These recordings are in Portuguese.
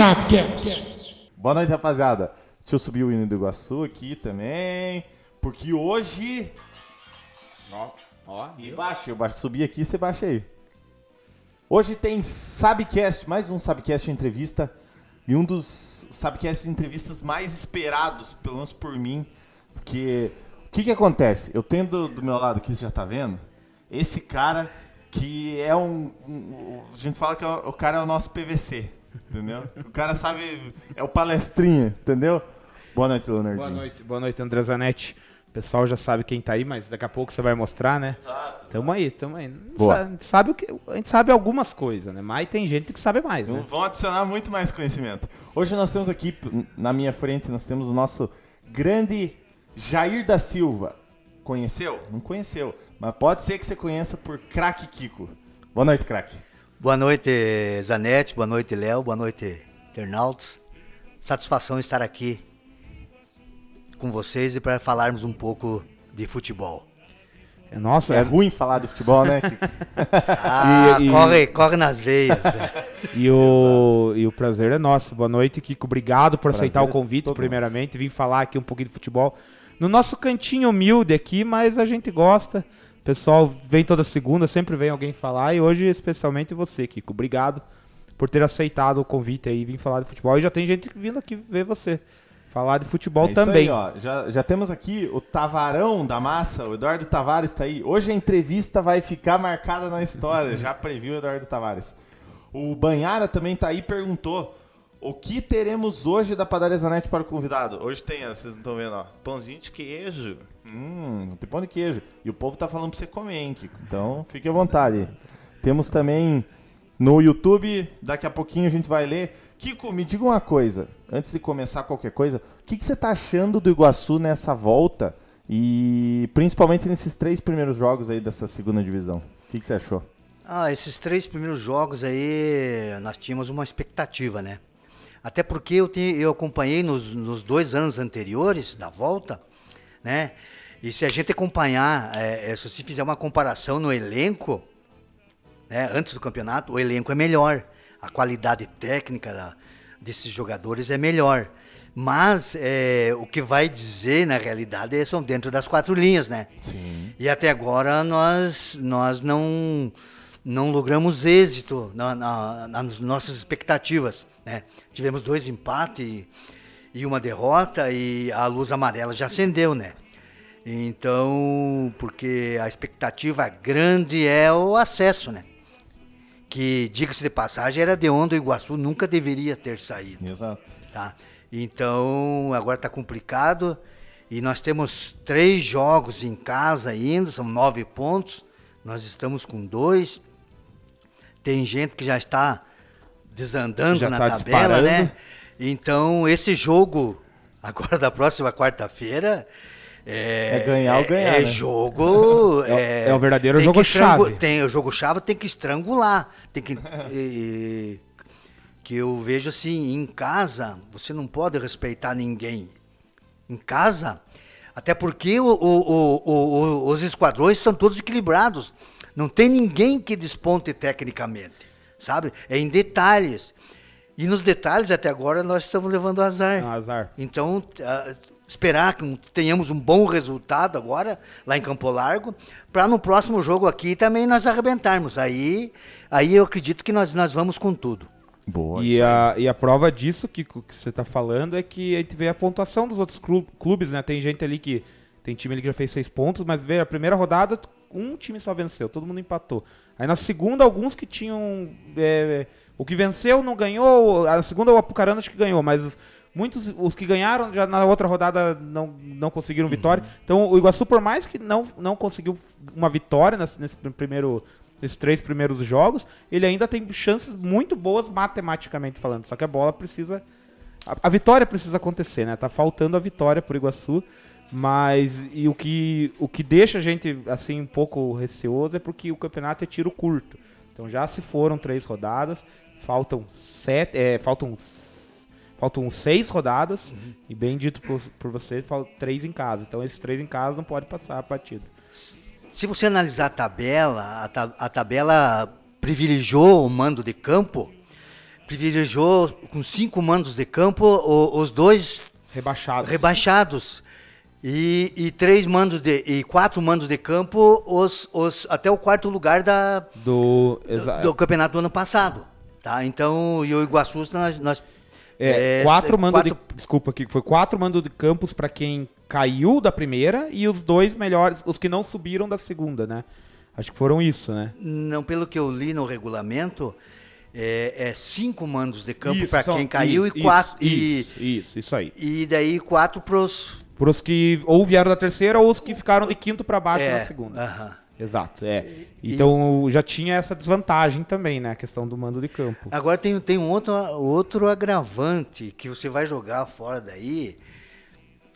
Sapcast. Boa noite, rapaziada. Deixa eu subir o hino do Iguaçu aqui também. Porque hoje. Ó, Ó, e baixa, eu baixo, subir aqui, você baixa aí. Hoje tem Sabcast, mais um Sabcast entrevista. E um dos Sabcast entrevistas mais esperados, pelo menos por mim. Porque o que que acontece? Eu tenho do, meu lado aqui, você já tá vendo? Esse cara que é um. um- a gente fala que é o cara é o nosso PVC. Entendeu? O cara sabe. É o palestrinha, entendeu? Boa noite, Leonardinho. Boa noite, boa noite, André Zanetti. O pessoal já sabe quem tá aí, mas daqui a pouco você vai mostrar, né? Exato. Tamo aí, tamo aí. Boa. A gente sabe, o que, a gente sabe algumas coisas, né? Mas tem gente que sabe mais, né? vão adicionar muito mais conhecimento. Hoje nós temos aqui, na minha frente, nós temos o nosso grande Jair da Silva. Conheceu? Não conheceu. Mas pode ser que você conheça por Craque Kiko. Boa noite, Craque. Boa noite, Zanetti. Boa noite, Léo. Boa noite, internautas. Satisfação estar aqui com vocês e para falarmos um pouco de futebol. É, Nossa, É é, ruim falar de futebol, né, Kiko? Ah, E- e- corre, corre nas veias. e, o, e o prazer é nosso. Boa noite, Kiko. Obrigado por Prazer aceitar o convite, primeiramente. Vim falar aqui um pouquinho de futebol. No nosso cantinho humilde aqui, mas a gente gosta. Pessoal vem toda segunda, sempre vem alguém falar. E hoje, especialmente você, Kiko. Obrigado por ter aceitado o convite aí e vir falar de futebol. E já tem gente vindo aqui ver você falar de futebol É isso também. aí, ó. Já, já temos aqui o Tavarão da massa, o Eduardo Tavares está aí. Hoje a entrevista vai ficar marcada na história, já previu o Eduardo Tavares. O Banhara também tá aí e perguntou o que teremos hoje da Padaria Zanetti para o convidado. Hoje tem, ó, vocês não estão vendo, ó, pãozinho de queijo. Hum, tem pão de queijo. E o povo tá falando para você comer, hein, Kiko? Então fique à vontade. Temos também no YouTube, daqui a pouquinho a gente vai ler. Kiko, me diga uma coisa, antes de começar qualquer coisa, o que, que você tá achando do Iguaçu nessa volta e principalmente nesses três primeiros jogos aí dessa segunda divisão? O que, que você achou? Ah, esses três primeiros jogos aí, nós tínhamos uma expectativa, né? Até porque eu, te- eu acompanhei nos, nos dois anos anteriores da volta, né? E se a gente acompanhar, é, é, se você fizer uma comparação no elenco, né, antes do campeonato, o elenco é melhor. A qualidade técnica da- desses jogadores é melhor. Mas é, o que vai dizer, na realidade, é, são dentro das quatro linhas, né? Sim. E até agora nós, nós não, não logramos êxito na- na- nas nossas expectativas. Né? Tivemos dois empates e, e uma derrota e a luz amarela já acendeu, né? Então, porque a expectativa grande é o acesso, né? Que, diga-se de passagem, era de onde o Iguaçu nunca deveria ter saído Exato. tá? Então, agora está complicado e nós temos três jogos em casa ainda, são nove pontos, nós estamos com dois. Tem gente que já está desandando Já na tá tabela, né? disparando. Então, esse jogo, agora da próxima quarta-feira, é, É ganhar ou é- ganhar, é né? É jogo. o- É, é o verdadeiro jogo chave. Tem o jogo chave, tem que estrangular, tem que eh, que eu vejo assim, em casa, você não pode respeitar ninguém. Em casa, até porque o- o- o- os esquadrões são todos equilibrados. Não tem ninguém que desponte tecnicamente, sabe? É em detalhes. E nos detalhes, até agora, nós estamos levando azar. Ah, azar. Então, ah, esperar que tenhamos um bom resultado agora, lá em Campo Largo, para no próximo jogo aqui também nós arrebentarmos. Aí, aí eu acredito que nós, nós vamos com tudo. Boa. E a, e a prova disso que, que você tá falando é que a gente vê a pontuação dos outros clu- clubes, né? Tem gente ali que. Tem time ali que já fez seis pontos, mas vê a primeira rodada, um time só venceu, todo mundo empatou. Aí na segunda, alguns que tinham. é, o que venceu não ganhou, a segunda o Apucarana acho que ganhou, mas muitos, os que ganharam já na outra rodada não, não conseguiram vitória. Então o Iguaçu, por mais que não, não conseguiu uma vitória nesse, nesse primeiro. Nesses três primeiros jogos, ele ainda tem chances muito boas matematicamente falando. Só que a bola precisa. A, a vitória precisa acontecer, né? Tá faltando a vitória por Iguaçu. Mas e o que, o que deixa a gente assim um pouco receoso é porque o campeonato é tiro curto. Então já se foram três rodadas, faltam sete, é, faltam faltam seis rodadas e bem dito por, por você, faltam três em casa. Então esses três em casa não pode passar a partida. Se você analisar a tabela, a, ta- a tabela privilegiou o mando de campo, privilegiou com cinco mandos de campo o- os dois Rebaixado. rebaixados. E, e três mandos de. e quatro mandos de campo os, os, até o quarto lugar da, Do. do, do campeonato do ano passado. Tá? Então, e o Iguaçu nós. nós É, é, quatro mando quatro- de. Desculpa aqui, foi quatro mando de campos pra quem caiu da primeira e os dois melhores, os que não subiram da segunda, né? Acho que foram isso, né? Não, pelo que eu li no regulamento, é, é cinco mandos de campo para quem caiu isso, e quatro. Isso, e, isso, isso aí. e daí quatro pros. Pros que ou vieram da terceira ou os que ficaram de quinto pra baixo é, na segunda. aham. Exato, é. Então já tinha essa desvantagem também, né? A questão do mando de campo. Agora tem, tem um outro, outro agravante que você vai jogar fora daí.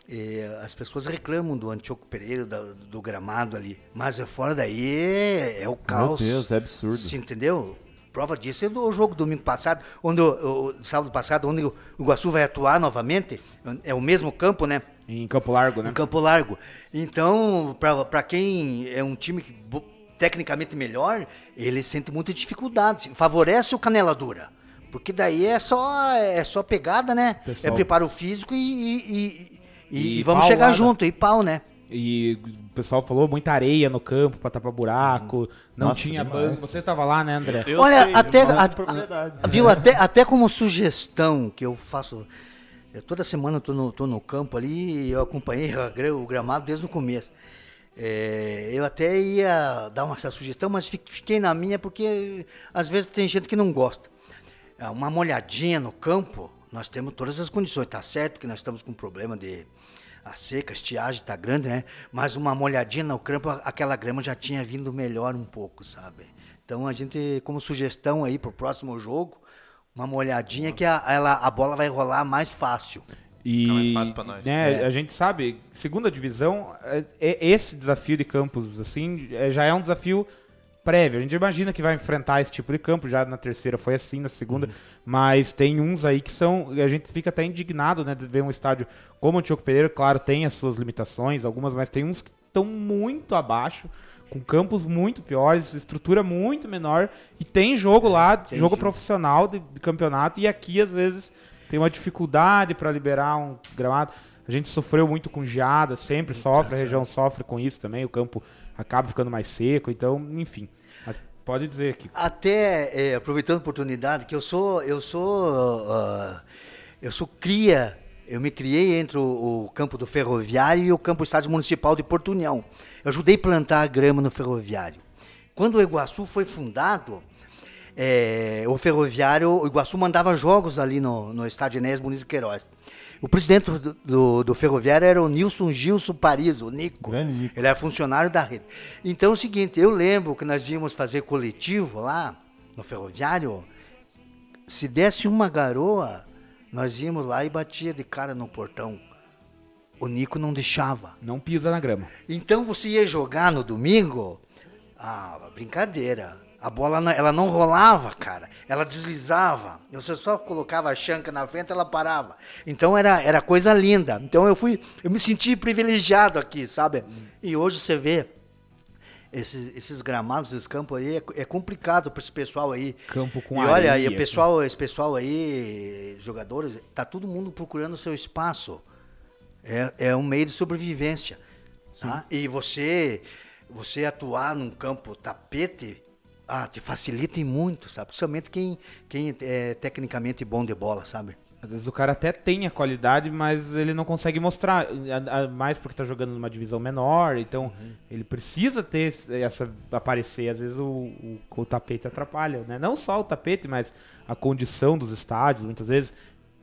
é, as pessoas reclamam do Antioco Pereira, da- do, gramado ali. Mas é fora daí é, é o caos. Deus, é absurdo. Você entendeu? Prova disso é do jogo domingo passado, onde o, o- sábado passado, onde o Iguaçu vai atuar novamente. É o mesmo campo, né? Em Campo Largo, né? Em Campo Largo. Então, para quem é um time que, tecnicamente melhor, ele sente muita dificuldade. Favorece o canela dura. Porque daí é só, é só pegada, né? Pessoal. É preparo físico e, e, e- e vamos chegar né? junto, e pau, né? E o pessoal falou muita areia no campo pra tapar buraco. Não Nossa, tinha demais. banco. Você tava lá, né, André? Eu Olha, sei, até, a- viu, até, até como sugestão que eu faço, eu toda semana eu tô no, tô no campo ali e eu acompanhei o gramado desde o começo. É, eu até ia dar uma essa sugestão, mas fi- fiquei na minha porque às vezes tem gente que não gosta. É, Uma molhadinha no campo, nós temos todas as condições. Tá certo que nós estamos com problema de a seca, a estiagem tá grande, né? Mas uma molhadinha no campo, aquela grama já tinha vindo melhor um pouco, sabe? Então a gente, como sugestão aí pro próximo jogo, uma molhadinha que a, ela, a bola vai rolar mais fácil. E, Fica mais fácil pra nós. né, É. A gente sabe, segunda divisão, é, é- esse desafio de campos, assim, é- já é um desafio prévio. A gente imagina que vai enfrentar esse tipo de campo, já na terceira foi assim, na segunda, mas tem uns aí que são, e a gente fica até indignado, né, de ver um estádio como o Antioco Pereira, claro, tem as suas limitações, algumas, mas tem uns que estão muito abaixo, com campos muito piores, estrutura muito menor, e tem jogo lá, tem jogo jogo. profissional de, de campeonato, e aqui às vezes tem uma dificuldade para liberar um gramado. A gente sofreu muito com geada, sempre sofre, a região sofre com isso também, o campo acaba ficando mais seco, então, enfim. Pode dizer aqui. Até é, aproveitando a oportunidade, que eu sou, eu sou, ah, eu sou cria, eu me criei entre o, o campo do Ferroviário e o campo estádio municipal de Porto União. Eu ajudei a plantar a grama no Ferroviário. Quando o Iguaçu foi fundado, é, o Ferroviário, o Iguaçu mandava jogos ali no, no estádio Enéas Muniz Queiroz. O presidente do, do, do Ferroviário era o Nilson Gilson Paris, o Nico. Grande Nico. Ele era funcionário da rede. Então é o seguinte, eu lembro que nós íamos fazer coletivo lá no ferroviário. Se desse uma garoa, nós íamos lá e batia de cara no portão. O Nico não deixava. Não pisa na grama. Então você ia jogar no domingo, ah, brincadeira. A bola não- ela não rolava, cara. Ela deslizava. Você só colocava a chanca na frente, ela parava. Então era, era coisa linda. Então eu fui, eu me senti privilegiado aqui, sabe? E hoje você vê esses, esses gramados, esses campos aí, é, é complicado para esse pessoal aí. Campo com E olha, e o pessoal, esse pessoal aí, jogadores, tá todo mundo procurando seu espaço. É, é um meio de sobrevivência. Tá? E você, você atuar num campo tapete, ah, te facilita muito, sabe? Principalmente quem, quem é tecnicamente bom de bola, sabe? Às vezes o cara até tem a qualidade, mas ele não consegue mostrar, mais porque tá jogando numa divisão menor, então ele precisa ter essa aparecer, às vezes o, o, o tapete atrapalha, né? Não só o tapete, mas a condição dos estádios, muitas vezes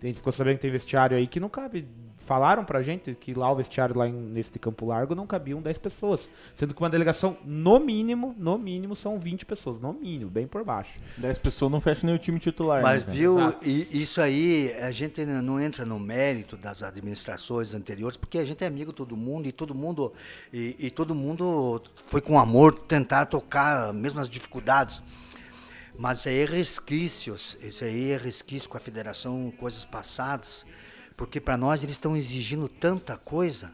a gente ficou sabendo que tem vestiário aí que não cabe. Falaram pra gente que lá o vestiário lá em, nesse Campo Largo não cabiam 10 pessoas, sendo que uma delegação no mínimo, no mínimo são 20 pessoas, no mínimo, bem por baixo. 10 pessoas não fecha nem o time titular. Mas né, viu, e- isso aí, a gente não entra no mérito das administrações anteriores, porque a gente é amigo de todo mundo e todo mundo e, e todo mundo foi com amor tentar tocar mesmo as dificuldades. Mas isso aí é resquícios, isso aí é resquício com a federação, coisas passadas, porque para nós eles estão exigindo tanta coisa.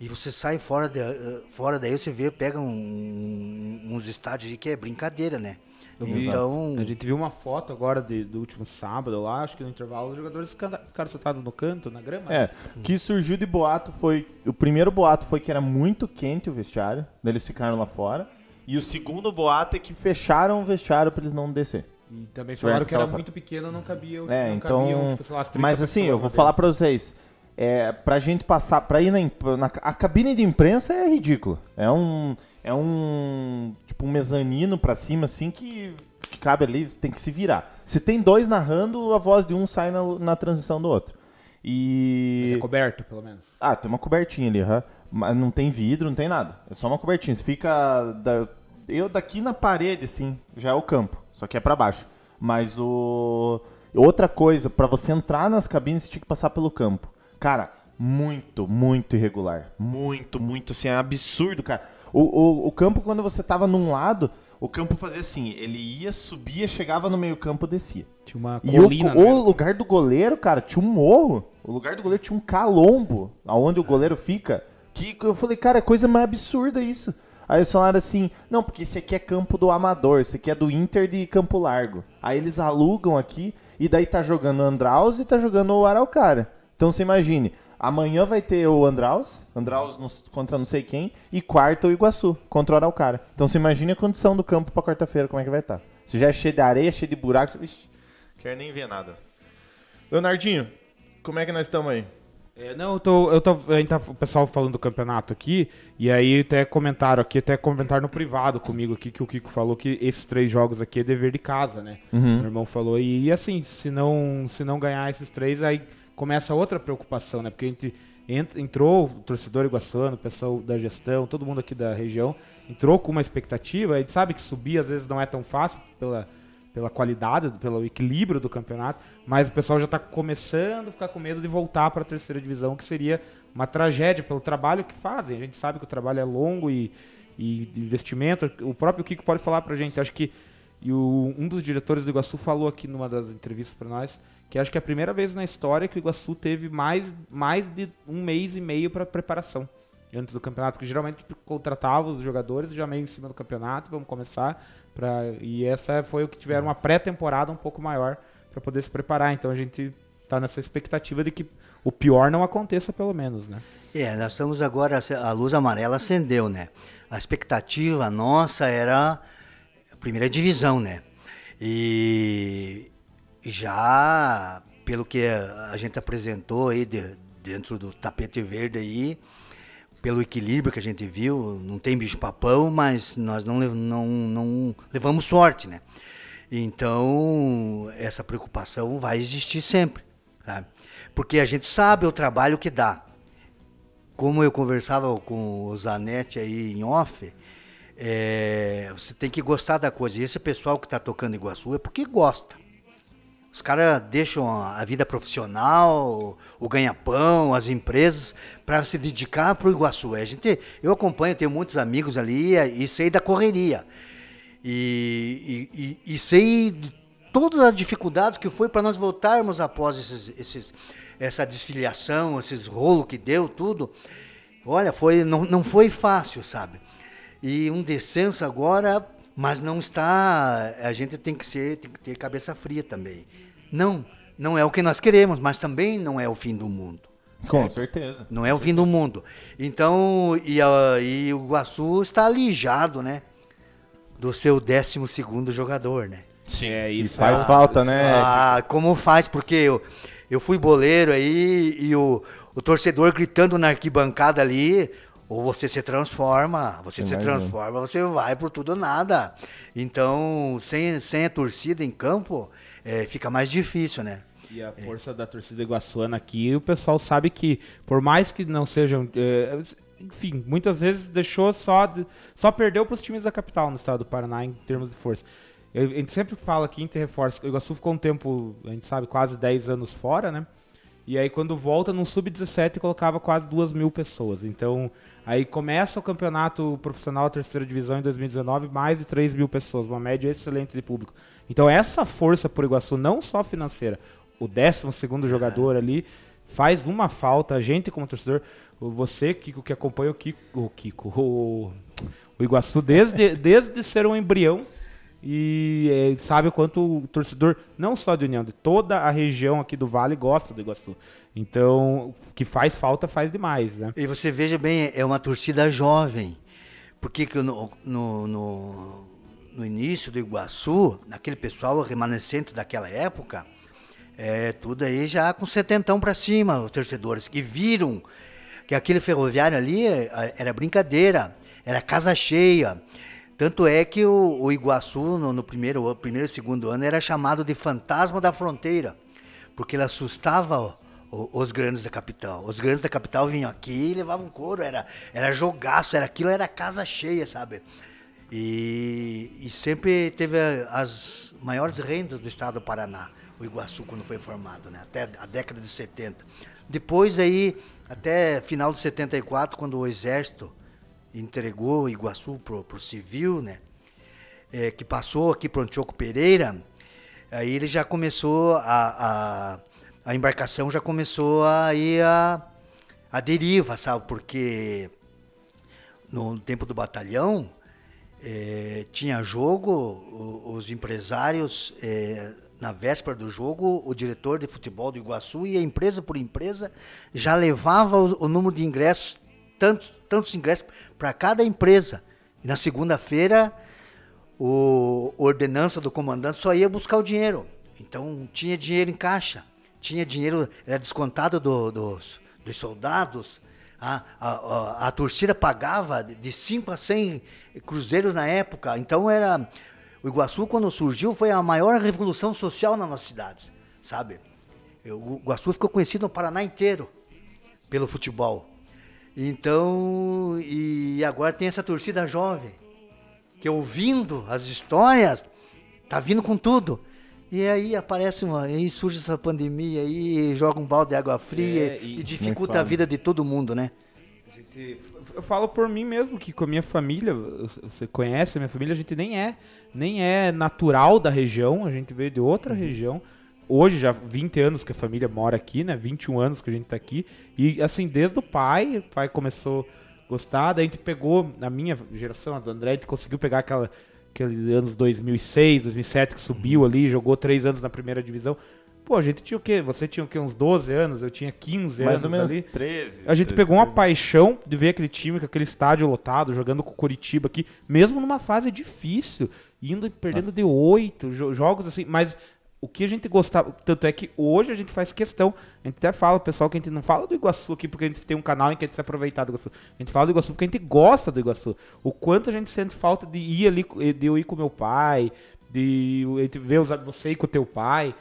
E você sai fora, de, eh, fora daí, você vê, pega um- uns estádios que é brincadeira, né? Eu vi, Então, A gente viu uma foto agora de- do último sábado lá, acho que no intervalo, os jogadores ficaram sentados no canto, na grama. É, o que surgiu de boato foi. O primeiro boato foi que era muito quente o vestiário, daí eles ficaram lá fora. E o segundo boato é que fecharam o vestiário pra eles não descer. E também Certo, falaram que era muito pequeno, não cabia. É, não então. cabiam, tipo, lá, as 30 mas assim, eu vou falar pra vocês. É, pra gente passar, pra ir na, na. A cabine de imprensa é ridículo. É um. É um. Tipo, um mezanino pra cima, assim, que, que cabe ali, tem que se virar. Se tem dois narrando, a voz de um sai na, na transição do outro. E. Mas é coberto, pelo menos. Ah, tem uma cobertinha ali, aham. mas não tem vidro, não tem nada. É só uma cobertinha. Você fica. Da... Eu daqui na parede, assim, já é o campo. Só que é pra baixo. Mas o. Outra coisa, pra você entrar nas cabines, você tinha que passar pelo campo. Cara, muito, muito irregular. Muito, muito, assim, é absurdo, cara. O, o, o campo, quando você tava num lado, o campo fazia assim: ele ia, subia, chegava no meio-campo, descia. Tinha uma E o, colina. né? o lugar do goleiro, cara, tinha um morro. O lugar do goleiro tinha um calombo, aonde o goleiro fica. Que eu falei, cara, é coisa mais absurda isso. Aí eles falaram assim, não, porque esse aqui é campo do Amador, esse aqui é do Inter de Campo Largo. Aí eles alugam aqui, e daí tá jogando o Andraus e tá jogando o Araucária. Então você imagine, amanhã vai ter o Andraus, Andraus contra não sei quem, e quarta o Iguaçu, contra o Araucária. Então você imagine a condição do campo pra quarta-feira, como é que vai estar. Se já é cheio de areia, cheio de buraco, Ixi, nem ver nada. Leonardinho, como é que nós estamos aí? É, não, eu tô, eu tô, a gente tá, o pessoal falando do campeonato aqui, e aí até comentaram aqui, até comentaram no privado comigo aqui, que o Kiko falou que esses três jogos aqui é dever de casa, né? Meu irmão falou, e, e assim, se não, se não ganhar esses três, aí começa outra preocupação, né? Porque a gente ent- entrou, o torcedor iguaçuano, o pessoal da gestão, todo mundo aqui da região, entrou com uma expectativa, a gente sabe que subir às vezes não é tão fácil pela, pela qualidade, pelo equilíbrio do campeonato, mas o pessoal já está começando a ficar com medo de voltar para a terceira divisão, que seria uma tragédia pelo trabalho que fazem. A gente sabe que o trabalho é longo e, e investimento. O próprio Kiko pode falar para a gente. Acho que e o- um dos diretores do Iguaçu falou aqui numa das entrevistas para nós que acho que é a primeira vez na história que o Iguaçu teve mais, mais de um mês e meio para preparação antes do campeonato, porque geralmente contratava os jogadores já meio em cima do campeonato, vamos começar para e essa foi o que tiveram uma pré-temporada um pouco maior para poder se preparar. Então a gente tá nessa expectativa de que o pior não aconteça pelo menos, né? É, nós estamos agora, a luz amarela acendeu, né? A expectativa nossa era a primeira divisão, né? E já, pelo que a gente apresentou aí de- dentro do tapete verde aí, pelo equilíbrio que a gente viu, não tem bicho-papão, mas nós não, não, não levamos sorte, né? Então, essa preocupação vai existir sempre? Porque a gente sabe o trabalho que dá como eu conversava com o Zanetti aí em off, é, você tem que gostar da coisa. E esse pessoal que está tocando Iguaçu é porque gosta. Os caras deixam a vida profissional, o ganha-pão, as empresas, para se dedicar para o Iguaçu. A gente, eu acompanho, tenho muitos amigos ali e sei da correria. E, e, e- e sei de todas as dificuldades que foi para nós voltarmos após esses, esses- essa desfiliação, esses rolos que deu, tudo. Olha, foi, não, não foi fácil, sabe? E um descenso agora, mas não está. A gente tem que ser, tem que ter cabeça fria também. Não, não é o que nós queremos, mas também não é o fim do mundo. Com certeza. Não é o fim do mundo. Então, e, a- e o Iguaçu está alijado, né? Do seu 12 segundo jogador, né? Sim, é E isso. faz é- falta, né? Ah, como faz? Porque eu, eu fui boleiro aí e o, o torcedor gritando na arquibancada ali, ou você se transforma, você se Imagina. transforma, você vai por tudo ou nada. Então, sem, sem a torcida em campo, eh, fica mais difícil, né? E a força da torcida iguaçuana aqui, o pessoal sabe que, por mais que não sejam. é, enfim, muitas vezes deixou só. só perdeu para os times da capital no estado do Paraná em termos de força. Eu- a gente sempre fala aqui em ter reforço. O Iguaçu ficou um tempo, a gente sabe, quase 10 anos fora, né? E aí quando volta num sub-17 colocava quase duas mil pessoas. Então aí começa o campeonato profissional terceira divisão em 2019, mais de 3 mil pessoas, uma média excelente de público. Então essa força por Iguaçu, não só financeira, o 12 segundo jogador ali faz uma falta, a gente como torcedor, você Kiko que acompanha o Kiko, o, Kiko, o, o Iguaçu desde, desde ser um embrião e é, sabe o quanto o torcedor, não só de União, de toda a região aqui do Vale gosta do Iguaçu. Então, que faz falta, faz demais, né? E você veja bem, é uma torcida jovem. Porque que no, no, no, no início do Iguaçu, aquele pessoal remanescente daquela época, é, tudo aí já com setentão para cima, os torcedores, que viram que aquele ferroviário ali é, era brincadeira, era casa cheia. Tanto é que o, o Iguaçu, no, no primeiro, primeiro e segundo ano, era chamado de fantasma da fronteira, porque ele assustava os grandes da capital. Os grandes da capital vinham aqui e levavam couro, era, era jogaço, era aquilo, era casa cheia, sabe? E, e sempre teve as maiores rendas do estado do Paraná, o Iguaçu, quando foi formado, né? até a década de 70. Depois aí, até final de 74, quando o exército entregou Iguaçu pro, pro civil, né? É, que passou aqui para o Antioco Pereira, aí ele já começou a, a a embarcação já começou a ir a, a deriva, sabe? Porque no tempo do batalhão é, tinha jogo, os empresários, é, na véspera do jogo, o diretor de futebol do Iguaçu ia empresa por empresa, já levava o, o número de ingressos, tantos, tantos ingressos para cada empresa. E na segunda-feira, o ordenança do comandante só ia buscar o dinheiro. Então tinha dinheiro em caixa tinha dinheiro, era descontado do, dos, dos soldados. A, a, a, a, torcida pagava de 5 a 100 cruzeiros na época. Então era. O Iguaçu, quando surgiu, foi a maior revolução social na nossa cidade, sabe? O Iguaçu ficou conhecido no Paraná inteiro pelo futebol. Então, e agora tem essa torcida jovem, que ouvindo as histórias, tá vindo com tudo. E aí aparece uma. Aí surge essa pandemia aí, joga um balde de água fria é, e, e, dificulta a vida de todo mundo, né? Eu falo por mim mesmo que com a minha família, você conhece a minha família, a gente nem é, nem é natural da região, a gente veio de outra uhum. região. Hoje já 20 anos que a família mora aqui, né? 21 anos que a gente tá aqui. E assim, desde o pai, o pai começou a gostar, daí a gente pegou, na minha geração, a do André, a gente conseguiu pegar aquela aqueles anos 2006, 2007 que subiu ali, jogou três anos na primeira divisão. Pô, a gente tinha o quê? Você tinha o quê? Uns 12 anos, eu tinha 15 Mais anos. Mais ou menos ali. 13. A gente 13, pegou 13. uma paixão de ver aquele time com aquele estádio lotado, jogando com o Curitiba aqui, mesmo numa fase difícil, indo e perdendo Nossa. de oito jogos assim, mas o que a gente gostava, tanto é que hoje a gente faz questão, a gente até fala, pessoal, que a gente não fala do Iguaçu aqui porque a gente tem um canal em que a gente se aproveitar do Iguaçu. A gente fala do Iguaçu porque a gente gosta do Iguaçu. O quanto a gente sente falta de ir ali, de eu ir com meu pai, de ver você ir com o teu pai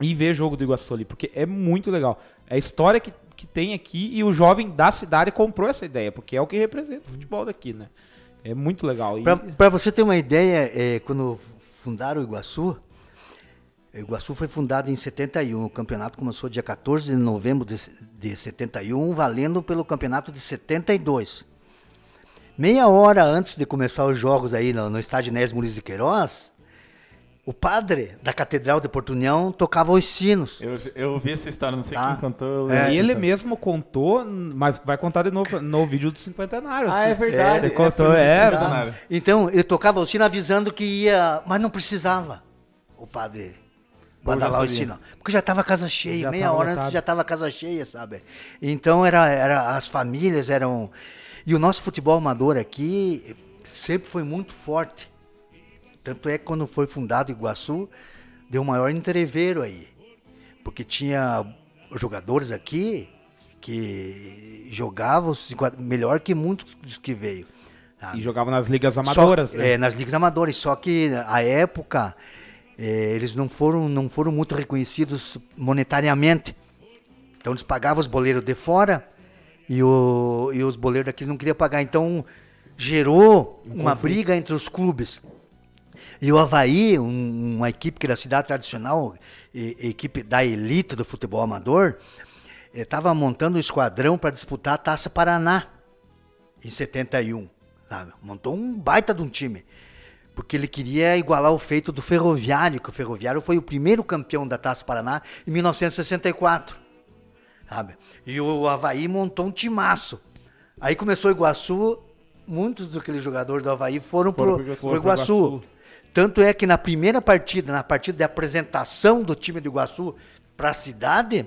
e ver jogo do Iguaçu ali, porque é muito legal. É a história que, que tem aqui e o jovem da cidade comprou essa ideia, porque é o que representa o futebol daqui, né? É muito legal. E... Para você ter uma ideia, é, quando fundaram o Iguaçu, o Iguaçu foi fundado em 71. O campeonato começou dia 14 de novembro de, de 71, valendo pelo campeonato de 72. Meia hora antes de começar os jogos aí no, no estádio Inés Muniz de Queiroz, o padre da Catedral de Porto União tocava os sinos. Eu, eu ouvi essa história, não sei tá. quem contou. É, e ele mesmo contou, mas vai contar de novo no vídeo do cinquentenário. Ah, é verdade. É, você contou, é. Tá. Então, ele tocava o sino avisando que ia, mas não precisava. O padre Badalar o sino. Porque já estava casa cheia, já meia hora lotado. antes já estava casa cheia, sabe? Então era, era as famílias eram e o nosso futebol amador aqui sempre foi muito forte. Tanto é que quando foi fundado Iguaçu, deu um maior entreveiro aí. Porque tinha jogadores aqui que jogavam melhor que muitos dos que veio. Sabe? E jogavam nas ligas amadoras, só, né? É, nas ligas amadoras. Só que a época é, eles não foram, não foram muito reconhecidos monetariamente. Então eles pagavam os boleiros de fora e, o, e os boleiros daqui não queriam pagar. Então gerou uma briga entre os clubes. E o Havaí, um, uma equipe que era cidade tradicional, e, equipe da elite do futebol amador, estava eh, montando um esquadrão para disputar a Taça Paraná em 71. Sabe? Montou um baita de um time porque ele queria igualar o feito do Ferroviário, que o Ferroviário foi o primeiro campeão da Taça Paraná em 1964. Sabe? E o Havaí montou um timaço. Aí começou o Iguaçu, muitos daqueles jogadores do Havaí foram, foram para o Iguaçu. Iguaçu. Tanto é que na primeira partida, na partida de apresentação do time do Iguaçu para a cidade,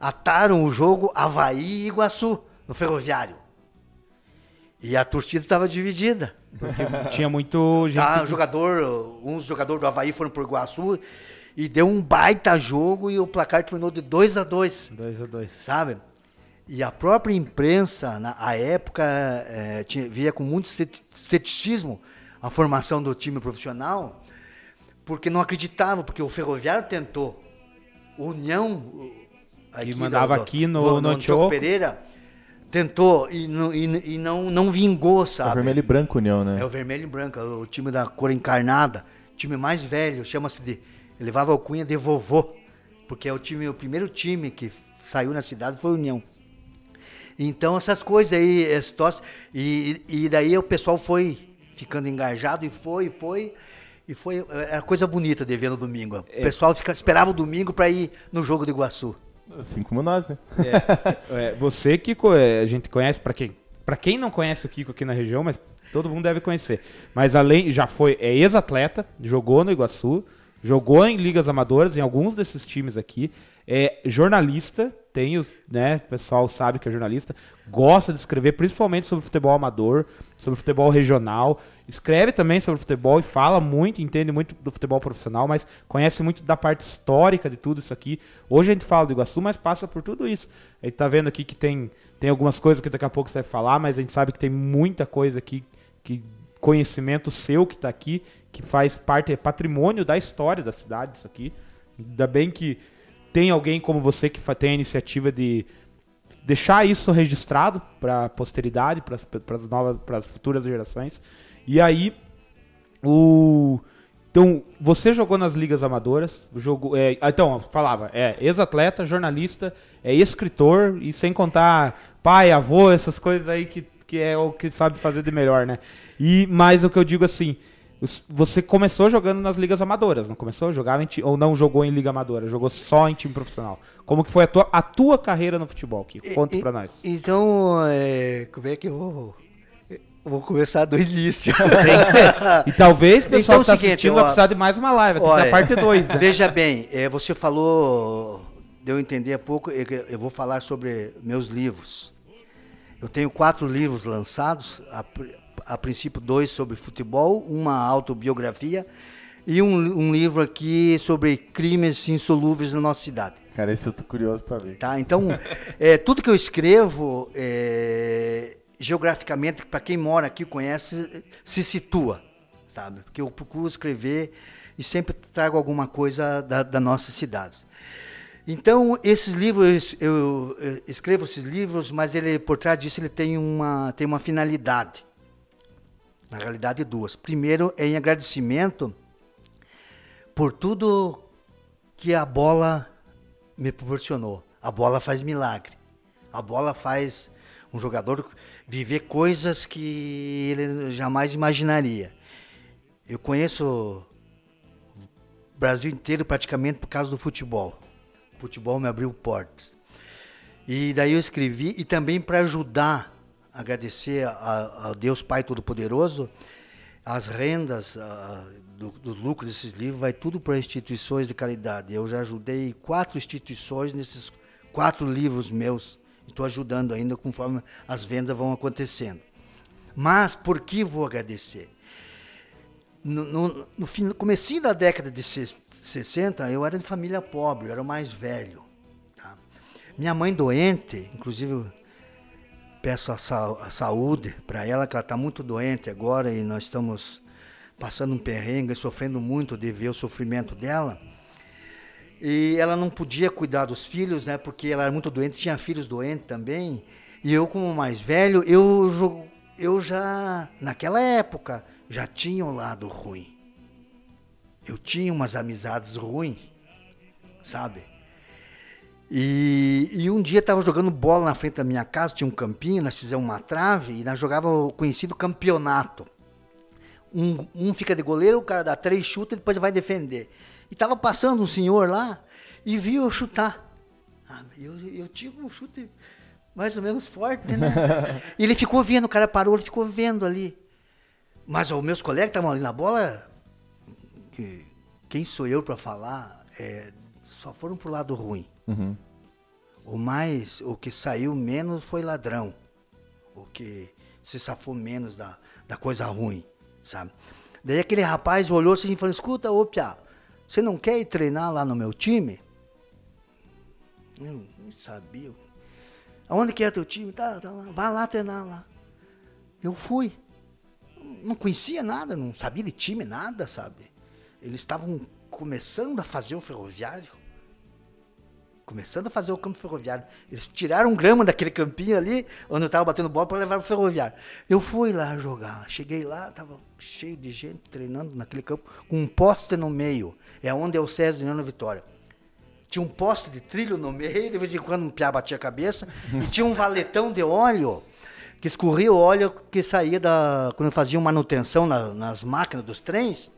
ataram o jogo Havaí e Iguaçu, no ferroviário. E a torcida estava dividida. Tinha muito gente. Ah, jogador, uns jogadores do Havaí foram pro Iguaçu e deu um baita jogo e o placar terminou de 2 a 2 2 a 2 sabe? E a própria imprensa, na a época, eh, tinha, via com muito ceti- ceticismo a formação do time profissional, porque não acreditava, porque o Ferroviário tentou. O União, o- Que mandava aqui no- no Antioco Antioco. Pereira, tentou e, não- e, e não, não vingou, É sabe? vermelho e branco União, né? É o vermelho e branco, é o time da cor encarnada, time mais velho, chama-se de. Levava a alcunha de vovô, porque é o time, o primeiro time que saiu na cidade foi União. Então essas coisas aí, esse tosse, e, e daí o pessoal foi ficando engajado e foi, e foi, e foi é a coisa bonita de ver no domingo. O pessoal fica, esperava o domingo para ir no jogo do Iguaçu. Assim como nós, né? É, você que co- é, a gente conhece, pra quem, pra quem não conhece o Kiko aqui na região, mas todo mundo deve conhecer. Mas além, já foi, é ex-atleta, jogou no Iguaçu, jogou em ligas amadoras, em alguns desses times aqui, é jornalista, tem né, o pessoal sabe que é jornalista, gosta de escrever principalmente sobre futebol amador, sobre futebol regional, escreve também sobre futebol e fala muito, entende muito do futebol profissional, mas conhece muito da parte histórica de tudo isso aqui. Hoje a gente fala do Iguaçu, mas passa por tudo isso. A gente tá vendo aqui que tem, tem algumas coisas que daqui a pouco você vai falar, mas a gente sabe que tem muita coisa aqui, que conhecimento seu que tá aqui, que faz parte, é patrimônio da história da cidade isso aqui. Ainda bem que tem alguém como você que tem a iniciativa de deixar isso registrado para a posteridade, para as novas, para as futuras gerações. E aí, o então você jogou nas ligas amadoras, jogou, é, ah, então falava, é ex-atleta, jornalista, é escritor e sem contar pai, avô, essas coisas aí que, que é o que sabe fazer de melhor, né? E mas o que eu digo assim, você começou jogando nas ligas amadoras, não começou? Jogava em ti- ou não jogou em liga amadora, jogou só em time profissional. Como que foi a tua, a tua carreira no futebol? Que conta E- pra nós. Então, é, como é que eu vou. Começar do início. Tem que ser. E talvez o pessoal Então, que tá seguinte, assistindo ó, vai precisar de mais uma live, Olha, a parte 2, né? Veja bem, é, você falou, deu a entender há pouco, eu, eu vou falar sobre meus livros. Eu tenho quatro livros lançados, a, a princípio dois sobre futebol, uma autobiografia e um, um livro aqui sobre crimes insolúveis na nossa cidade. Cara, esse eu tô curioso pra ver. Tá? Então, é, tudo que eu escrevo, é, geograficamente, para quem mora aqui conhece, se situa, sabe? Porque eu procuro escrever e sempre trago alguma coisa da, da nossa cidade. Então, esses livros, eu, eu escrevo esses livros, mas ele, por trás disso ele tem uma, tem uma finalidade. Na realidade, duas. Primeiro, é em agradecimento por tudo que a bola me proporcionou. A bola faz milagre. A bola faz um jogador viver coisas que ele jamais imaginaria. Eu conheço o Brasil inteiro praticamente por causa do futebol. O futebol me abriu portas. E daí eu escrevi, e também para ajudar, agradecer a, a Deus Pai Todo-Poderoso, as rendas ah, do, do lucro desses livros vai tudo para instituições de caridade. Eu já ajudei quatro instituições nesses quatro livros meus. Estou ajudando ainda conforme as vendas vão acontecendo. Mas por que vou agradecer? No, no, no, fim, no comecinho da década de ses- 60, eu era de família pobre, eu era o mais velho. tá? Minha mãe doente, inclusive peço a, sa- a saúde para ela, que ela está muito doente agora e nós estamos passando um perrengue, sofrendo muito de ver o sofrimento dela. E ela não podia cuidar dos filhos, né? Porque ela era muito doente, tinha filhos doentes também. E eu, como mais velho, eu, eu já, naquela época, já tinha um lado ruim. Eu tinha umas amizades ruins, sabe? E, e um dia estava jogando bola na frente da minha casa, tinha um campinho, nós fizemos uma trave e nós jogávamos o conhecido campeonato. Um, um fica de goleiro, o cara dá três chutes e depois vai defender. E tava passando um senhor lá e viu eu chutar. Ah, eu, eu tinha um chute mais ou menos forte, né? e ele ficou vendo, o cara parou, ele ficou vendo ali. Mas os meus colegas estavam ali na bola, que quem sou eu para falar? É, só foram pro lado ruim. Uhum. O mais, o que saiu menos foi ladrão. O que se safou menos da, da coisa ruim, sabe? Daí aquele rapaz olhou assim e falou: Escuta, ô Pia, você não quer ir treinar lá no meu time? Eu nem sabia. Aonde que é teu time? Tá, tá lá. Vai lá treinar lá. Eu fui. Não conhecia nada, não sabia de time, nada, sabe? Eles estavam começando a fazer o ferroviário. Começando a fazer o campo ferroviário. Eles tiraram grama daquele campinho ali, onde eu estava batendo bola, para levar para o ferroviário. Eu fui lá jogar. Cheguei lá, estava cheio de gente treinando naquele campo, com um poste no meio. É onde é o César de Vitória tinha um poste de trilho no meio, de vez em quando um piá batia a cabeça, e tinha um valetão de óleo, que escorria o óleo que saía da. quando faziam manutenção na, nas máquinas dos trens,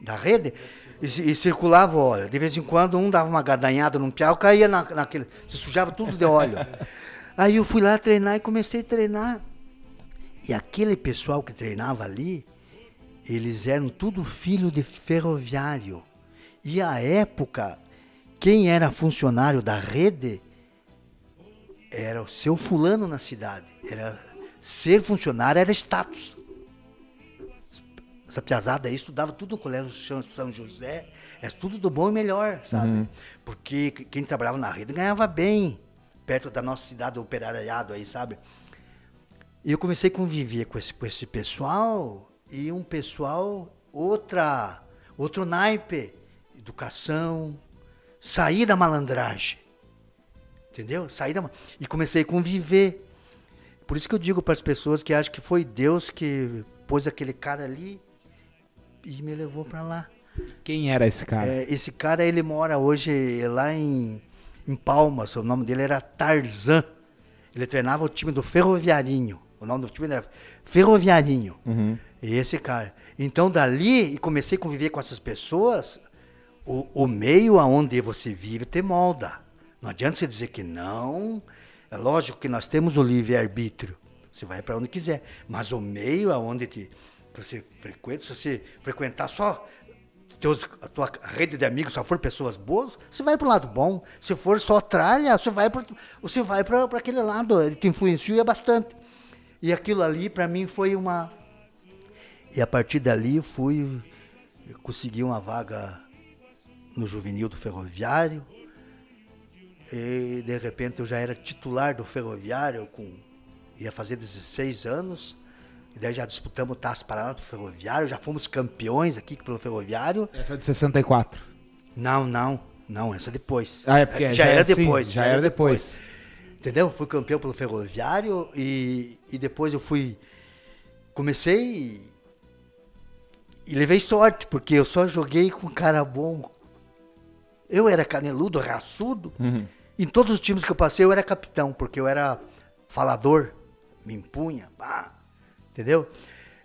da rede, e, e, circulava óleo. De vez em quando um dava uma gadanhada num piá, caía na, naquele. se sujava tudo de óleo. Aí eu fui lá treinar e comecei a treinar. E aquele pessoal que treinava ali, eles eram tudo filho de ferroviário. E a época quem era funcionário da rede era o seu fulano na cidade. Era ser funcionário era status. Essa piazada aí estudava tudo no colégio São José, é tudo do bom e melhor, sabe? Uhum. Porque quem trabalhava na rede ganhava bem, perto da nossa cidade operariado aí, sabe? E eu comecei a conviver com esse, com esse pessoal e um pessoal outra, outro naipe, educação, Saí da malandragem. Entendeu? Saí da e comecei a conviver. Por isso que eu digo para as pessoas que acham que foi Deus que pôs aquele cara ali e me levou para lá. Quem era esse cara? É, esse cara ele mora hoje lá em, em Palmas. O nome dele era Tarzan. Ele treinava o time do Ferroviarinho. O nome do time era Ferroviarinho. Uhum. E esse cara. Então dali e comecei a conviver com essas pessoas o, o meio aonde você vive te molda. Não adianta você dizer que não. É lógico que nós temos o livre-arbítrio. Você vai para onde quiser. Mas o meio aonde te, você frequenta, se você frequentar só teus, a tua rede de amigos, só for pessoas boas, você vai para o lado bom. Se for só tralha, você vai para você vai para aquele lado. Ele te influencia bastante. E aquilo ali, para mim, foi uma. E a partir dali, fui. consegui uma vaga no juvenil do Ferroviário. E de repente eu já era titular do Ferroviário, com ia fazer 16 anos. E daí já disputamos Taça Paraná do Ferroviário, já fomos campeões aqui pelo Ferroviário. Essa é de 64? Não, não, não, essa depois. Ah, é porque já, já era depois. Sim, já, já, era depois. depois. Entendeu? Fui campeão pelo Ferroviário e, e depois eu fui. Comecei e, e levei sorte, porque eu só joguei com cara bom, eu era caneludo, raçudo. Uhum. Em todos os times que eu passei, eu era capitão, porque eu era falador, me impunha, pá, entendeu?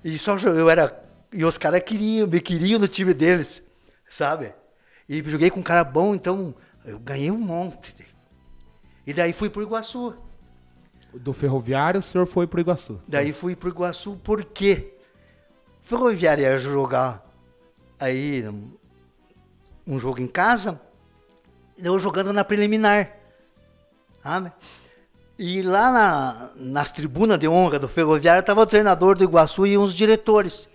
E só eu era. E os caras queriam, me queriam no time deles, sabe? E joguei com um cara bom, então eu ganhei um monte. E daí fui pro Iguaçu. Do Ferroviário, o senhor foi pro Iguaçu? Daí fui pro Iguaçu, por quê? Ferroviário ia jogar aí um jogo em casa, eu jogando na preliminar. Sabe? E lá na, nas tribunas de honra do Ferroviário estava o treinador do Iguaçu e uns diretores.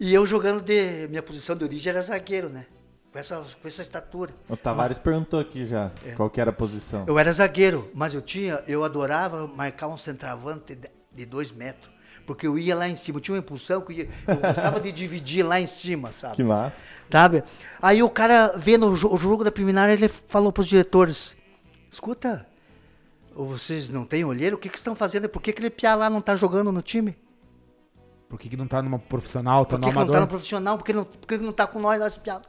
E eu jogando de. Minha posição de origem era zagueiro, né? Com essa, com essa estatura. O Tavares mas, perguntou aqui já é, qual que era a posição. Eu era zagueiro, mas eu tinha, eu adorava marcar um centroavante de, de dois metros. Porque eu ia lá em cima, eu tinha uma impulsão que eu, ia, eu gostava de dividir lá em cima, sabe? Que massa. Sabe? Aí o cara, vendo o jogo da preliminar, ele falou para os diretores: escuta, vocês não têm olheiro? O que, que estão fazendo? Por que aquele piá lá não está jogando no time? Por que, que não está numa profissional, tá Por que, no que não está no profissional? Por que não, por que não está com nós lá esse piá?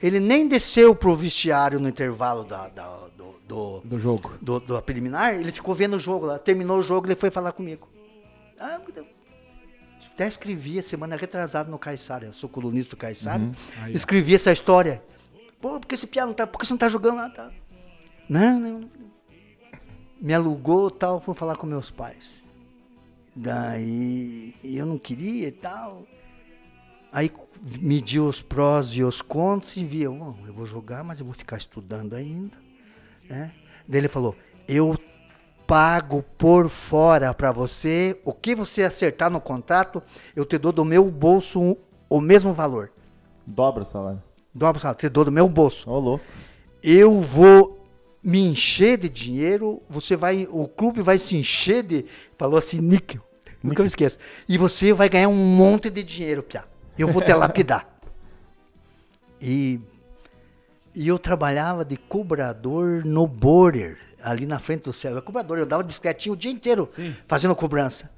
Ele nem desceu pro vestiário no intervalo da, da do, do, do, jogo. Do, do preliminar, ele ficou vendo o jogo lá. Terminou o jogo, ele foi falar comigo. Ah, até escrevi a semana retrasada no Caissara, eu sou colunista do Caissara. Uhum. escrevi essa história. Pô, porque esse piá não tá, por que você não tá jogando lá? Tá? Não, não. Me alugou tal, fui falar com meus pais. Daí eu não queria e tal. Aí media os prós e os contras e via, "Bom, eu vou jogar, mas eu vou ficar estudando ainda. Né? Daí ele falou, eu pago por fora para você, o que você acertar no contrato, eu te dou do meu bolso o mesmo valor. Dobra o salário. Dobra o salário, te dou do meu bolso. Ô, louco. Eu vou me encher de dinheiro, você vai, o clube vai se encher de, falou assim, níquel, nunca me esqueço. E você vai ganhar um monte de dinheiro, Piá. Eu vou te lapidar. E, e eu trabalhava de cobrador no border, ali na frente do céu. Eu cobrador, eu dava de bicicletinha o dia inteiro fazendo cobrança.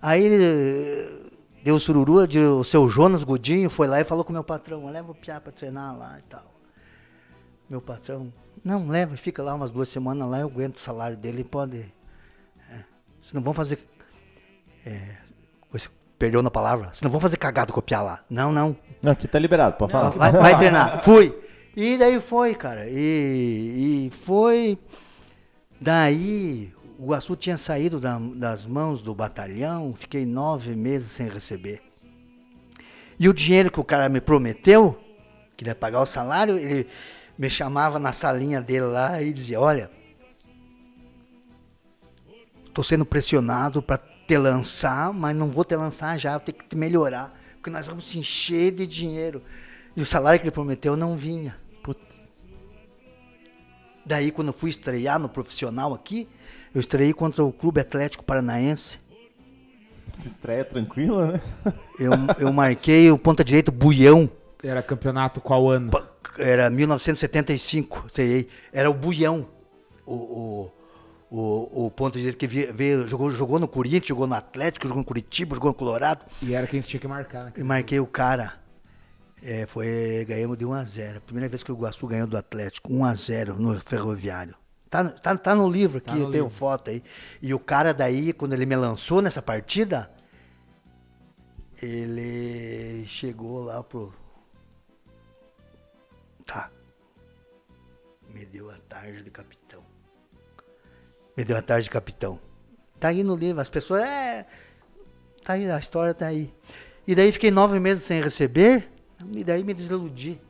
Aí ele deu sururu, de- o seu Jonas Godinho foi lá e falou com o meu patrão, leva o Piá pra treinar lá e tal. Meu patrão, não, leva, fica lá umas duas semanas lá, eu aguento o salário dele, pode. É, vocês não vão fazer. É, você perdeu na palavra, vocês não vão fazer cagado copiar lá. Não, não. Não, aqui tá liberado, pode falar. Vai, vai treinar. Fui. E daí foi, cara. E, e foi. Daí o Guaçu tinha saído da- das mãos do batalhão, fiquei nove meses sem receber. E o dinheiro que o cara me prometeu, que ele ia pagar o salário, ele me chamava na salinha dele lá e dizia, olha, tô sendo pressionado para te lançar, mas não vou te lançar já, eu tenho que te melhorar, porque nós vamos se encher de dinheiro. E o salário que ele prometeu não vinha. Daí, quando eu fui estrear no profissional aqui, eu estreiei contra o Clube Atlético Paranaense. Estreia tranquila, né? Eu, eu marquei o ponta direito Buião. Era campeonato qual ano? Era 1975, estreiei. Era o Buião. O, o, o, o ponta direito que veio, jogou, jogou no Corinthians, jogou no Atlético, jogou no Curitiba, jogou no Colorado. E era quem tinha que marcar, né? E marquei o cara. É, foi, ganhamos de 1 a 0 Primeira vez que o Guaçu ganhou do Atlético, 1 a 0 no Ferroviário. Tá, tá, tá no livro aqui, no eu tenho livro. foto aí. E o cara daí, quando ele me lançou nessa partida, ele chegou lá pro. Tá. Me deu a tarde de capitão. Me deu a tarde de capitão. Tá aí no livro, as pessoas. É. Tá aí, a história tá aí. E daí fiquei nove meses sem receber, e daí me desiludi.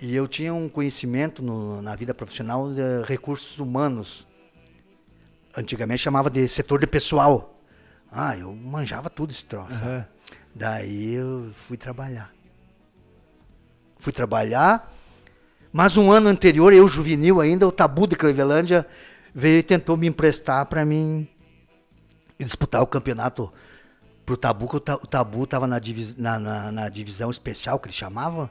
E eu tinha um conhecimento no- na vida profissional de recursos humanos. Antigamente chamava de setor de pessoal. Ah, eu manjava tudo esse troço. Aham. Daí eu fui trabalhar. Fui trabalhar, mas um ano anterior, eu juvenil ainda, o Tabu de Clevelândia veio e tentou me emprestar para mim disputar o campeonato pro Tabu, que o, Ta- o Tabu estava na, na- na- na divisão especial, que eles chamavam.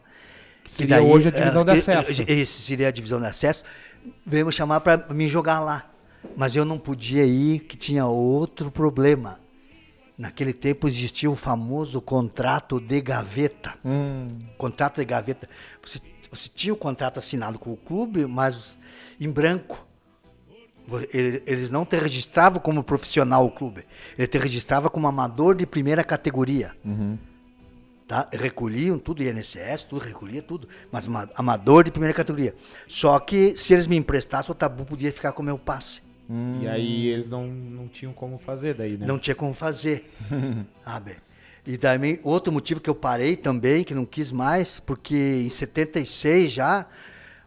Que seria hoje a divisão de acesso. Esse seria a divisão de acesso. Veio me chamar para me jogar lá. Mas eu não podia ir, que tinha outro problema. Naquele tempo existia o famoso contrato de gaveta. Contrato de gaveta. Você, você tinha o contrato assinado com o clube, mas em branco. Eles não te registravam como profissional o clube. Ele te registrava como amador de primeira categoria. Tá? Recolhiam tudo, INSS, tudo, recolhia tudo. Mas ama- amador de primeira categoria. Só que se eles me emprestassem, o tabu podia ficar com o meu passe. E aí eles não, não tinham como fazer daí, né? Não tinha como fazer. Sabe? E também, outro motivo que eu parei também, que não quis mais, porque em 76 já,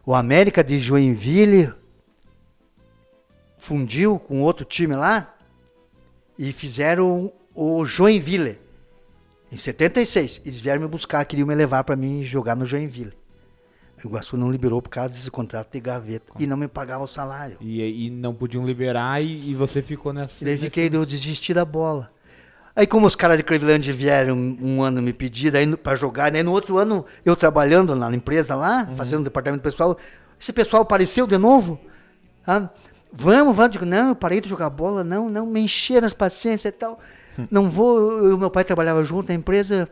o América de Joinville fundiu com outro time lá e fizeram o Joinville. Em 76, eles vieram me buscar, queriam me levar para mim jogar no Joinville. O Iguaçu não liberou por causa desse contrato de gaveta. E não me pagava o salário. E, e não podiam liberar e, e você ficou nessa. Daí fiquei, eu desisti da bola. Aí como os caras de Cleveland vieram um, um ano me pedir pra jogar, né? No outro ano eu trabalhando na empresa lá, fazendo departamento pessoal, esse pessoal apareceu de novo. Ah, vamos, vamos. Digo, não, eu parei de jogar bola, não, não, me encheram as paciências e tal. Não vou, eu meu pai trabalhava junto na empresa.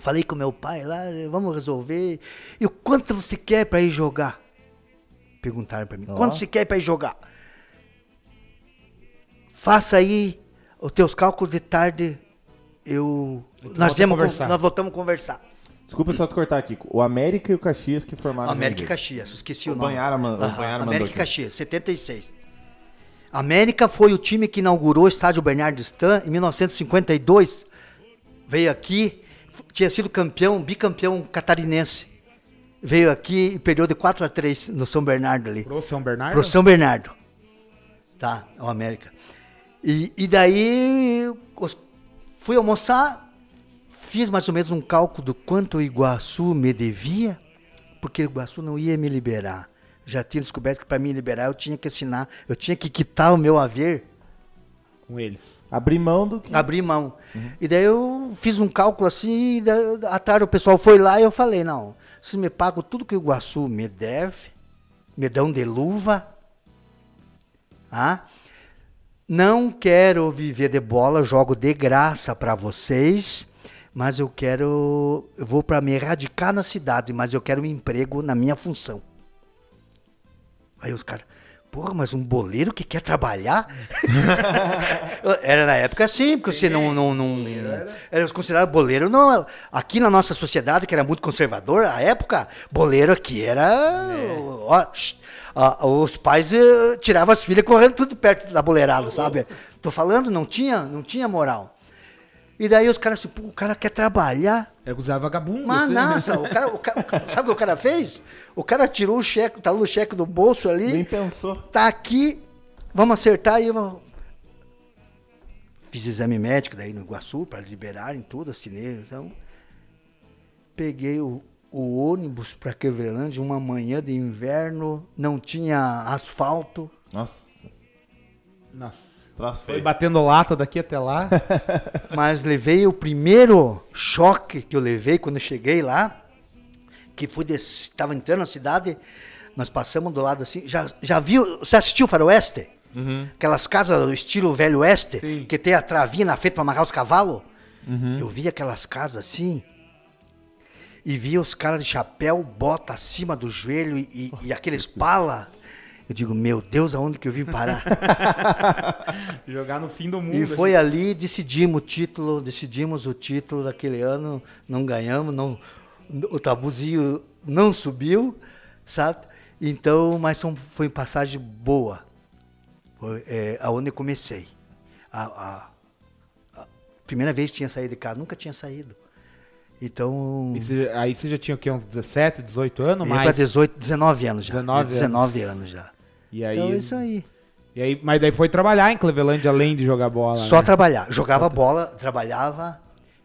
Falei com meu pai lá, vamos resolver. E o quanto você quer pra ir jogar? Perguntaram pra mim, quanto você quer pra ir jogar? faça aí os teus cálculos de tarde. Eu. volta Nós, con- conversar. nós voltamos a conversar. Desculpa só te cortar aqui. O América e o Caxias que formaram América e Caxias, esqueci o, O nome. Banhara man- o Banhara América e. Caxias, 76. América foi o time que inaugurou o estádio Bernardo Stan em 1952. Veio aqui, tinha sido campeão, bicampeão catarinense. Veio aqui e perdeu de 4 a 3 no São Bernardo ali. Pro São Bernardo? Pro São Bernardo. Tá, o América. E, e daí fui almoçar, fiz mais ou menos um cálculo do quanto o Iguaçu me devia, porque o Iguaçu não ia me liberar. Já tinha descoberto que para me liberar eu tinha que assinar, eu tinha que quitar o meu haver, Com eles. Abrir mão do que. abrir mão. E daí eu fiz um cálculo assim, e daí, à tarde o pessoal foi lá e eu falei, não, vocês me pagam tudo que o Iguaçu me deve, me dão de luva, ah? Não quero viver de bola, jogo de graça para vocês, mas eu quero, eu vou para me erradicar na cidade, mas eu quero um emprego na minha função. Aí os caras, porra, mas um boleiro que quer trabalhar? era na época assim, porque você não. não, não era considerado boleiro. Não, aqui na nossa sociedade, que era muito conservador, a época, boleiro aqui era. ó, shh, ah, os pais eh, tiravam as filhas correndo tudo perto da boleirada, sabe? Tô falando, não tinha, não tinha moral. E daí os caras assim, pô, o cara quer trabalhar. É usar vagabundo. Mas assim. nossa, o cara, o cara- o cara- sabe o que o cara fez? O cara tirou o cheque, tá no cheque do bolso ali Nem pensou. tá aqui, vamos acertar e eu vou- fiz exame médico daí no Iguaçu para liberarem tudo, assinei, então peguei o, o ônibus para Quevrelândia uma manhã de inverno, não tinha asfalto, Nossa, Nossa. Troço Foi feio. batendo lata daqui até lá. mas levei o primeiro choque que eu levei quando eu cheguei lá, que fui estava entrando na cidade, nós passamos do lado assim, já, já viu, você assistiu Faroeste? Aquelas casas do estilo velho oeste, Sim. que tem a travinha na frente para amarrar os cavalos? Eu vi aquelas casas assim, e via os caras de chapéu, bota acima do joelho e, e- e aqueles pala. Eu digo, meu Deus, aonde que eu vim parar? Jogar no fim do mundo. E foi ali, decidimos o título, decidimos o título daquele ano, não ganhamos, não, o tabuzinho não subiu, sabe? Então, mas foi uma passagem boa. Foi é, aonde eu comecei. A, a- a primeira vez que tinha saído de casa, nunca tinha saído. Então, você- aí você já tinha o quê? Uns 17, 18 anos? ia para Mais? 18, 19 anos já. 19 19, 19 anos já. E aí, Então é isso aí. E aí, mas daí foi trabalhar em Cleveland além de jogar bola. Só né? trabalhar. Jogava bola, trabalhava,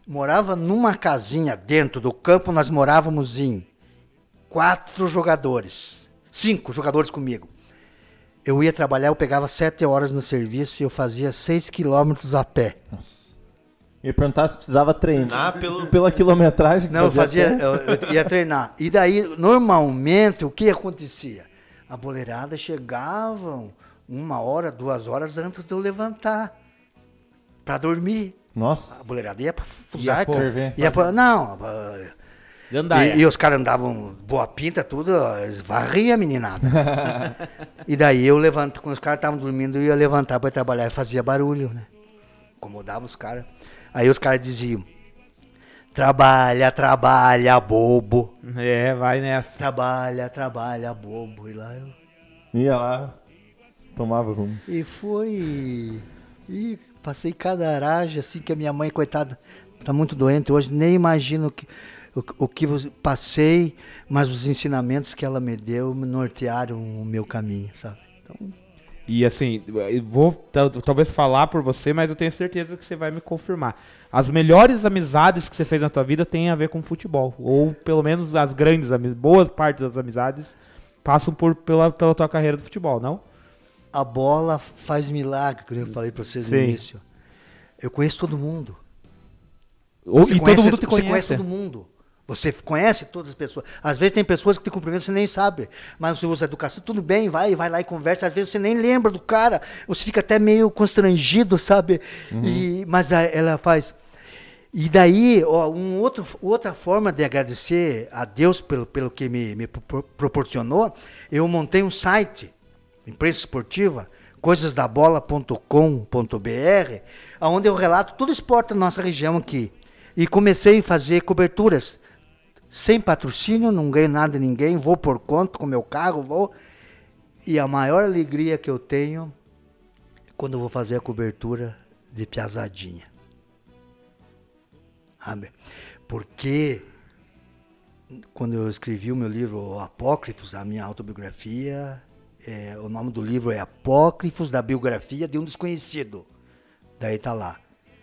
morava numa casinha dentro do campo, nós morávamos em quatro jogadores. Cinco jogadores comigo. Eu ia trabalhar, eu pegava sete horas no serviço e eu fazia seis quilômetros a pé. Eu ia perguntar se precisava treinar pelo, pela quilometragem que Não, eu fazia, até. eu, eu ia treinar. E daí, normalmente, o que acontecia? A boleirada chegavam uma hora, duas horas antes de eu levantar para dormir. A Nossa. boleirada ia pra Ia Fusarca. ferver. Ia pra, não, pra- Gandaia. e, e os caras andavam boa pinta, tudo, eles varria a meninada. e daí eu levanto, quando os caras estavam dormindo, eu ia levantar para trabalhar e fazia barulho, né? Incomodava os caras. Aí os caras diziam: trabalha, trabalha, bobo. É, vai nessa. Trabalha, trabalha, bobo. E lá eu. Ia lá, tomava rumo. E foi. E passei cada aragem, assim, que a minha mãe, coitada, tá muito doente hoje, nem imagino o que, o, o que você- passei, mas os ensinamentos que ela me deu me nortearam o meu caminho, sabe? Então, E assim, vou tal- talvez falar por você, mas eu tenho certeza que você vai me confirmar. As melhores amizades que você fez na tua vida têm a ver com futebol. Ou pelo menos as grandes amizades, boas partes das amizades passam por, pela, pela tua carreira do futebol, não? a bola faz milagre, como eu falei para vocês no Sim. início. Eu conheço todo mundo. Ou, Você e conhece- todo mundo te Você conhece. conhece todo mundo. Você conhece todas as pessoas. Às vezes tem pessoas que te cumprimentam e você nem sabe. Mas você usa educação, tudo bem, vai, vai lá e conversa. Às vezes você nem lembra do cara. Você fica até meio constrangido, sabe? E, mas a- ela faz. E daí, ó, um outro, outra forma de agradecer a Deus pelo, pelo que me, me pro- proporcionou, eu montei um site, imprensa esportiva, coisasdabola.com.br, onde eu relato todo o esporte da nossa região aqui. E comecei a fazer coberturas sem patrocínio, não ganho nada de ninguém, vou por conta com meu carro, vou. E a maior alegria que eu tenho é quando eu vou fazer a cobertura de piazadinha. Sabe? Porque quando eu escrevi o meu livro Apócrifos, a minha autobiografia, é, o nome do livro é Apócrifos da Biografia de um Desconhecido. Daí tá lá,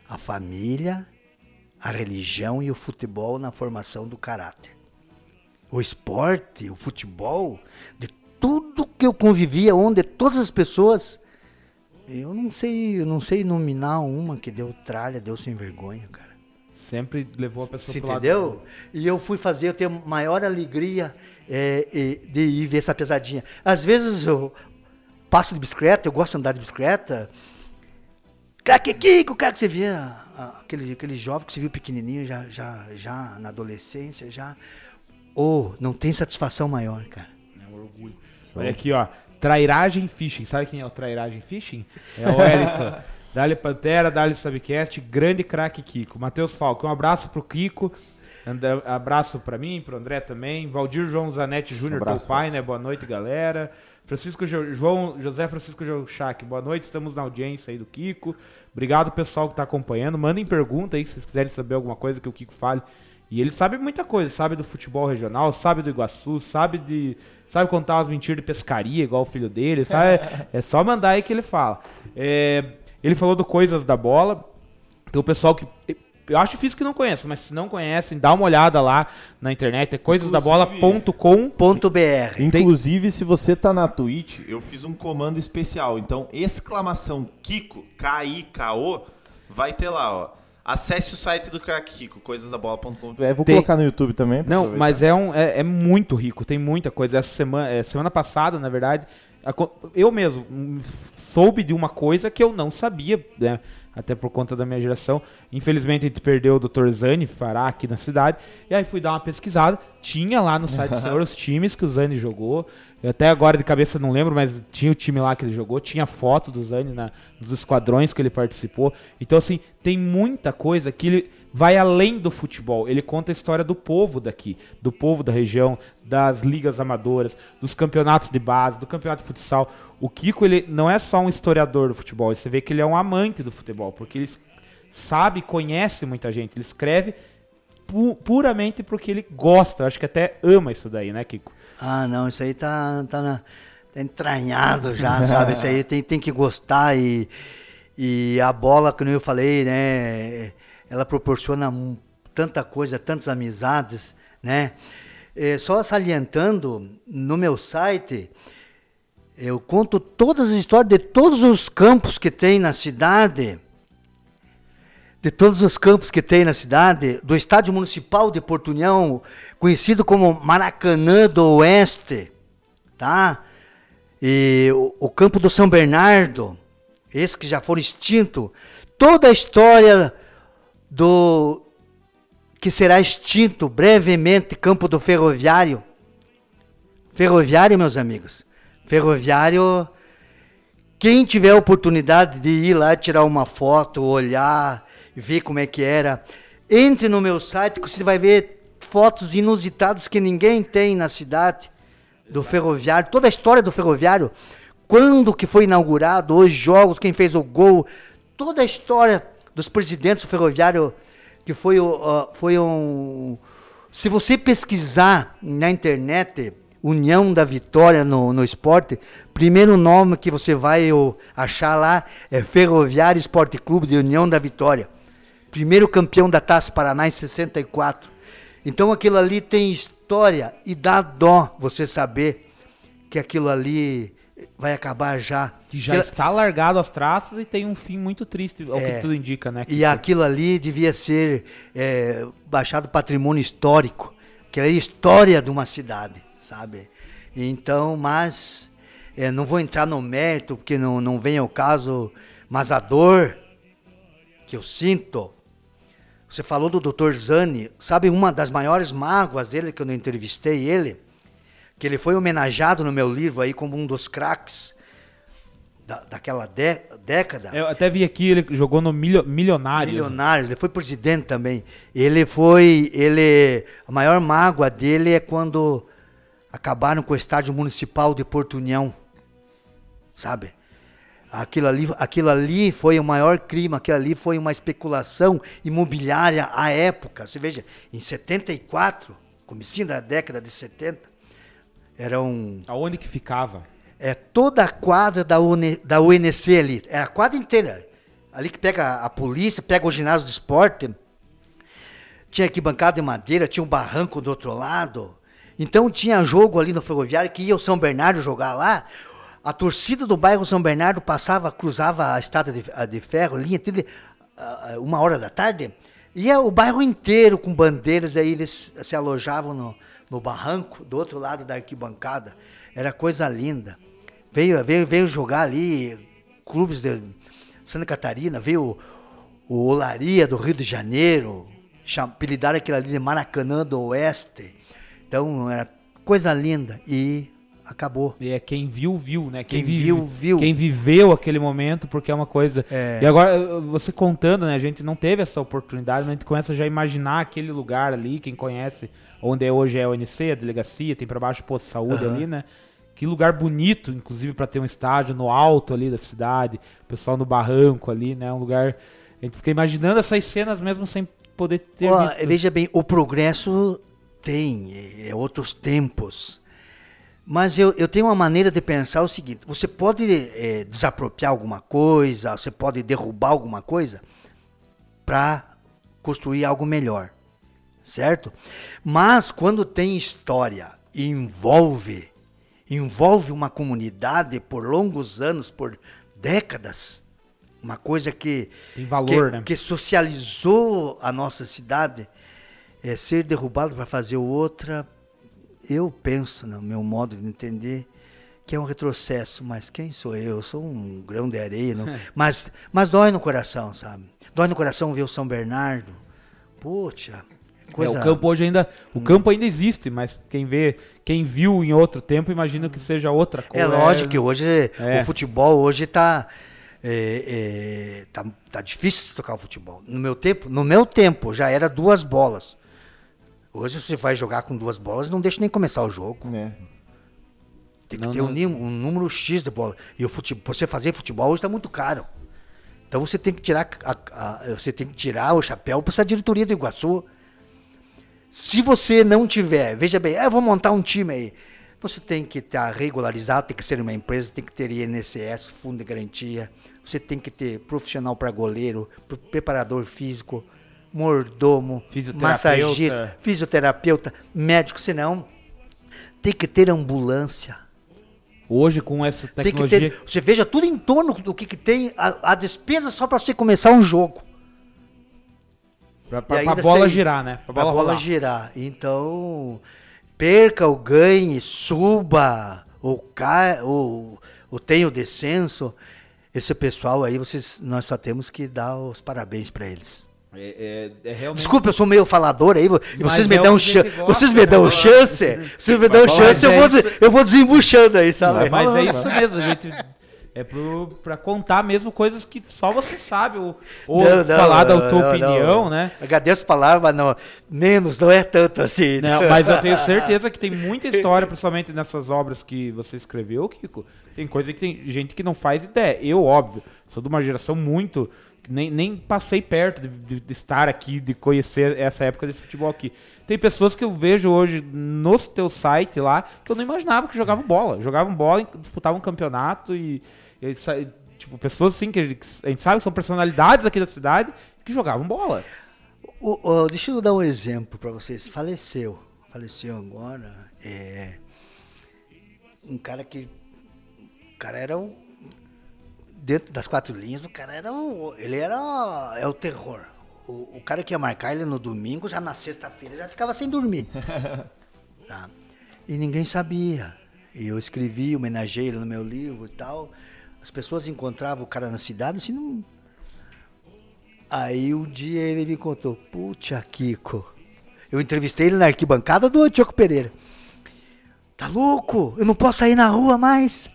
a família, a religião e o futebol na formação do caráter. O esporte, o futebol, de tudo que eu convivia, onde todas as pessoas, eu não sei, eu não sei nominar uma que deu tralha, deu sem vergonha, cara. Sempre levou a pessoa Você entendeu? E eu fui fazer, eu tenho maior alegria é, é, de ir ver essa pesadinha. Às vezes eu passo de bicicleta, eu gosto de andar de bicicleta. Craque Kiko, cara que você via, ah, aquele, aquele jovem que você viu pequenininho, já, já, já na adolescência, já. Oh, não tem satisfação maior, cara. É um orgulho. Olha aqui, ó. Trairagem Fishing. Sabe quem é o Trairagem Fishing? É o Wellington. Dali Pantera, Dali Subcast, grande craque Kiko. Matheus Falco, um abraço pro Kiko. André- abraço pra mim, pro André também. Valdir João Zanetti Júnior, teu abraço, pai, né? Boa noite, galera. Francisco Jo- João, José Francisco Jouchac, boa noite, estamos na audiência aí do Kiko. Obrigado, pessoal que tá acompanhando. Mandem pergunta aí se vocês quiserem saber alguma coisa que o Kiko fale. E ele sabe muita coisa, sabe do futebol regional, sabe do Iguaçu, sabe de. Sabe contar umas mentiras de pescaria, igual o filho dele, sabe? é só mandar aí que ele fala. É, ele falou do Coisas da Bola. Tem o pessoal que. Eu acho difícil que não conheça, mas se não conhecem, dá uma olhada lá na internet, é coisasdabola.com. Ponto BR. Inclusive, se você tá na Twitch, eu fiz um comando especial. Então, exclamação Kiko, K-I-K-O, vai ter lá, ó. Acesse o site do Crack Kiko, coisasdabola.com. É, vou Tem- colocar no YouTube também. Não, aproveitar. mas é, um, é, é muito rico, tem muita coisa. Essa semana, é, semana passada, na verdade, eu mesmo hum, soube de uma coisa que eu não sabia, né? Até por conta da minha geração. Infelizmente a gente perdeu o Dr. Zani Fará aqui na cidade. E aí fui dar uma pesquisada. Tinha lá no site do senhor os times que o Zani jogou. Eu até agora de cabeça não lembro, mas tinha o time lá que ele jogou, tinha foto do Zani na, nos esquadrões que ele participou. Então, assim, tem muita coisa que ele vai além do futebol. Ele conta a história do povo daqui, do povo da região, das ligas amadoras, dos campeonatos de base, do campeonato de futsal. O Kiko, ele não é só um historiador do futebol, você vê que ele é um amante do futebol, porque ele sabe, conhece muita gente, ele escreve pu- puramente porque ele gosta, eu acho que até ama isso daí, né, Kiko? Ah, não, isso aí tá, tá, na- tá entranhado já, sabe? Isso aí tem, tem que gostar e, e a bola, como eu falei, né? Ela proporciona tanta coisa, tantas amizades, né? É, só salientando, no meu site, eu conto todas as histórias de todos os campos que tem na cidade, de todos os campos que tem na cidade, do Estádio Municipal de Porto União, conhecido como Maracanã do Oeste, tá? E o, o campo do São Bernardo, esse que já foram extinto, toda a história do que será extinto brevemente, campo do Ferroviário. Ferroviário, meus amigos. Ferroviário quem tiver oportunidade de ir lá tirar uma foto, olhar, ver como é que era, entre no meu site que você vai ver fotos inusitadas que ninguém tem na cidade do ferroviário, toda a história do ferroviário, quando que foi inaugurado, os jogos, quem fez o gol, toda a história dos presidentes do ferroviário que foi, ó, foi um se você pesquisar na internet União da Vitória no, no esporte, primeiro nome que você vai ó, achar lá é Ferroviário Esporte Clube de União da Vitória. Primeiro campeão da Taça Paraná em 64. Então aquilo ali tem história e dá dó você saber que aquilo ali vai acabar já. Que já está largado as traças e tem um fim muito triste, ao É. que tudo indica, né? E aquilo ali devia ser é, baixado patrimônio histórico, que é a história de uma cidade, sabe? Então, mas é, não vou entrar no mérito, porque não, não vem ao caso, mas a dor que eu sinto. Você falou do Dr. Zani, sabe uma das maiores mágoas dele, que eu não entrevistei ele? Que ele foi homenageado no meu livro aí como um dos craques da, daquela dé- década. Eu até vi aqui, ele jogou no Milio- Milionários. Milionários, ele foi presidente também. Ele foi, ele, a maior mágoa dele é quando acabaram com o estádio municipal de Porto União, sabe? Aquilo ali, aquilo ali foi o maior crime, aquilo ali foi uma especulação imobiliária à época. Você veja, em 74, comecinho da década de 70, era um... Aonde que ficava? É toda a quadra da, UNE, da UNC ali, é a quadra inteira. Ali que pega a polícia, pega o ginásio de esporte, tinha arquibancada de madeira, tinha um barranco do outro lado. Então tinha jogo ali no ferroviário que ia o São Bernardo jogar lá. A torcida do bairro São Bernardo passava, cruzava a estrada de, de ferro, linha, uh, uma hora da tarde. Ia o bairro inteiro com bandeiras, aí eles se alojavam no, no barranco, do outro lado da arquibancada. Era coisa linda. Veio, veio, veio jogar ali clubes de Santa Catarina, veio o, o Olaria do Rio de Janeiro, apelidaram aquilo ali de Maracanã do Oeste. Então era coisa linda. E acabou. E é quem viu, viu, né? Quem, quem viu, viu. Quem viveu aquele momento, porque é uma coisa. É. E agora, você contando, né? A gente não teve essa oportunidade, mas a gente começa já a imaginar aquele lugar ali, quem conhece, onde é hoje é a ONC, a delegacia, tem para baixo o posto de saúde uhum. ali, né? Que lugar bonito, inclusive, para ter um estádio no alto ali da cidade, o pessoal no barranco ali, né? Um lugar. A gente fica imaginando essas cenas mesmo sem poder ter oh, visto. Veja bem, o progresso tem, é, é outros tempos. Mas eu, eu tenho uma maneira de pensar o seguinte: você pode é, desapropriar alguma coisa, você pode derrubar alguma coisa para construir algo melhor, certo? Mas quando tem história e envolve, envolve uma comunidade por longos anos, por décadas, uma coisa que tem valor, que, né? que socializou a nossa cidade, é, ser derrubado para fazer outra eu penso, no meu modo de entender, que é um retrocesso, mas quem sou eu? Eu sou um grão de areia, não? mas, mas dói no coração, sabe? Dói no coração ver o São Bernardo. Puxa, coisa... É, o campo hoje ainda, o hum. campo ainda existe, mas quem vê, quem viu em outro tempo, imagina que seja outra é coisa. É lógico que hoje é. o futebol hoje está é, é, tá, tá difícil tocar o futebol. No meu tempo, no meu tempo já era duas bolas. Hoje você vai jogar com duas bolas, não deixa nem começar o jogo. É. Tem que não, ter não... Um, um, número X de bola. E o futebol, você fazer futebol hoje está muito caro. Então você tem que tirar, a, a, você tem que tirar o chapéu para essa diretoria do Iguaçu. Se você não tiver, veja bem, ah, eu vou montar um time aí. Você tem que estar regularizado, tem que ser uma empresa, tem que ter INSS, fundo de garantia. Você tem que ter profissional para goleiro, preparador físico, mordomo, massagista, fisioterapeuta, médico, senão tem que ter ambulância. Hoje, com essa tecnologia. Ter, você veja tudo em torno do que, que tem a, a despesa só para você começar um jogo. Para a bola girar, né? Para a bola, bola girar. Então, perca ou ganhe, suba ou caia, ou, ou tenha o descenso. Esse pessoal aí, vocês, nós só temos que dar os parabéns para eles. É, é, é realmente... Desculpa, eu sou meio falador aí. Vocês me, dão gosta, vocês me dão chance. Vocês me dão chance, eu vou, eu vou desembuchando aí, sabe? Mas é isso mesmo, a gente. É pro, pra contar mesmo coisas que só você sabe, ou, ou não, não, falar da tua não, opinião, né? Agradeço a palavra, mas não, menos, não é tanto assim. Não, mas eu tenho certeza que tem muita história, principalmente nessas obras que você escreveu, Kiko. Tem coisa que tem gente que não faz ideia. Eu, óbvio, sou de uma geração muito nem, nem passei perto de, de, de, estar aqui, de conhecer essa época de futebol aqui. Tem pessoas que eu vejo hoje no teu site lá que eu não imaginava que jogavam bola. Jogavam bola, disputavam um campeonato e, tipo, pessoas assim que a gente sabe que são personalidades aqui da cidade que jogavam bola. O, o, deixa eu dar um exemplo para vocês. Faleceu, faleceu agora. É, um cara que. O cara era um dentro das quatro linhas, o cara era um, ele era é o terror. O, o, cara que ia marcar ele no domingo, já na sexta-feira, já ficava sem dormir. tá? E ninguém sabia. E eu escrevi, homenageei ele no meu livro e tal. As pessoas encontravam o cara na cidade, assim, não... Aí um dia ele me contou, putz, Kiko. Eu entrevistei ele na arquibancada do Antioco Pereira. Tá louco? Eu não posso sair na rua mais.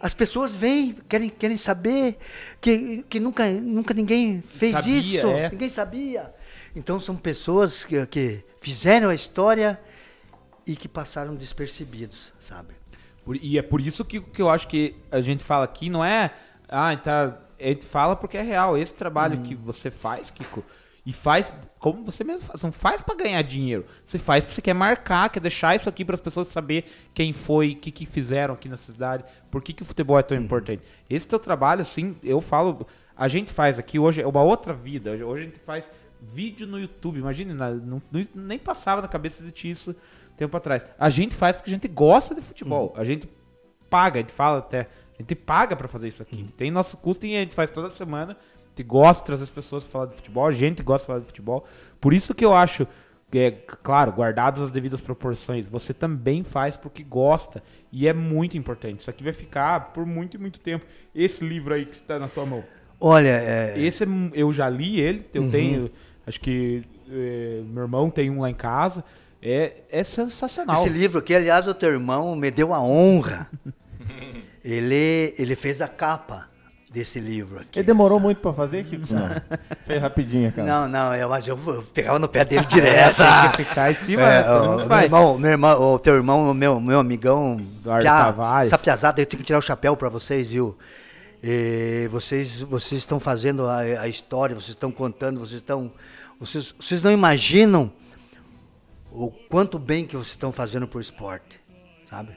As pessoas vêm, querem, querem saber que, que nunca, nunca ninguém fez sabia, isso, é. ninguém sabia. Então são pessoas que, que fizeram a história e que passaram despercebidos, sabe? E é por isso que, que eu acho que a gente fala aqui não é Ah, então a gente fala porque é real. Esse trabalho que você faz, Kiko, e faz como você mesmo faz. Não faz pra ganhar dinheiro. Você faz porque você quer marcar, quer deixar isso aqui para as pessoas saber quem foi, o que, que fizeram aqui na cidade, por que, que o futebol é tão importante. Esse teu trabalho, assim, eu falo. A gente faz aqui hoje, é uma outra vida. Hoje, a gente faz vídeo no YouTube. Imagine, na- não, não- nem passava na cabeça de ti isso tempo atrás. A gente faz porque a gente gosta de futebol. A gente paga, a gente fala até. A gente paga pra fazer isso aqui. Gente Tem nosso custo e a gente faz toda semana. A gente gosta de trazer as pessoas pra falar de futebol. A gente gosta de falar de futebol. Por isso que eu acho, que é, claro, guardadas as devidas proporções, você também faz porque gosta. E é muito importante. Isso aqui vai ficar por muito e muito tempo. Esse livro aí que está na tua mão. Olha, é, Esse é eu já li ele, eu tenho. Acho que eh, meu irmão tem um lá em casa. É, é sensacional. esse livro aqui, aliás, o teu irmão me deu a honra. ele, ele fez a capa desse livro aqui. Ele demorou muito pra fazer, Kiko? Não. Fez rapidinho, cara. Não, não, eu, mas eu, eu pegava no pé dele direto. Tem que ficar em cima, É, né? ó, não meu, irmão, meu irmão, o teu irmão, o meu, meu amigão, Eduardo Piá, Tavares. eu tenho que tirar o chapéu pra vocês, viu? E vocês, vocês estão fazendo a, a história, vocês estão contando, vocês estão, vocês, vocês não imaginam o quanto bem que vocês estão fazendo pro esporte, sabe?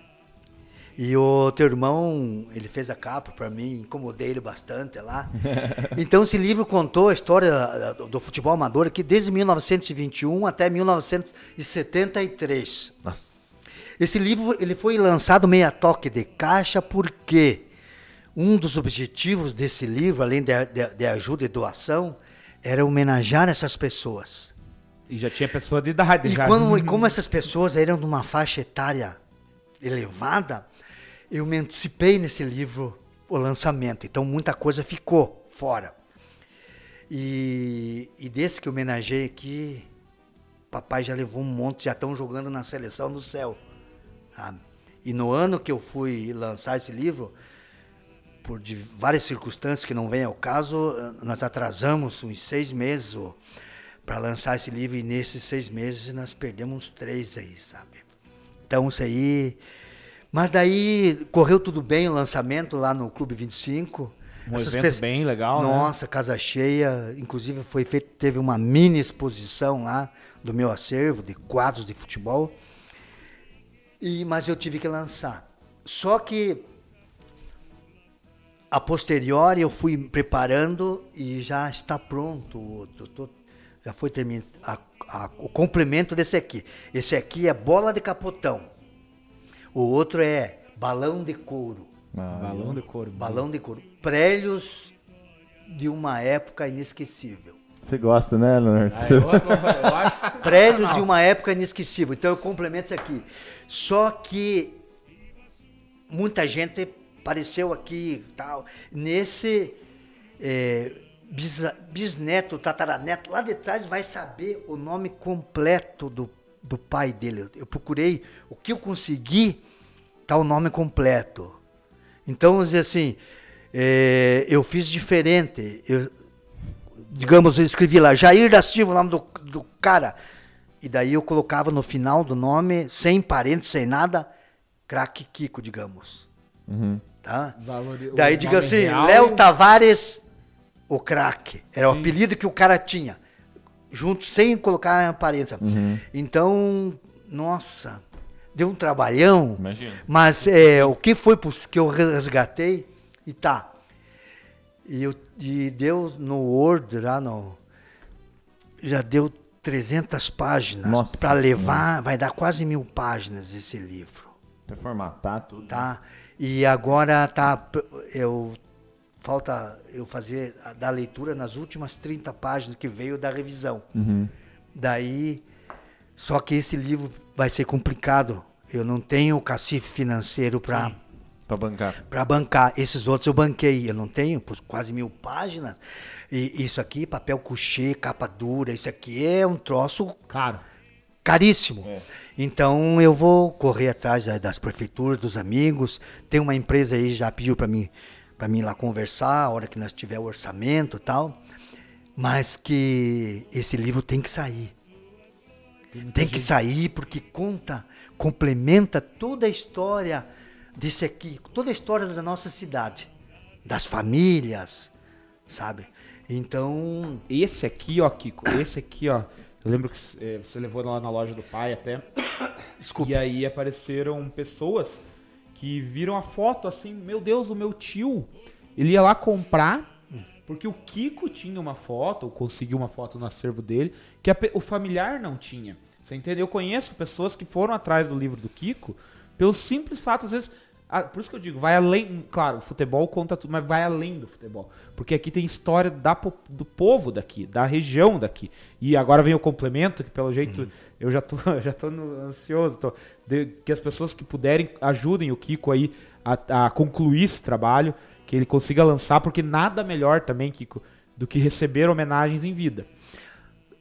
E o teu irmão, ele fez a capa para mim, incomodei ele bastante lá. Então esse livro contou a história do, do futebol amador aqui desde 1921 até 1973. Nossa. Esse livro ele foi lançado meia toque de caixa porque um dos objetivos desse livro, além de, de- de ajuda e doação, era homenagear essas pessoas. E já tinha pessoa de idade. E, já. quando, e como essas pessoas eram de uma faixa etária elevada, eu me antecipei nesse livro o lançamento. Então muita coisa ficou fora. E, e desse que homenageei aqui, papai já levou um monte, já estão jogando na seleção do céu. E no ano que eu fui lançar esse livro, por de várias circunstâncias que não vem ao caso, eh, nós atrasamos uns seis meses para lançar esse livro e nesses seis meses nós perdemos três aí, sabe? Então isso aí. Mas daí correu tudo bem o lançamento lá no Clube 25. Um Essas evento bem legal, né? Nossa, casa cheia. Inclusive foi feito, teve uma mini exposição lá do meu acervo de quadros de futebol. E, mas eu tive que lançar. Só que a posteriori eu fui preparando e já está pronto. o outro. Já foi terminado o complemento desse aqui. Esse aqui é bola de capotão. O outro é balão de couro. Ah, Balão de couro. Balão de couro. Prélhios de uma época inesquecível. Você gosta, né, Leonardo? Ah, eu, eu, eu acho Prélios de uma época inesquecível. Então eu complemento isso aqui. Só que muita gente apareceu aqui tal. Nesse é, bisa- bisneto, tataraneto, lá de trás vai saber o nome completo do, do pai dele. Eu procurei o que eu consegui, tá o nome completo. Então, vamos dizer assim, é, eu fiz diferente. Eu, digamos, eu escrevi lá, Jair da Silva, o nome do, do cara. E daí eu colocava no final do nome, sem parentes, sem nada, craque Kiko, digamos. Tá? Valori- o Daí diga assim, Léo Tavares, o craque. Era o apelido que o cara tinha. Junto, sem colocar parentes. Então, nossa, deu um trabalhão. Imagina. Mas é, o que foi que eu resgatei e tá. E, eu, e deu no Word lá no. Já deu 300 páginas. Para levar, vai dar quase mil páginas esse livro. Pra formatar tudo. Tá? E agora tá. Eu. Falta eu fazer a- da leitura nas últimas 30 páginas que veio da revisão. Daí. Só que esse livro vai ser complicado. Eu não tenho cacife financeiro para Pra bancar. para bancar. Esses outros eu banquei. Eu não tenho, por quase mil páginas. E isso aqui, papel couché, capa dura, isso aqui é um troço Cara, caríssimo. Então eu vou correr atrás da- das prefeituras, dos amigos. Tem uma empresa aí já pediu para mim para mim lá conversar, a hora que nós tiver o orçamento, e tal. Mas que esse livro tem que sair. Tem que sair porque conta, complementa toda a história desse aqui, toda a história da nossa cidade, das famílias, sabe? Então, Esse aqui, ó, Kiko, esse aqui, ó. Eu lembro que eh, você levou lá na loja do pai até. desculpa. E aí apareceram pessoas que viram a foto assim, meu Deus, o meu tio, ele ia lá comprar, porque o Kiko tinha uma foto, ou conseguiu uma foto no acervo dele, que a o familiar não tinha. Você entendeu? Eu conheço pessoas que foram atrás do livro do Kiko pelo simples fato, às vezes. por isso que eu digo, vai além. Claro, o futebol conta tudo, mas vai além do futebol. Porque aqui tem história da, do povo daqui, da região daqui. E agora vem o complemento, que pelo jeito eu já tô, já tô ansioso. tô- de- que as pessoas que puderem ajudem o Kiko aí a, a concluir esse trabalho, que ele consiga lançar, porque nada melhor também, Kiko, do que receber homenagens em vida.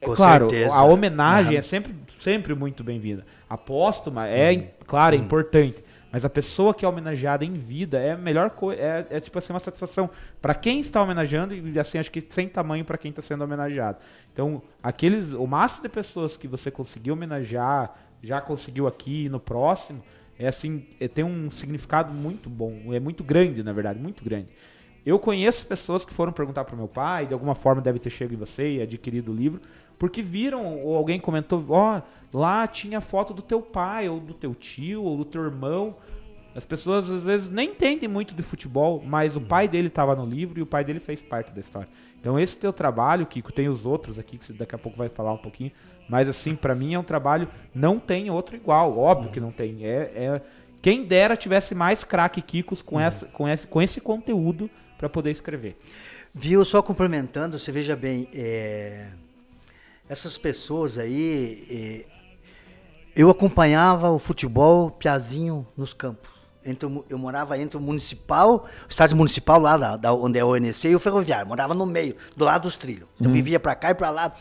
É Com claro, certeza. a homenagem Aham. é sempre, sempre muito bem-vinda. A póstuma é, claro, é importante. Mas a pessoa que é homenageada em vida é a melhor coisa. É, é tipo assim, uma satisfação para quem está homenageando e assim, acho que sem tamanho para quem está sendo homenageado. Então, aqueles, o máximo de pessoas que você conseguiu homenagear, já conseguiu aqui no próximo, é assim, é, tem um significado muito bom. É muito grande, na verdade, muito grande. Eu conheço pessoas que foram perguntar pro meu pai, de alguma forma deve ter chegado em você e adquirido o livro, porque viram, ou alguém comentou, ó, lá tinha foto do teu pai, ou do teu tio, ou do teu irmão. As pessoas às vezes nem entendem muito de futebol, mas o pai dele estava no livro e o pai dele fez parte da história. Então esse teu trabalho, Kiko, tem os outros aqui que você daqui a pouco vai falar um pouquinho, mas assim, pra mim é um trabalho não tem outro igual, óbvio que não tem. É, é quem dera tivesse mais craque Kikos com essa com esse com esse conteúdo pra poder escrever. Viu, só complementando, você veja bem, é, essas pessoas aí, é, eu acompanhava o futebol piazinho nos campos. Entre eu morava entre o municipal, o estádio municipal lá da, da- onde é o ONC e o ferroviário. Morava no meio, do lado dos trilhos. Então vivia pra cá e pra lá.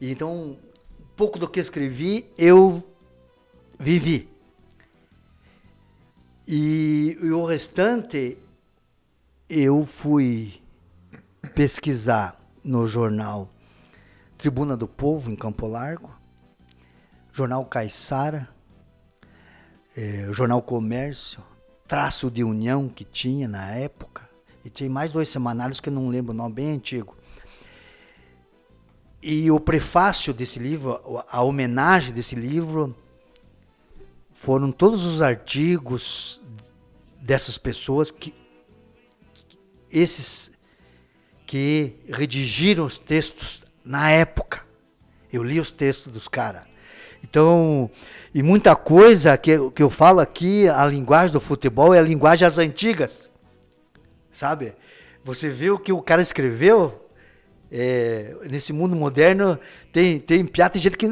E então, pouco do que escrevi, eu vivi. E, e o restante, eu fui pesquisar no jornal Tribuna do Povo, em Campo Largo, jornal Caiçara, eh, jornal Comércio, Traço de União que tinha na época, e tinha mais dois semanários que eu não lembro o nome, bem antigo. E o prefácio desse livro, a homenagem desse livro, foram todos os artigos dessas pessoas que esses que redigiram os textos na época. Eu li os textos dos caras. Então, e muita coisa que, eu- que eu falo aqui, a linguagem do futebol é a linguagem das antigas. Sabe? Você vê o que o cara escreveu, é, nesse mundo moderno, tem, tem piada, tem gente que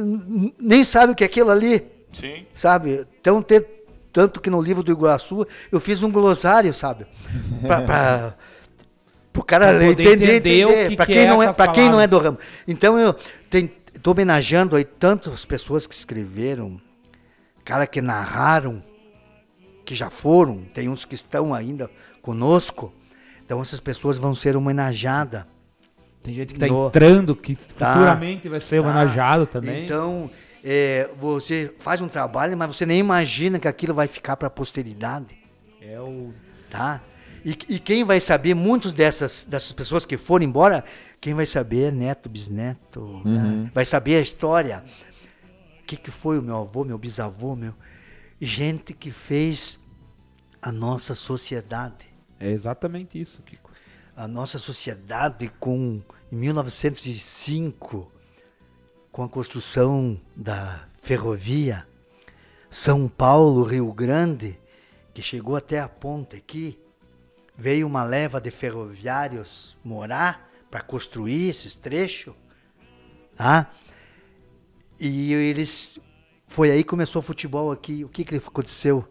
nem sabe o que é aquilo ali Sim. sabe? Então, te- tanto que no livro do Iguaçu eu fiz um glossário, sabe? Pra, pra, pro cara Pra entender, entender entender. que que quem é não é, para quem não é do ramo. Então eu tô homenageando aí tantas pessoas que escreveram, cara que narraram, que já foram, tem uns que estão ainda conosco. Então essas pessoas vão ser homenageadas. Tem gente que tá No- entrando, que Tá. futuramente vai ser Tá? homenageado também. Então, é, você faz um trabalho, mas você nem imagina que aquilo vai ficar para a posteridade, É o tá? E, e quem vai saber, muitos dessas, dessas pessoas que foram embora, quem vai saber é neto, bisneto, né? vai saber a história. O que, que foi o meu avô, meu bisavô, meu... Gente que fez a nossa sociedade. é exatamente isso, Kiko. a nossa sociedade com em 1905 com a construção da ferrovia São Paulo Rio Grande que chegou até a ponta aqui veio uma leva de ferroviários morar para construir esses trechos tá? e eles foi aí que começou o futebol aqui o que que aconteceu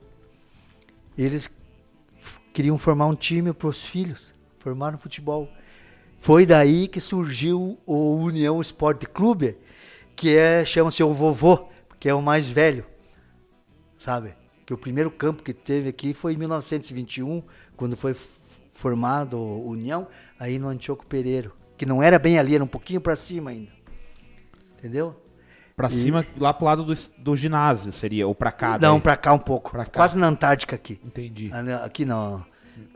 eles queriam formar um time para os filhos, formaram futebol. Foi daí que surgiu o União Esporte Clube, que é chama-se o vovô, que é o mais velho, sabe? Que o primeiro campo que teve aqui foi em 1921, quando foi formado União, aí no Antioco Pereiro, que não era bem ali, era um pouquinho para cima ainda. Entendeu? Pra E- cima, lá pro lado do, do ginásio seria, ou pra cá. não, para cá um pouco, cá. quase na Antártica aqui. Entendi. Ah, Aqui não.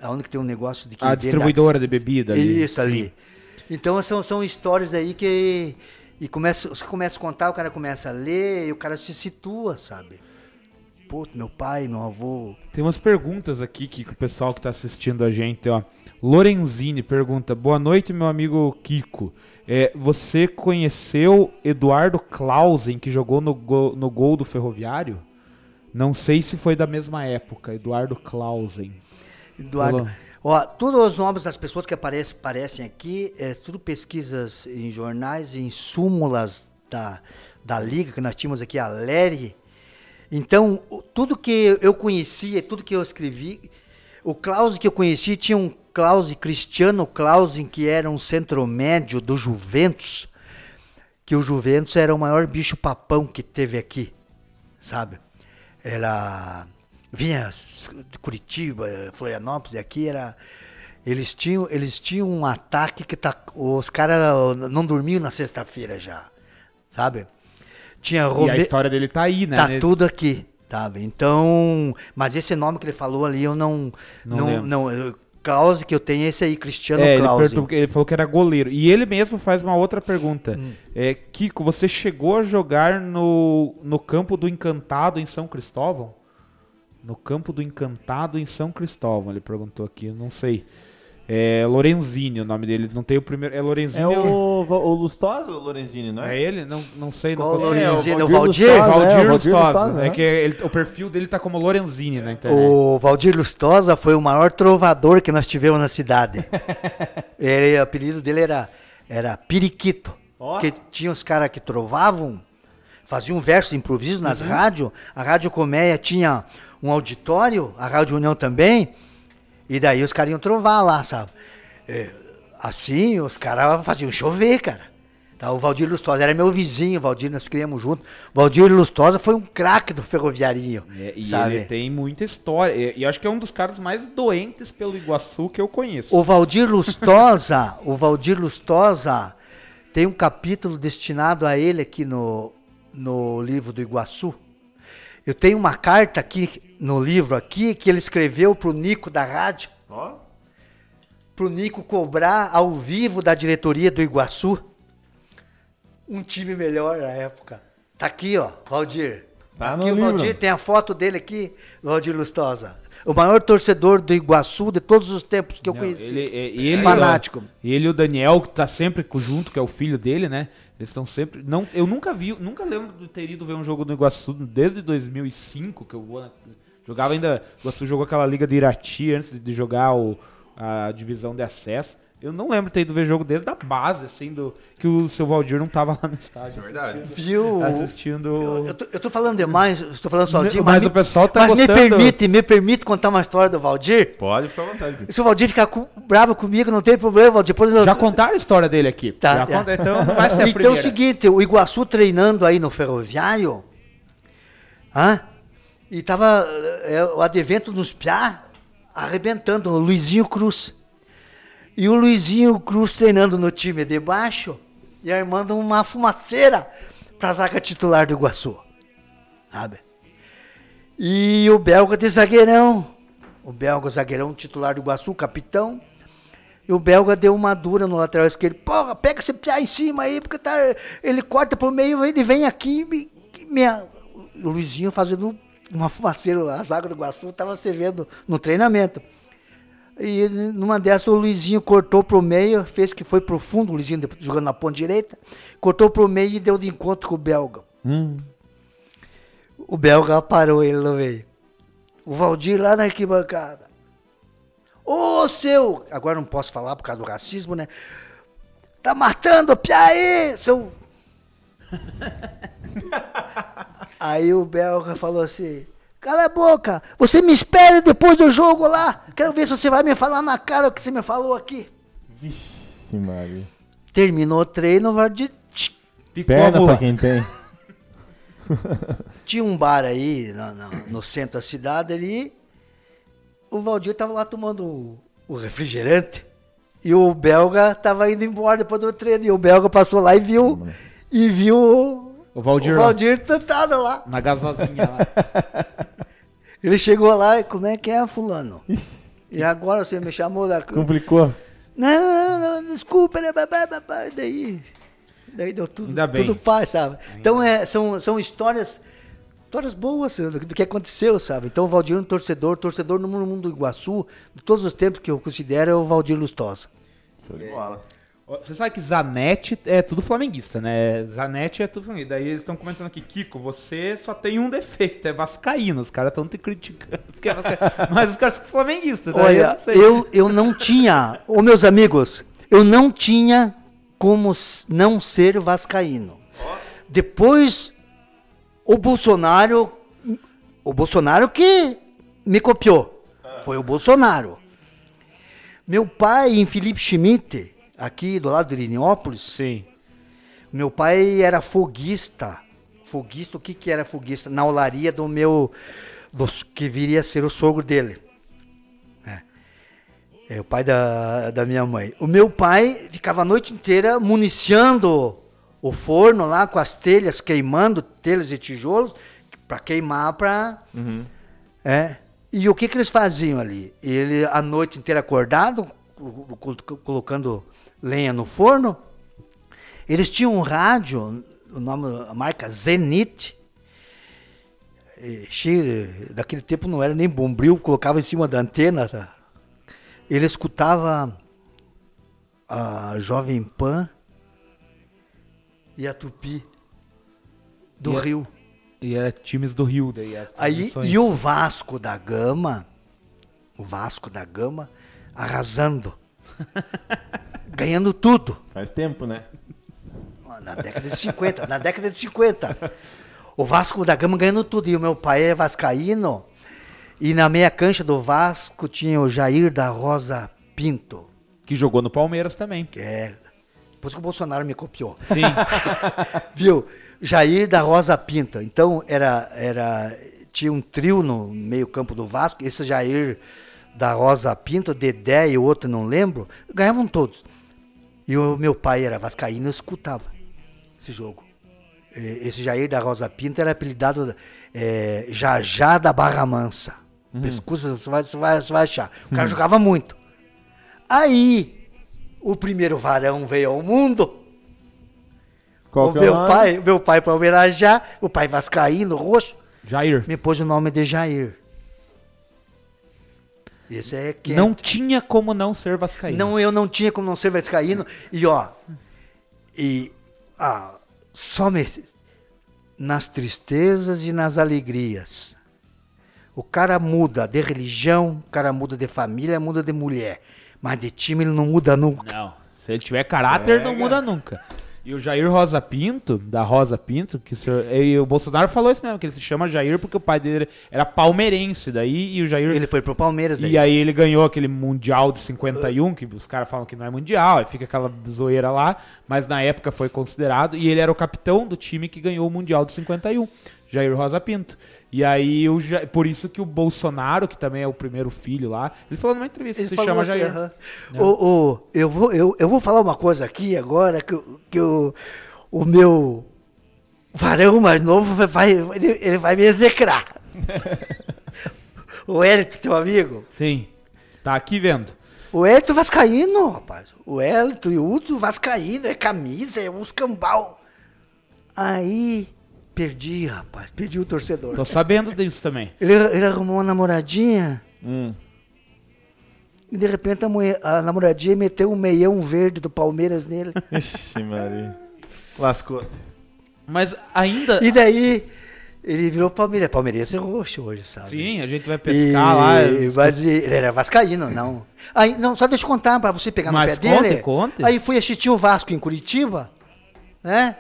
Aonde que tem um negócio de que A distribuidora de bebida ali. Isso ali. Então são, são histórias aí que. E começa, você começa a contar, o cara começa a ler, e o cara se situa, sabe? Pô, meu pai, meu avô. Tem umas perguntas aqui que, que o pessoal que tá assistindo a gente, ó. Lorenzini pergunta: Boa noite, meu amigo Kiko. É, você conheceu Eduardo Clausen, que jogou no, go- no gol do Ferroviário? Não sei se foi da mesma época, Eduardo Clausen. Eduardo. Ó, todos os nomes das pessoas que aparecem, aparecem aqui, é tudo pesquisas em jornais, em súmulas da, da Liga, que nós tínhamos aqui, a Lery. Então, tudo que eu conhecia, tudo que eu escrevi, o Klaus que eu conheci tinha um Klaus Cristiano Clausen, que era um centro médio do Juventus, que o Juventus era o maior bicho papão que teve aqui, sabe? Era vinha de Curitiba, Florianópolis, e aqui era eles tinham eles tinham um ataque que tá, os caras não dormiam na sexta-feira já, sabe? Tinha E a Rome- história dele tá aí, né? Tá né? tudo aqui, sabe? Então, mas esse nome que ele falou ali, eu não. Não Não, não, que eu tenho esse aí, Cristiano É, ele, ele falou que era goleiro. E ele mesmo faz uma outra pergunta. Hum. É, Kiko, você chegou a jogar no, no campo do Encantado em São Cristóvão? No campo do Encantado em São Cristóvão, ele perguntou aqui, eu não sei. É Lorenzini o nome dele, não tem o primeiro. É Lorenzini? É ou- o, o Lustosa, o Lorenzini, não É é? ele? Não, não sei. Qual não Lorenzini? É, o Valdir? Lustosa, Valdir é, o Valdir Lustosa. Lustosa, É né? que ele- o perfil dele tá como Lorenzini na internet. O Valdir Lustosa foi o maior trovador que nós tivemos na cidade. ele, o apelido dele era, era Periquito. Ó. Porque tinha os caras que trovavam, faziam verso de improviso nas rádios. A Rádio Colmeia tinha um auditório, a Rádio União também. E daí os caras iam trovar lá, sabe? É, assim, os caras faziam chover, cara. Tá, o Valdir Lustosa era meu vizinho, Valdir, nós criamos junto. O Valdir Lustosa foi um craque do ferroviarinho. É, e sabe? ele tem muita história. E, e acho que é um dos caras mais doentes pelo Iguaçu que eu conheço. O Valdir Lustosa, o Valdir Lustosa tem um capítulo destinado a ele aqui no, no livro do Iguaçu. Eu tenho uma carta aqui no livro aqui que ele escreveu pro Nico da rádio, Ó. pro Nico cobrar ao vivo da diretoria do Iguaçu um time melhor na época. Tá aqui, ó, Valdir. Tá no aqui o livro. Valdir, tem a foto dele aqui, Valdir Lustosa. O maior torcedor do Iguaçu de todos os tempos que eu Não, conheci. Ele, é- ele, Fanático. Ele e o Daniel, que tá sempre junto, que é o filho dele, né? Eles estão sempre. Não, eu nunca vi, nunca lembro de ter ido ver um jogo do Iguaçu desde 2005, que eu vou na- jogava ainda. O Iguaçu jogou aquela liga de Irati antes de jogar o, a divisão de acesso. Eu não lembro de ter ido ver jogo desde a base, assim, do, que o seu Valdir não tava lá no estádio. Verdade. Viu? Assistindo. Eu, eu tô, eu tô falando demais, estou falando sozinho, Mas me- o pessoal tá mas me gostando. permite, me permite contar uma história do Valdir? Pode ficar à vontade. Se o Valdir ficar com- bravo comigo, não tem problema, Valdir. Depois eu- Já contaram a história dele aqui. Tá, Já conta- então vai ser a Então é o seguinte, o Iguaçu treinando aí no ferroviário, hã? E tava é, o advento nos piá arrebentando, o Luizinho Cruz. E o Luizinho Cruz treinando no time de baixo e armando uma fumaceira pra zaga titular do Iguaçu. Sabe? E o belga de zagueirão, o belga zagueirão titular do Iguaçu, capitão, e o belga deu uma dura no lateral esquerdo. Porra, pega esse piá em cima aí, porque tá, ele corta por meio, ele vem aqui. Me, minha, o Luizinho fazendo uma fumaceira, a zaga do Iguaçu tava se vendo no treinamento. E numa dessas o Luizinho cortou pro meio, fez que foi pro fundo, o Luizinho jogando na ponta direita, cortou pro meio e deu de encontro com o belga. Hum. O belga parou ele no meio. O Valdir lá na arquibancada. Ô seu! Agora não posso falar por causa do racismo, né? Tá matando Piaí, seu. Aí o belga falou assim: Cala a boca, você me espere depois do jogo lá. Quero ver se você vai me falar na cara o que você me falou aqui. Vixe, Maria. Terminou o treino, o Valdir Picou Perna pra quem tem. Tinha um bar aí na- na- no centro da cidade ali. O Valdir tava lá tomando o, o refrigerante. E o belga tava indo embora depois do treino. E o belga passou lá e viu. E viu o, O Valdir, o lá, Valdir sentado lá. na gasosinha lá. Ele chegou lá e como é que é, fulano? E agora você me chamou da... Complicou. Não, não, não, desculpa, né? Daí, daí deu tudo, Ainda bem. tudo paz, sabe? Então é, são, são histórias, histórias boas do, do que aconteceu, sabe? Então o Valdir é um torcedor, torcedor no mundo do Iguaçu, de todos os tempos que eu considero, é o Valdir Lustosa. Show de bola. Você sabe que Zanetti é tudo flamenguista, né? Zanetti é tudo flamenguista. Daí eles estão comentando aqui, Kiko, você só tem um defeito, é vascaíno. Os caras estão te criticando. é. Mas os caras são flamenguistas. Olha, sei. eu, eu não tinha, ô meus amigos, eu não tinha como não ser vascaíno. Depois, o Bolsonaro, o Bolsonaro que me copiou, foi o Bolsonaro. Meu pai, em Felipe Schmidt, aqui do lado de Liniópolis, Sim. meu pai era foguista. Foguista, o que que era foguista? Na olaria do meu, dos, que viria a ser o sogro dele. É. É o pai da, da minha mãe. O meu pai ficava a noite inteira municiando o forno lá com as telhas, queimando telhas e tijolos para queimar para é. E o que, que eles faziam ali? Ele a noite inteira acordado, colo- colo- colocando lenha no forno. Eles tinham um rádio, o nome, a marca Zenit. cheio, daquele tempo não era nem bombril, colocava em cima da antena. tá? Ele escutava a Jovem Pan e a Tupi do E a- Rio. E é times do Rio daí. as Aí, e o Vasco da Gama, o Vasco da Gama, arrasando. ganhando tudo. Faz tempo, né? Na década de 50, na década de 50. O Vasco da Gama ganhando tudo. E o meu pai é vascaíno. E na meia cancha do Vasco tinha o Jair da Rosa Pinto. Que jogou no Palmeiras também. É... Depois que o Bolsonaro me copiou. Sim. Viu? Jair da Rosa Pinto. Então, era, era, tinha um trio no meio campo do Vasco. Esse Jair da Rosa Pinto, Dedé e o outro, não lembro. Ganhavam todos. E o meu pai era vascaíno, eu escutava esse jogo. Esse Jair da Rosa Pinto era apelidado eh, Jajá da Barra Mansa. Pescoço, você vai, você, vai, você vai achar. O cara jogava muito. Aí, o primeiro varão veio ao mundo. Qual o é meu nome? pai, meu pai para homenagear, o pai vascaíno, roxo, Jair. me pôs o nome de Jair. Esse é que Não tinha como não ser vascaíno. não eu não tinha como não ser vascaíno e ó e ah, só me, nas tristezas e nas alegrias. O cara muda de religião, o cara muda de família, muda de mulher, mas de time ele não muda nunca. Não. Se ele tiver caráter, não muda nunca. E o Jair Rosa Pinto, da Rosa Pinto, que o, senhor- e o Bolsonaro falou isso mesmo, que ele se chama Jair porque o pai dele era palmeirense daí, e o Jair... Ele foi pro Palmeiras daí. E aí ele ganhou aquele Mundial de 51, que os caras falam que não é Mundial, aí fica aquela zoeira lá, mas na época foi considerado, e ele era o capitão do time que ganhou o Mundial de 51, Jair Rosa Pinto. E aí, o por isso que o Bolsonaro, que também é o primeiro filho lá, ele falou numa entrevista, Ele se chama assim, Jair. aham. Ô, ô, eu, vou, eu, eu vou falar uma coisa aqui agora que, o- que o, o meu varão mais novo vai- vai, ele, ele vai me execrar. o Hélito, teu amigo. Sim, tá aqui vendo. O Hélito Vascaíno, rapaz. O Hélito e o Uto Vascaíno, é camisa, é um escambau. Aí, perdi, rapaz, perdi o torcedor. Tô sabendo disso também. Ele, ele arrumou uma namoradinha Hum. e de repente a, mulher- a namoradinha meteu um meião verde do Palmeiras nele. Ixi, Maria. Lascou-se. Mas ainda... E daí ele virou Palmeiras. Palmeirense é roxo hoje, sabe? Sim, a gente vai pescar lá. E, mas e- ele era vascaíno, não. Aí, não, só deixa eu contar pra você pegar Mas no pé conte, dele. conte. Aí fui assistir o Vasco em Curitiba, né?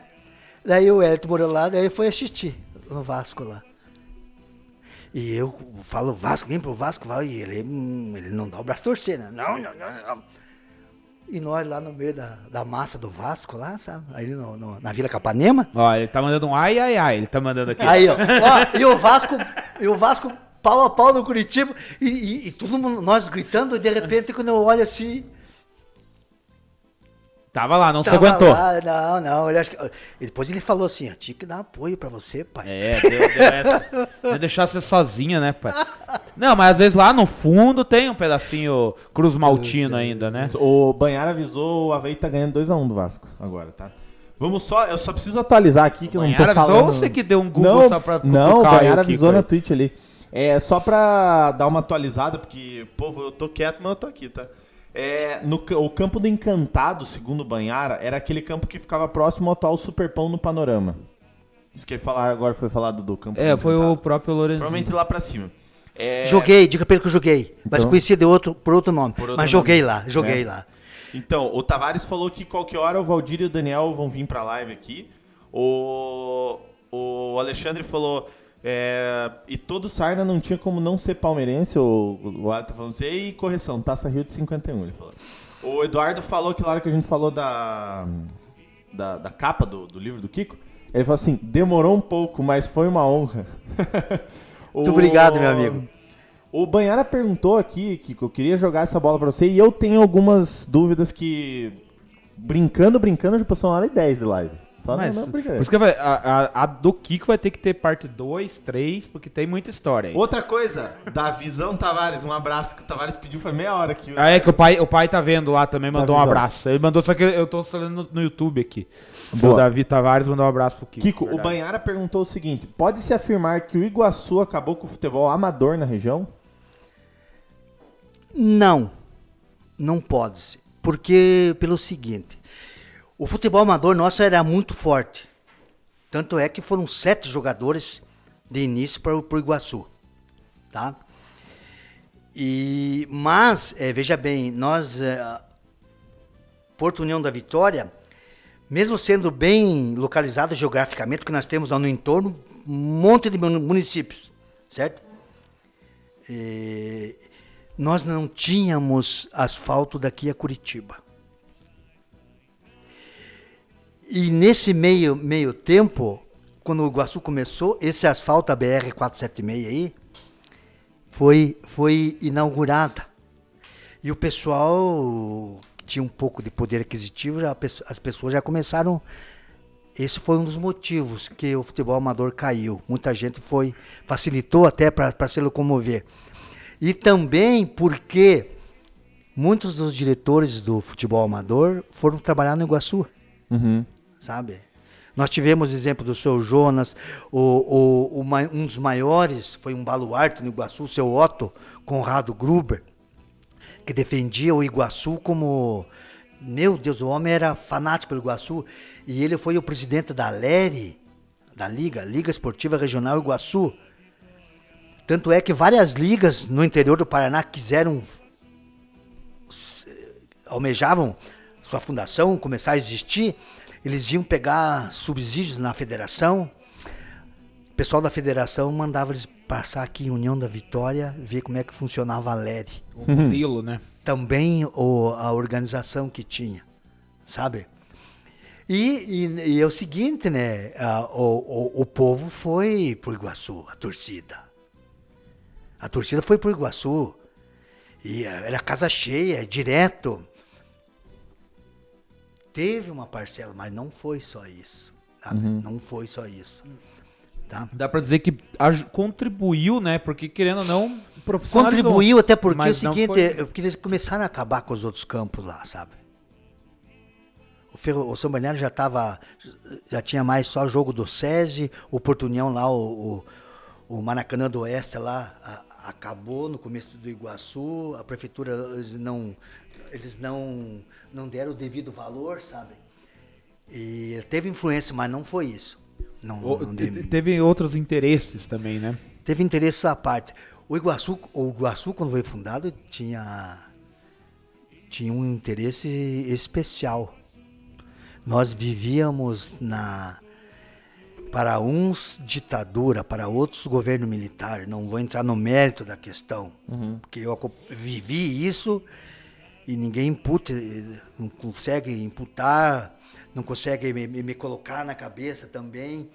Daí o Hélito morou lá, daí foi assistir no Vasco lá. E eu falo, Vasco, vem pro Vasco, vai. E ele, hum, ele não dá o braço torcer, né? Não, não, não, não. E nós lá no meio da, da massa do Vasco, lá, sabe? Aí no, no- na Vila Capanema. Ó, ele tá mandando um ai, ai, ai. Ele tá mandando aqui. Aí, ó, ó, e o Vasco, e o Vasco pau a pau no Curitiba, e, e- e todo mundo, nós gritando, e de repente, quando eu olho assim, Tava lá, não se Tava aguentou. lá, não, não. Ele acho que, depois ele falou assim: ó, tinha que dar apoio pra você, pai. É, deu, deu essa. Deixar você sozinha, né, pai? Não, mas às vezes lá no fundo tem um pedacinho Cruz Maltino ainda, né? O Banhar avisou, o Havaí tá ganhando 2x1 do Vasco agora, tá? Vamos só, eu só preciso atualizar aqui que eu não tô Banhar avisou falando. ou você que deu um Google não, só pra Não, o Banhar avisou na? Twitch ali. É só pra dar uma atualizada, porque, povo, eu tô quieto, mas eu tô aqui, tá? É, no, o campo do Encantado, segundo o Banhara, era aquele campo que ficava próximo ao atual Superpão no Panorama. Isso que falar agora foi falado do campo É, do foi Encantado. o próprio Lorenzinho. Provavelmente lá pra cima. É, Joguei, diga pra ele que eu joguei. Mas Então- conhecia de outro, por outro nome. Por outro mas joguei nome. lá, joguei É. lá. Então, o Tavares falou que qualquer hora o Valdir e o Daniel vão vir pra live aqui. O, o Alexandre falou. É, e todo Sarna não tinha como não ser palmeirense. O, o Alex tá falando assim. E correção, Taça Rio de 51. Ele falou. O Eduardo falou que na hora que a gente falou da, da, da capa do, do livro do Kiko, ele falou assim: demorou um pouco, mas foi uma honra. Muito obrigado, meu amigo. O Banhara perguntou aqui, Kiko, eu queria jogar essa bola pra você e eu tenho algumas dúvidas que. Brincando, brincando, já passou uma hora e 10 de live. Só Mas, não, não por brincadeira. isso que vai, a, a- a do Kiko vai ter que ter parte 2, 3, porque tem muita história aí. Outra coisa, da Visão Tavares, um abraço que o Tavares pediu foi meia hora aqui. Ah, é que o pai, o pai tá vendo lá também, mandou um abraço. Ele mandou, só que eu tô falando no, no YouTube aqui. O Boa. Davi Tavares mandou um abraço pro Kiko. Kiko, o. Banhara perguntou o seguinte: pode-se afirmar que o Iguaçu acabou com o futebol amador na região? Não, não pode ser. Porque, pelo seguinte, o futebol amador nosso era muito forte. Tanto é que foram sete jogadores de início para o Iguaçu. Tá? E, mas, eh, veja bem, nós, eh, Porto União da Vitória, mesmo sendo bem localizado geograficamente, porque nós temos lá no entorno um monte de mun- municípios, certo? Nós não tínhamos asfalto daqui a Curitiba. E nesse meio, meio tempo, quando o Iguaçu começou, esse asfalto, a BR-476 aí, foi, foi inaugurada. E o pessoal que tinha um pouco de poder aquisitivo, já, as pessoas já começaram. Esse foi um dos motivos que o futebol amador caiu. Muita gente foi, facilitou até para se locomover. E também porque muitos dos diretores do futebol amador foram trabalhar no Iguaçu Uhum. Sabe? Nós tivemos exemplo do seu Jonas, o, o, o um dos maiores foi um baluarte no Iguaçu, o seu Otto Conrado Gruber, que defendia o Iguaçu como. Meu Deus, o homem era fanático pelo Iguaçu e ele foi o presidente da LERE, da Liga, Liga Esportiva Regional Iguaçu. Tanto é que várias ligas no interior do Paraná quiseram almejavam sua fundação começar a existir, eles iam pegar subsídios na federação. O pessoal da federação mandava eles passar aqui em União da Vitória, ver como é que funcionava a LERE. O modelo, né? Também o, a organização que tinha, sabe? E, e- e é o seguinte, né? o, o, o povo foi pro Iguaçu, a torcida. A torcida foi pro Iguaçu. E ah, era casa cheia, direto. Teve uma parcela, mas não foi só isso. sabe? Não foi só isso. Tá? Dá pra dizer que contribuiu, né? Porque querendo ou não. Contribuiu até porque é o seguinte, foi- porque eles começaram a acabar com os outros campos lá, sabe? O, Ferro, o São Bernardo já tava, já tinha mais só jogo do SESI, o Porto União lá, o, o, o Maracanã do Oeste lá, a- acabou no começo do Iguaçu, a prefeitura, não, eles não, não deram o devido valor, sabe? E teve influência, mas não foi isso. Não, O- não te- deu- Teve outros interesses também, né? teve interesse à parte. O Iguaçu, o Iguaçu quando foi fundado, tinha, tinha um interesse especial. Nós vivíamos na para uns ditadura, para outros governo militar. Não vou entrar no mérito da questão, porque eu vivi isso e ninguém imputa, não consegue imputar, não consegue me, me- colocar na cabeça também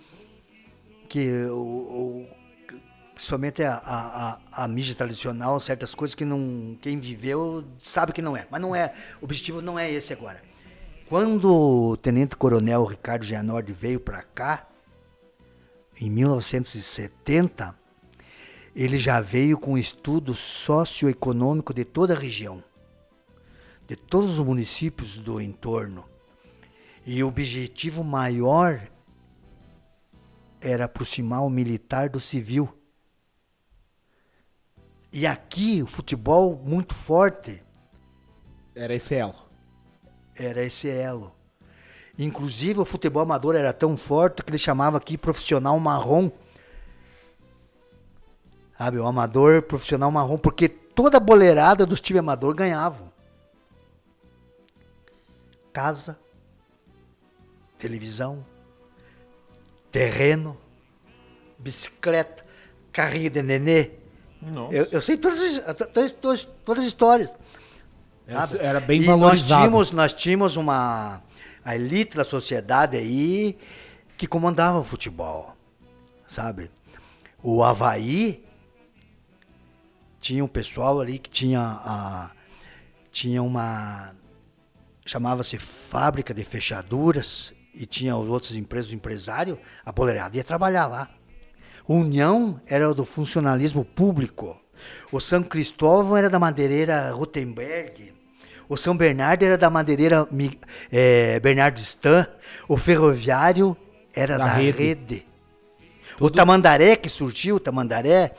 que o, o- principalmente a, a, a, mídia tradicional, certas coisas que não quem viveu sabe que não é. Mas não é. O objetivo não é esse agora. Quando o Tenente Coronel Ricardo Gianordi veio para cá, em 1970, ele já veio com estudo socioeconômico de toda a região, de todos os municípios do entorno. E o objetivo maior era aproximar o militar do civil. E aqui o futebol muito forte Era esse elo. era esse elo. Inclusive o futebol amador era tão forte que ele chamava aqui profissional marrom. Sabe, o amador profissional marrom, porque toda a boleirada dos times amador ganhavam. Casa, televisão, terreno, bicicleta, carrinho de nenê. Eu, eu sei todas, as- todas, todas, todas as histórias. Era, sabe? era bem e valorizado. Nós tínhamos, nós tínhamos uma a elite da sociedade aí que comandava o futebol, sabe? O Havaí tinha um pessoal ali que tinha a tinha uma chamava-se fábrica de fechaduras e tinha os outros empresas empresários, a boleirada ia trabalhar lá. O União era do funcionalismo público. O São Cristóvão era da madeireira Rutenberg. O São Bernardo era da madeireira eh, Bernardo Stan. O ferroviário era Da da, rede. rede. O Tamandaré, que surgiu, o Tamandaré,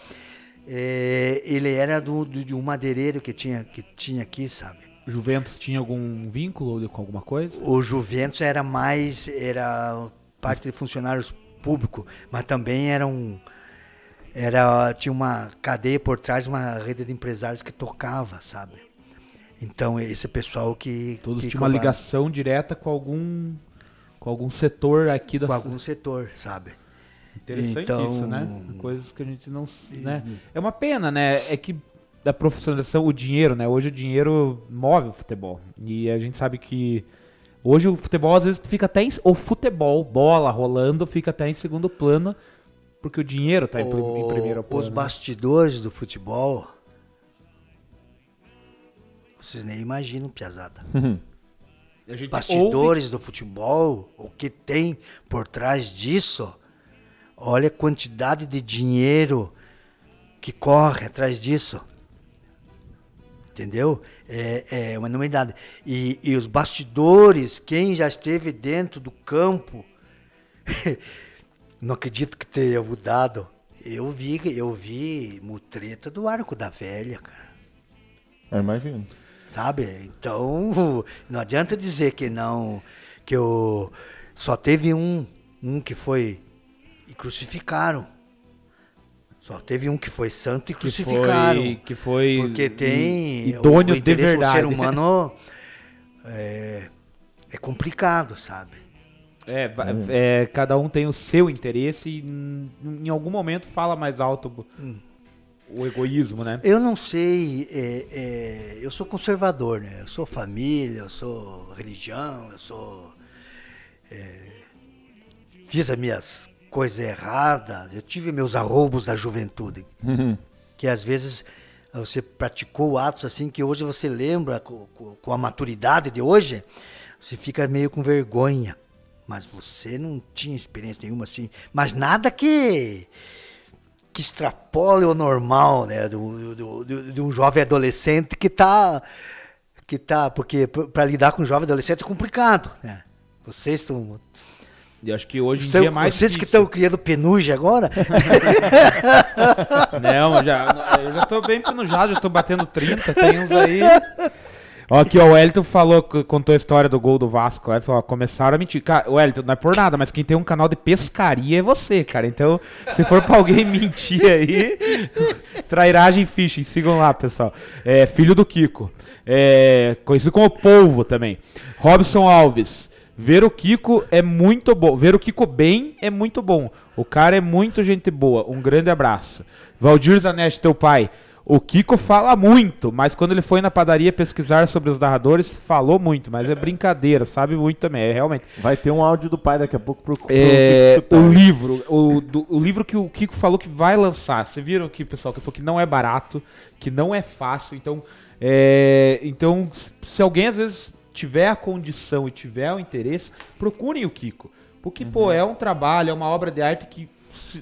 eh, ele era do, do- de um madeireiro que tinha, que tinha aqui, sabe? Juventus tinha algum vínculo com alguma coisa? O Juventus era mais, era parte de funcionários públicos, mas também era um, era, tinha uma cadeia por trás, uma rede de empresários que tocava, sabe? Então, esse pessoal que... Todos que tinham uma ligação direta com algum com algum setor aqui da Com algum setor, sabe? Interessante Então- isso, né? Coisas que a gente não, né? É uma pena, né? É que da profissionalização, o dinheiro, né? Hoje o dinheiro move o futebol. E a gente sabe que hoje o futebol às vezes fica até em, o futebol, bola rolando, fica até em segundo plano, porque o dinheiro tá em, em primeiro plano. Os bastidores do futebol, vocês nem imaginam, piazada. A gente ouve- bastidores do futebol, o que tem por trás disso, olha a quantidade de dinheiro que corre atrás disso. Entendeu? É, é uma enormidade. E, e os bastidores, quem já esteve dentro do campo, não acredito que tenha mudado. Eu vi, eu vi mutreta do arco da velha, cara. Eu imagino. Sabe? Então, não adianta dizer que não. Que eu. Só teve um. Um que foi. E crucificaram. Só teve um que foi santo e que crucificaram. foi, que foi Porque tem. idôneo o, o de verdade. ser humano é, é complicado, sabe? É, va- é, cada um tem o seu interesse e hum, em algum momento fala mais alto o egoísmo, né? Eu não sei, é, é, eu sou conservador, né? Eu sou família, eu sou religião, eu sou. é, fiz as minhas coisas erradas, eu tive meus arroubos da juventude. que às vezes você praticou atos assim que hoje você lembra com, com- com a maturidade de hoje, você fica meio com vergonha. Mas você não tinha experiência nenhuma assim. Mas nada que que extrapole o normal, né, do, do, do- de um jovem adolescente que tá que tá, porque para lidar com um jovem adolescente é complicado, né? Vocês estão E acho que hoje em estão- dia é mais vocês que difícil. estão criando penugem agora, Não, já, eu já tô bem penujado, já tô batendo 30, tem uns aí. Ó, aqui, ó, o Wellington falou, contou a história do gol do Vasco lá, ele falou, ó, começaram a mentir. Cara, o Wellington, não é por nada, mas quem tem um canal de pescaria é você, cara. Então, se for pra alguém mentir aí, trairagem fishing, sigam lá, pessoal. É, filho do Kiko. É, conhecido como Polvo também. Robson Alves. Ver o Kiko é muito bom. Ver o Kiko bem é muito bom. O cara é muito gente boa. Um grande abraço. Valdir Zanetti, teu pai. O Kiko fala muito, mas quando ele foi na padaria pesquisar sobre os narradores, falou muito, mas é brincadeira, sabe muito também, é realmente. Vai ter um áudio do pai daqui a pouco pro, pro É, Kiko escutar. o livro, o, do- o livro que o Kiko falou que vai lançar. Vocês viram aqui, pessoal, que falou que não é barato, que não é fácil. Então, é, então se alguém às vezes tiver a condição e tiver o interesse, procurem o Kiko. Porque, pô, é um trabalho, é uma obra de arte que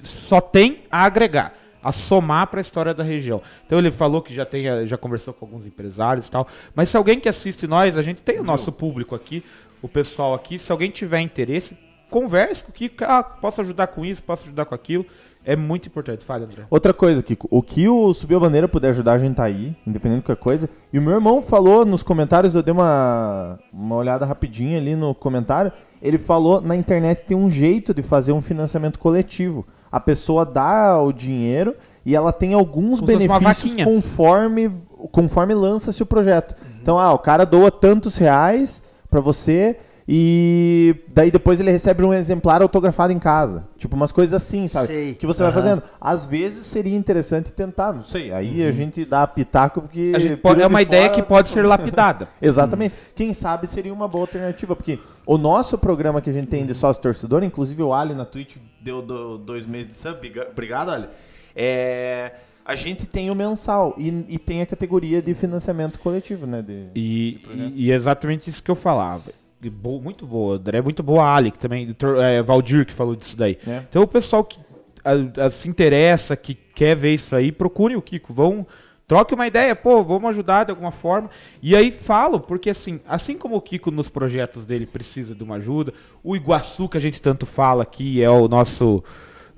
só tem a agregar, a somar para a história da região. Então ele falou que já tem, eh, já conversou com alguns empresários e tal. Mas se alguém que assiste nós, a gente tem o nosso público aqui, o pessoal aqui, se alguém tiver interesse, converse com o Kiko, ah, posso ajudar com isso, posso ajudar com aquilo. É muito importante. Fala, André. Outra coisa, Kiko, o que o Subiu a Bandeira puder ajudar, a gente tá aí, independente de qualquer coisa. E o meu irmão falou nos comentários, eu dei uma, uma olhada rapidinha ali no comentário. Ele falou na internet tem um jeito de fazer um financiamento coletivo. A pessoa dá o dinheiro e ela tem alguns benefícios conforme, conforme lança-se o projeto. Então, ah, o cara doa tantos reais pra você e daí depois ele recebe um exemplar autografado em casa. Tipo, umas coisas assim, sabe? Sei. Que você vai Aham. fazendo. Às vezes seria interessante tentar, não sei. Aí a gente dá pitaco porque. A gente pode- é de uma ideia fora- que pode ser lapidada. Exatamente. Quem sabe seria uma boa alternativa, porque o nosso programa que a gente tem de sócio torcedor, inclusive o Ali na Twitch deu do- dois meses de sub, obrigado, Ali. É, a gente tem o mensal e, e tem a categoria de financiamento coletivo, né? De, E, projeto. e- e é exatamente isso que eu falava. Bo- muito boa, André, muito boa, a Ali, que também, é, Valdir que falou disso daí. É. Então o pessoal que a- a- se interessa, que quer ver isso aí, procure o Kiko, vão, troque uma ideia, pô, vamos ajudar de alguma forma. E aí falo, porque assim, assim como o Kiko nos projetos dele precisa de uma ajuda, o Iguaçu que a gente tanto fala aqui é o nosso,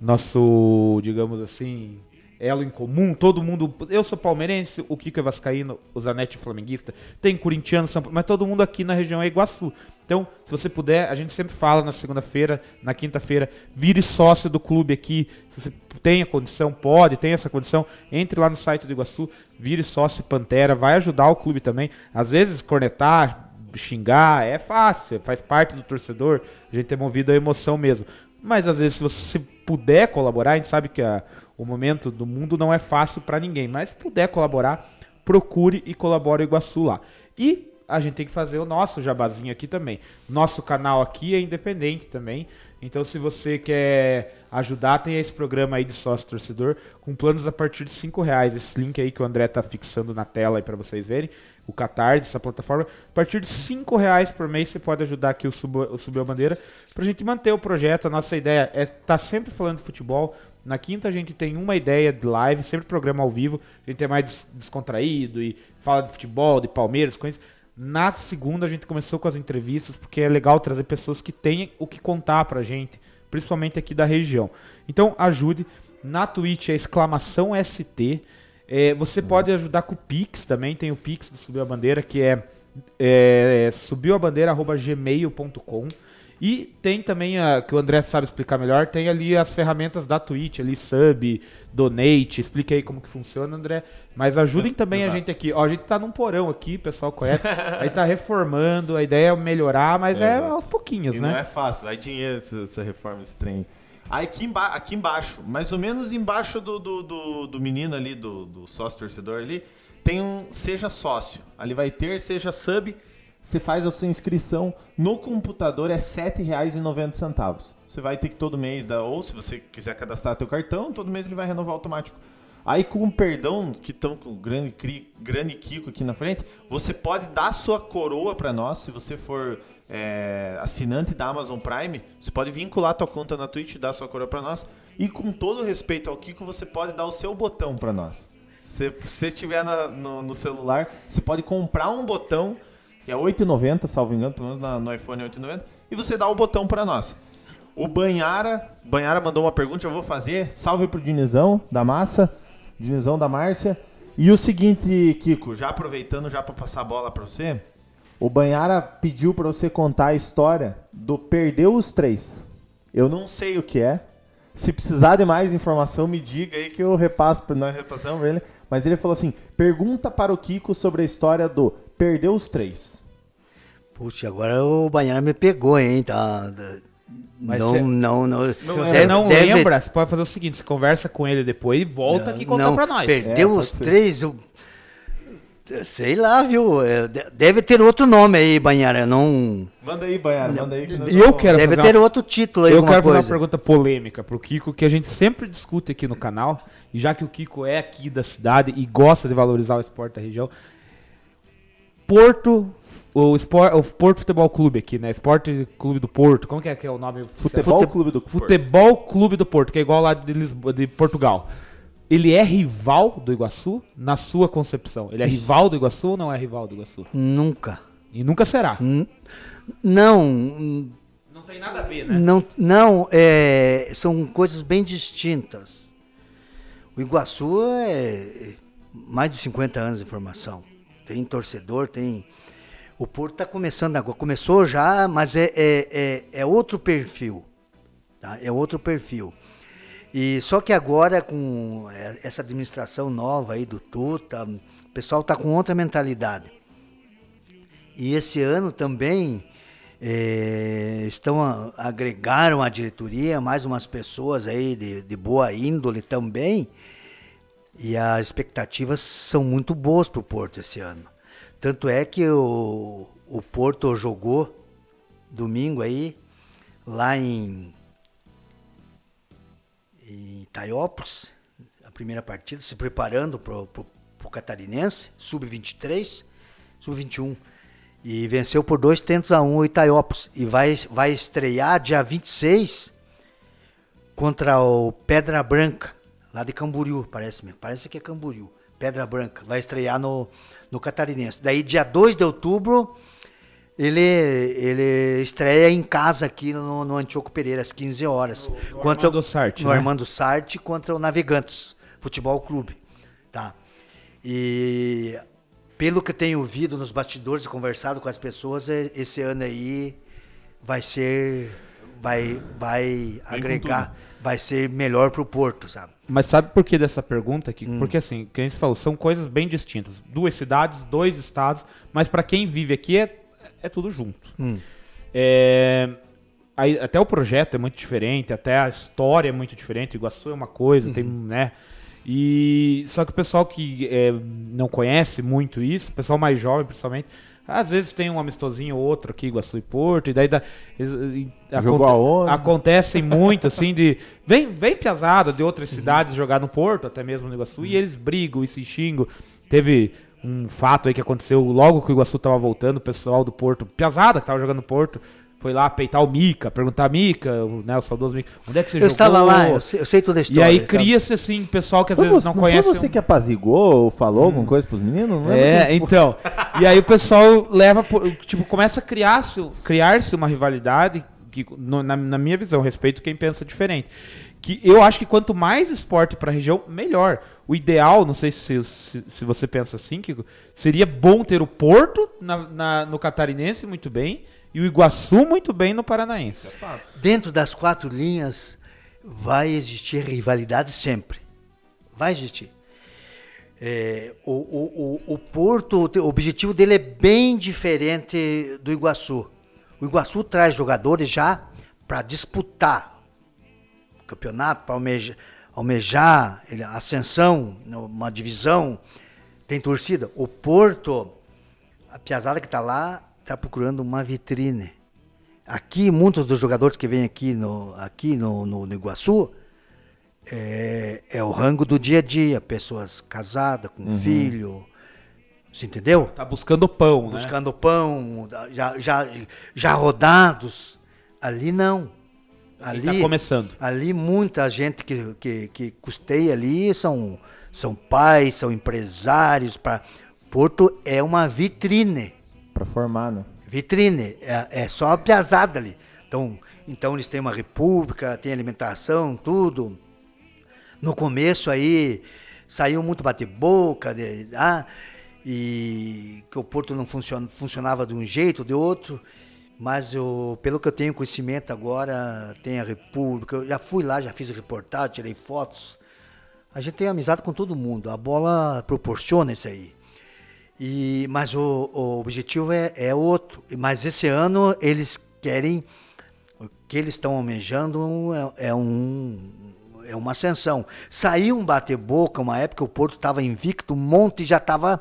nosso, digamos assim, elo em comum, todo mundo. Eu sou palmeirense, o Kiko é vascaíno, o Zanetti é flamenguista, tem corintiano, São Paulo, mas todo mundo aqui na região é Iguaçu. Então, se você puder, a gente sempre fala na segunda-feira, na quinta-feira, vire sócio do clube aqui. Se você tem a condição, pode, tem essa condição, entre lá no site do Iguaçu, vire sócio Pantera, vai ajudar o clube também. Às vezes, cornetar, xingar, é fácil, faz parte do torcedor, a gente é movido à emoção mesmo. Mas às vezes, se você puder colaborar, a gente sabe que a- o momento do mundo não é fácil para ninguém, mas se puder colaborar, procure e colabore o Iguaçu lá. E a gente tem que fazer o nosso jabazinho aqui também. Nosso canal aqui é independente também. Então, se você quer ajudar, tem esse programa aí de sócio torcedor com planos a partir de 5 reais. Esse link aí que o André tá fixando na tela aí para vocês verem. O Catarse, essa plataforma. A partir de 5 reais por mês você pode ajudar aqui o, Sub, o Subiu a Bandeira pra gente manter o projeto. A nossa ideia é estar tá sempre falando de futebol. Na quinta a gente tem uma ideia de live, sempre programa ao vivo. A gente é mais des- descontraído e fala de futebol, de Palmeiras, coisas. Na segunda a gente começou com as entrevistas, porque é legal trazer pessoas que têm o que contar pra gente, principalmente aqui da região. Então ajude. Na Twitch é exclamação ST. É, você pode ajudar com o Pix também, tem o Pix do Subiu a Bandeira, que é, é subiuabandeira.gmail.com. E tem também, a, que o André sabe explicar melhor, tem ali as ferramentas da Twitch, ali, sub, donate, explique aí como que funciona, André. Mas ajudem também a Exato. gente aqui. Ó, a gente tá num porão aqui, o pessoal conhece. aí tá reformando, a ideia é melhorar, mas é, exato. aos pouquinhos, E né? não é fácil, vai dinheiro essa, essa reforma estranha. Aí aqui, emba aqui embaixo, mais ou menos embaixo do, do, do, do menino ali, do, do sócio torcedor ali, tem um Seja Sócio. Ali vai ter Seja Sub. Você faz a sua inscrição no computador, é R$ 7,90. Você vai ter que todo mês, dar, ou se você quiser cadastrar teu cartão, todo mês ele vai renovar automático. Aí com o perdão, que estão com o grande, grande Kiko aqui na frente, você pode dar sua coroa para nós, se você for é, assinante da Amazon Prime, você pode vincular tua conta na Twitch dar sua coroa para nós. E com todo respeito ao Kiko, você pode dar o seu botão para nós. Se você tiver na- no, no celular, você pode comprar um botão, que é R$ 8,90, salvo engano, pelo menos na- no iPhone é 8,90, e você dá o botão para nós. O Banhara, Banhara mandou uma pergunta, eu vou fazer. Salve pro Dinizão da Massa, Dinizão da Márcia. E o seguinte, Kiko, já aproveitando já para passar a bola para você, o Banhara pediu para você contar a história do Perdeu os Três. Eu não sei o que é. Se precisar de mais informação, me diga aí que eu repasso nós repassamos ele. Mas ele falou assim: pergunta para o Kiko sobre a história do Perdeu os Três. Puxa, agora o Banhara me pegou, hein? Tá, Mas não, cê- não, não, Se você não lembra, você pode fazer o seguinte: você conversa com ele depois e volta aqui e conta não, pra nós. Perdeu É, os três. eu- sei lá, viu? é, de- Deve ter outro nome aí, Banhara. Não. Manda aí, Banhara, manda aí. Que E eu quero Deve fazer ter uma- outro título aí, Eu quero fazer uma coisa. pergunta polêmica pro Kiko, que a gente sempre discute aqui no canal, e já que o Kiko é aqui da cidade e gosta de valorizar o esporte da região, Porto, o, Sport, o Porto Futebol Clube aqui, né? Esporte Clube do Porto, como que é, que é o nome? Futebol Fute- Clube do Porto. Futebol Clube do Porto, que é igual lá de, Lisboa, de Portugal. Ele é rival do Iguaçu na sua concepção? Ele é rival do Iguaçu ou não é rival do Iguaçu? Nunca. E nunca será. N- Não, Não tem nada a ver, né? não, não é, são coisas bem distintas. O Iguaçu é mais de 50 anos de formação. Tem torcedor, tem. O Porto está começando agora. Começou já, mas é, é, é, é outro perfil. Tá? É outro perfil. E só que agora, com é, essa administração nova aí do Tuta, o pessoal está com outra mentalidade. E esse ano também eh, estão a- agregaram à diretoria mais umas pessoas aí de, de boa índole também. E as expectativas são muito boas para o Porto esse ano. Tanto é que o, o Porto jogou domingo aí, lá em, em Itaiópolis, a primeira partida, se preparando para o Catarinense, sub-23, sub-21. E venceu por dois tentos a um o Itaiópolis. E vai, vai estrear dia 26 contra o Pedra Branca, lá de Camboriú, parece mesmo. Parece que é Camboriú. Pedra Branca. Vai estrear no, no Catarinense. Daí, dia 2 de outubro, ele, ele estreia em casa aqui no, no Antioco Pereira, às 15 horas. contra, Armando Sarti, No né? Armando Sarti contra o Navegantes Futebol Clube. Tá? E pelo que tenho ouvido nos bastidores e conversado com as pessoas, é- esse ano aí vai ser. Vai, vai agregar, vai ser melhor pro Porto, sabe? Mas sabe por que dessa pergunta? Hum. Que, Porque assim, que a gente falou, são coisas bem distintas. Duas cidades, dois estados, mas para quem vive aqui é, é tudo junto. Hum. É, aí, até o projeto é muito diferente, até a história é muito diferente. Iguaçu é uma coisa, tem, Uhum. né? E só que o pessoal que é, não conhece muito isso, o pessoal mais jovem principalmente, às vezes tem um amistosinho ou outro aqui, Iguaçu e Porto, e daí e- e Jogou aonde? acontecem muito assim de vem vem piazada de outras Uhum. cidades jogar no Porto, até mesmo no Iguaçu, e eles brigam e se xingam. Teve um fato aí que aconteceu logo que o Iguaçu tava voltando, o pessoal do Porto, piazada que tava jogando no Porto, foi lá peitar o Mica, perguntar Mica, o, né, o saudoso Mica, onde é que você Eu jogou? estava lá, eu sei, eu sei toda a E história. aí tá? cria-se assim, pessoal que às Foi vezes você, não não conhece. foi você um- que apazigou ou falou alguma coisa pros meninos? Não É, então. E aí o pessoal leva, tipo, começa a criar-se criar-se uma rivalidade que, no- na, na minha visão, respeito quem pensa diferente. Que eu acho que quanto mais esporte para a região, melhor. O ideal, não sei se, se, se você pensa assim, Kiko, seria bom ter o Porto na, na- no Catarinense muito bem e o Iguaçu muito bem no Paranaense. Dentro das quatro linhas vai existir rivalidade sempre. Vai existir. É, o, o, o, o Porto, o objetivo dele é bem diferente do Iguaçu. O Iguaçu traz jogadores já para disputar o campeonato, para almejar, almejar ascensão, uma divisão, tem torcida. O Porto, a piazada que está lá, está procurando uma vitrine. Aqui, muitos dos jogadores que vêm aqui no, aqui no, no, no Iguaçu é, é o rango do dia a dia. Pessoas casadas, com filho. Você entendeu? Tá buscando pão, né? Buscando pão, já, já, já rodados. Ali não. Ali, tá começando. Ali muita gente que, que, que custeia ali são, são pais, são empresários. Pra... Porto é uma vitrine Pra formar, né? vitrine, é, é só a piazada ali. Então, então eles têm uma república, tem alimentação, tudo. No começo aí saiu muito bate-boca, ah, e que o Porto não funciona, funcionava de um jeito, de outro. Mas eu, pelo que eu tenho conhecimento agora, tem a República. Eu já fui lá, já fiz reportagem, tirei fotos. A gente tem amizade com todo mundo. A bola proporciona isso aí. E, mas o, o objetivo é, é outro. Mas esse ano eles querem. O que eles estão almejando é, é um, é uma ascensão. Saiu um bate-boca, uma época o Porto estava invicto, um monte já estava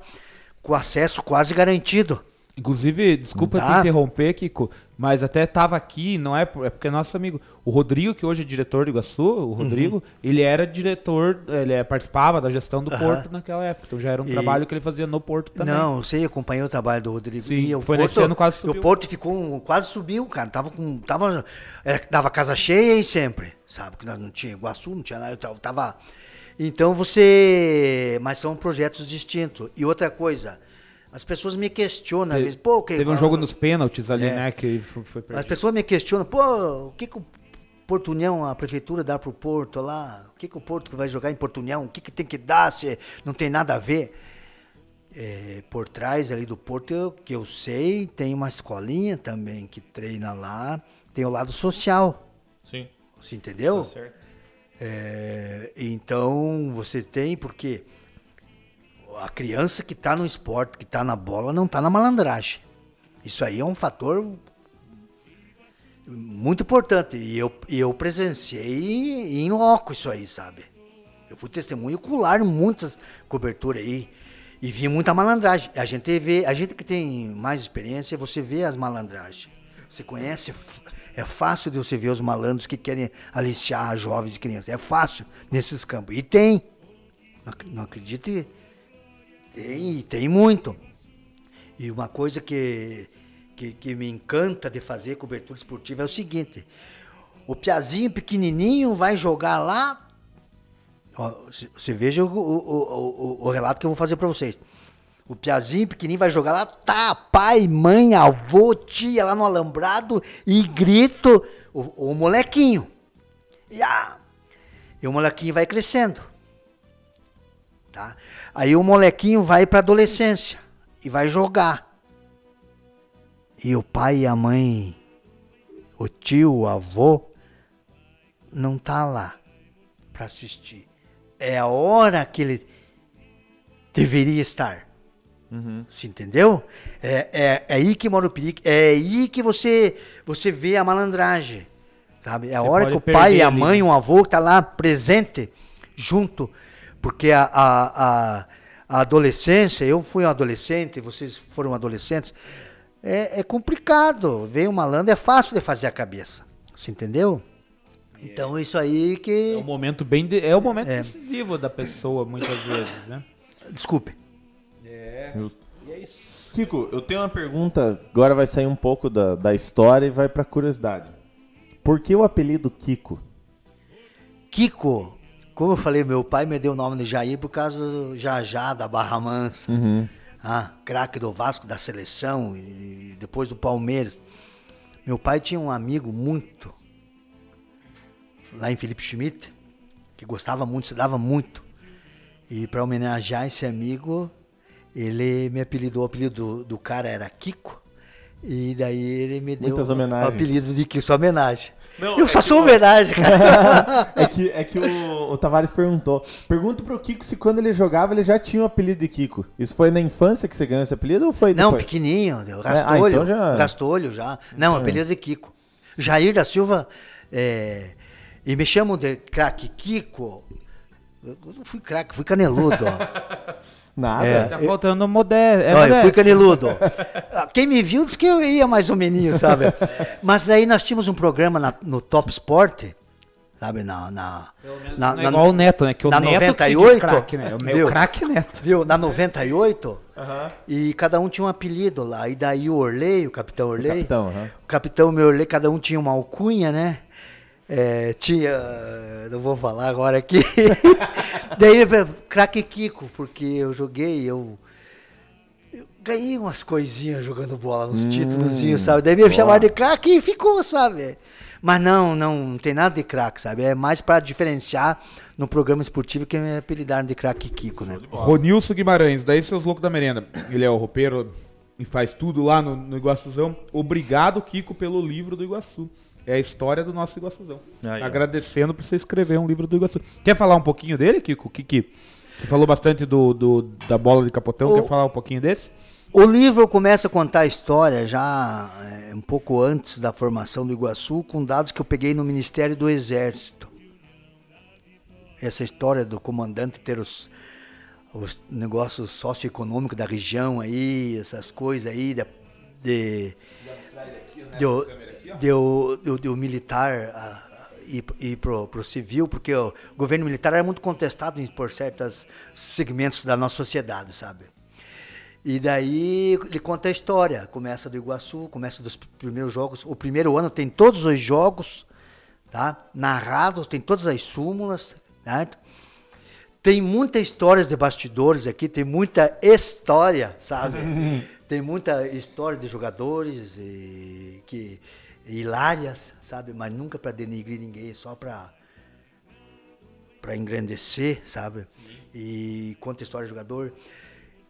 com acesso quase garantido. Inclusive, desculpa Tá. te interromper, Kiko, Mas até tava aqui, não é, é porque é nosso amigo. O Rodrigo, que hoje é diretor do Iguaçu, o Rodrigo, Uhum. ele era diretor, ele é, participava da gestão do Porto naquela época. Então já era um E- trabalho que ele fazia no Porto também. Não, eu sei, acompanhei o trabalho do Rodrigo. Sim, e o foi Porto, ano quase e subiu. O Porto ficou, um- quase subiu, cara. Tava com, tava, era, dava casa cheia aí sempre, sabe? Que nós não tinha Iguaçu, não tinha nada, eu tava... Então você... Mas são projetos distintos. E outra coisa, as pessoas me questionam, às vezes, pô... Que, Teve um jogo nos pênaltis ali, É. né? Que foi, foi As pessoas me questionam, pô, o que, que o Porto União, a prefeitura dá pro Porto lá? O que, que o Porto vai jogar em Porto União? O que, que tem que dar se não tem nada a ver? É, por trás ali do Porto, eu- que eu sei, tem uma escolinha também que treina lá, tem o lado social, Sim. você entendeu? certo. É, então você tem, porque a criança que está no esporte, que está na bola, não está na malandragem. Isso aí é um fator muito importante. E eu, eu presenciei em loco isso aí, sabe? Eu fui testemunho ocular muitas coberturas aí. E vi muita malandragem. A gente vê, a gente que tem mais experiência, você vê as malandragens. Você conhece, é fácil de você ver os malandros que querem aliciar jovens e crianças. É fácil nesses campos. E tem. Não Não acredite. Tem, tem muito. E uma coisa que, que, que me encanta de fazer cobertura esportiva é o seguinte: o Piazinho pequenininho vai jogar lá. Ó, Você veja o, o, o, o- o relato que eu vou fazer para vocês. O Piazinho pequenininho vai jogar lá, tá pai, mãe, avô, tia lá no alambrado e grito o, o molequinho. E, a, e o molequinho vai crescendo. Tá? Aí o molequinho vai para adolescência e vai jogar. E o pai e a mãe, o tio, o avô, não tá lá para assistir. É a hora que ele deveria estar. Você entendeu? É, é, é aí que mora o perigo. É aí que você, você vê a malandragem. Sabe? É a Você hora que o pai e a mãe, né? um avô, tá lá presente, junto. Porque a, a, a, a adolescência, eu fui um adolescente, vocês foram adolescentes, é, é complicado. Ver um malandro é fácil de fazer a cabeça. Você entendeu? Então isso aí É que. um momento bem. de- é o momento decisivo da pessoa, muitas vezes, né? Desculpe. Justo. Kiko, eu tenho uma pergunta, agora vai sair um pouco da, da história e vai pra curiosidade. Por que o apelido Kiko? Kiko, como eu falei, meu pai me deu o nome de Jair por causa do Jajá da Barra Mansa. Ah, craque do Vasco da seleção e depois do Palmeiras. Meu pai tinha um amigo muito lá em Felipe Schmidt, que gostava muito, se dava muito. E para homenagear esse amigo, ele me apelidou, o apelido do, do cara era Kiko. E daí ele me deu o apelido de Kiko, só homenagem. Não, eu é só que sou eu- homenagem, cara. É que, é que o, o Tavares perguntou. Pergunta pro Kiko se quando ele jogava ele já tinha o apelido de Kiko. Isso foi na infância que você ganhou esse apelido ou foi Não, depois? pequenininho, o ah, Rastolho. então já- Rastolho já. Não, apelido de Kiko. Jair da Silva, é, e me chamam de craque Kiko. Eu não fui craque, fui caneludo. ó. Nada. É. Tá faltando modéstia. É Olha, eu fui caneludo. Ah, Quem me viu disse que eu ia mais ou menos, sabe? Mas daí nós tínhamos um programa na- no Top Sport, sabe? Na, na, na, é igual o Neto, né? Que o na Neto que se diz 98, craque, né? O meu viu? craque Neto. Viu? Na 98, e cada um tinha um apelido lá. E daí o Orley, o Capitão Orley. capitão, aham. O Capitão meu Orley, cada um tinha uma alcunha, né? É, tinha. Não vou falar agora aqui. daí, craque Kiko, porque eu joguei, eu. eu ganhei umas coisinhas jogando bola, uns títulos, sabe? Daí me chamaram de craque e ficou, sabe? Mas não, não, não tem nada de craque, sabe? É mais pra diferenciar no programa esportivo que me apelidaram de craque Kiko, né? Ronilson Guimarães, daí seus loucos da merenda. Ele é o roupeiro e faz tudo lá no, no Iguaçuzão. Obrigado, Kiko, pelo livro do Iguaçu. É a história do nosso Iguaçuzão. Aí, ó. Agradecendo por você escrever um livro do Iguaçu. Quer falar um pouquinho dele, Kiko? Que, que, você falou bastante do, do- da bola de capotão. O- Quer falar um pouquinho desse? O livro começa a contar a história já é, um pouco antes da formação do Iguaçu, com dados que eu peguei no Ministério do Exército. Essa história do comandante ter os, os negócios socioeconômicos da região aí, essas coisas aí, de, de, o- de, o- de, o- de o militar ah, ir, pro, pro civil, porque o governo militar era muito contestado por certos segmentos da nossa sociedade, sabe? E daí ele conta a história. Começa do Iguaçu, começa dos primeiros jogos. O primeiro ano tem todos os jogos, tá? Narrados, tem todas as súmulas, certo? Tem muitas histórias de bastidores aqui, tem muita história, sabe? tem muita história de jogadores e, que hilárias, sabe? Mas nunca para denigrir ninguém, só para para engrandecer, sabe? E conta a história do jogador.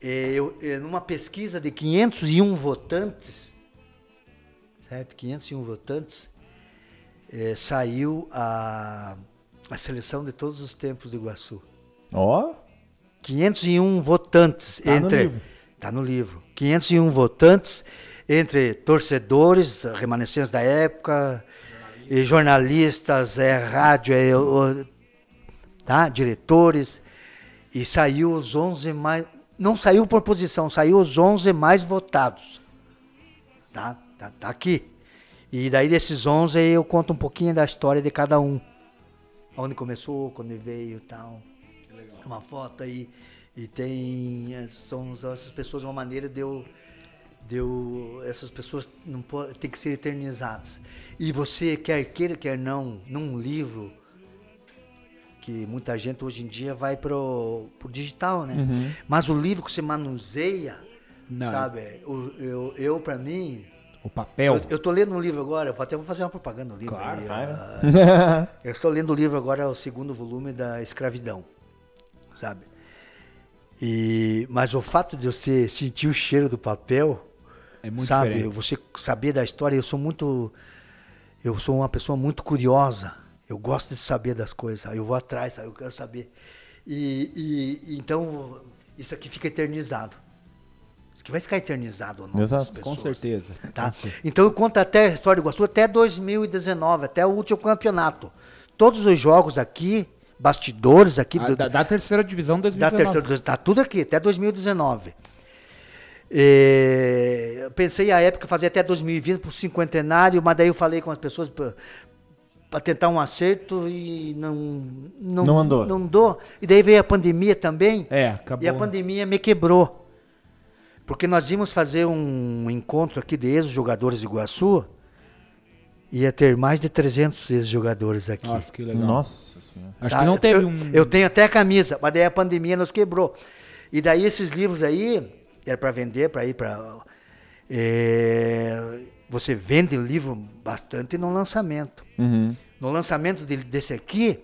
Eu, eh, numa pesquisa de 501 votantes, certo? 501 votantes, eh, saiu a, a seleção de todos os tempos do Iguaçu. Ó, 501 votantes Tá no entre livro. tá no livro. 501 votantes entre torcedores, remanescentes da época, e jornalistas, é rádio, é, o- tá, diretores e saiu os 11 mais não saiu por posição, saiu os 11 mais votados. Tá? Tá, tá aqui. E daí desses 11 aí eu conto um pouquinho da história de cada um. Onde começou, quando veio e tal uma foto aí e tem eh, são essas pessoas uma maneira de eu, de eu essas pessoas não pode, tem que ser eternizadas e você quer queira quer não num livro que muita gente hoje em dia vai pro, pro digital né mas o livro que você manuseia Não. sabe o- eu, eu para mim O papel. eu, eu tô lendo um livro agora, eu até vou fazer uma propaganda no livro. Claro, aí, ah, eu estou lendo o livro agora, é o segundo volume da escravidão, sabe? E, mas o fato de você sentir o cheiro do papel, É muito sabe? diferente. Você saber da história, eu sou muito, eu sou uma pessoa muito curiosa. Eu gosto de saber das coisas, aí eu vou atrás, aí eu quero saber. E, e- então isso aqui fica eternizado. Isso aqui vai ficar eternizado, não? Exato, Com certeza. Tá? Então eu conto até a história do Iguaçu até 2019, até o último campeonato. Todos os jogos aqui, bastidores aqui Ah, do- da, da terceira divisão da 2019. terceira, tá tudo aqui, até 2019. É, eu pensei a época fazer até 2020 para o cinquentenário, mas daí eu falei com as pessoas para tentar um acerto e não não Não andou. Não andou. E daí veio a pandemia também. É, acabou. E a pandemia me quebrou. Porque nós íamos fazer um encontro aqui de ex-jogadores de Iguaçu. Ia ter mais de 300 ex-jogadores aqui. Nossa, que legal. Nossa senhora. Acho Tá? que não teve eu, um. Eu tenho até a camisa, mas daí a pandemia nos quebrou. E daí esses livros aí, era para vender, para ir para. você vende o livro bastante no lançamento. Uhum. No lançamento de- desse aqui,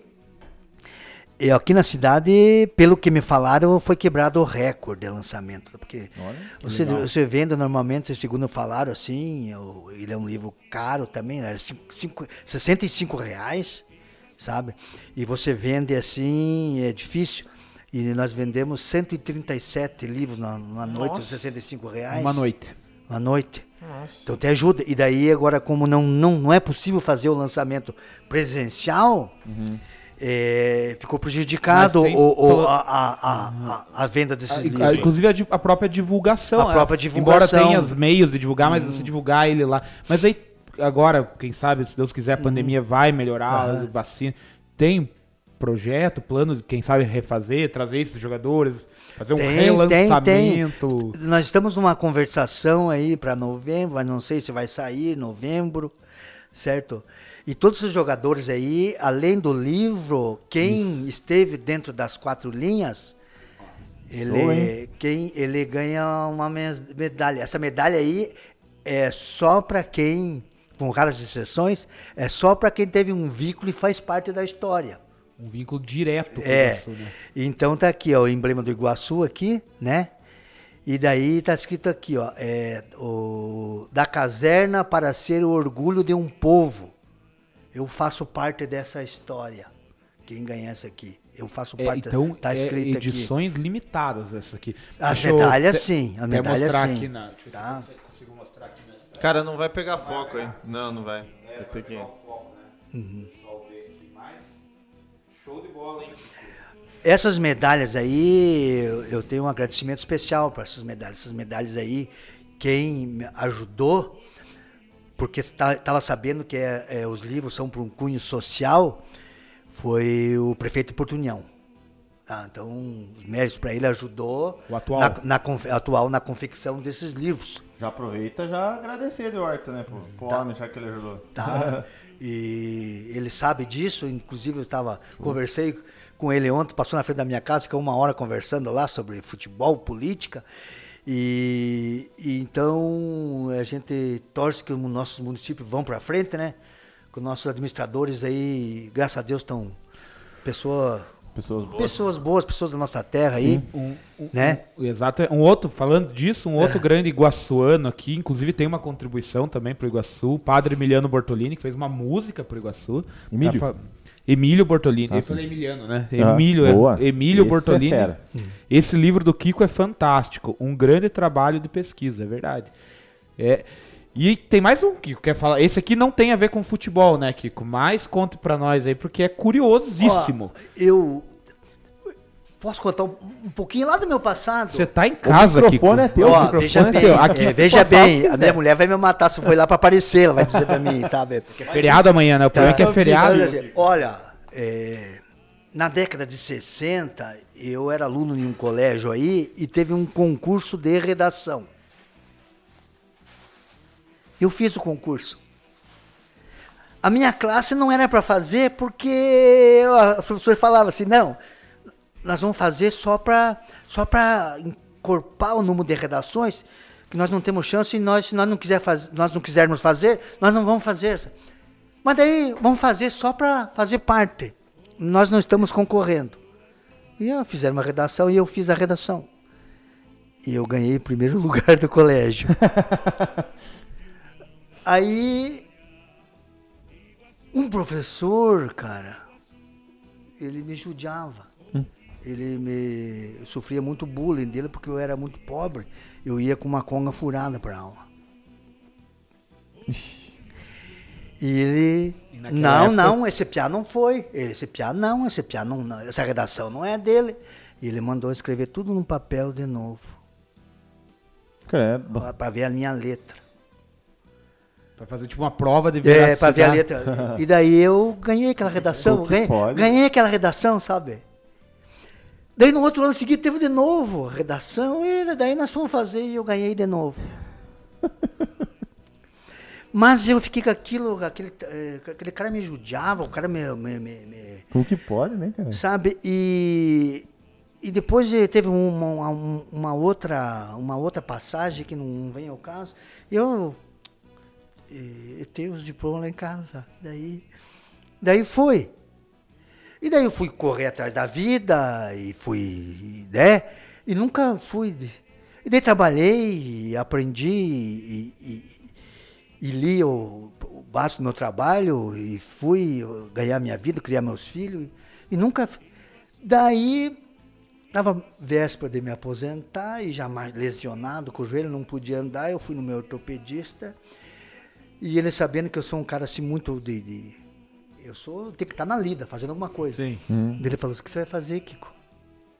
eu, aqui na cidade, pelo que me falaram, foi quebrado o recorde de lançamento. Porque você, você vende normalmente, segundo falaram, assim, ele é um livro caro também, era cinco, cinco, 65 reais, sabe? E você vende assim, é difícil. E nós vendemos 137 livros na, numa noite, por 65 reais. Uma noite. Uma noite. Então te ajuda. E daí agora, como não, não, não é possível fazer o lançamento presencial, é, ficou prejudicado tem o, o- a, a, a, a- venda desses Ah, livros. Inclusive a, própria divulgação. A própria é, divulgação. Embora tenha os meios de divulgar, mas você divulgar ele lá. Mas aí, agora, quem sabe, se Deus quiser, a pandemia vai melhorar, Aham. a vacina. Tem projeto, plano, de, quem sabe refazer, trazer esses jogadores, fazer um Tem, relançamento. Nós estamos numa conversação aí para novembro, mas não sei se vai sair novembro, certo? E todos os jogadores aí, além do livro, quem esteve dentro das quatro linhas, ele, quem, ele ganha uma medalha. Essa medalha aí é só para quem, com raras exceções, é só para quem teve um vínculo e faz parte da história. Um vínculo direto com É. isso, né? Então tá aqui, ó, o emblema do Iguaçu aqui, né? E daí tá escrito aqui, ó, é, o, da caserna para ser o orgulho de um povo. Eu faço parte dessa história. Quem ganhar essa aqui? Eu faço É, parte. então, tá é escrito aqui. edições limitadas essa aqui. As Deixa medalhas, sim, a medalha, mostrar sim. aqui na... Deixa eu ver Tá. eu consigo mostrar aqui nessa... Cara, não vai pegar foco aí. Não, não vai. Vai ter que... Uhum. Show de bola, hein? Essas medalhas aí, eu- tenho um agradecimento especial para essas medalhas. Essas medalhas aí quem me ajudou, porque estava sabendo que é, é, os livros são para um cunho social, foi o prefeito União. Ah, então, os méritos para ele ajudou O atual. Na, na atual na confecção desses livros. Já aproveita já agradecer de Horta, né? Pro, pro homem, já que ele ajudou. Tá? e ele sabe disso, inclusive eu estava conversei com ele ontem, passou na frente da minha casa, ficou uma hora conversando lá sobre futebol, política. E, e então a gente torce que os nossos municípios vão para frente, né? Que os nossos administradores aí, graças a Deus, estão pessoa, Pessoas boas. pessoas boas, pessoas da nossa terra aí, Um, um- né? um- exato. Um outro, falando disso, um É. outro grande iguaçuano aqui, inclusive tem uma contribuição também pro Iguaçu, o padre Emiliano Bortolini, que fez uma música pro Iguaçu. Emílio? Pra Emílio Bortolini. Ah, Eu sim. falei Emiliano, né? Ah, Emílio, é- boa. Emílio Esse é Bortolini. fera. Esse livro do Kiko é fantástico. Um grande trabalho de pesquisa, é verdade. É, e tem mais um, Kiko, quer falar? Esse aqui não tem a ver com futebol, né, Kiko? Mas conte pra nós aí, porque é curiosíssimo. Ó, eu posso contar um, um pouquinho lá do meu passado. Você tá em casa, microfone Kiko. é teu, O Ó, microfone veja é bem, teu. Aqui é, veja o que bem, a minha mulher vai me matar se foi lá para aparecer, ela vai dizer para mim, sabe? Feriado amanhã, né? O problema é que é feriado. Olha, Olha, é, na década de 60, eu era aluno em um colégio aí e teve um concurso de redação. Eu fiz o concurso. A minha classe não era para fazer porque a professora falava assim, não, nós vamos fazer só para só encorpar o número de redações que nós não temos chance e nós se nós não quiser faz, nós não quisermos fazer, nós não vamos fazer. Mas daí vamos fazer só para fazer parte. Nós não estamos concorrendo. E eu fizeram uma redação e eu fiz a redação. E eu ganhei o primeiro lugar do colégio. Aí um professor, cara, ele me judiava. Ele me eu sofria muito bullying dele porque eu era muito pobre. Eu ia com uma conga furada para aula. E ele. E Não, época- não, esse piá não foi. Esse piá não, esse piá não, não. Essa redação não é dele. E ele mandou escrever tudo num papel de novo. Credo. para ver a minha letra. Pra fazer tipo uma prova de É, para ver a letra. E daí eu ganhei aquela redação. O que Ganhei, pode? ganhei aquela redação, sabe? Daí no outro ano seguinte teve de novo a redação, e daí nós fomos fazer e eu ganhei de novo. Mas eu fiquei com aquilo, aquele, eh, aquele cara me judiava, o cara me- me- me- me, Como que pode, né, cara? sabe? E, e depois eh, teve uma, uma, uma outra, uma outra passagem que não vem ao caso. Eu, eu tenho os diplomas lá em casa. Daí, daí foi. E daí eu fui correr atrás da vida e fui, né? E nunca fui. E daí trabalhei, e aprendi e, e- e li o, o básico do meu trabalho e fui ganhar minha vida, criar meus filhos. E, nunca. Daí, estava véspera de me aposentar e já mais lesionado com o joelho, não podia andar. Eu fui no meu ortopedista e ele sabendo que eu sou um cara assim muito de. de- eu sou. tem que estar na lida, fazendo alguma coisa. Sim. Daí Ele falou: O que você vai fazer, Kiko?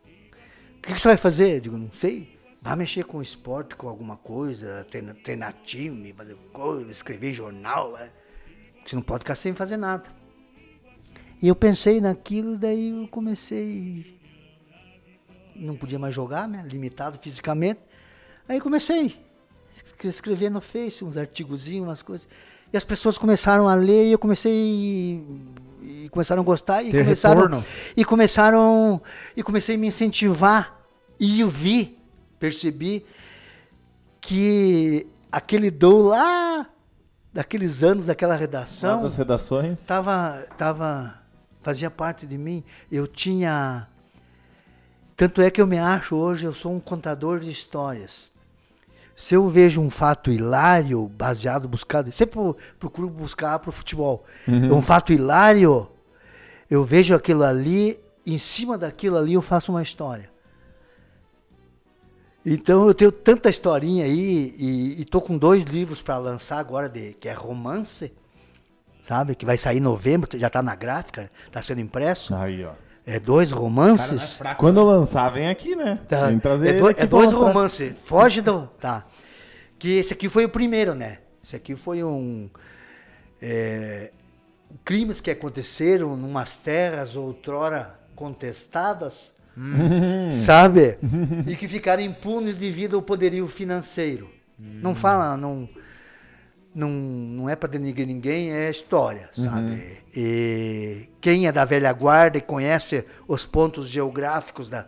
O que você vai fazer? Eu digo: Não sei. Vai mexer com esporte, com alguma coisa, treinar, treinar time, fazer coisa, escrever jornal. né? Você não pode ficar sem fazer nada. E eu pensei naquilo, daí eu comecei. Não podia mais jogar, né? Limitado fisicamente. Aí comecei escrever no Face uns artigozinhos, umas coisas. E as pessoas começaram a ler e eu comecei e começaram a gostar e Ter começaram retorno. e começaram e comecei a me incentivar e eu vi, percebi que aquele dom lá daqueles anos daquela redação das redações. tava, tava, fazia parte de mim. Eu tinha. Tanto é que eu me acho hoje, eu sou um contador de histórias. Se eu vejo um fato hilário, baseado, buscado, sempre pro- procuro buscar para o futebol. Um fato hilário, eu vejo aquilo ali, em cima daquilo ali eu faço uma história. Então eu tenho tanta historinha aí e, e tô com dois livros para lançar agora de que é romance, sabe? Que vai sair em novembro, já está na gráfica, está sendo impresso. Aí, ó. É dois romances. Quando lançar, vem aqui, né? Tá. Vem trazer é, ele do- aqui é dois mostrar. romances. Foge do. Tá. que esse aqui foi o primeiro, né? Esse aqui foi um é, crimes que aconteceram numas terras outrora contestadas, sabe? e que ficaram impunes devido ao poderio financeiro. Não fala, não não, não é para denigrar ninguém, é história, sabe? E quem é da velha guarda e conhece os pontos geográficos da,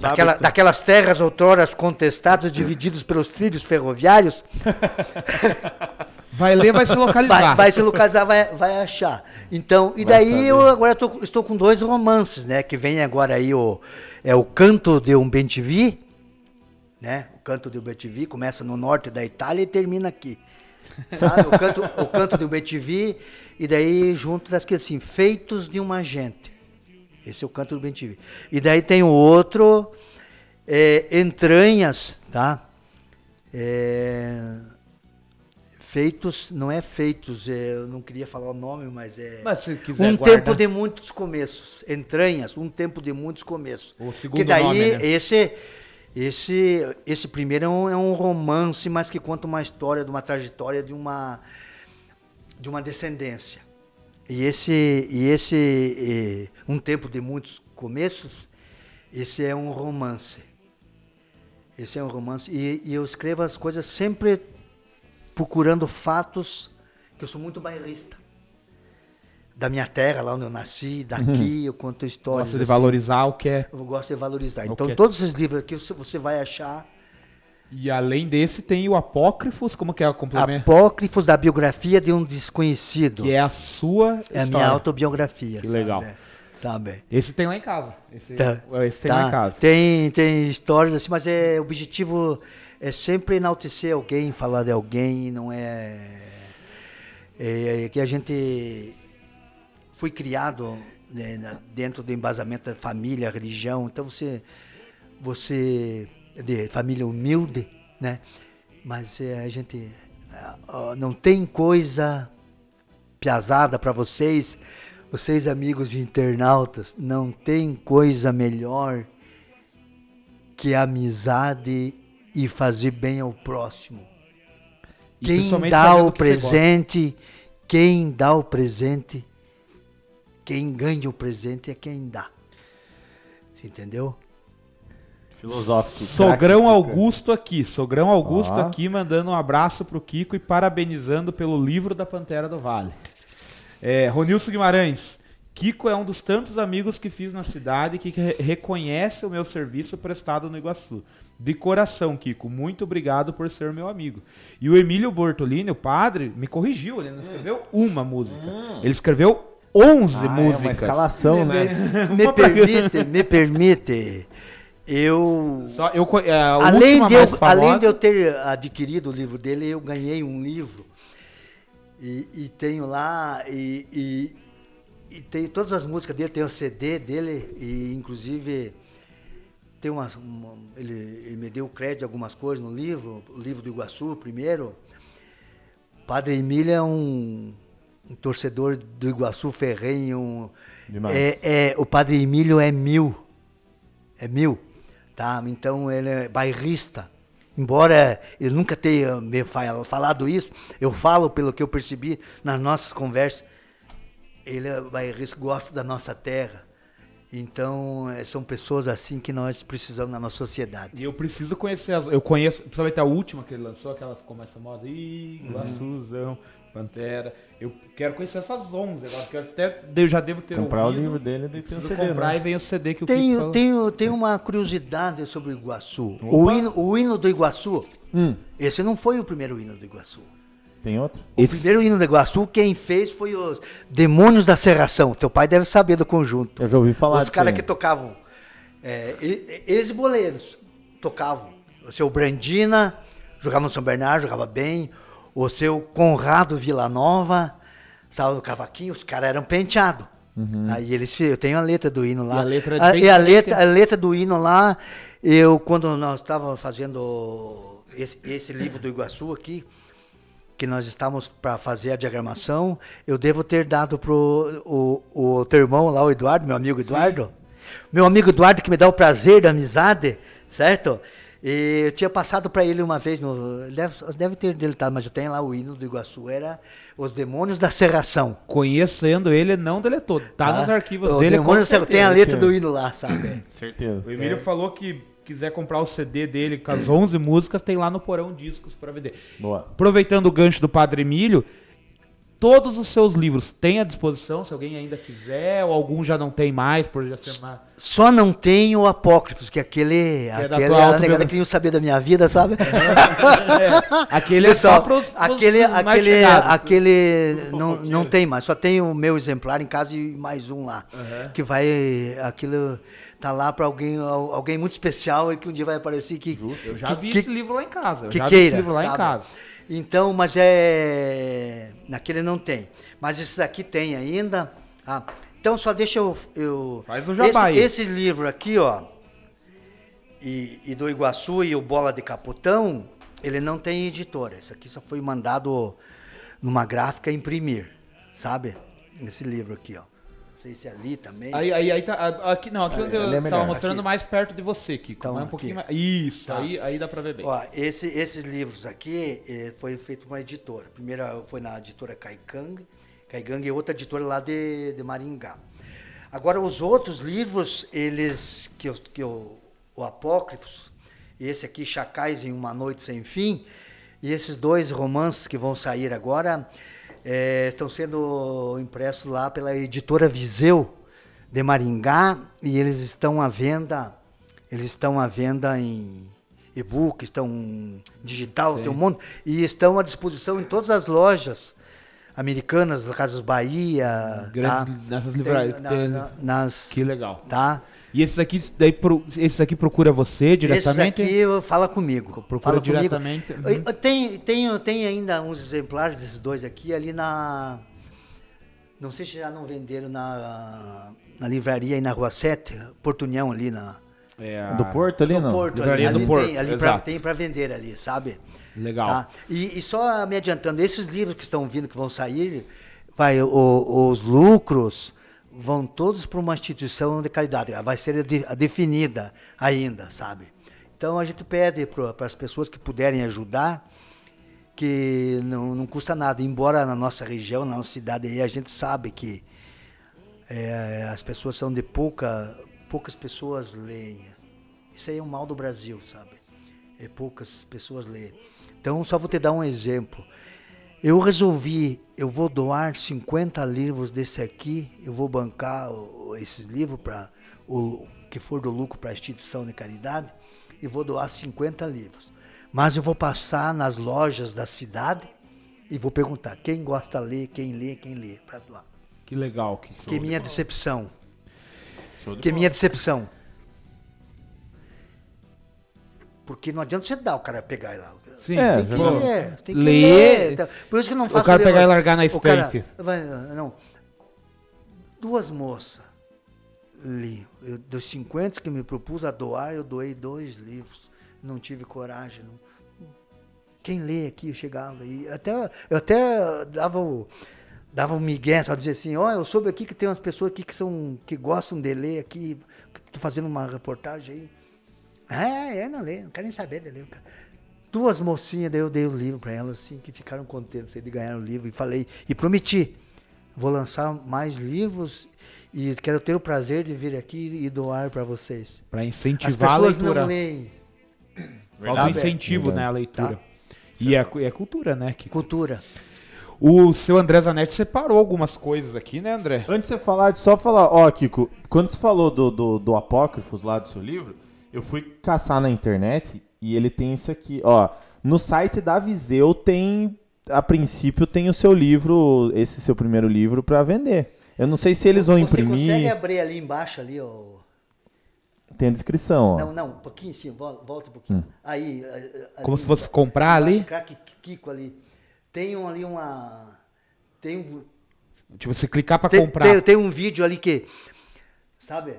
daquela- daquelas terras outroras contestadas, divididos pelos trilhos ferroviários, Vai ler, vai se localizar. vai, vai se localizar, vai, vai achar. Então, e Vai daí saber. eu agora tô- estou com dois romances, né? Que vem agora aí o é o Canto de um Bentivi, né? O Canto de um Bentivi começa no norte da Itália e termina aqui. Sabe? O canto, o canto um Bentivi e daí junto das que assim, feitos de uma gente. Esse é o canto do Bentivi. E daí tem o outro é, entranhas, tá? É, feitos, não é feitos, é, eu não queria falar o nome, mas é Mas se quiser, um guarda. tempo de muitos começos, entranhas, um tempo de muitos começos. O segundo que daí nome, né? esse esse esse primeiro é um, é um romance, mas que conta uma história de uma trajetória de uma de uma descendência. E esse e esse eh, um tempo de muitos começos, esse é um romance. Esse é um romance e, e eu escrevo as coisas sempre procurando fatos que eu sou muito bairrista. Da minha terra, lá onde eu nasci, daqui eu conto histórias. Gosta de assim. valorizar o que é. Eu gosto de valorizar. O Então, é- todos esses livros aqui você- vai achar E além desse, tem o Apócrifos, como que é o complemento? apócrifos da biografia de um desconhecido. Que é a sua É a minha história. autobiografia. Que sabe? legal. É. Tá bem. Esse tem lá em casa. Esse, Tá. esse tem Tá. lá em casa. Tem, tem histórias assim, mas é, o objetivo é sempre enaltecer alguém, falar de alguém, não é. É, é que a gente foi criado né, dentro do embasamento da família, religião, então você. Você é de família humilde, né? Mas é, a gente. ah, não tem coisa piazada para vocês, vocês amigos internautas, não tem coisa melhor que a amizade e fazer bem ao próximo. E Quem dá o presente, quem dá o presente, quem ganha o presente é quem dá. Você entendeu? Filosófico. Sogrão craque. Augusto aqui. Sogrão Augusto Ó. aqui mandando um abraço pro Kiko e parabenizando pelo livro da Pantera do Vale. É, Ronilson Guimarães. Kiko é um dos tantos amigos que fiz na cidade que re- reconhece o meu serviço prestado no Iguaçu. De coração, Kiko, muito obrigado por ser meu amigo. E o Emílio Bortolini, o padre, me corrigiu. Ele não escreveu uma música. Ele escreveu 11 Ah, é uma músicas. escalação, me, né? me- me permite, me permite, eu Só, eu, é, a além de, eu, famosa- além de eu ter adquirido o livro dele, eu ganhei um livro. E, e tenho lá, e, e, e tenho todas as músicas dele, tem o CD dele, e inclusive tem umas, uma- ele, ele me deu crédito de algumas coisas no livro, o livro do Iguaçu, primeiro. Padre Emílio é um, um torcedor do Iguaçu ferrenho. Demais. É, é, o Padre Emílio é mil. É mil. Tá? Então ele é bairrista. Embora ele nunca tenha me fa- falado isso, eu falo pelo que eu percebi nas nossas conversas. Ele é bairrista, gosta da nossa terra. Então, eh, são pessoas assim que nós precisamos na nossa sociedade. E eu preciso conhecer as. Eu conheço, principalmente a última que ele lançou, aquela que ficou mais famosa. Ih, Uhum. Pantera. Eu quero conhecer essas 11 agora, porque eu até eu já devo ter Comprar o ouvido. livro dele e tem o CD, comprar né? e vem o CD que o Tenho, tenho, tenho uma curiosidade sobre o Iguaçu. O hino, o hino do Iguaçu, Hum, esse não foi o primeiro hino do Iguaçu. tem outro? O primeiro hino do Iguaçu, quem fez foi os Demônios da Serração. Teu pai deve saber do conjunto. Eu já ouvi falar Os caras que tocavam, é, ex-boleiros, tocavam. O seu Brandina, jogava no São Bernardo, jogava bem. O seu Conrado Villanova, estava no cavaquinho, os caras eram penteados. Aí eles, eu tenho a letra do hino lá. E a letra é a, e a letra, a letra do hino lá, eu quando nós estávamos fazendo esse, esse livro do Iguaçu aqui, que nós estávamos para fazer a diagramação, eu devo ter dado pro o, o teu irmão lá, o Eduardo, meu amigo Eduardo. Meu amigo Eduardo que me dá o prazer da amizade, certo? E eu tinha passado para ele uma vez, no, deve, deve ter deletado, mas eu tenho lá o hino do Iguaçu, era Os Demônios da Serração. Conhecendo ele, não deletou. Tá, nos arquivos o dele. Demônios com tem a certeza. letra do hino lá, sabe? Certeza. O Emílio falou que quiser comprar o CD dele com as 11 músicas, tem lá no Porão Discos pra vender. Boa. Aproveitando o gancho do Padre Emílio, todos os seus livros têm à disposição, se alguém ainda quiser, ou algum já não tem mais, por já ser mais... Só não tem o Apócrifos, que aquele, é da aquele tua a negada autobiografia. queria saber da minha vida, sabe? Aquele é só Pessoal, pros, pros aquele, aquele, chegados. aquele não, não tem mais, só tem o meu exemplar em casa e mais um lá, que vai, aquilo tá lá para alguém, al- alguém muito especial e que um dia vai aparecer que Eu já que- vi que- esse livro lá em casa. Eu que já vi esse queira, livro lá em sabe? casa. Então, mas é naquele não tem, mas esses aqui tem ainda. Ah, então só deixa eu, eu Faz o jabá esse, esse livro aqui, ó, e, e do Iguaçu e o Bola de Caputão, ele não tem editora. Isso aqui só foi mandado numa gráfica imprimir, sabe? Esse livro aqui, ó. Sei se é ali também. Aí, aí, aí tá. Aqui, não, aqui onde eu ali é tava melhor. mostrando Aqui. mais perto de você, Kiko. Então, um aqui. pouquinho mais. Isso, Tá. aí, aí dá pra ver bem. Ó, esse- esses livros aqui eh, foi feito uma editora. Primeiro foi na editora Caicang, Caicang é outra editora lá de, de Maringá. Agora, os outros livros, eles, que, eu, que eu, o Apócrifos, esse aqui, Chacais em Uma Noite Sem Fim, e esses dois romances que vão sair agora, eh, estão sendo impressos lá pela editora Viseu de Maringá, e eles estão à venda, eles estão à venda em e-book, estão digital, tem um monte, e estão à disposição em todas as lojas americanas, Casas Bahia, Grandes- tá? nessas livrarias, na- tem- na- nas, Que legal. tá? E esses aqui, daí, pro- esses aqui procura você Esses diretamente? aqui fala comigo. Procura fala comigo. diretamente, uhum. Eu tenho, tenho, tenho ainda uns exemplares desses dois aqui ali na. Não sei se já não venderam na, na livraria aí na Rua 7, Porto União ali na. É a- Do Porto ali, no não? Porto, ali, do ali Porto, tem, ali pra, tem para vender ali, sabe? Legal. Tá? E, e só me adiantando, esses livros que estão vindo, que vão sair, vai, o- os lucros vão todos para uma instituição de caridade. Vai ser de- definida ainda, sabe? Então a gente pede para as pessoas que puderem ajudar, que não, não custa nada. Embora na nossa região, na nossa cidade aí, a gente sabe que é, as pessoas são de pouca, poucas pessoas leem. Isso aí é um mal do Brasil, sabe? É, poucas pessoas leem. Então, só vou te dar um exemplo. Eu resolvi, eu vou doar 50 livros desse aqui, eu vou bancar o- esses livros para o que for do lucro para a instituição de caridade, e vou doar 50 livros. Mas eu vou passar nas lojas da cidade e vou perguntar quem gosta de ler, quem lê, quem lê, para doar. Que legal. Que... Que minha decepção. De Que bola. minha decepção. Porque não adianta você dar o cara pegar e lá. Sim, É, tem que ler, tem que Ler- ler. Então, Por isso que não faço cara ler- pegar e largar na o cara estante. não. Duas moças li. Eu, dos 50 que me propus a doar, eu doei dois livros. Não tive coragem. não. Quem lê aqui, eu chegava. E até, eu até dava o, dava um migué, só dizer assim, ó, eu soube aqui que tem umas pessoas aqui que, são, que gostam de ler aqui, tô fazendo uma reportagem aí. É, é, não lê, não quero nem saber de ler. Duas mocinhas, daí eu dei o livro para elas, assim, que ficaram contentes aí de ganhar o livro. E falei, e prometi, vou lançar mais livros e quero ter o prazer de vir aqui e doar para vocês. Pra As incentivar a pessoas leitura. não leem Falta um Verdade. incentivo, né, a leitura. E é, é cultura, né? Que... cultura. O seu André Zanetti separou algumas coisas aqui, né, André? Antes de você falar, de só falar, ó, Kiko, quando você falou do, do, do Apócrifos lá do seu livro, eu fui caçar na internet e ele tem isso aqui, ó. No site da Viseu tem, a princípio, tem o seu livro, esse seu primeiro livro, pra vender. Eu não sei se eles vão Você consegue imprimir. abrir ali embaixo, ali, ó. Tem a descrição, ó. Não, não, um pouquinho sim, vol- volta um pouquinho. Aí, a- a- ali Como se fosse comprar ali? craque Kiko ali. Tem um, ali uma. Tem um. Tipo, você clicar pra Tem, comprar. tem, tem um vídeo ali que. Sabe?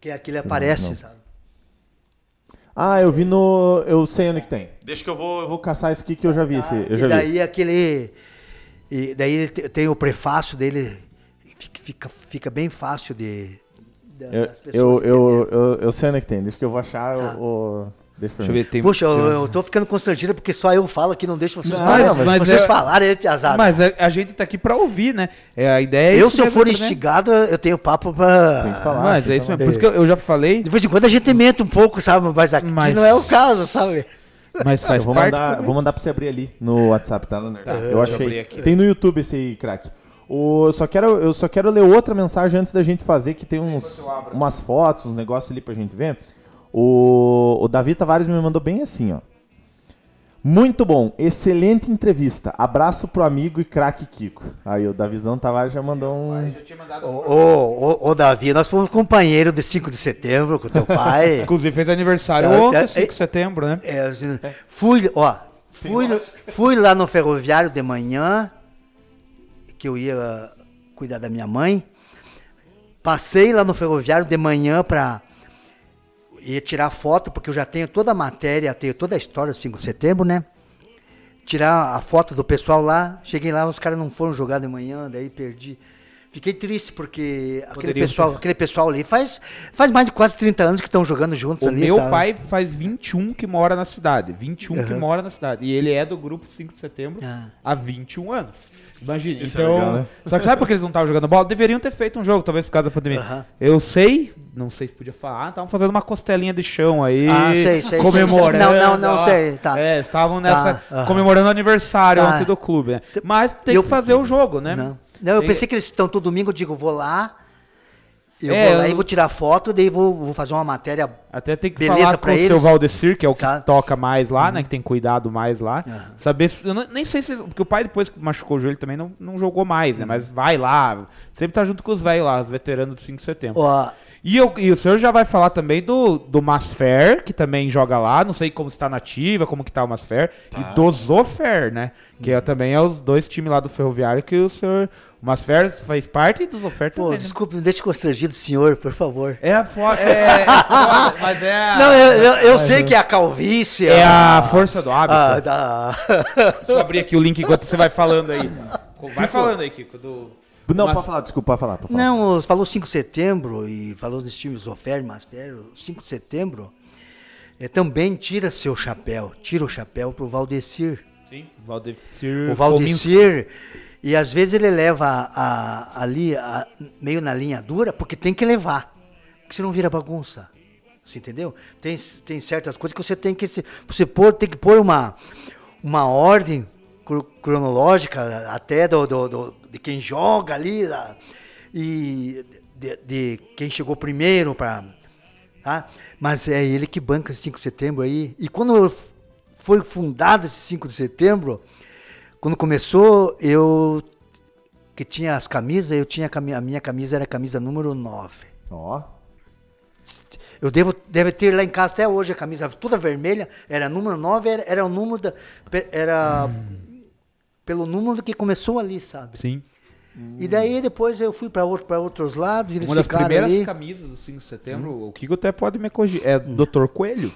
Que aquele aparece, não. sabe? Ah, eu vi no. Eu sei onde que tem. Deixa que eu vou, eu vou caçar esse aqui que eu já vi. Esse, eu e já vi. daí aquele. E daí tem o prefácio dele. Fica, fica, fica bem fácil de. Eu, das eu, pessoas eu, eu, eu sei onde que tem. Deixa que eu vou achar Tá. o. Deixa eu Deixa eu ver, tem. Puxa, eu, tem- eu tô ficando constrangido porque só eu falo aqui, não deixo vocês Não, falarem. mas vocês é- falarem aí, piazada. Mas a, a gente tá aqui pra ouvir, né? É, a ideia é eu, isso se eu for também. instigado, eu tenho papo pra. Tem que falar. Mas é isso mesmo. Por isso que eu, eu já falei, De vez em quando a gente mente um pouco, sabe? Mas aqui Mas- não é o caso, sabe? mas faz Eu vou parte. mandar, vou mandar pra você abrir ali no WhatsApp, tá, Leonardo? Tá, eu eu achei. abri aqui. Tem no YouTube esse aí, craque. O, só quero, eu só quero ler outra mensagem antes da gente fazer, que tem uns, umas fotos, uns negócios ali pra gente ver. O, o Davi Tavares me mandou bem assim, ó. Muito bom, excelente entrevista. Abraço pro amigo e craque Kiko. Aí o Davizão Tavares já mandou um. Ô, ô, ô, ô, Davi, nós fomos companheiros de 5 de setembro com teu pai. Inclusive fez aniversário É, ontem, é, 5 é- de setembro, né? É, assim, fui, ó, fui, fui lá no ferroviário de manhã, que eu ia cuidar da minha mãe. Passei lá no ferroviário de manhã pra ir tirar foto, porque eu já tenho toda a matéria, tenho toda a história do 5 de setembro, né? Tirar a foto do pessoal lá. Cheguei lá, os caras não foram jogar de manhã, daí perdi. Fiquei triste porque aquele pessoal, aquele pessoal ali faz, faz mais de quase 30 anos que estão jogando juntos O ali. meu sabe? pai faz 21 que mora na cidade. 21 que Aham. mora na cidade. E ele é do grupo 5 de setembro Ah. há 21 anos. Imagina. Isso é então. legal, né? Só que sabe por que eles não estavam jogando bola? Deveriam ter feito um jogo, talvez por causa da pandemia. Aham. Eu sei, não sei se podia falar, estavam fazendo uma costelinha de chão aí. Ah, sei, sei, comemorando. sei, sei. Não, não, não, sei, tá. É, estavam nessa. Tá, aham. comemorando o aniversário Tá. ontem do clube, né? Mas tem Eu- que fazer o jogo, né? Não, não eu Tem- pensei que eles estão todo domingo, eu digo, vou lá, eu É, vou lá eu- e vou tirar foto, daí vou, vou fazer uma matéria. Até tem que Beleza falar com o seu. Valdecir, que é o que Sabe? toca mais lá, né? Que tem cuidado mais lá. Aham. Saber se, eu não- nem sei se. Porque o pai, depois que machucou o joelho, também não, não jogou mais, Uhum. né? Mas vai lá. Sempre tá junto com os velhos lá, os veteranos de 5 de setembro. Ó, E, eu- e o senhor já vai falar também do, do Masfer, que também joga lá. Não sei como está na ativa, como que tá o Masfer. E do Zofer, né? Que é, também é os dois times lá do Ferroviário que o senhor. O Masfer faz parte e do Zofer pô, também. né? desculpe, me deixe constrangido, senhor, por favor. É a foda. É, é foda, mas é a, Não, eu, eu, eu sei que é a calvície. é a força do hábito. a- da- Deixa eu abrir aqui o link enquanto você vai falando aí. Vai falando aí, Kiko. Do... Não, Mas- pode falar, desculpa, pode falar. Pode falar. Não, falou 5 de setembro e falou dos times Ofer, Master, 5 de setembro. É, também tira seu chapéu, tira o chapéu pro Valdecir. Sim, Valdecir. O Valdecir, e às vezes ele leva a- a- ali, a- meio na linha dura, porque tem que levar. Porque senão vira bagunça. Você entendeu? Tem, tem certas coisas que você tem que. Você pôr, tem que pôr uma, uma ordem cro- cronológica até do, do- do- de quem joga ali. e de, de quem chegou primeiro para. Tá? Mas é ele que banca esse 5 de setembro aí. E quando foi fundado esse 5 de setembro, quando começou, eu que tinha as camisas, eu tinha a minha camisa era a camisa número 9. Ó. Eu devo deve ter lá em casa até hoje a camisa toda vermelha, era número 9, era, era o número da era pelo número que começou ali, sabe? Sim. E daí depois eu fui para outro, para outros lados, eles Uma das ficaram primeiras ali. camisas do 5 de setembro, o Kiko até pode me corrigir. É Dr. Coelho.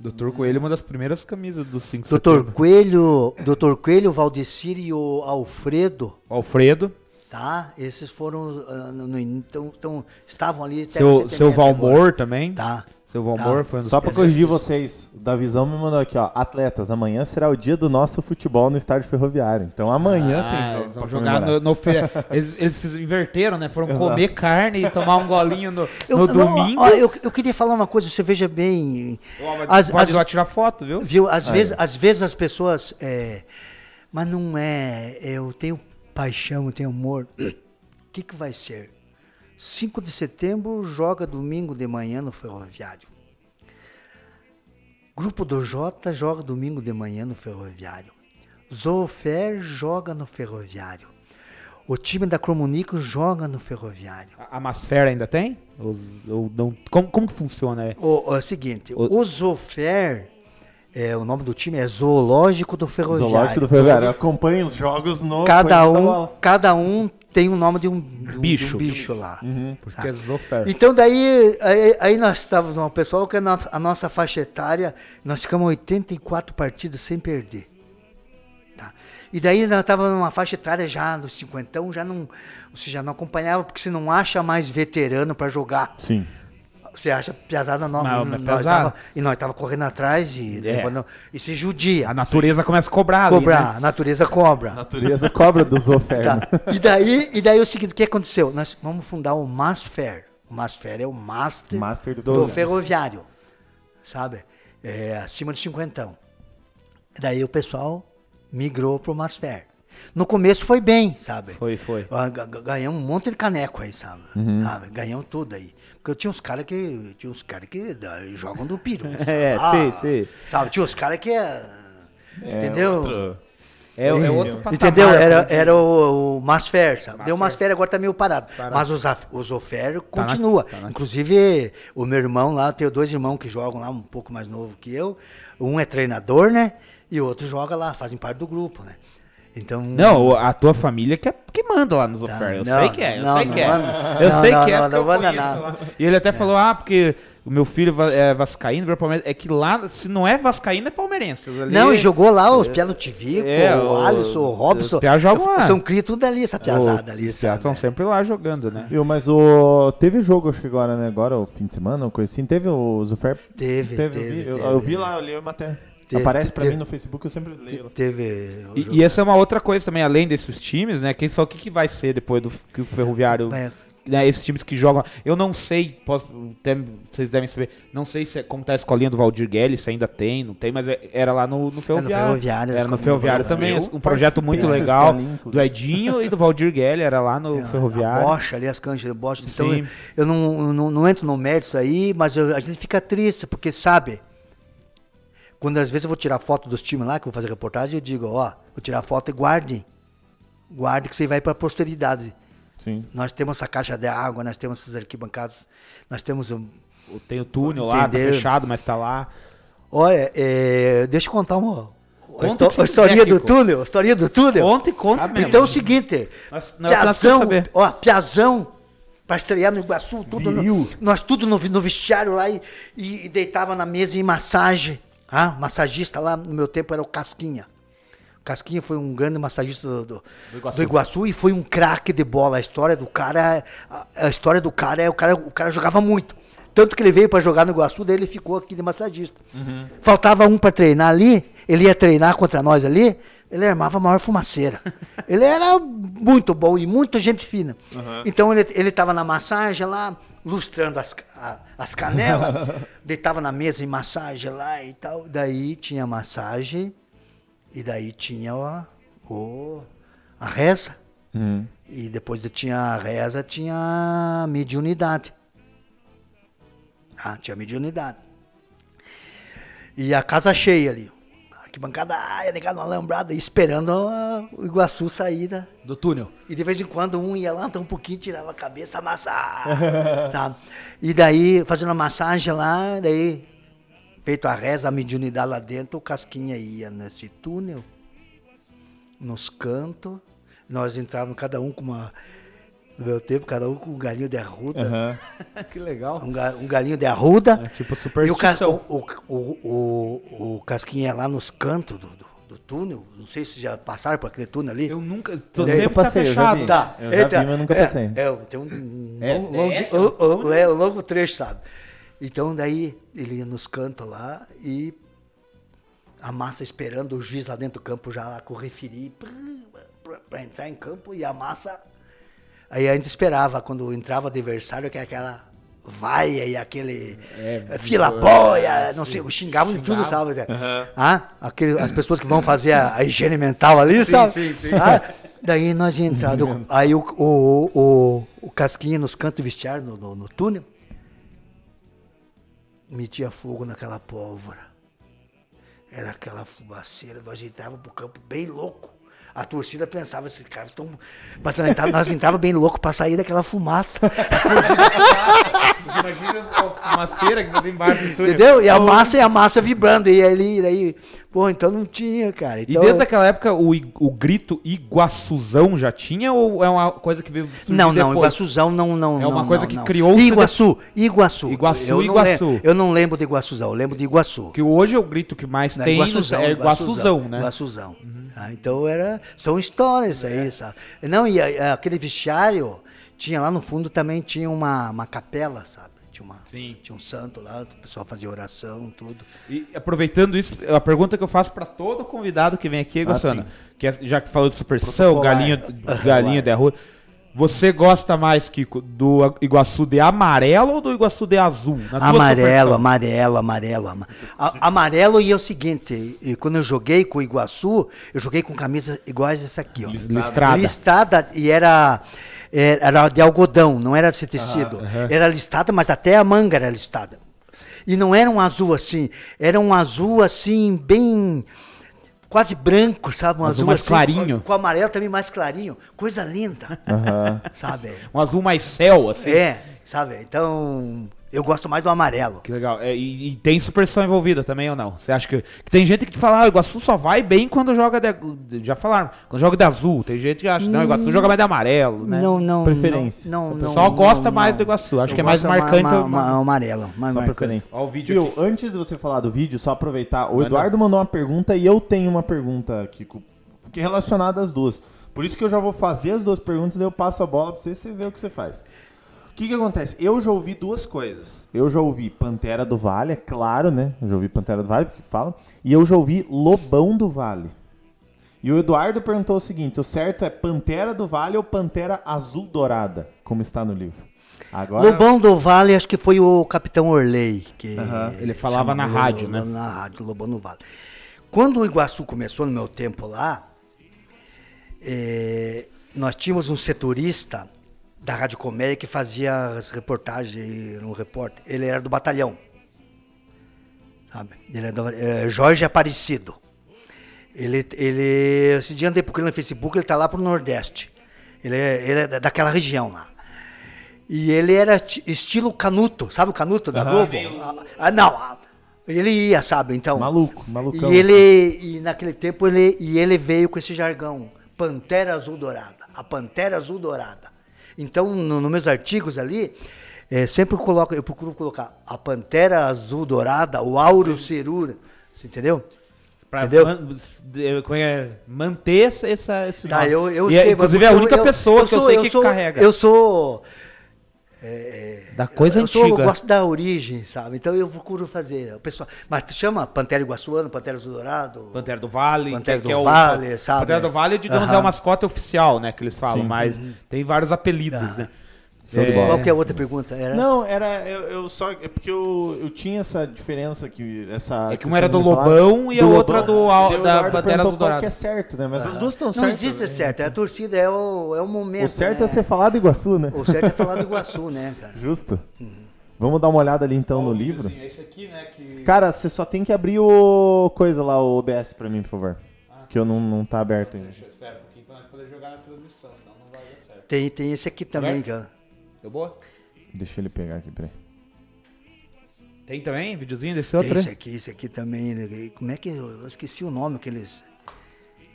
Dr. Coelho é uma das primeiras camisas do 5 de Doutor. Coelho, Doutor Coelho, Valdecir e o Alfredo, Alfredo. tá? Esses foram ah, no, então, então, estavam ali até Seu, seu Valmor memória. também. Tá. Seu Valmor Tá. foi Só pra corrigir vocês, o Davizão me mandou aqui, ó. Atletas, amanhã será o dia do nosso futebol no estádio ferroviário. Então amanhã Ah, tem eles jogo. vão pra jogar comemorar. no, no fe- eles, eles inverteram, né? Foram Exato. comer carne e tomar um golinho no, Eu, no não, domingo. ó, eu, eu queria falar uma coisa, você veja bem. Ó, mas As, pode as- lá tirar foto, viu? viu, às, vezes, às vezes as pessoas. é, mas não é. Eu tenho paixão, eu tenho amor. O que, que vai ser? 5 de setembro joga domingo de manhã no ferroviário. Grupo do J joga domingo de manhã no ferroviário. Zofer joga no ferroviário. O time da Cromunico joga no ferroviário. A, a Masfera ainda tem? Ou, ou não? Como, como que funciona? É? O, é o seguinte, O- o, Zofer, é, o nome do time é Zoológico do Ferroviário. Zoológico do Ferroviário. Acompanha os jogos no. Cada um, cada um tem o nome de um, um- Bicho. de um bicho lá. Porque é Zofer. Então daí, aí, aí nós estávamos um pessoal que a nossa, a nossa faixa etária, nós ficamos 84 partidas sem perder. Tá? E daí nós estávamos numa faixa etária já dos 50, já não, você já não acompanhava porque você não acha mais veterano para jogar. Sim. Você acha piazada nova. E mas nós pesado. tava, e nós tava correndo atrás e, É. levando, e se judia. A natureza começa a cobrar ali, Cobrar, né? a natureza cobra. A natureza cobra dos ofertas. Tá. E daí, e daí o seguinte, o que aconteceu? Nós vamos fundar o Masfer. O Masfer é o Master, Master do, do ferroviário, sabe? É, acima de cinquentão. Daí o pessoal migrou pro Masfer. No começo foi bem, sabe? Foi, foi. Ga- ga- Ganhamos um monte de caneco aí, sabe? Uhum. Sabe? Ganhamos tudo aí. Porque eu tinha uns caras que. Tinha uns caras que da- jogam do piro. sabe? É, sei, sei. Sabe? Tinha uns caras que. é, entendeu? outro- É, é outro patamar. Entendeu? Era, era o, o Masfer, sabe? Deu Masfer. Masfer, agora tá meio parado. Parado. Mas os, os Ofer na- continua. tá na- Inclusive, o meu irmão lá, eu tenho dois irmãos que jogam lá, um pouco mais novo que eu. Um é treinador, né? E o outro joga lá, fazem parte do grupo, né? Então. Não, a tua família que, é, que manda lá nos ofertas. Eu não, sei que é, eu não, sei não que é. Eu Não, sei não, que é, não, manda nada. E ele até falou, ah, porque o meu filho é vascaíno. É que lá, se não é vascaíno, é palmeirense. Ali- Não, e jogou lá os Piano Tivico, É, o o- Alisson, o Robson. os piá jogam lá. São cria tudo ali, essa piazada ali, Os piá estão sempre lá jogando, né? Viu, mas o. Teve jogo, acho que agora, né? Agora, o fim de semana, uma coisa assim. Teve o Zufer. Teve, eu, teve, vi, eu, teve. eu vi lá, eu li a matéria. Teve, Aparece pra teve. mim no Facebook, eu sempre leio. Teve. E, e essa é uma outra coisa também, além desses times, né? Quem só o que, que vai ser depois do que o Ferroviário. É. Né, esses times que jogam. Eu não sei, posso, até vocês devem saber. Não sei se é, como tá a escolinha do Valdir Guelli, se ainda tem, não tem, mas é- era lá no, no Ferroviário. Ferroviário, era no Ferroviário também. Valdir. Um projeto Eu muito legal do Edinho e do Valdir Guelli, era lá no A Ferroviário. bocha ali, as canchas de bocha. Então, Sim. eu, eu não, eu não, não entro no mérito aí, mas eu- a gente fica triste, porque sabe, quando às vezes eu vou tirar foto dos times lá, que eu vou fazer reportagem, eu digo, ó, vou tirar foto e guardem. Guarde que você vai para a posteridade. Sim. Nós temos essa caixa de água, nós temos essas arquibancadas, nós temos um, Tem o túnel lá, tá fechado, mas tá lá. Olha, é, deixa eu contar uma. Conta A, o que histó- você a historinha quiser, do túnel, a historinha do túnel. Conta e conta mesmo. Então é o seguinte, Nós- Piazão, saber. ó, Piazão, pra estrear no Iguaçu, tudo no- nós tudo no, no vestiário lá e, e- e deitava na mesa em massagem. Ah, massagista lá no meu tempo era o Casquinha. O Casquinha foi um grande massagista do, do- do Iguaçu. e foi um craque de bola. A história do cara, a, a história do cara é o cara, o cara jogava muito. Tanto que ele veio para jogar no Iguaçu, daí ele ficou aqui de massagista. Faltava um para treinar ali, ele ia treinar contra nós ali, ele armava a maior fumaceira. ele era muito bom e muita gente fina. Então ele, ele tava na massagem lá, lustrando as, a- as canelas, deitava na mesa em massagem lá e tal. Daí tinha massagem e daí tinha o, o- a reza. E depois de tinha a reza, tinha a mediunidade. Ah, tinha mediunidade. E a casa cheia ali. Arquibancada, ah, ia negar uma alambrada, esperando o Iguaçu sair da, Do túnel. e de vez em quando um ia lá, então um pouquinho, tirava a cabeça, amassava. tá? E daí, fazendo a massagem lá, daí, feito a reza, a mediunidade lá dentro, o Casquinha ia nesse túnel, nos cantos, nós entrávamos cada um com uma. No meu tempo, cada um com um galinho de arruda. Aham. que legal. Um, ga- um galinho de arruda. É tipo E o, o, o, o, o, o Casquinha lá nos cantos do, do, do túnel. Não sei se já passaram por aquele túnel ali. Eu nunca. Todo eu tempo tá passei, eu já fechado. vi. Tá. Eu já vi, mas nunca é, passei. É, tem um É, longo, longo- desce o- o- é, um longo trecho, sabe? Então daí ele ia nos cantos lá e a massa esperando o juiz lá dentro do campo já lá com o referi para entrar em campo e a massa. Aí a gente esperava quando entrava o adversário, que é aquela vaia e aquele É, fila boia, não sei, xingavam de tudo, sabe? Ah, aquele, as pessoas que vão fazer a, a higiene mental ali, sabe? sim, sim. Ah, daí nós entramos, aí o, o, o, o Casquinha nos cantos vestiário, no, no, no túnel, metia fogo naquela pólvora. Era aquela fumaceira, nós entrávamos pro campo bem louco. A torcida pensava, esse cara tão. Mas nós entrava- nós entrávamos bem louco pra sair daquela fumaça. Imagina a fumaceira que você embaixo do túnel. Entendeu? E a massa e a massa vibrando. E ali, daí, pô, então não tinha, cara. E Então, desde aquela época o, o grito Iguaçuzão já tinha ou é uma coisa que veio Não, não, depois? Iguaçuzão não, não. É uma não, coisa não, que não. criou-se Iguaçu, Iguaçu. Iguaçu, eu não Iguaçu. lembro- eu não lembro de Iguaçuzão, eu lembro de Iguaçu. Que hoje é o grito que mais Não, tem Iguaçuzão, é Iguaçuzão, né? Iguaçuzão. Ah, então era, são histórias É. aí, sabe? Não, e a- a- aquele vestiário, tinha lá no fundo também tinha uma, uma capela, sabe? Tinha, uma, Sim. tinha um santo lá, o pessoal fazia oração, tudo. E aproveitando isso, a pergunta que eu faço pra todo convidado que vem aqui, Gossana, sim. que é- já que falou de superstição, galinha, galinha de arroz, você gosta mais que do Iguaçu de amarelo ou do Iguaçu de azul? Amarelo, amarelo, amarelo. ama- A- amarelo e é o seguinte, quando eu joguei com o Iguaçu, eu joguei com camisas iguais essa aqui, ó. Listrada. Listada e era, é, era de algodão, não era de tecido. Era listada, mas até a manga era listada. E não era um azul assim, era um azul assim, bem. Quase branco, sabe? Um Azul azul, mais assim, clarinho. Com, com amarelo também mais clarinho. Coisa linda, Aham. sabe? Um azul mais céu, assim. É, sabe? Então, eu gosto mais do amarelo. Que legal. É, e, e tem superstição envolvida também ou não? Você acha que, que tem gente que fala, ah, o Iguaçu só vai bem quando joga de, já falaram, quando joga de azul. Tem gente que acha, não, o Iguaçu joga mais de amarelo, né? Não, não. Preferência. Não, O não, pessoal não, gosta não, mais não. do Iguaçu. Acho Eu que é mais ma- marcante. ma- o- ma- amarelo. Mais Só marcante. preferência. Ó o vídeo Viu, aqui. antes de você falar do vídeo, só aproveitar. O. Eduardo mandou uma pergunta e eu tenho uma pergunta aqui, que é relacionada às duas. Por isso que eu já vou fazer as duas perguntas e daí eu passo a bola pra você e você vê o que você faz. O que que acontece? Eu já ouvi duas coisas. Eu já ouvi Pantera do Vale, é claro, né? Eu já ouvi Pantera do Vale, porque fala. E eu já ouvi Lobão do Vale. E o Eduardo perguntou o seguinte: o certo é Pantera do Vale ou Pantera Azul Dourada, como está no livro? Agora. Lobão do Vale, acho que foi o Capitão Orley. Que Aham. Ele falava na rádio, né? Na rádio, Lobão do Vale. Quando o Iguaçu começou, no meu tempo lá, eh, nós tínhamos um setorista da Rádio Comédia que fazia as reportagens, um repórter. Ele era do batalhão. Sabe? Ele é do, eh, Jorge Aparecido. Ele, ele, esse dia andei procurando no Facebook, ele tá lá pro Nordeste. Ele é, ele é da- daquela região lá. E ele era ti- estilo Canuto, sabe o Canuto da Globo? Ah, ah, não, ah, ele ia, sabe? Então. Maluco, malucão. E ele, e naquele tempo ele, e ele veio com esse jargão, Pantera Azul Dourada, a Pantera Azul Dourada. Então, no- nos meus artigos ali, eh, sempre eu coloco, eu procuro colocar a Pantera Azul Dourada, o Auro Cerura, você entendeu? Pra Entendeu? man- como é, manter essa, essa, esse Tá, eu, eu E é, escrevo, inclusive é a única eu- pessoa que eu sou- sei que sou- carrega. Eu sou da coisa eu, sou- antiga. eu gosto da origem, sabe? Então eu procuro fazer. O pessoal, mas chama Pantera Iguaçuano, Pantera Azul Dourado. Pantera do Vale. Pantera que, que do é o, Vale, sabe? Pantera do Vale, digamos, Aham. é o mascote oficial, né? Que eles falam, Sim. mas tem vários apelidos, né? Show de bola. Qual que é a outra pergunta? Era? Não, era. Eu, eu só. É porque eu, eu tinha essa diferença que. Essa É que uma era do de falar- Lobão e a outra do Al- E o da Pantera do Dourado. que é certo, né? Mas as duas estão Não certas. existe né? certo, é a torcida, é o, é o momento. O certo né? é ser falado Iguaçu, né? O certo é falar do Iguaçu, né, cara? Justo. Vamos dar uma olhada ali então no livro. Esse aqui, né? Que... Cara, você só tem que abrir o coisa lá, o OBS pra mim, por favor. Que eu não, não tá aberto ainda. Deixa eu esperar um pouquinho pra nós poder jogar na transmissão, senão não vai dar certo. Tem, tem esse aqui também, cara. Deu boa? Deixa ele pegar aqui, peraí. Tem também? Videozinho desse Tem outro? esse aí? aqui, esse aqui também. Como é que. Eu esqueci o nome que eles.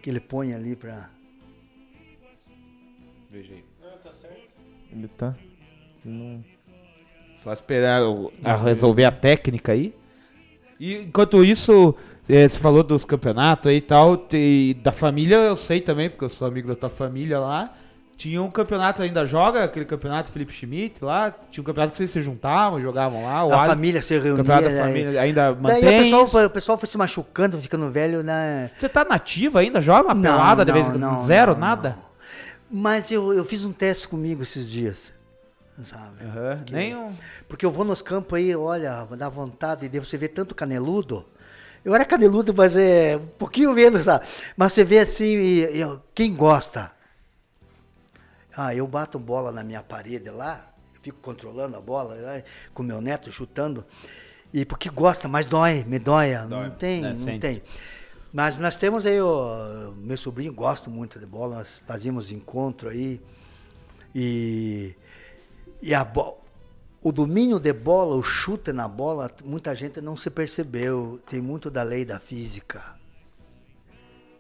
Que ele põe ali pra. Veja aí. Ele tá. ele não- Só esperar o- a resolver a técnica aí. E enquanto isso, eh, você falou dos campeonatos aí e tal, te- da família eu sei também, porque eu sou amigo da tua família lá. Tinha um campeonato, ainda joga aquele campeonato Felipe Schmidt lá. Tinha um campeonato que vocês se juntavam, jogavam lá. O a Ali- família se reunia. campeonato da né? família ainda Daí mantém. o pessoal, o pessoal foi se machucando, ficando velho, né? Você tá nativa ainda? Joga uma pelada de vez em quando? Zero, não, nada? não. Mas eu, eu fiz um teste comigo esses dias, sabe? Aham, Nem um... Porque eu vou nos campos aí, olha, dá vontade de você ver tanto caneludo. Eu era caneludo, mas é um pouquinho menos, sabe? Mas você vê assim, quem gosta? Ah, eu bato bola na minha parede lá, eu fico controlando a bola, lá, com meu neto chutando. E porque gosta, mas dói, me dói. Dói, Não tem, né, não sente. tem. Mas nós temos aí, ó, meu sobrinho gosta muito de bola, nós fazíamos encontro aí. E, e a bo- o domínio de bola, o chute na bola, muita gente não se percebeu. Tem muito da lei da física.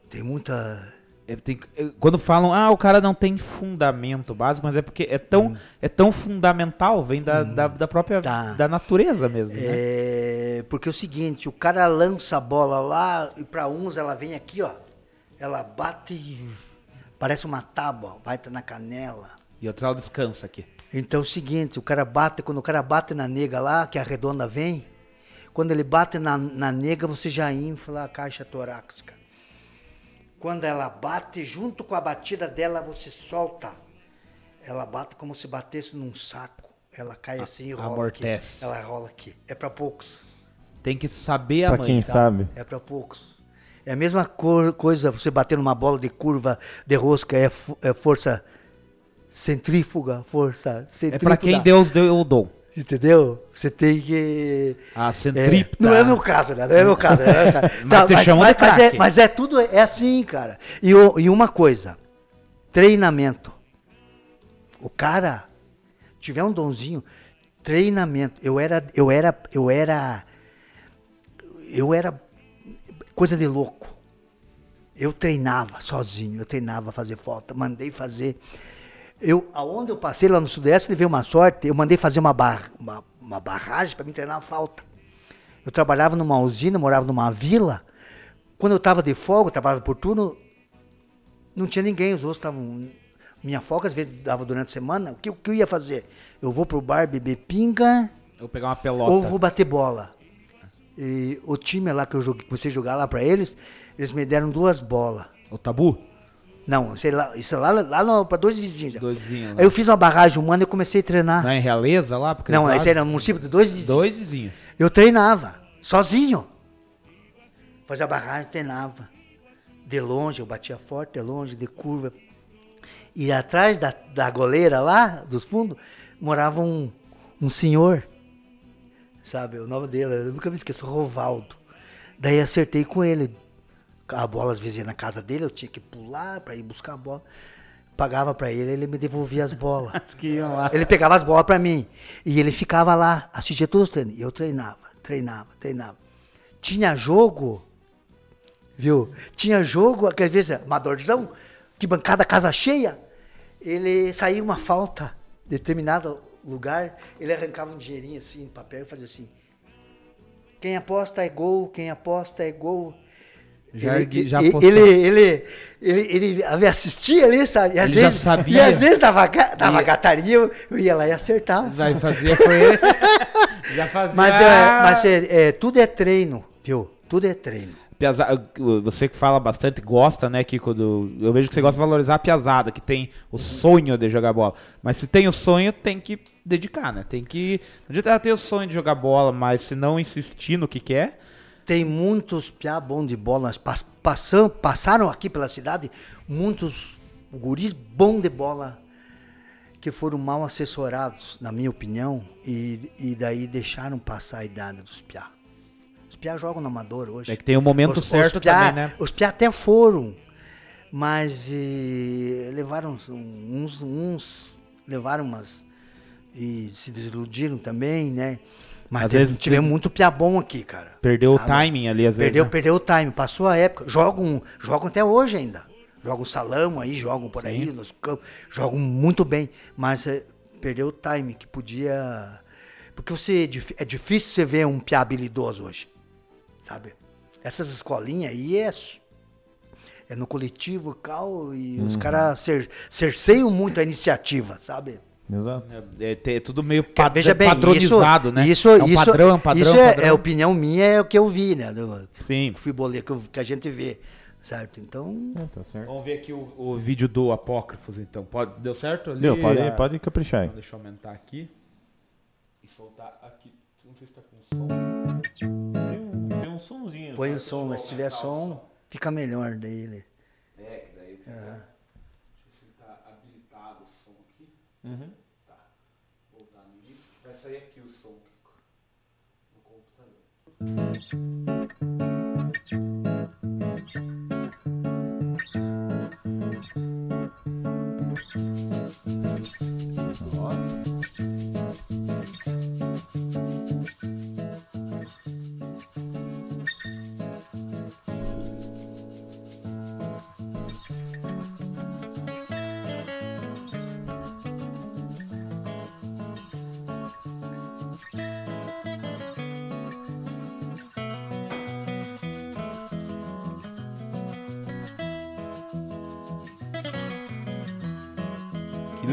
Tem muita. É, tem- é, quando falam, ah, o cara não tem fundamento básico, mas é porque é tão, é tão fundamental, vem da, da, da própria Tá. da natureza mesmo, né? É, porque é o seguinte, o cara lança a bola lá e para uns ela vem aqui, ó. Ela bate e parece uma tábua, vai tá na canela. E outro ela descansa aqui. Então é o seguinte, o cara bate, quando o cara bate na nega lá, que a redonda vem, quando ele bate na, na nega, você já infla a caixa torácica. Quando ela bate, junto com a batida dela, você solta. Ela bate como se batesse num saco. Ela cai assim e rola amortece. aqui. Ela rola aqui. É para poucos. Tem que saber a Pra mãe. quem tá? sabe. É para poucos. É a mesma cor- coisa você bater numa bola de curva de rosca, é, é força centrífuga, força É centrífuga. pra quem Deus deu o dom. Entendeu? Você tem que. A É, centrípeta. não é meu caso, né? Não é meu caso. Não é meu caso. Mas é, mas é tudo é assim, cara. E, e uma coisa: treinamento. O cara tiver um donzinho, treinamento. Eu era, eu era, eu era, eu era coisa de louco. Eu treinava sozinho, eu treinava fazer falta, mandei fazer. Eu, aonde eu passei lá no Sudeste, levei uma sorte, eu mandei fazer uma, bar, uma, uma barragem para me treinar a falta. Eu trabalhava numa usina, morava numa vila. Quando eu estava de folga, trabalhava por turno, não tinha ninguém, os outros estavam. Minha folga às vezes dava durante a semana. O que, o que eu ia fazer? Eu vou pro bar beber pinga Eu pegar uma pelota. ou vou bater bola. E o time lá que eu joguei, comecei a jogar lá para eles, eles me deram duas bolas. O tabu? Não, sei lá, isso é lá, lá para dois vizinhos. Dois vizinhos lá. Aí eu fiz uma barragem humana e comecei a treinar. Não é em Realeza lá? Porque Não, esse era um município de dois vizinhos. Dois vizinhos. Eu treinava, sozinho. Fazia barragem, treinava. De longe, eu batia forte, de longe, de curva. E atrás da, da goleira lá, dos fundos, morava um, um senhor. Sabe, o nome dele, eu nunca me esqueço, Rovaldo. Daí acertei com ele. A bola às vezes ia na casa dele, eu tinha que pular para ir buscar a bola. Pagava para ele, ele me devolvia as bolas. Ele pegava as bolas pra mim. E ele ficava lá, assistia todos os treinos. E eu treinava, treinava, treinava. Tinha jogo, viu? Tinha jogo, às vezes, amadorzão, que bancada casa cheia. Ele saía uma falta, determinado lugar, ele arrancava um dinheirinho assim, no papel e fazia assim. Quem aposta é gol, quem aposta é gol. Já ele, já ele, ele, ele, ele, assistia ali, sabe? E às Ele já vezes, sabia. E às vezes dava, dava E- gataria, eu, eu ia lá e acertava. Vai fazer com ele. Já fazia. Mas, é, mas é, é, tudo é treino, viu? Tudo é treino. Piaza- Você que fala bastante, gosta, né, Kiko? Do... Eu vejo que você gosta de valorizar a piazada, que tem o sonho de jogar bola. Mas se tem o sonho, tem que dedicar, né? Tem que. Não adianta ela ter o sonho de jogar bola, mas se não insistir no que quer. Tem muitos piá bom de bola, passam, passaram aqui pela cidade muitos guris bom de bola que foram mal assessorados, na minha opinião, e, e daí deixaram passar a idade dos piá. Os piá jogam no amador hoje. É que tem o momento Os- certo os piá- também, né? Os piá até foram, mas eh, levaram uns, uns levaram umas e se desiludiram também, né? Mas Às teve- vezes tivemos muito piá bom aqui, cara. Perdeu o Sabe? timing ali, às vezes. Perdeu, né? perdeu o time, passou a época. Jogam, jogam até hoje ainda. Jogam salão aí, jogam por aí nos campos, jogam muito bem, mas eh, perdeu o time que podia. Porque você dif- é difícil você ver um piá habilidoso hoje, sabe? Essas escolinhas aí é, é no coletivo cal e Uhum. os caras cer, cerceiam muito a iniciativa, sabe? Exato. É, é- é tudo meio pad- veja bem, padronizado, isso, né? Isso, é um isso, padrão, é um padrão. isso é, padrão. é opinião minha, é o que eu vi, né? Do, Sim. futebolê que, que a gente vê, certo? Então, É, tá certo. Vamos ver aqui o, o vídeo do Apócrifos, então. Pode, deu certo? Ali, Deu, pode, Ah, pode caprichar aí. Então, deixa eu aumentar aqui. E soltar aqui. Não sei se tá com som. Tem um, tem um somzinho. põe o som, mas se tiver som, fica melhor daí. né? É, que daí. Deixa eu ver se tá habilitado o som aqui. Uhum. Tá. Voltar no início. Vai sair aqui o som, Kiko. No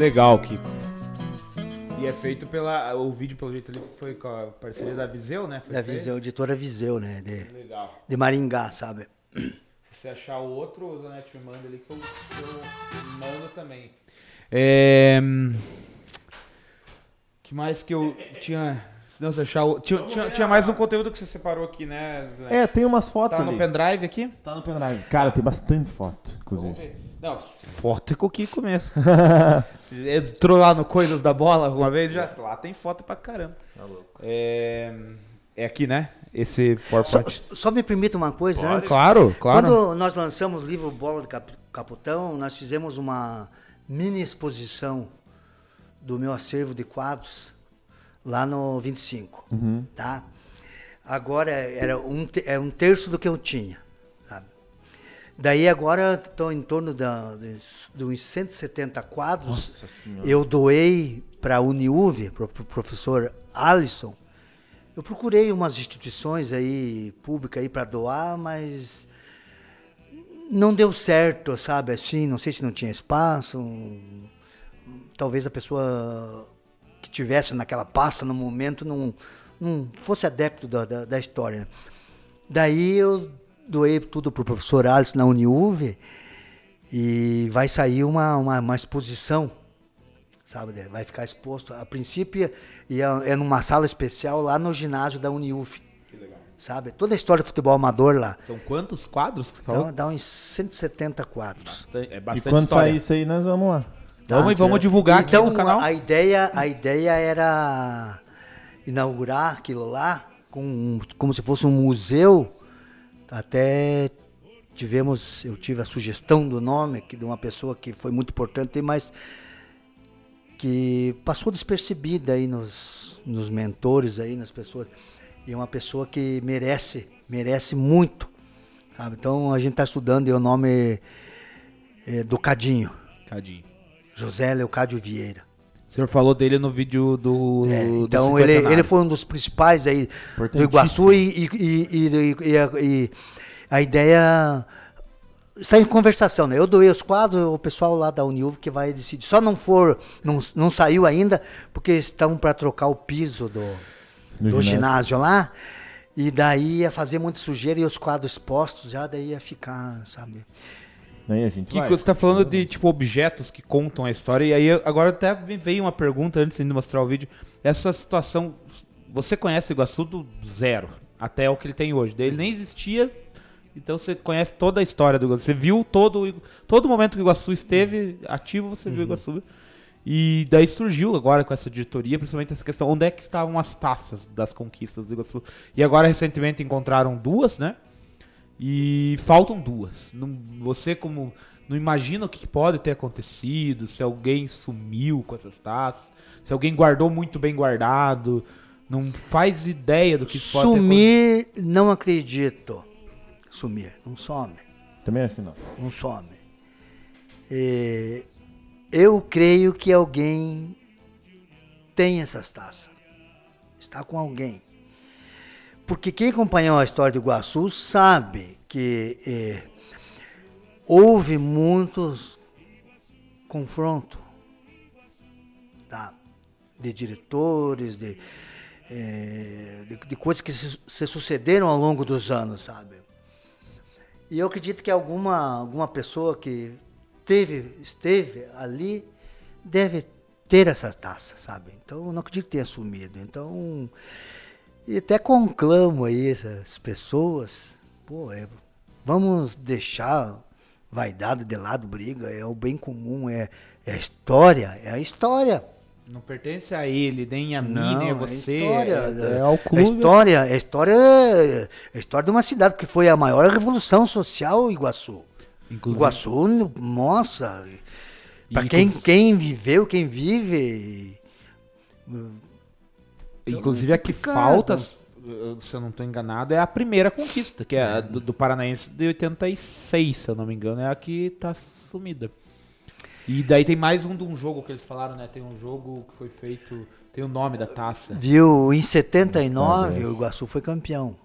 Que legal, Kiko. E é feito pela. O vídeo, pelo jeito, ali foi com a parceria da Viseu, né? Foi Da feito. Viseu, editora Viseu, né? De, Legal. de Maringá, sabe? Se você achar o outro, o Zanetti me manda ali que eu, que eu mando também. É. que mais que eu tinha. Se não, você achar o. Tinha, tinha, tinha mais um conteúdo que você separou aqui, né? Zanetti? É, tem umas fotos Tá ali. no pendrive aqui? Tá no pendrive. Cara, tem bastante foto, Vamos inclusive. ver. Não, foto é com o Kiko mesmo. Entrou lá no Coisas da Bola alguma vez? Já, lá tem foto pra caramba. É, é aqui, né? Esse Só, PowerPoint. só me permita uma coisa antes. Claro, claro. Quando nós lançamos o livro Bola do Cap- Caputão, nós fizemos uma mini exposição do meu acervo de quadros lá no 25, tá? Agora era um, é um terço do que eu tinha? Daí agora estou em torno da, de, uns 170 quadros. Eu doei para a Uniuv, para o professor Alisson. Eu procurei umas instituições aí públicas aí para doar, mas não deu certo, sabe? Assim, não sei se não tinha espaço. um- talvez a pessoa que tivesse naquela pasta no momento não, não fosse adepto da, da, da história. Daí eu doei tudo para o professor Alisson na Uniuv e vai sair uma, uma, uma exposição sabe? Vai ficar exposto. A princípio ia, é numa sala especial lá no ginásio da Uniuf. Sabe? Toda a história do futebol amador lá. São quantos quadros que você falou? Então dá uns 170 quadros. é E bastante quando história. sair isso aí, nós vamos lá. Vamos, vamos divulgar então, aqui no canal. A ideia, a ideia era inaugurar aquilo lá com, como se fosse um museu. Até tivemos, eu tive a sugestão do nome que de uma pessoa que foi muito importante, mas que passou despercebida aí nos, nos mentores aí, nas pessoas. E é uma pessoa que merece, merece muito. sabe? Então a gente está estudando e o nome é do Cadinho. Cadinho. José Leocádio Vieira. O senhor falou dele no vídeo do. É, do então ele, cinquentenário. ele foi um dos principais aí do Iguaçu e, e, e- e- e a- e a ideia está em conversação, né? Eu doei os quadros, o pessoal lá da Uniuv que vai decidir. Só não for, não, não saiu ainda, porque estão para trocar o piso do, Do do ginásio. ginásio lá. E daí ia fazer muita sujeira e os quadros expostos já daí ia ficar, sabe? Aí a gente Kiko, vai. você tá falando de tipo objetos que contam a história, e aí agora até me veio uma pergunta antes de mostrar o vídeo. Essa situação, você conhece o Iguaçu do zero, até o que ele tem hoje. Daí ele nem existia, então você conhece toda a história do Iguaçu. Você viu todo, todo momento que o Iguaçu esteve ativo, você viu o Iguaçu. E daí surgiu agora com essa diretoria, principalmente essa questão, onde é que estavam as taças das conquistas do Iguaçu. E agora recentemente encontraram duas, né? E faltam duas. Não- você como não imagina o que pode ter acontecido, se alguém sumiu com essas taças, se alguém guardou muito bem guardado, não faz ideia do que isso pode ter Sumir, não acredito. Sumir, não some. Também acho que não. não some. É, eu creio que alguém tem essas taças. Está com alguém. Porque quem acompanhou a história do Iguaçu sabe que é, houve muitos confrontos tá? de diretores, de, é, de, de coisas que se, se sucederam ao longo dos anos, sabe? E eu acredito que alguma, alguma pessoa que teve, esteve ali deve ter essa taça, sabe? Então eu não acredito que tenha sumido. Então, e até conclamo aí essas pessoas, pô, é, vamos deixar vaidade de lado, briga, é o bem comum, é, é a história, é a história. Não pertence a ele, nem a mim, Não, nem a é você. história, é, é, é ao a clube. história, a história, é a história de uma cidade que foi a maior revolução social Iguaçu. Inclusive- Iguaçu, nossa, para E quem, quem viveu, quem vive, Inclusive a que falta, se eu não estou enganado, é a primeira conquista, que é a do, do Paranaense de 86, se eu não me engano, é a que tá sumida. E daí tem mais um de um jogo que eles falaram, né? Tem um jogo que foi feito, tem o nome da taça. viu, em 79 Nossa, o Iguaçu foi campeão,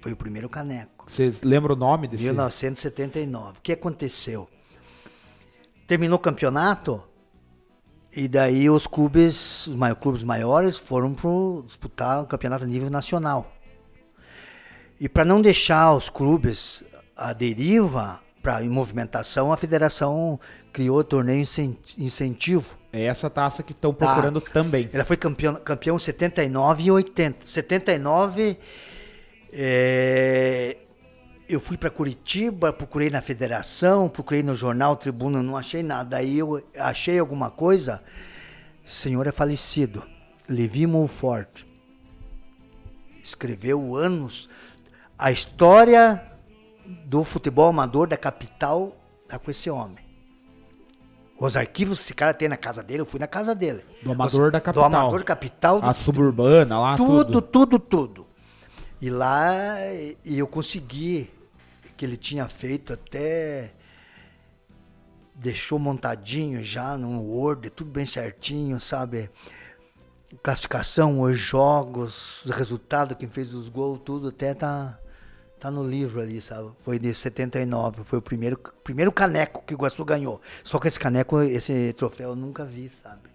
foi o primeiro caneco. Vocês lembram o nome desse? 1979. O que aconteceu? Terminou o campeonato, E daí os clubes, os clubes maiores foram pro disputar o campeonato a nível nacional. E para não deixar os clubes à deriva para em movimentação, a federação criou o torneio incen- incentivo. É essa taça que estão Tá. procurando também. Ela foi campeão, campeão 79 e 80. 79, é, eu fui para Curitiba, procurei na federação, procurei no jornal Tribuna, não achei nada. Aí eu achei alguma coisa. Senhor é falecido. Levi Mulfort. Escreveu anos. A história do futebol amador da capital tá com esse homem. Os arquivos que esse cara tem na casa dele, eu fui na casa dele. Do amador Os- da capital. Do amador capital. A suburbana lá, tudo, tudo. tudo, tudo. E lá eu consegui que ele tinha feito até deixou montadinho já no Word, tudo bem certinho, sabe? Classificação, os jogos, os resultados, quem fez os gols, tudo até tá tá no livro ali, sabe? Foi de 79, foi o primeiro primeiro caneco que o Iguaçu ganhou. Só que esse caneco, esse troféu eu nunca vi, sabe?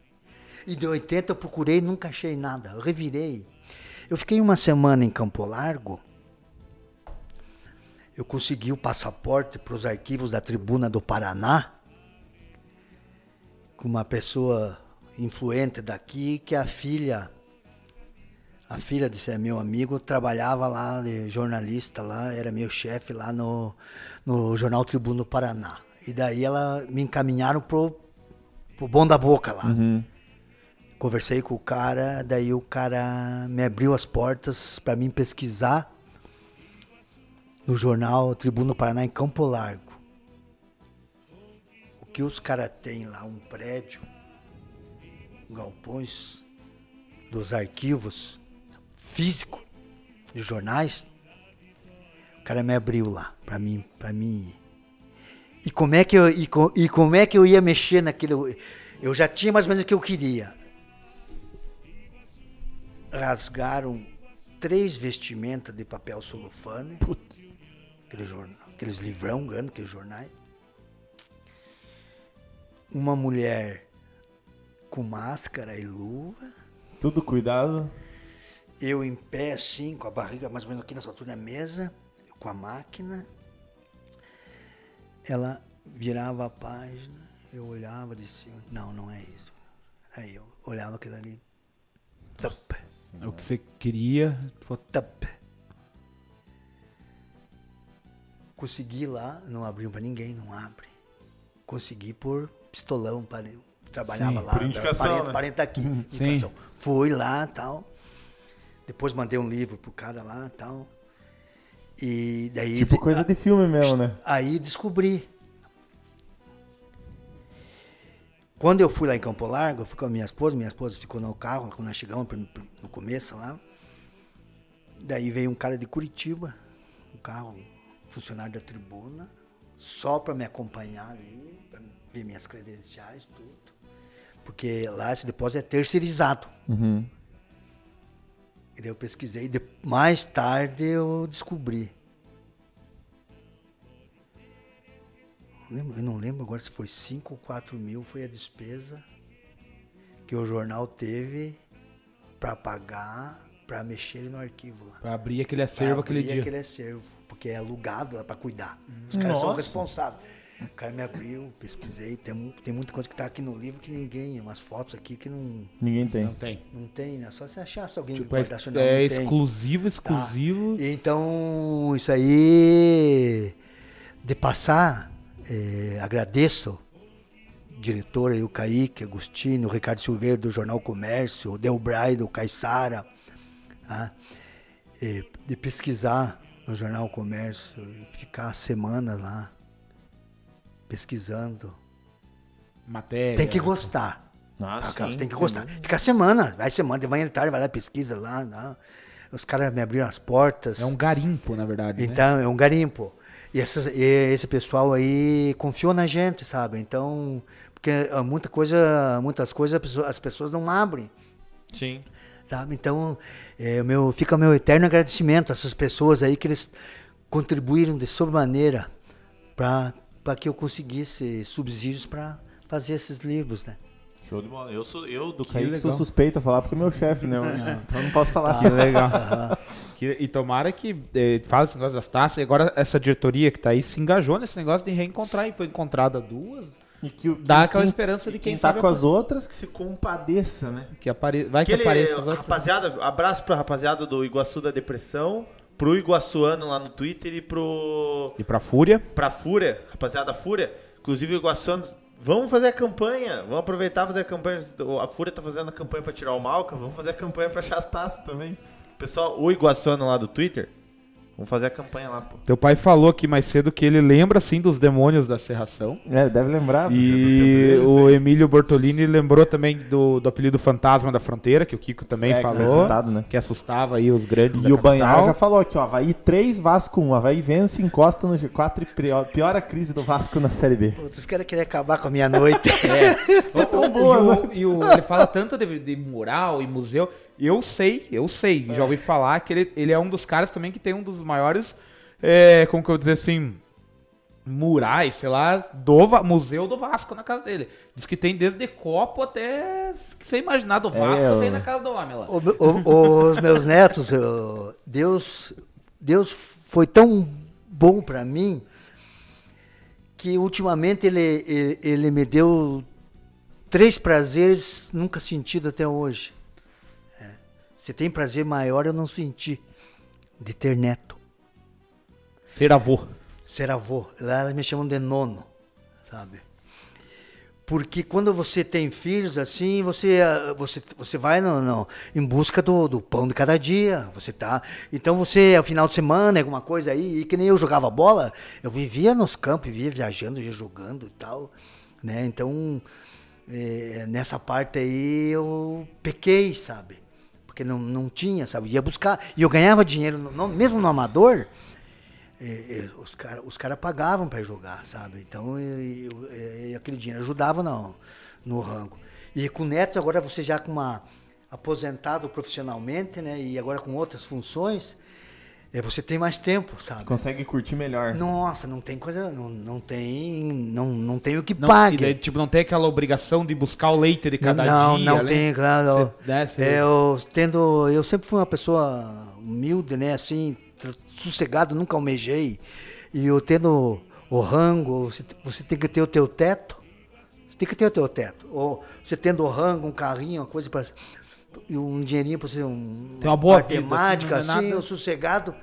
E de 80 eu procurei, nunca achei nada. Eu revirei. Eu fiquei uma semana em Campo Largo. Eu consegui o passaporte para os arquivos da Tribuna do Paraná com uma pessoa influente daqui que a filha a filha desse meu amigo trabalhava lá de jornalista lá, era meu chefe lá no, no jornal Tribuna do Paraná. E daí ela me encaminharam pro, pro bom da boca lá. Conversei com o cara, daí o cara me abriu as portas para mim pesquisar no jornal Tribuna do Paraná em Campo Largo. O que os caras têm lá, um prédio, galpões dos arquivos físico de jornais, o cara me abriu lá para mim, para mim. E como é que eu e, e como é que eu ia mexer naquilo? Eu já tinha mais ou menos o que eu queria. Rasgaram três vestimentas de papel celofane, aquele jornal, aqueles livrão grande, aqueles jornais. Uma mulher com máscara e luva. Tudo cuidado. Eu em pé, assim, com a barriga mais ou menos aqui nessa altura da mesa, com a máquina. Ela virava a página, eu olhava de cima. Não, não é isso. Aí eu olhava aquilo ali. Tup, É o que você queria. tup. Consegui lá, não abriu pra ninguém, não abre. Consegui por pistolão, para trabalhava Sim, lá, por indicação, parente, né? parente aqui, Sim. indicação. Fui lá tal. Depois mandei um livro pro cara lá tal. E daí. Tipo coisa de filme mesmo, né? Aí descobri. Quando eu fui lá em Campo Largo, eu fui com a minha esposa, minha esposa ficou no carro quando nós chegamos no começo lá. Daí veio um cara de Curitiba, um carro, funcionário da tribuna, só para me acompanhar ali, para ver minhas credenciais, tudo. Porque lá esse depósito é terceirizado. Uhum. E daí eu pesquisei, de- mais tarde eu descobri. Eu lembro- Eu não lembro agora se foi 5 ou 4 mil, foi a despesa que o jornal teve para pagar, para mexer no arquivo lá. Pra abrir aquele acervo aquele abrir dia. aquele acervo, porque é alugado lá para cuidar. Os caras são Nossa. responsáveis. O cara me abriu, pesquisei, tem, tem muita coisa que tá aqui no livro que ninguém, umas fotos aqui que não, Ninguém tem. Não tem. não tem, né? Só se achasse alguém Tipo, que é, guardasse o não, é não tem. exclusivo, Tá. exclusivo. Então, isso aí, de passar, eh, agradeço o diretor aí, o Kaique, Agostinho, o Ricardo Silveira do Jornal Comércio, o Delbray do Caixara, tá? Eh, de pesquisar no Jornal Comércio, e ficar semanas lá pesquisando. Matéria. Tem que gostar. Ah, Ah, cara, sim, tem que gostar. dúvida. Fica semana, vai semana, de manhã de tarde, vai lá, pesquisa lá. lá. Os caras me abriram as portas. É um garimpo, na verdade. né? Então, é um garimpo. E, essas- e esse pessoal aí confiou na gente, sabe? Então, porque ah, muita coisa, muitas coisas as pessoas não abrem, Sim. Sabe? Então, é, o meu, fica o meu eterno agradecimento a essas pessoas aí que eles contribuíram de sobremaneira para que eu conseguisse subsídios para fazer esses livros, né? Show de bola. Eu, sou, eu do Que Kaique, sou suspeito a falar porque é meu chefe, né? Então não posso falar. Que legal. Que- e tomara que eh, fala esse negócio das taças. E agora essa diretoria que tá aí se engajou nesse negócio de reencontrar. E foi encontrada duas. E que, o- Dá que- aquela esperança de quem, quem tá sabe com as outras que se compadeça, né? que apare... Vai que Aquele, apareça as outras. rapaziada, abraço pra rapaziada do Iguaçu da Depressão, pro Iguaçuano lá no Twitter e pro E pra Fúria. pra Fúria, rapaziada Fúria. Inclusive o Iguaçuano, vamos fazer a campanha, vamos aproveitar e fazer a campanha. A Fúria tá fazendo a campanha pra tirar o Malca, vamos fazer a campanha pra achar as taças também. Pessoal, o Iguaçuano lá do Twitter, vamos fazer a campanha lá, pô. Teu pai falou aqui mais cedo que ele lembra, assim, dos demônios da serração. É, deve lembrar. E o Emílio Bortolini lembrou também do, do apelido Fantasma da Fronteira, que o Kiko também É, que foi falou. citado, né? Que assustava aí os grandes da E o. Banhar já falou aqui, ó. Havaí 3, Vasco 1. Havaí vence, encosta no G4 e pior- piora a crise do Vasco na Série B. Putz, Os caras querem acabar com a minha noite. É tão boa, e, né? o, e o- ele fala tanto de, de mural e museu. Eu sei, eu sei. Já ouvi falar que ele, ele é um dos caras também que tem um dos maiores, é, como que eu dizer assim, murais, sei lá, do Museu do Vasco na casa dele. Diz que tem desde copo até que você imaginar do Vasco, É, tem na casa do homem lá. O- o- os meus netos, eu- Deus, Deus foi tão bom para mim que ultimamente ele, ele, ele me deu três prazeres nunca sentido até hoje. É. Se tem prazer maior, eu não senti de ter neto, Ser avô. ser avô. Lá elas me chamam de nono, sabe? Porque quando você tem filhos assim, você, ah, você, você vai no, no- em busca do, do pão de cada dia. Você tá. Então você, ao final de semana, alguma coisa aí, e que nem eu jogava bola, eu vivia nos campos, vivia viajando, ia jogando e tal. Né? Então, eh, nessa parte aí eu pequei, sabe? Porque não, não tinha, sabe? Ia buscar. E eu ganhava dinheiro, no- mesmo no amador, eh, eh, os caras os cara pagavam para jogar, sabe? Então eu, eu- eh, aquele dinheiro ajudava no, no rango. E com o Neto, agora você já com uma aposentado profissionalmente, né? E agora com outras funções, eh, você tem mais tempo, sabe? Consegue curtir melhor. Nossa, não tem coisa, não, não tem, não, não tem o que Não, pague. e daí, tipo, não tem aquela obrigação de buscar o leite de cada não, dia. não né? tem, claro. Cê- né, cê- É, eu tendo, eu sempre fui uma pessoa humilde, né, assim, sossegado, nunca almejei. E eu tendo o rango, você, você tem que ter o teu teto. Você tem que ter o teu teto. Ou você tendo o rango, um carrinho, uma coisa para um dinheirinho para você um Tem uma boa assim, temática, não é assim, eu sossegado.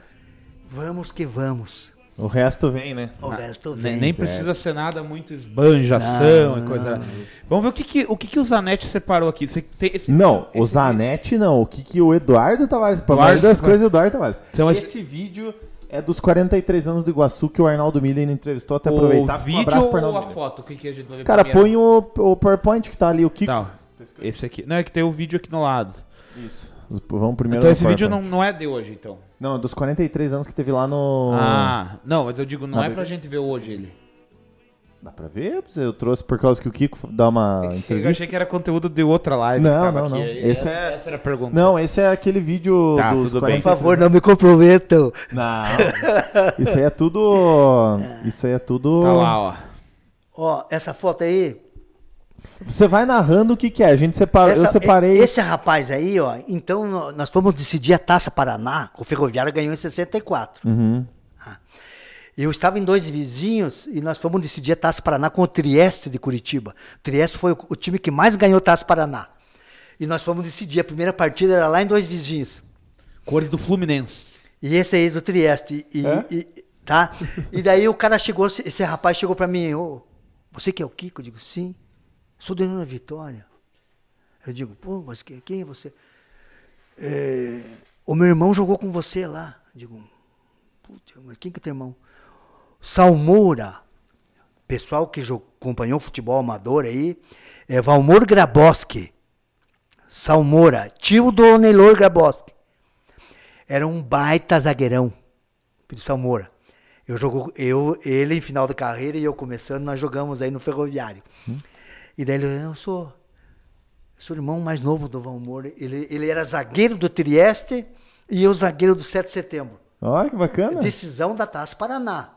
Vamos que vamos. O resto vem, né? O resto Nem, vem. nem precisa ser nada muito esbanjação Não, e coisa. Vamos ver o que, que, o que, que o Zanetti separou aqui. Você tem esse Não, vídeo- o esse Zanetti não. O que, que o Eduardo Tavares. Pra Eduardo mais das Tavares. coisas, Eduardo Tavares. Então, esse- esse vídeo é dos 43 anos do Iguaçu que o Arnaldo Miller entrevistou. Até vídeo- aproveitar. O Um vídeo abraço pro ou Arnaldo a Miller. foto? O que, que a gente vai ver Cara, põe o, o PowerPoint que tá ali, o Kiko. Tá, esse aqui. Não, é que tem o vídeo aqui no lado. Isso. Vamos primeiro então esse vídeo não, não é de hoje, então. Não, é dos 43 anos que teve lá no. Ah, não, mas eu digo, não Na é pra gente ver hoje ele. Dá pra ver? Eu trouxe por causa que o Kiko dá uma Eu entrevista. achei que era conteúdo de outra live. Não, que tava não, aqui. não. Esse Esse essa, é- essa era a pergunta. Não, esse é aquele vídeo Tá, dos tudo bem. Por favor, não me comprometam. Não. Isso aí é tudo. Isso aí é tudo. Tá lá, ó. Ó, essa foto aí, Você vai narrando o que, que é. A gente separou. Essa- eu separei. Esse rapaz aí, ó, então nó- nós fomos decidir a Taça Paraná, o Ferroviário ganhou em 64. Uhum. Eu estava em dois vizinhos e nós fomos decidir a Taça Paraná com o Trieste de Curitiba. O Trieste foi o, o time que mais ganhou Taça Paraná. E nós fomos decidir, a primeira partida era lá em dois vizinhos. Cores do Fluminense. E esse aí do Trieste. E, É? e- tá? E daí o cara chegou, esse rapaz chegou pra mim, ô, você que é o Kiko? Eu digo, sim. Sou do Nona Vitória. Eu digo, pô, mas que- quem é você? "É, o meu irmão jogou com você lá. Eu digo, putz, mas quem que é teu irmão? Salmoura. Pessoal que acompanhou futebol amador aí, é Valmor Graboski. Salmoura, tio do Neylor Graboski. Era um baita zagueirão, Pedro Salmoura. Eu jogo, eu, ele em final da carreira e eu começando, nós jogamos aí no Ferroviário. E daí ele, eu sou, eu sou o irmão mais novo do Valmor. Ele, ele era zagueiro do Trieste e eu zagueiro do 7 de setembro. Olha que bacana. Decisão da Taça Paraná.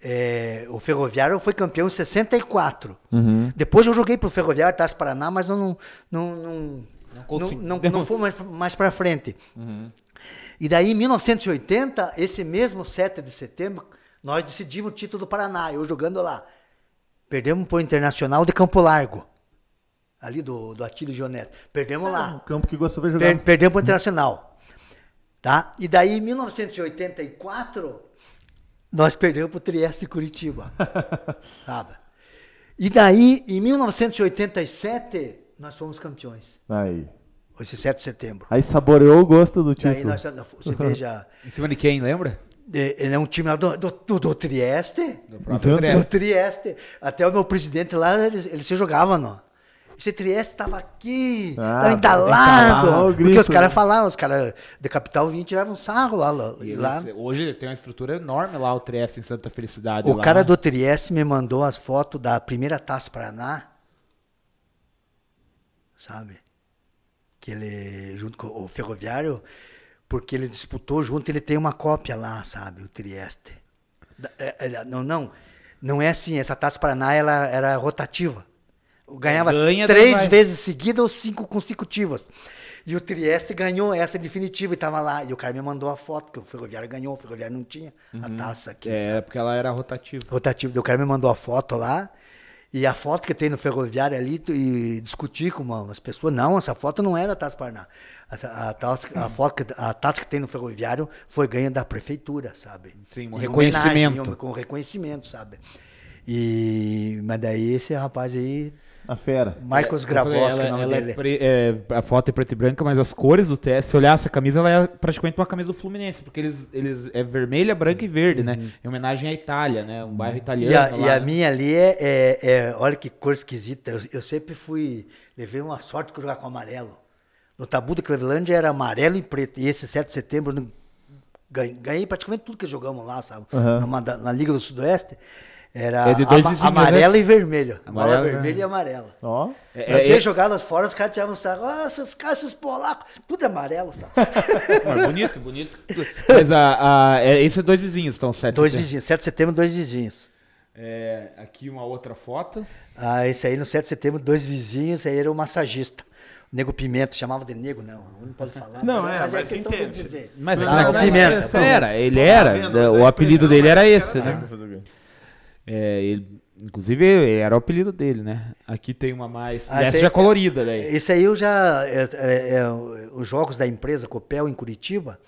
é, o Ferroviário foi campeão em 64. Uhum. Depois eu joguei pro Ferroviário, Taça Paraná, mas eu não, não, não, não, consegui- não, não fui mais, mais para frente. E daí, em 1980, esse mesmo 7 de setembro, nós decidimos o título do Paraná, eu jogando lá. Perdemos pro Internacional de Campo Largo, ali do, do Atílio Gionetti. Perdemos lá. O campo que gostou vai jogar. Per, perdemos pro Internacional. Tá? E daí, em 1984, nós perdemos pro Trieste de Curitiba. sabe? E daí, em 1987, nós fomos campeões. Aí. Esse 7 de setembro. Aí saboreou o gosto do Daí título. nós, você veja, Em cima de quem, lembra? É, ele é um time lá do, do, do, do Trieste. Do Então, próprio Do Trieste. Trieste. Até o meu presidente lá, ele, ele se jogava, não. Esse Trieste tava aqui, Ah, tava entalado. entalava o porque grito, os caras né? falavam, os caras de capital vinham e tiravam sarro lá. lá, E lá. eles- hoje tem uma estrutura enorme lá, o Trieste em Santa Felicidade. O lá, cara né? do Trieste me mandou as fotos da primeira Taça Paraná. Sabe? Que ele, junto com o Ferroviário, porque ele disputou junto, ele tem uma cópia lá, sabe? O Trieste. É- é- não, não. Não é assim, essa Taça Paraná ela era rotativa. Ganhava Ganha, daí três vezes seguidas ou cinco consecutivas. E o Trieste ganhou essa definitiva e estava lá. E o cara me mandou a foto, que o Ferroviário ganhou, o Ferroviário não tinha a taça aqui. sabe? É, porque ela era rotativa. rotativo. O cara me mandou a foto lá. E a foto que tem no ferroviário ali, e discuti com uma- umas pessoas, não, essa foto não é da Taça Paraná. Essa- a, taça, a, foto, que- a taça que tem no ferroviário foi ganha da prefeitura, sabe? Sim, um Em reconhecimento. homenagem, com reconhecimento, sabe? E, mas daí esse rapaz aí, A fera. Marcos É, Grabowski, é o ela- nome ela é dele. pre- é, a foto é preto e branca, mas as cores do TS, se olhar essa camisa, ela é praticamente uma camisa do Fluminense, porque eles, eles é vermelha, branca e verde, né? Em homenagem à Itália, né? Um bairro italiano. Uhum. E a, lá, e a né? minha ali é, é- é- Olha que cor esquisita. Eu, eu sempre fui. Levei uma sorte com jogar com amarelo. No tabu de Cleveland era amarelo e preto. E esse 7 de setembro ganhei, ganhei praticamente tudo que jogamos lá, sabe? Numa da- na Liga do Sudoeste. Era É de dois ama- né? e vermelho. Bola Amarelo, vermelha né? e amarela. Ó. É, Nós é, ia é- jogar lá fora, os caras tiravam sarro. Ah, esses caras, esses polacos, tudo é amarelo, sabe? mas bonito, bonito. Mas a, a, é, esse é dois vizinhos, então, sete. dois setembro. vizinhos, 7 de setembro, dois vizinhos. É, aqui uma outra foto. Ah, esse aí no 7 de setembro, dois vizinhos, aí era o massagista. O Nego Pimenta, chamava de Nego, não, não pode falar. Não, mas, é, mas é mas questão de entende. dizer. Mas Não, aqui não, Pimenta, era, ele era, né, Mas o a apelido dele era é esse, né? pra fazer o quê? É, ele, inclusive era o apelido dele, né? Aqui tem uma mais, Ah, essa já colorida daí. Esse aí eu já. é, é, é, os jogos da empresa Copel em Curitiba.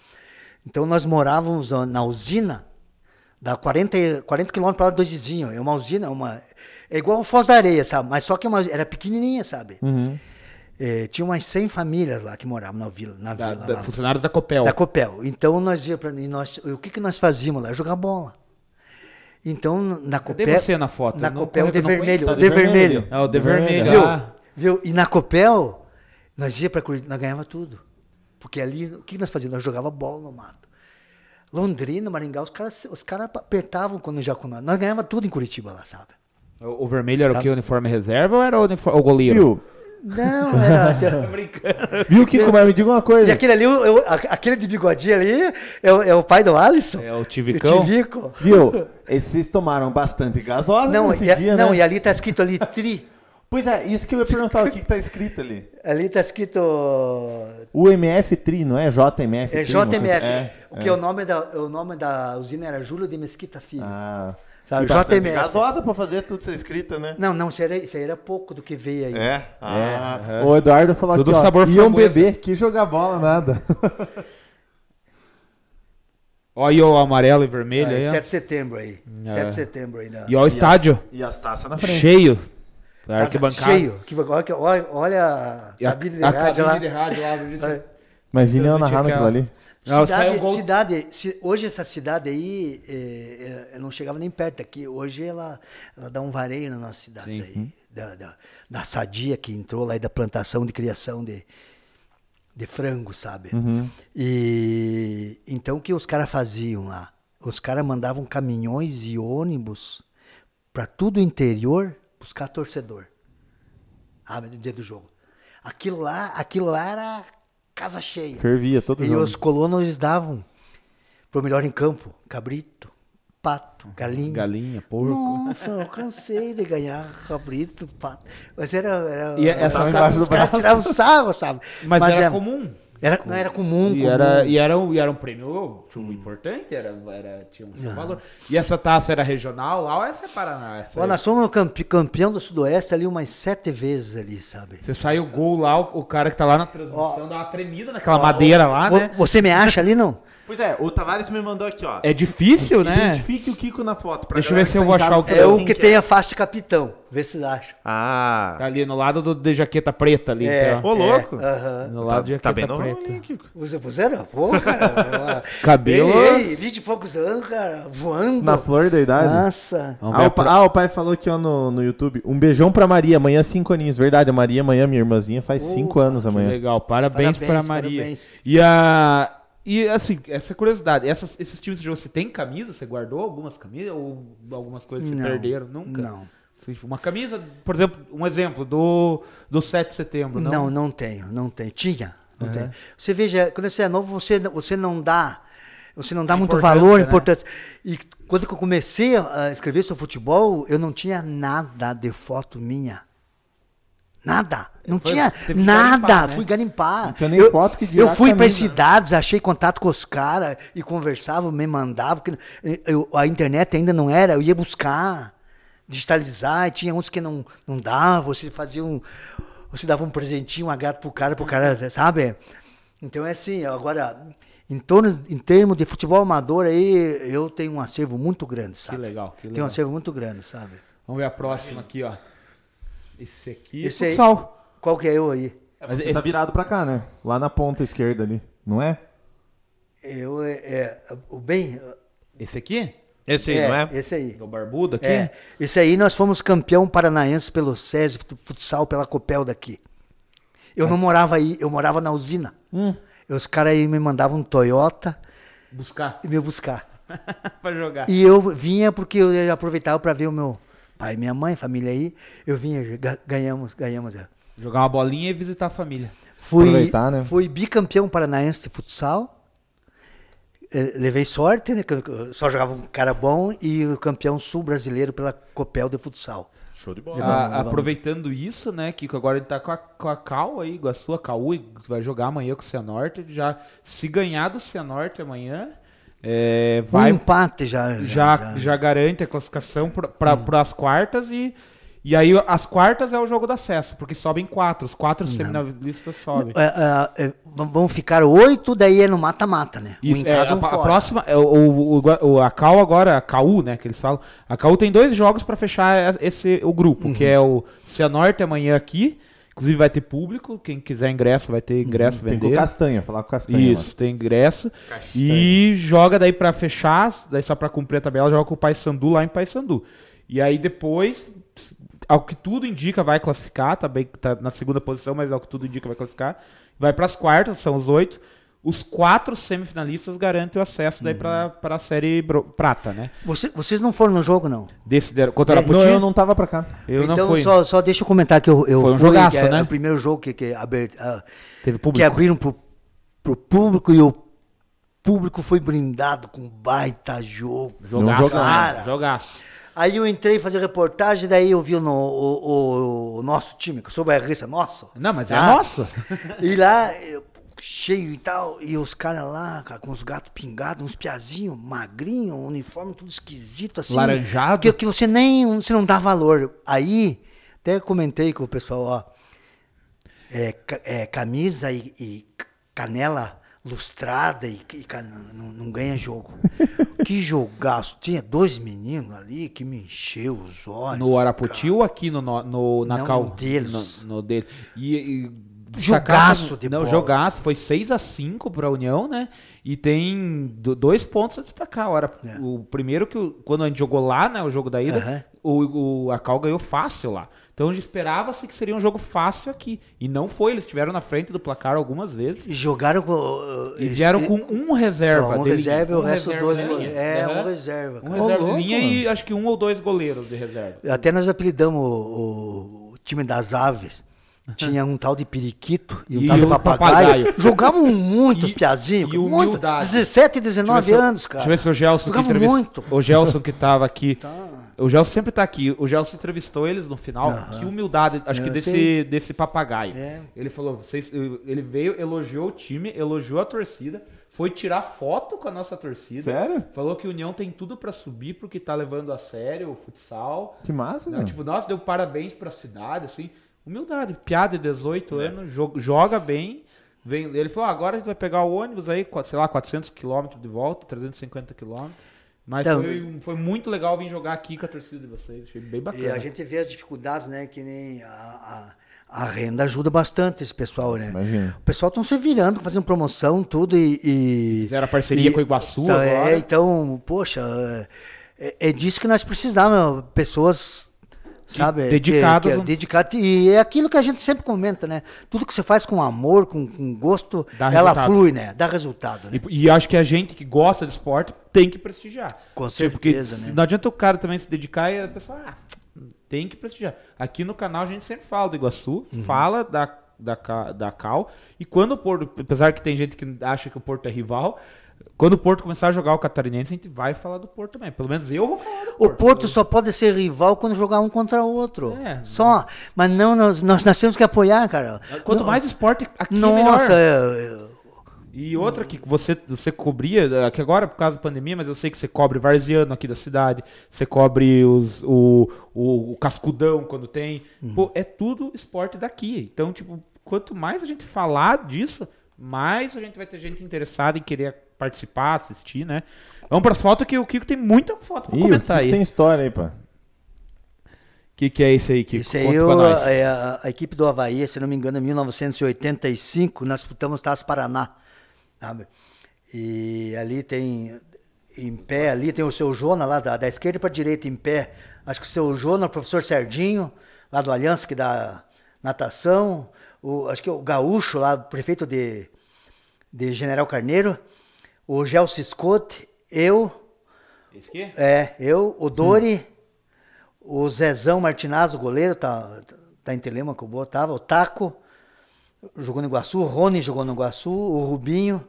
Então nós morávamos na- na usina, da 40, 40 quilômetros para lá dos vizinhos. É uma usina, uma. É igual o Foz da Areia, sabe? Mas só que é uma- era pequenininha, sabe? Uhum. É, tinha umas 100 famílias lá que moravam na vila. Na Da- vila da- funcionários da Copel. Da Copel. Então nós ia para nós, o que que nós fazíamos lá? Jogar bola. Então na Cadê Copel, você na foto? na Copel eu de vermelho, o Tá de vermelho. É o de vermelho. Viu? ah. Viu? E na Copel nós ia para Curitiba, nós ganhava tudo. Porque ali o que nós fazíamos? Nós jogava bola no mato. Londrina, Maringá, os caras os caras apertavam quando já com nós. Nós ganhava tudo em Curitiba lá, sabe? O, o vermelho era o Sabe? que? O uniforme reserva ou era o, uniforme, o goleiro? Viu? Não, era. Viu, Kiko? Mas me diga uma E coisa. aquele ali, eu- eu- aquele de bigodinho ali, é, o- é o pai do Alisson. É o Tivicão? O Tivico. Viu? Esses tomaram bastante gasosa Não, nesse e, dia, não né? e ali tá escrito ali tri. Pois é, isso que eu ia perguntar, o que, que tá escrito ali? Ali tá escrito. O MF Tri, não é JMF É Tri, coisa- JMF. É, o que é. o nome da o nome da usina era Júlio de Mesquita Filho. Ah, Sabe, e bastante JMF. gasosa pra fazer tudo ser escrito, né? Não, não, isso aí, era, isso era pouco do que veio aí. É? Ah, É, o Eduardo falou Tudo aqui, ó, sabor iam framboesa. beber, que jogar bola, nada. Olha aí o amarelo e vermelho É, aí, ó. 7 de setembro aí. É. 7 de setembro aí. Na, E olha o estádio. E as taças na frente. Cheio. A arquibancada. Cheio. Que, olha, olha, a E a, cabine de rádio lá. cabine de rádio lá. É. Imagina eu narrando aquilo ali. Não, Cidade, gol- cidade ci- hoje essa cidade aí, é, é, eu não chegava nem perto aqui. Hoje ela, ela dá um vareio na nossa cidade Sim. aí. Da, da, da sadia que entrou lá e da plantação de criação de, de frango, sabe? E então o que os caras faziam lá? Os caras mandavam caminhões e ônibus para tudo o interior buscar torcedor. Ah, no dia do jogo. Aquilo lá, aquilo lá era casa cheia. Fervia todo E jogo. os colonos davam pro melhor em campo, cabrito, pato, galinha. Galinha, porco. Nossa, eu cansei de ganhar cabrito, pato. Mas era. era E essa os embaixo do os caras braço. tiravam sarro, sabe? Mas, era é- comum. Era, não era comum. E comum. era, e, era, um- e era um prêmio tipo, importante, era, era, tinha um seu valor. E essa taça era regional lá ou essa é Paraná? Essa Ó, aí? nós somos campe- campeão do Sudoeste ali umas sete vezes ali, sabe? Você sai o gol lá, o, o cara que tá lá na transmissão dá uma tremida naquela madeira lá, Vo- né? Você me acha ali, não? Pois é, o Tavares me mandou aqui, ó. É difícil, né? Identifique o Kiko na foto. pra Deixa eu ver se que eu tá vou achar casa o saber É o que é. tem a faixa de capitão. Vê se acham. Ah. Tá ali no lado do, de jaqueta preta ali. É. então. Ô, louco. Aham. No lado de Tá, jaqueta tá bem preta. ali, Kiko. Você puseram? Pô, cara. Cabelo- Ei, ei, 20 e poucos anos, cara. Voando. Na flor da idade. Nossa. Ah o, ah, o pai falou aqui ó, no, no YouTube. Um beijão pra Maria, amanhã cinco aninhos. Verdade, a Maria amanhã, minha irmãzinha, faz cinco anos Que amanhã. legal, parabéns, Parabéns, pra Maria. parabéns. E a. E assim, essa curiosidade, essas, esses times de jogo, você tem camisa? Você guardou algumas camisas ou algumas coisas se Não, perderam? Nunca? não. Tipo, Uma camisa, por exemplo, um exemplo do, do 7 de setembro, não? Não, não tenho, não tenho. Tinha, não tenho. Você veja, quando você é novo, você, você não dá, você não dá muito Importância, valor, né? importância. E quando que eu comecei a escrever sobre futebol, eu não tinha nada de foto minha. Nada. Não Foi- tinha que nada. garimpar, né? Fui garimpar. Não tinha nem eu, foto que Eu fui para cidades, achei contato com os caras e conversava, me mandava. porque eu- a internet ainda não era, eu ia buscar, digitalizar, e tinha uns que não, não dava, você fazia um. Você dava um presentinho, um gato pro cara, pro cara, sabe? Então é assim, agora, em, torno, em termos de futebol amador aí, eu tenho um acervo muito grande, sabe? legal, que Tenho legal. um acervo muito grande, sabe? Vamos ver a próxima aqui, ó. Esse aqui Esse é aí- futsal. Qual que é eu aí? Mas Você esse- tá virado pra cá, né? Lá na ponta esquerda ali, não é? Eu, é, é, o bem, Esse aqui? Esse é, esse aí. É o barbudo aqui? É, esse aí nós fomos campeão paranaense pelo SESI futsal pela Copel daqui. Eu não morava aí, eu morava na usina. E Os caras aí me mandavam um Toyota Buscar e me buscar. pra jogar. E eu vinha porque eu aproveitava para ver o meu pai minha mãe, família aí. Eu vinha, ga- ganhamos, ganhamos. é. Jogar uma bolinha e visitar a família. Fui, Aproveitar, né? fui bicampeão paranaense de futsal. Eh, Levei sorte, né? que eu Só jogava um cara bom e o campeão sul brasileiro pela Copel de futsal. Show de bola. Levamos, A- levamos. aproveitando isso, né, Kiko, agora ele tá com a, com a Cal aí, Iguaçu, a Caú, e vai jogar amanhã com o Cianorte. Já, se ganhar do Cianorte amanhã, é, Um vai, empate já. já, já garante a classificação para as quartas e, e aí as quartas é o jogo do acesso, porque sobem quatro, os quatro semifinalistas sobem. É, é, é, vão ficar oito, daí é no mata-mata, né? Um Isso, é, a, um a fora. próxima, é, o, o, o- a Cal agora, a Caú, né, que eles falam, a Caú tem dois jogos para fechar esse, o grupo, que Uhum. é o Cianorte amanhã aqui, inclusive vai ter público, quem quiser ingresso vai ter ingresso Tem com o vender. Castanha, falar com o Castanha. Isso, tem ingresso. E joga daí pra fechar, daí só pra cumprir a tabela, joga com o Paysandu lá em Paysandu. E aí depois, ao que tudo indica, vai classificar, tá, bem, tá na segunda posição, mas ao que tudo indica vai classificar. Vai pras quartas, são os oito. Os quatro semifinalistas garantem o acesso daí pra, pra série bro- prata, né? Você- vocês não foram no jogo, não? Desse, contra o mano. Não, eu não tava pra cá. eu então, não fui. só, só deixa eu comentar que eu, eu Foi um fui, jogaço, que é, né? o primeiro jogo que, que, aber- ah, Teve que público. abriram pro, pro público e o público foi brindado com baita jogo. Jogaço, né? Cara. Jogaço. Aí eu entrei fazer reportagem, daí eu vi o, no- o- o- o nosso time, que eu sou bairrista nosso. Não, mas é tá? nosso. E lá, eu, cheio e tal, e os caras lá, cara, com os gatos pingados, uns piazinhos, magrinho, um uniforme tudo esquisito, assim. Laranjado. Que, que você nem, você não dá valor. Aí, até comentei com o pessoal, ó, é, é, camisa e, e canela lustrada e, e não, não ganha jogo. que jogaço. Tinha dois meninos ali que me encheu os olhos. No Araputi ou aqui no, no, no- na Não, Cal? no deles. No, no dele. E, e Jogaço de Não, bola. jogaço. Foi 6 a 5 pra União, né? E tem do- dois pontos a destacar. Ora, É. O primeiro que o- quando a gente jogou lá, né? O jogo da ida, Aham. o, o, a Cal ganhou fácil lá. Então esperava-se que seria um jogo fácil aqui. E não foi. Eles estiveram na frente do placar algumas vezes. E jogaram com. uh, E vieram com um reserva. Um de linha. reserva e o Um resto reserva dois goleiros. É, um reserva. Um cara. reserva louco, de linha mano. e acho que um ou dois goleiros de reserva. Até nós apelidamos o, o- o time das aves, tinha um tal de periquito e um E tal de o papagaio. papagaio. Jogavam muito os E- piazinhos, e muito. humildade. 17 e 19 Deixa eu anos, cara. Deixa eu ver se o Gelson que Jogava entrevist- muito. O Gelson que tava aqui. Tá. O Gelson sempre tá aqui. O Gelson entrevistou eles no final. Que humildade, acho que Eu desse, sei. desse papagaio. É. Ele falou, vocês, ele veio, elogiou o time, elogiou a torcida, foi tirar foto com a nossa torcida. Sério? Falou que o União tem tudo pra subir porque tá levando a sério o futsal. Que massa, Né? Tipo, nossa, deu parabéns pra cidade, assim. Humildade. Piada de 18 anos, jo- joga bem. Vem, ele falou, ah, agora a gente vai pegar o ônibus aí, sei lá, 400 quilômetros de volta, 350 quilômetros. Mas Então, foi, foi muito legal vir jogar aqui com a torcida de vocês. Achei bem bacana. E a gente vê as dificuldades, né? Que nem a, a, a renda ajuda bastante esse pessoal, né? Imagina. O pessoal estão se virando, fazendo promoção, tudo e. e Fizeram a parceria com o Iguaçu então, agora. É, então, poxa, é, é disso que nós precisamos, pessoas. Sabe? dedicadas Que, no- que, dedicado, e é aquilo que a gente sempre comenta, né? Tudo que você faz com amor, com, com gosto, Dá ela resultado. flui, né? Dá resultado. Né? E, e acho que a gente que gosta de esporte tem que prestigiar. Com Tipo, porque certeza, né? Não adianta o cara também se dedicar e a pessoa, ah, tem que prestigiar. Aqui no canal a gente sempre fala do Iguaçu, Uhum. fala da, da, da Cal. E quando o Porto, apesar que tem gente que acha que o Porto é rival, quando o Porto começar a jogar o Catarinense, a gente vai falar do Porto também. Pelo menos eu vou falar do O Porto. Porto só pode ser rival quando jogar um contra o outro. É. Só. Mas não, nós, nós, nós temos que apoiar, cara. Quanto Não- mais esporte, aqui é Nossa, melhor. é- é- E outra que você, você cobria, que agora por causa da pandemia, mas eu sei que você cobre Varziano aqui da cidade, você cobre os, o, o, o Cascudão quando tem. Pô, é tudo esporte daqui. Então, tipo, quanto mais a gente falar disso, mais a gente vai ter gente interessada em querer participar, assistir, né? Vamos pras fotos que o Kiko tem muita foto pra Ih, o comentar que aí. tem história aí, pá. O que, que é isso aí, Kiko? Isso aí, Conta eu- pra nós. é, a, a equipe do Havaí, se não me engano, em 1985, nós disputamos Taça Paraná. sabe? E ali tem, em pé, ali tem o seu Jona, lá da, da esquerda para direita, em pé. Acho que o seu Jona, o professor Sardinho, lá do Aliança, que dá natação. O, acho que o Gaúcho, lá, prefeito de, de General Carneiro. O Gelson Scott, eu, Esse aqui? é, eu, o Dori, o Zezão Martinazzo, goleiro, tá, tá em Telemaco, boa, tava, o Taco, jogou no Iguaçu, o Rony jogou no Iguaçu, o Rubinho,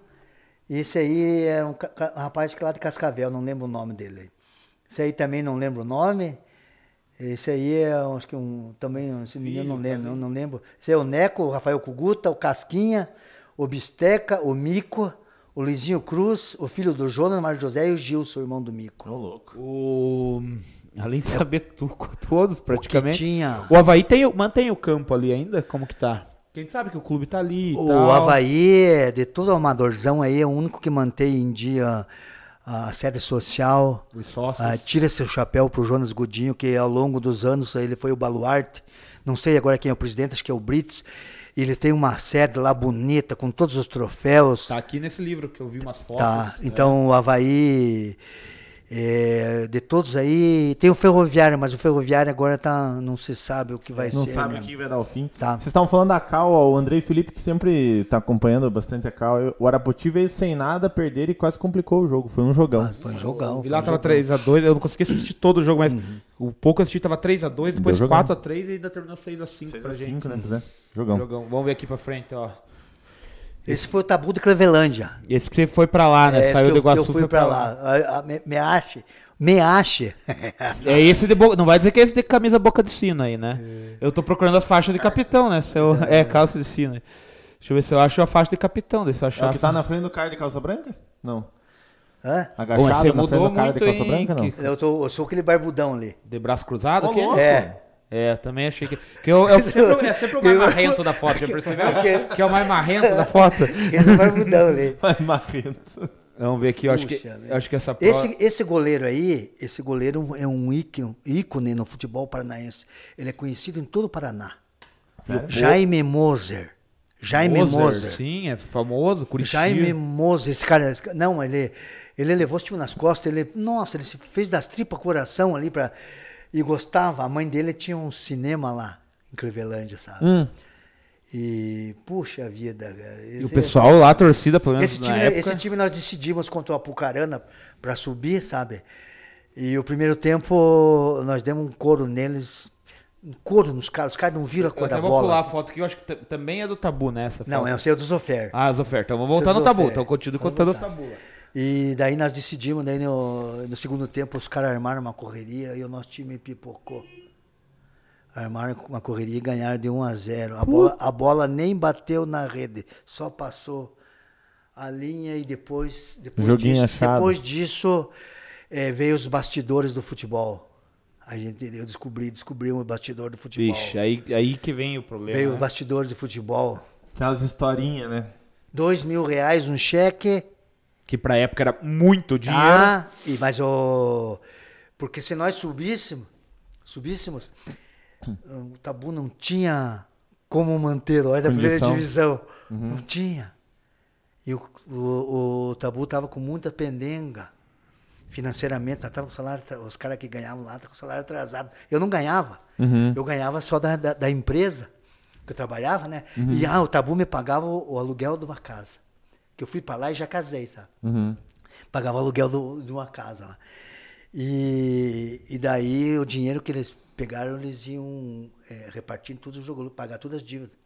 esse aí era um, ca- ca- um rapaz que lá de Cascavel, não lembro o nome dele. Esse aí também não lembro o nome. Esse aí é, acho que um, também, esse menino não lembro, não, não lembro. Esse é o Neco, o Rafael Cuguta, o Casquinha, o Bisteca, o Mico, o Luizinho Cruz, o filho do Jonas, Mário José e o Gilson, o irmão do Mico. Ô, louco. O... Além de saber tu, todos praticamente. tinha- O Havaí tem, o- mantém o campo ali ainda? Como que tá? Quem sabe que o clube tá ali O tal. Havaí, de todo o amadorzão aí, é o único que mantém em dia a sede social. Os sócios. Ah, tira seu chapéu pro Jonas Godinho, que ao longo dos anos ele foi o baluarte. Não sei agora quem é o presidente, acho que é o Brits. Ele tem uma sede lá bonita, com todos os troféus. Tá aqui nesse livro que eu vi umas fotos. Tá, É. então o Havaí, é, de todos aí, tem o Ferroviário, mas o Ferroviário agora tá, não se sabe o que vai Não ser. sabe né? o que vai dar o fim. Tá. Vocês estavam falando da Cal, ó, o Andrei Felipe, que sempre tá acompanhando bastante a Cal. O Arapoti veio sem nada, perder e quase complicou o jogo. Foi um jogão. Foi um jogão. Foi Vilar um tava jogão. 3x2, eu não consegui assistir todo o jogo, mas o pouco eu assisti tava 3x2, depois jogão. 4x3 e ainda terminou 6x5 pra 6 a gente. 5, né? É. Jogão. Jogão. Vamos ver aqui pra frente, ó. Esse foi o tabu de Clevelândia. Esse que você foi pra lá, né? É, Saiu que do que Iguaçu eu fui foi pra lá. A- a- me, me ache. Me ache. É esse de boca. Não vai dizer que é esse de camisa boca de sino aí, né? Eu tô procurando as faixas de capitão, né? Se eu... É, calça de sino. Deixa eu ver se eu acho a faixa de capitão. Deixa eu É achar. o que tá na frente do cara de calça branca? Não. Hã? Agachado você na frente mudou do cara de calça branca, não. Eu, tô- eu sou aquele barbudão ali. De braço cruzado aqui? louco. É. É, também achei que. que eu, eu sempre, é sempre o mais marrento da foto, já percebeu? Que- Que é o mais marrento da foto. Esse barbudão ali. Vai, Marrento. Vamos ver aqui, eu acho que, Puxa, né? acho que essa prova. Esse, esse goleiro aí, esse goleiro é um ícone, ícone no futebol paranaense. Ele é conhecido em todo o Paraná. Sério? Jaime Moser. Jaime Moser. Sim, é famoso, Curitiba. Jaime Moser, esse cara, esse ca- não, ele, ele levou esse time nas costas, ele, nossa, ele se fez das tripas coração ali pra, e gostava. A mãe dele tinha um cinema lá em Clevelândia, sabe? Hum. E, puxa vida, cara. E o esse- pessoal lá, a torcida, pelo menos esse na time, época. esse time nós decidimos contra o Apucarana para subir, sabe? E o primeiro tempo nós demos um couro neles um couro nos caras, os caras não viram a Eu cor até da vou pular a bola. foto que eu acho que também é do tabu nessa Não, foto. é o seu dos ofertas. Ah, ofertas. Então vamos voltar no tabu. Então continue Vamos contando o tabu. E daí nós decidimos, daí no, no segundo tempo os caras armaram uma correria e o nosso time pipocou. Armaram uma correria e ganharam de 1 a 0. A bola, a bola nem bateu na rede, só passou a linha e depois, depois Joguinho disso, achado. depois disso eh, veio os bastidores do futebol. A gente eu descobri, descobrimos o bastidor do futebol. Vixe, aí, aí que vem o problema. veio né? os bastidores do futebol. Aquelas historinhas, né? Dois mil reais um cheque. Que pra época era muito dinheiro. Ah, e, mas o. Porque se nós subíssemos, subíssemos, o tabu não tinha como manter olha da primeira divisão. Não tinha. E o, o, o tabu tava com muita pendenga. Financeiramente, nós tava com salário, os caras que ganhavam lá estavam com salário atrasado. Eu não ganhava. Eu ganhava só da, da, da empresa que eu trabalhava, né? E ah, o tabu me pagava o, o aluguel de uma casa. Que eu fui para lá e já casei, sabe? Pagava o aluguel do- de uma casa lá. E, e daí o dinheiro que eles pegaram, eles iam é, todos os jogos, pagar todas as dívidas.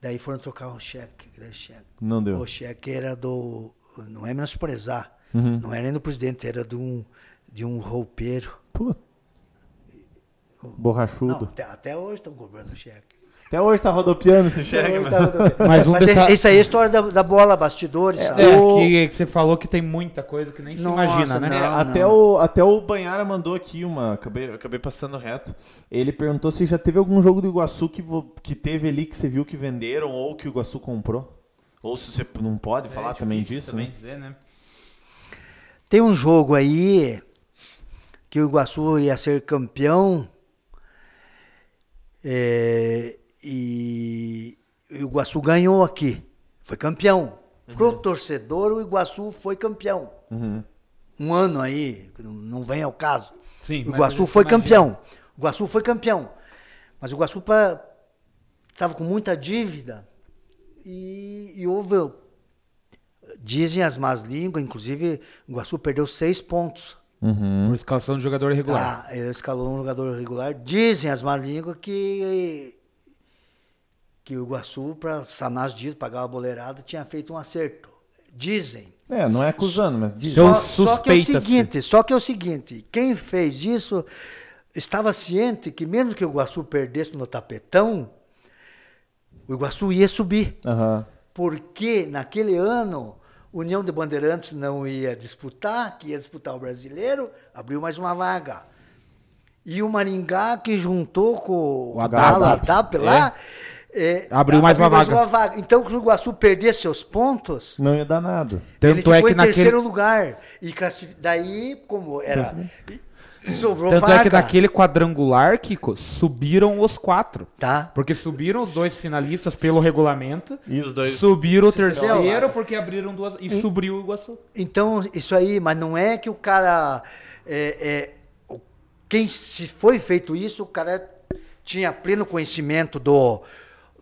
Daí foram trocar o cheque, aquele cheque. Não deu. O cheque era do. Não é menosprezar. Uhum. Não era nem do presidente, era de um, de um roupeiro. Não, Borrachudo. até, até hoje estão cobrando cheque. Até hoje tá rodopiando cheque, hoje mano. tá rodopiando. Mas um Mas é- isso aí é a história da, da bola, bastidores, sabe? É, O- que, que você falou que tem muita coisa que nem se Nossa, imagina, né? não. É, até, o, até o Banhara mandou aqui uma. Acabei, acabei passando reto. Ele perguntou se já teve algum jogo do Iguaçu que, que teve ali que você viu que venderam ou que o Iguaçu comprou. Ou se você não pode falar também disso, também né? dizer, né? Tem um jogo aí que o Iguaçu ia ser campeão é, e o Iguaçu ganhou aqui. Foi campeão. Pro torcedor, o Iguaçu foi campeão. Um ano aí, não, vem ao caso. Sim, o Iguaçu foi imagina. campeão. O Iguaçu foi campeão. Mas o Iguaçu estava com muita dívida e, e houve. Dizem as más línguas, inclusive o Iguaçu perdeu seis pontos. Por escalação de jogador irregular. Ah, ele escalou um jogador regular. Dizem as más línguas que, que o Iguaçu, para sanar as dívidas, pagar a boleirada, tinha feito um acerto. Dizem. É, não é acusando, mas diz. Então, Só, só que é o seguinte, só que é o seguinte, quem fez isso estava ciente que mesmo que o Iguaçu perdesse no tapetão, o Iguaçu ia subir. Aham. Porque naquele ano, União de Bandeirantes não ia disputar, que ia disputar o brasileiro, abriu mais uma vaga. E o Maringá, que juntou com O a Haddad. Lá, é, Abriu mais uma vaga. Então, se o Iguaçu perdesse seus pontos, Não ia dar nada. Tanto ele ficou é que em naquele. terceiro lugar. E classi- daí, como era. Sobrou Tanto vaga. é que naquele quadrangular, Kiko, subiram os quatro. Tá? Porque subiram os dois finalistas pelo regulamento. E os dois. Subiram o entendeu? terceiro porque abriram duas. E subiu o Iguaçu. Então, isso aí, mas não é que o cara. É, é, quem se foi feito isso, o cara tinha pleno conhecimento do,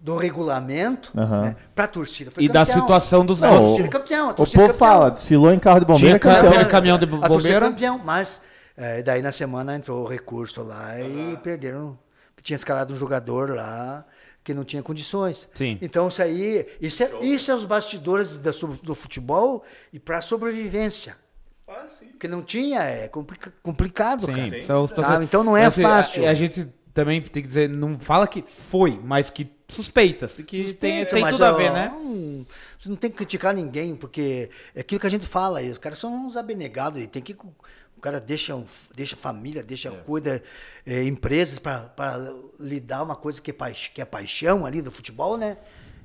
do regulamento Aham. né, para a torcida. Foi E da campeão. situação dos A Não, torcida é campeão, a O torcida povo campeão. fala, desfilou em carro de bombeiro, Tinha é campeão. campeão. caminhão de A torcida bombeiro. campeão, mas é, daí na semana entrou o recurso lá e perderam. Tinha escalado um jogador lá que não tinha condições. Sim. Então isso aí, isso é, isso é os bastidores da do futebol e para sobrevivência. Porque não tinha, é complica- complicado, cara. Sim, são situações- Ah, então não é Mas, assim, fácil. A, a gente também tem que dizer, não fala que foi, mas que suspeita-se que tem, tem Mas, tudo a ver, né? hum, Você não tem que criticar ninguém, porque é aquilo que a gente fala aí. Os caras são uns abnegados e tem que. O cara deixa, deixa família, deixa, cuida é, empresas para lidar uma coisa que é, paix- que é paixão ali do futebol, né?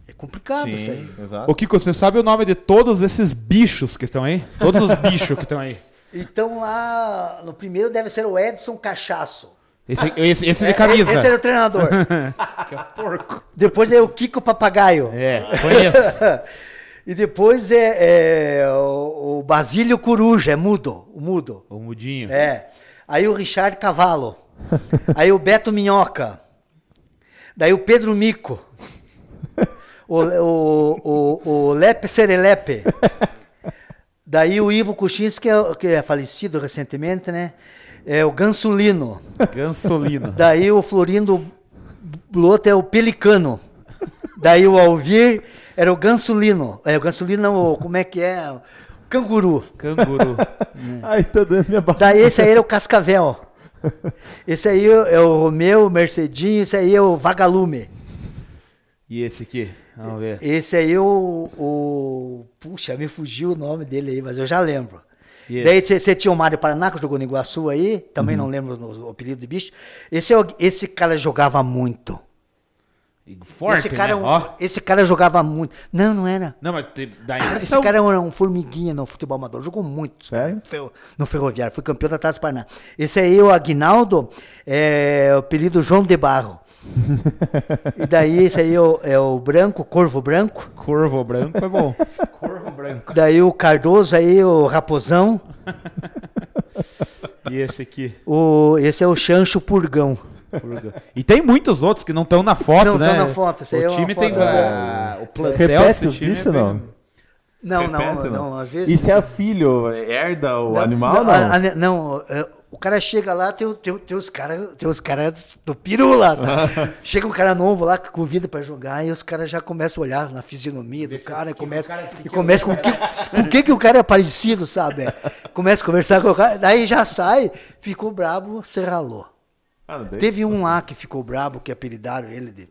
É complicado isso aí. Sim, exato. Ô Kiko, você sabe o nome de todos esses bichos que estão aí? Todos os bichos que estão aí. Então lá no primeiro deve ser o Edson Cachaço. Esse, esse, esse de É, camisa. Esse era o treinador. Que é porco. Depois é o Kiko Papagaio. É, conheço. e depois é, é o, o Basílio Coruja, é mudo, o mudo. O mudinho. É. Aí o Richard Cavalo. Aí o Beto Minhoca. Daí o Pedro Mico. O, o, o, o Lepe Serelepe. Daí o Ivo Kuchinski, que é, que é falecido recentemente, né? É o Gansolino. Gansolino. Daí o Florindo Bloto é o Pelicano. Daí o Alvir era o Gansolino. É, o Gansolino não, o- como é que é? Canguru. Canguru. Ai, tá dando minha barriga. Daí esse aí era o Cascavel. Esse aí é o Romeu, o Mercedinho, esse aí é o Vagalume. E esse aqui? Vamos ver. Esse aí é o, o. Puxa, me fugiu o nome dele aí, mas eu já lembro. Daí você tinha o Mário Paraná, que jogou no Iguaçu aí, também não lembro o, o apelido de bicho. Esse, é esse cara jogava muito. Forte, esse, cara, é né? um- Ó. esse cara jogava muito. Não, não era. Não, mas dá Esse cara era um formiguinha no futebol amador, jogou muito Sério? no Ferroviário, foi campeão da Taça Paraná. Esse aí, o Aguinaldo, é o apelido João de Barro. E daí, esse aí é o, é o Branco, Corvo Branco. Corvo branco é bom. Corvo branco. Daí o Cardoso aí, o Raposão. E esse aqui? O, esse é o Chancho Purgão. E tem muitos outros que não estão na foto, Não né? tão na foto, esse aí o é uma time tem foto, ah, o plantel Repete os é bichos, bem- não? Não, não, não, às vezes... E se é filho, herda o Não, animal, não? a- a- não, é, o cara chega lá, tem, o- tem, o- tem os caras tem os cara do peru lá. tá? chega um cara novo lá que convida pra jogar e os caras já começam a olhar na fisionomia do cara e começa, e começa com que, com que, que o cara é parecido, sabe? Começa a conversar com o cara, daí já sai, ficou brabo, se ralou. Ah, Teve um lá que ficou brabo, que apelidaram ele de,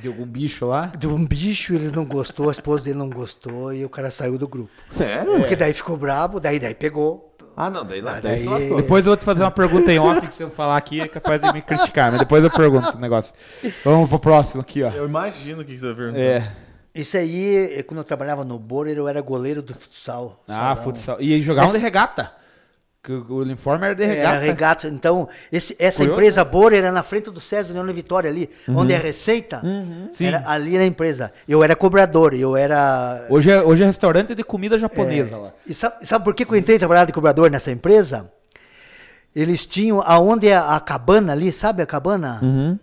De algum bicho lá. de um bicho, eles não gostou, a esposa dele não gostou e o cara saiu do grupo. Sério? Porque daí ficou brabo, daí, daí pegou. Ah, não, daí, Ah, daí, daí-. Depois eu vou te fazer uma pergunta em off que se eu falar aqui é capaz de me criticar, mas depois eu pergunto o negócio. Vamos pro próximo aqui, ó. Eu imagino o que você vai perguntar. É. Isso aí, quando eu trabalhava no Borer, eu era goleiro do futsal. Ah, salão. futsal. E jogavam de regata. Que o uniforme era de regata. Era regata. Então, esse- essa empresa Borer era na frente do César Leone Vitória ali, onde é a Receita. Sim. Era ali na empresa. Eu era cobrador, eu era. Hoje é, hoje é restaurante de comida japonesa lá. E sabe, sabe por que que eu entrei trabalhar de cobrador nessa empresa? Eles tinham aonde é a cabana ali, sabe a cabana? Uhum.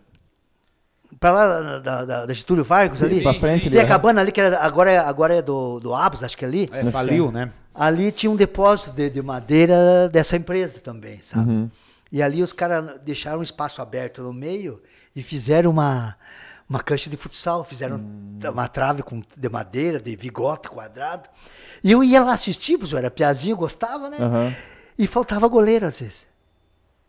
Pra lá da, da, da Getúlio Vargas ali. pra frente sim. ali, Tem a aham. cabana ali que era, agora, é, agora é do, do Abos, acho que é ali. É, faliu, né? Ali tinha um depósito de, de madeira dessa empresa também, sabe? Uhum. E ali os caras deixaram um espaço aberto no meio e fizeram uma, uma cancha de futsal, fizeram Hum. uma trave com, de madeira, de vigote quadrado. E eu ia lá assistir, porque eu era piazinho, gostava, né? Aham. E faltava goleiro às vezes.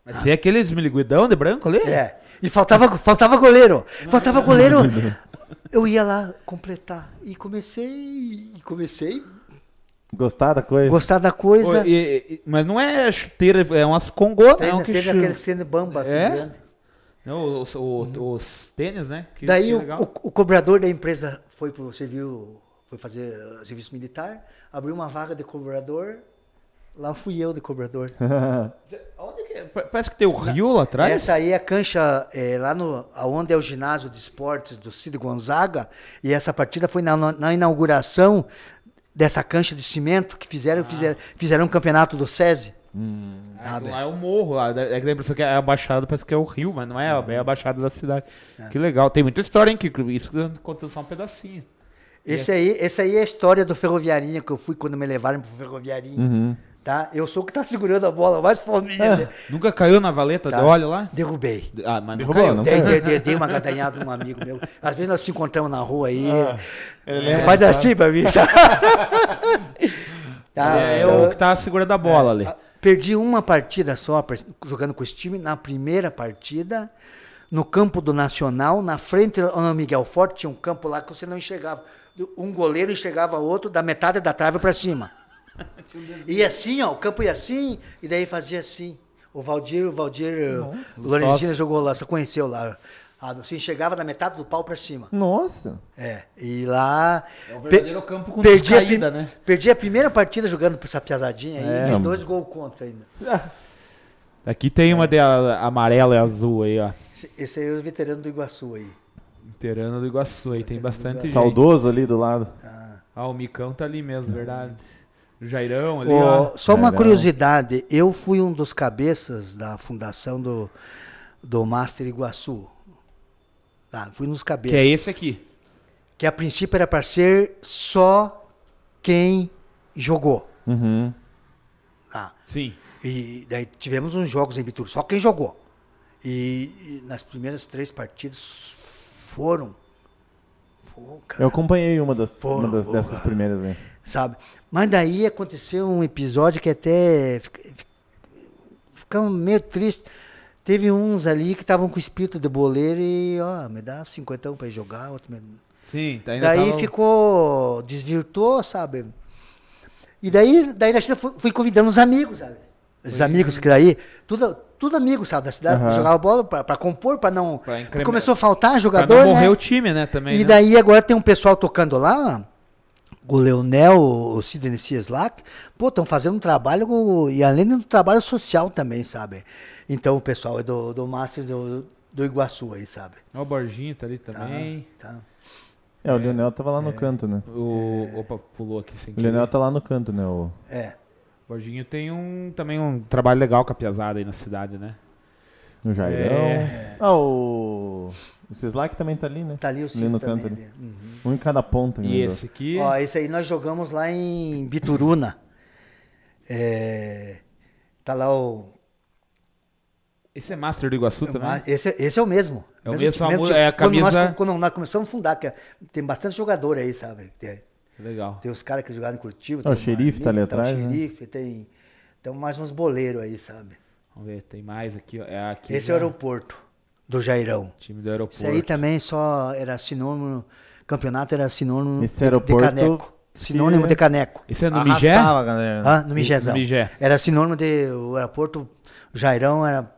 Mas você é aqueles miliguidão de branco ali? É. E faltava, faltava goleiro. Faltava goleiro. Eu ia lá completar. E comecei, e comecei Gostar da coisa? gostar da coisa. e- e- mas não é chuteira, é umas congô, Tem, não, que teve chu- aquele cene bamba assim É? grande. Não, os, o- os tênis, né? Que- Daí que o, o, o cobrador da empresa foi pro serviço, foi fazer uh, serviço militar, abriu uma vaga de cobrador, lá fui eu de cobrador. Onde que é? Pa- Parece que tem o rio lá atrás. Essa aí é a cancha é, lá no aonde é o ginásio de esportes do Cid Gonzaga e essa partida foi na, na inauguração dessa cancha de cimento que fizeram, fizeram, fizeram um campeonato do SESI. Ah, então lá é o morro lá. É que dá a impressão que é a baixada, parece que é o rio, mas não é, é a baixada da cidade. Que legal. Tem muita história, hein? Que isso conta só um pedacinho. Esse aí, esse aí é a história do Ferroviarinha que eu fui quando me levaram pro Ferroviarinha. Uhum. Tá? Eu sou o que tá segurando a bola, mais fominha. né? Nunca caiu na valeta Tá. de óleo lá? Derrubei. Ah, mas não Derrubou, caiu. não? Dei, dei, dei, dei uma gadanhada num amigo meu. Às vezes nós se encontramos na rua aí. ele é, é, faz sabe? assim pra mim? Tá, É, então, o que tá segurando a bola ali. ah, Perdi uma partida só jogando com esse time. Na primeira partida, no campo do Nacional, na frente do Miguel Forte, tinha um campo lá que você não enxergava. Um goleiro enxergava outro da metade da trave para cima. E assim, ó, o campo ia assim, e daí fazia assim. O Valdir, o Valdir Lorenzina jogou lá, você conheceu lá. Ah, você enxergava da metade do pau para cima. Nossa. É, e lá. É pe- verdadeiro campo com perdi a, descaída, prim- né? perdi a primeira partida jogando pra essa piazadinha aí, É. fiz dois gols contra ainda. Aqui tem uma de a- amarela e azul aí, ó. Esse, esse aí é o veterano do Iguaçu aí. Veterano do Iguaçu aí, tem bastante gente. Saudoso ali do lado. Ah, o Micão tá ali mesmo, verdade. Jairão ali. Ó, só uma Legal. curiosidade, eu fui um dos cabeças da fundação do, do Master Iguaçu. Tá, fui nos Que é cabeças. esse aqui. Que a princípio era para ser só quem jogou. Uhum. Tá. Sim. E daí tivemos uns jogos em Bituruna, só quem jogou. E, e nas primeiras três partidas foram. Pô, cara, Eu acompanhei uma, das, Pô, uma das- dessas primeiras aí. sabe? Mas daí aconteceu um episódio que até fica- fica- ficamos meio triste. Teve uns ali que estavam com espírito de boleiro e, ó, me dá 50 pra ir jogar, outro me... Sim, tá ainda Daí tava- ficou, desvirtuou, sabe? E daí, daí na China fui, convidando os amigos, sabe? Os amigos que daí, tudo, tudo amigos, sabe, da cidade, Aham. jogava bola pra, pra compor, pra não... Pra começou a faltar Pra jogador, não morrer né? o time, né, também. E né? daí agora tem um pessoal tocando lá, o Leonel, o Sidney Cieslak, pô, estão fazendo um trabalho, e além do trabalho social também, sabe? Então o pessoal é do, do Master do, do Iguaçu aí, sabe? Ó, O Borginho tá ali Tá, também. tá. É, o Lionel tava lá no canto, né? O... Opa, pulou aqui sem O querer. Lionel tá lá no canto, né? O, É. O Borginho tem um, também um trabalho legal com a piazada aí na cidade, né? no Jairão. É. Ah, o. O Cislac também tá ali, né? Tá ali o ali Cid no também. canto ali. ali. Uhum. Um em cada ponta. E né, esse aqui... Ó, esse aí nós jogamos lá em Bituruna. É, tá lá o. Esse é Master do Iguaçu também? Esse, esse é o mesmo. É o mesmo, a mu- time. é a quando, nós, camisa- quando nós começamos a fundar, que é- tem bastante jogador aí, sabe? Tem, Legal. tem os caras que jogaram em Curitiba. Ah, o tem xerife tá ali Marlene, atrás, O né? xerife, tem, tem mais uns boleiros aí, sabe? Vamos ver, tem mais aqui, ó. É aqui Esse é já, o aeroporto do Jairão. time do aeroporto. Isso aí também só era sinônimo, campeonato era sinônimo Esse de- aeroporto de caneco. Sinônimo de caneco. Esse é no Migé? Ah, no Migézão. no Migé. Era sinônimo de. O aeroporto Jairão era.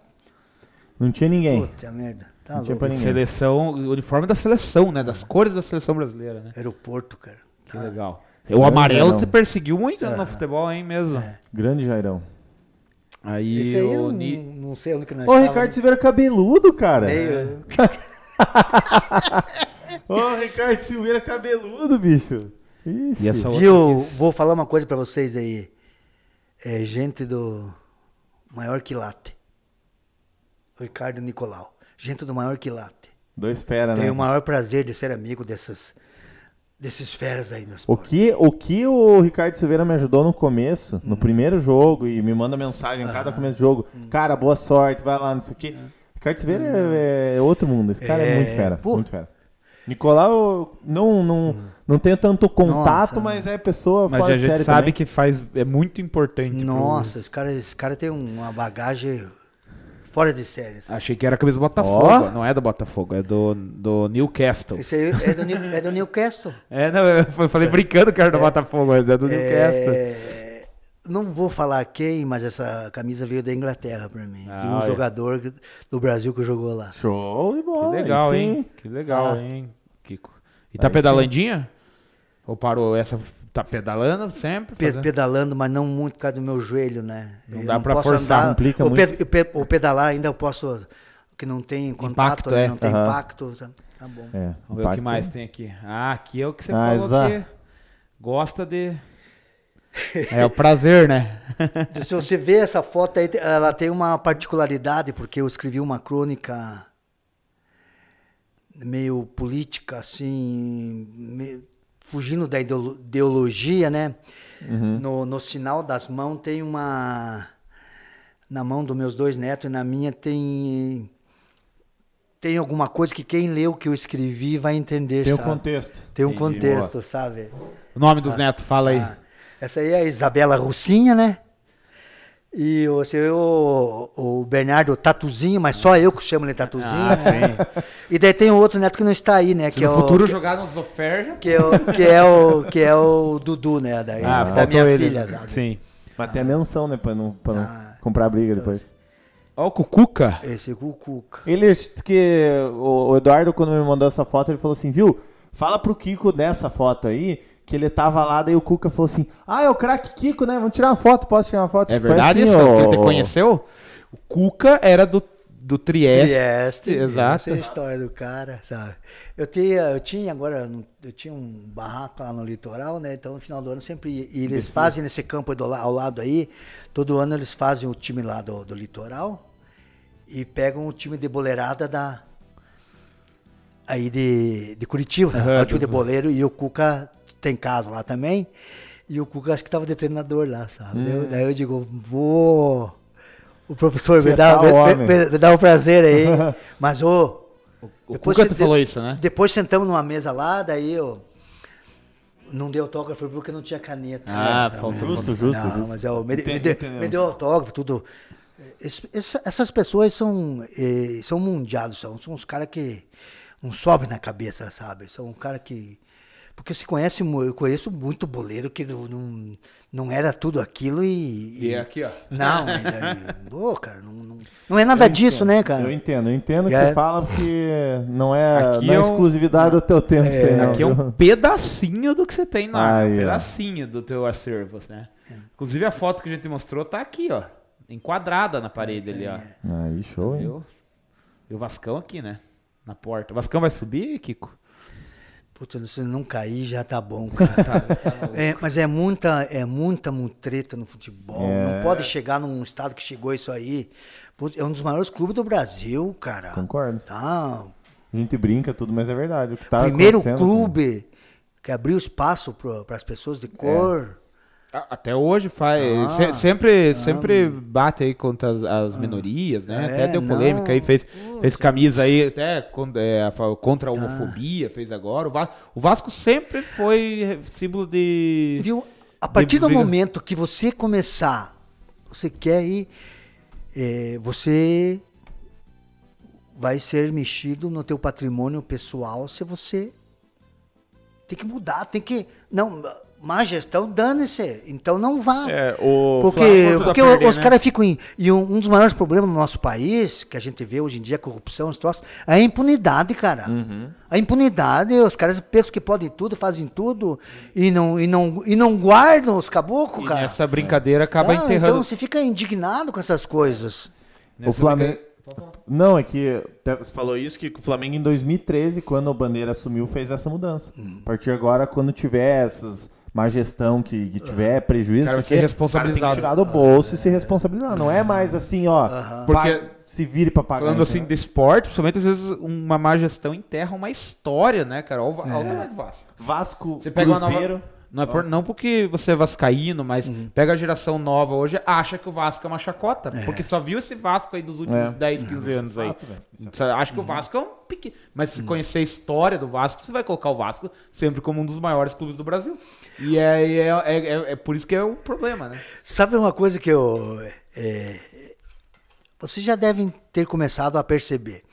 Não tinha ninguém. Puta merda. Tá Não tinha louco. pra ninguém. Seleção, o uniforme da seleção, né? Das cores da seleção brasileira, né? Aeroporto, cara. Que Ah, legal. O amarelo te perseguiu muito no futebol, hein, mesmo? Grande Jairão. Aí Esse aí eu não, Ni- não sei onde que nós Ô, estávamos. Ricardo Silveira cabeludo, cara. Meio- Ô, Ricardo Silveira cabeludo, bicho. Ixi. E essa outra Viu? aqui- Vou falar uma coisa pra vocês aí. É gente do maior quilate. Ricardo Nicolau. Gente do maior quilate. Dois fera, né? Tenho o maior prazer de ser amigo dessas, desses feras aí no O que, o que o Ricardo Silveira me ajudou no começo, no primeiro jogo, e me manda mensagem em cada começo de jogo. Cara, boa sorte, vai lá, não sei o quê. Ricardo Silveira é, é outro mundo. Esse cara é, É, muito fera. pô. Muito fera. Nicolau, eu não, não, não tenho tanto contato, Nossa. mas é pessoa Mas fora a de gente sabe também. que faz, é muito importante. pro- Nossa, esse cara, esse cara tem uma bagagem fora de série. sabe? Achei que era a camisa do Botafogo. Ó. Não é do Botafogo, é do, do Newcastle. Esse aí é do, New- é do Newcastle. É, não, eu falei brincando que era do Botafogo, mas é do Newcastle. É, não vou falar quem, mas essa camisa veio da Inglaterra pra mim. de Ah, um olha. jogador que- do Brasil que jogou lá. Show de Que bola. legal, aí hein? Que legal, Ah. hein, Kiko. E tá Aí pedalandinha? Ou parou essa? Tá pedalando sempre? Pe- fazendo- pedalando, mas não muito por causa do meu joelho, né? Não Eu dá pra posso forçar, andar- complica o, muito. pe- o pe- o pedalar ainda eu posso, que não tem contato, Impacto, né? é. não tem Aham. impacto. Tá, tá bom. É, Vamos ver o que impacto. mais tem aqui. Ah, aqui é o que você Ah, falou exato. que gosta de... É o prazer, né? Se você vê essa foto aí, ela tem uma particularidade, porque eu escrevi uma crônica meio política, assim, meio- fugindo da ideolo- ideologia, né? Uhum. No, no sinal das mãos tem uma. Na mão dos meus dois netos e na minha tem. Tem alguma coisa que quem lê o que eu escrevi vai entender, Tem um sabe? contexto. Tem um contexto, sabe? O nome dos netos, fala aí. Ah, essa aí é a Isabela Russinha, né? E o, seu, o, o Bernardo Tatuzinho, mas só eu que chamo ele Tatuzinho. Ah, né? E daí tem o outro neto que não está aí, né? Se que, é no o, futuro que, jogar no Zofer, que, é o, que, é o, que é o Dudu, né? Daí, Ah, da minha ele. filha. da- Sim. Mas tem a menção, né? Pra não, pra não Ah. comprar briga depois. Ó o Cucuca. Esse Cucuca. Ele, que o o Eduardo, quando me mandou essa foto, ele falou assim, viu? Fala pro Kiko dessa foto aí, que ele tava lá, daí o Cuca falou assim, ah, é o craque Kiko, né? Vamos tirar uma foto, posso tirar uma foto? É Foi verdade assim, isso? Que ele te conheceu? O Cuca era do, do Trieste. Trieste, Exato. Essa é a história do cara, sabe? Eu tinha, eu tinha agora, eu tinha um barraco lá no litoral, né? Então no final do ano sempre ia. E eles fazem nesse campo do ao lado aí, todo ano eles fazem o time lá do, do litoral e pegam o time de boleirada da. Aí de, de Curitiba, Aham, é o time de boleiro, e o Cuca tem casa lá também. E o Cuca acho que tava de treinador lá, sabe? Daí eu- Daí eu digo, vou. O professor me dá, o me, me- me dá um prazer aí. Mas, ô. O depois Cuca falou isso, né? Depois sentamos numa mesa lá, daí eu. Não dei autógrafo porque não tinha caneta. Ah, faltou- Justo, justo, não, justo. mas eu, me, me, Entendo, deu- entendemos. me deu autógrafo, tudo. Esse- essa- essas pessoas são, eh, são mundiais, são, são uns caras que não sobem na cabeça, sabe? São um cara que. Porque se conhece, eu conheço muito boleiro que não, não, era tudo aquilo e. E aqui, ó. Não, e daí, ô, cara, não, não, não é nada disso, né, cara? Eu entendo, eu entendo o que É. você fala, porque não é, Aqui não é é um- exclusividade do teu tempo. isso aí, não, Aqui é um viu? pedacinho do que você tem lá. Aí, um ó. pedacinho do teu acervo, né? Inclusive a foto que a gente mostrou tá aqui, ó. Enquadrada na parede ali, ó. Aí, show, hein? Viu? E o Vascão aqui, né? Na porta. O Vascão vai subir, Kiko? Puta, se não cair já tá bom, cara. É, mas é muita, é muita mutreta no futebol. É. Não pode chegar num estado que chegou isso aí. Putz, É um dos maiores clubes do Brasil, cara. Concordo. Tá. A gente brinca tudo, mas é verdade. O que tá Primeiro clube que abriu espaço para as pessoas de cor. Até hoje faz. Ah, se- sempre, sempre bate aí contra as, as minorias, né? É, até deu polêmica não. aí, fez, fez camisa aí até é, contra a Tá. homofobia, fez agora. O Vasco, o Vasco sempre foi símbolo de. Viu? A partir do briga. momento que você começar, você quer ir, é, você vai ser mexido no teu patrimônio pessoal se você tem que mudar, tem que não má gestão dane-se, então não vá. É, o Porque, Flamengo tá porque perdendo, os né? caras ficam. em- E um, um dos maiores problemas no nosso país, que a gente vê hoje em dia, a corrupção, os troços, é a impunidade, cara. Uhum. A impunidade, os caras pensam que podem tudo, fazem tudo, e não, e não, e não guardam os caboclos, E cara. essa brincadeira acaba Ah, enterrando. Então você fica indignado com essas coisas. nessa O Flamengo- brinca- Não, é que você falou isso que o Flamengo em 2013, quando o Bandeira assumiu, fez essa mudança. Hum. A partir de agora, quando tiver essas má gestão que, que tiver prejuízo, cara vai porque ser o cara tem que responsabilizado. tirar do bolso e se responsabilizar. Não é mais assim, ó, Porque- se vire pra pagar. Falando assim entendeu? de esporte, principalmente às vezes uma má gestão enterra uma história, né, cara? Olha o, tamanho do Vasco. Vasco, Você pega Cruzeiro, nova. Não, é por- não porque você é vascaíno, mas Uhum. pega a geração nova hoje, acha que o Vasco é uma chacota. Porque só viu esse Vasco aí dos últimos É. 10, 15 anos aí. fato, é Você acha que o Vasco é um pequeno. Mas se conhecer a história do Vasco, você vai colocar o Vasco sempre como um dos maiores clubes do Brasil. E é, e é, é, é- é por isso que é o problema, né? Sabe uma coisa que eu. é, vocês já devem ter começado a perceber.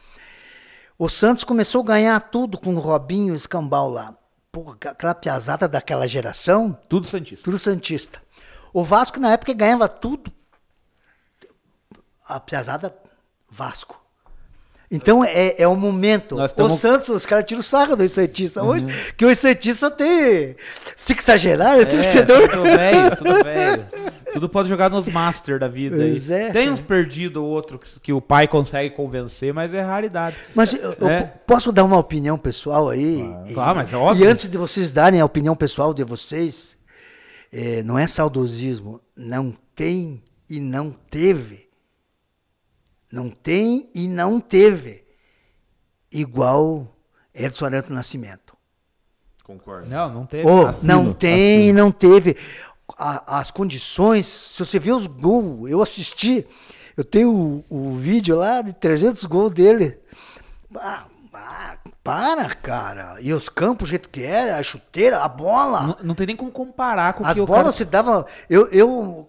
O Santos começou a ganhar tudo com o Robinho e o Escambau lá. Pô, aquela piazada daquela geração, Tudo Santista. tudo Santista. O Vasco, na época, ganhava tudo. A piazada Vasco. Então é, é o momento. Nós O tamo- Santos, os caras tiram o saco do Santista hoje, que o Santista tem. Se exagerar, é, torcedor. tudo velho, tudo velho. Tudo pode jogar nos Master da vida. aí. Pois é, Tem uns perdidos ou outro que, que o pai consegue convencer, mas é raridade. Mas eu, eu É. p- posso dar uma opinião pessoal aí? E, Claro, mas é óbvio. E antes de vocês darem a opinião pessoal de vocês, eh, não é saudosismo. Não tem e não teve. Não tem e não teve. Igual Edson Arantes do Nascimento. Concordo. Não, não teve. Assino, não tem, não teve. A- as condições, se você vê os gols, eu assisti, eu tenho o, o vídeo lá de 300 gols dele. Ah, ah, para, cara. E os campos, o jeito que era, a chuteira, a bola. Não, não tem nem como comparar com o As que o bolas cara... se davam. Eu, eu,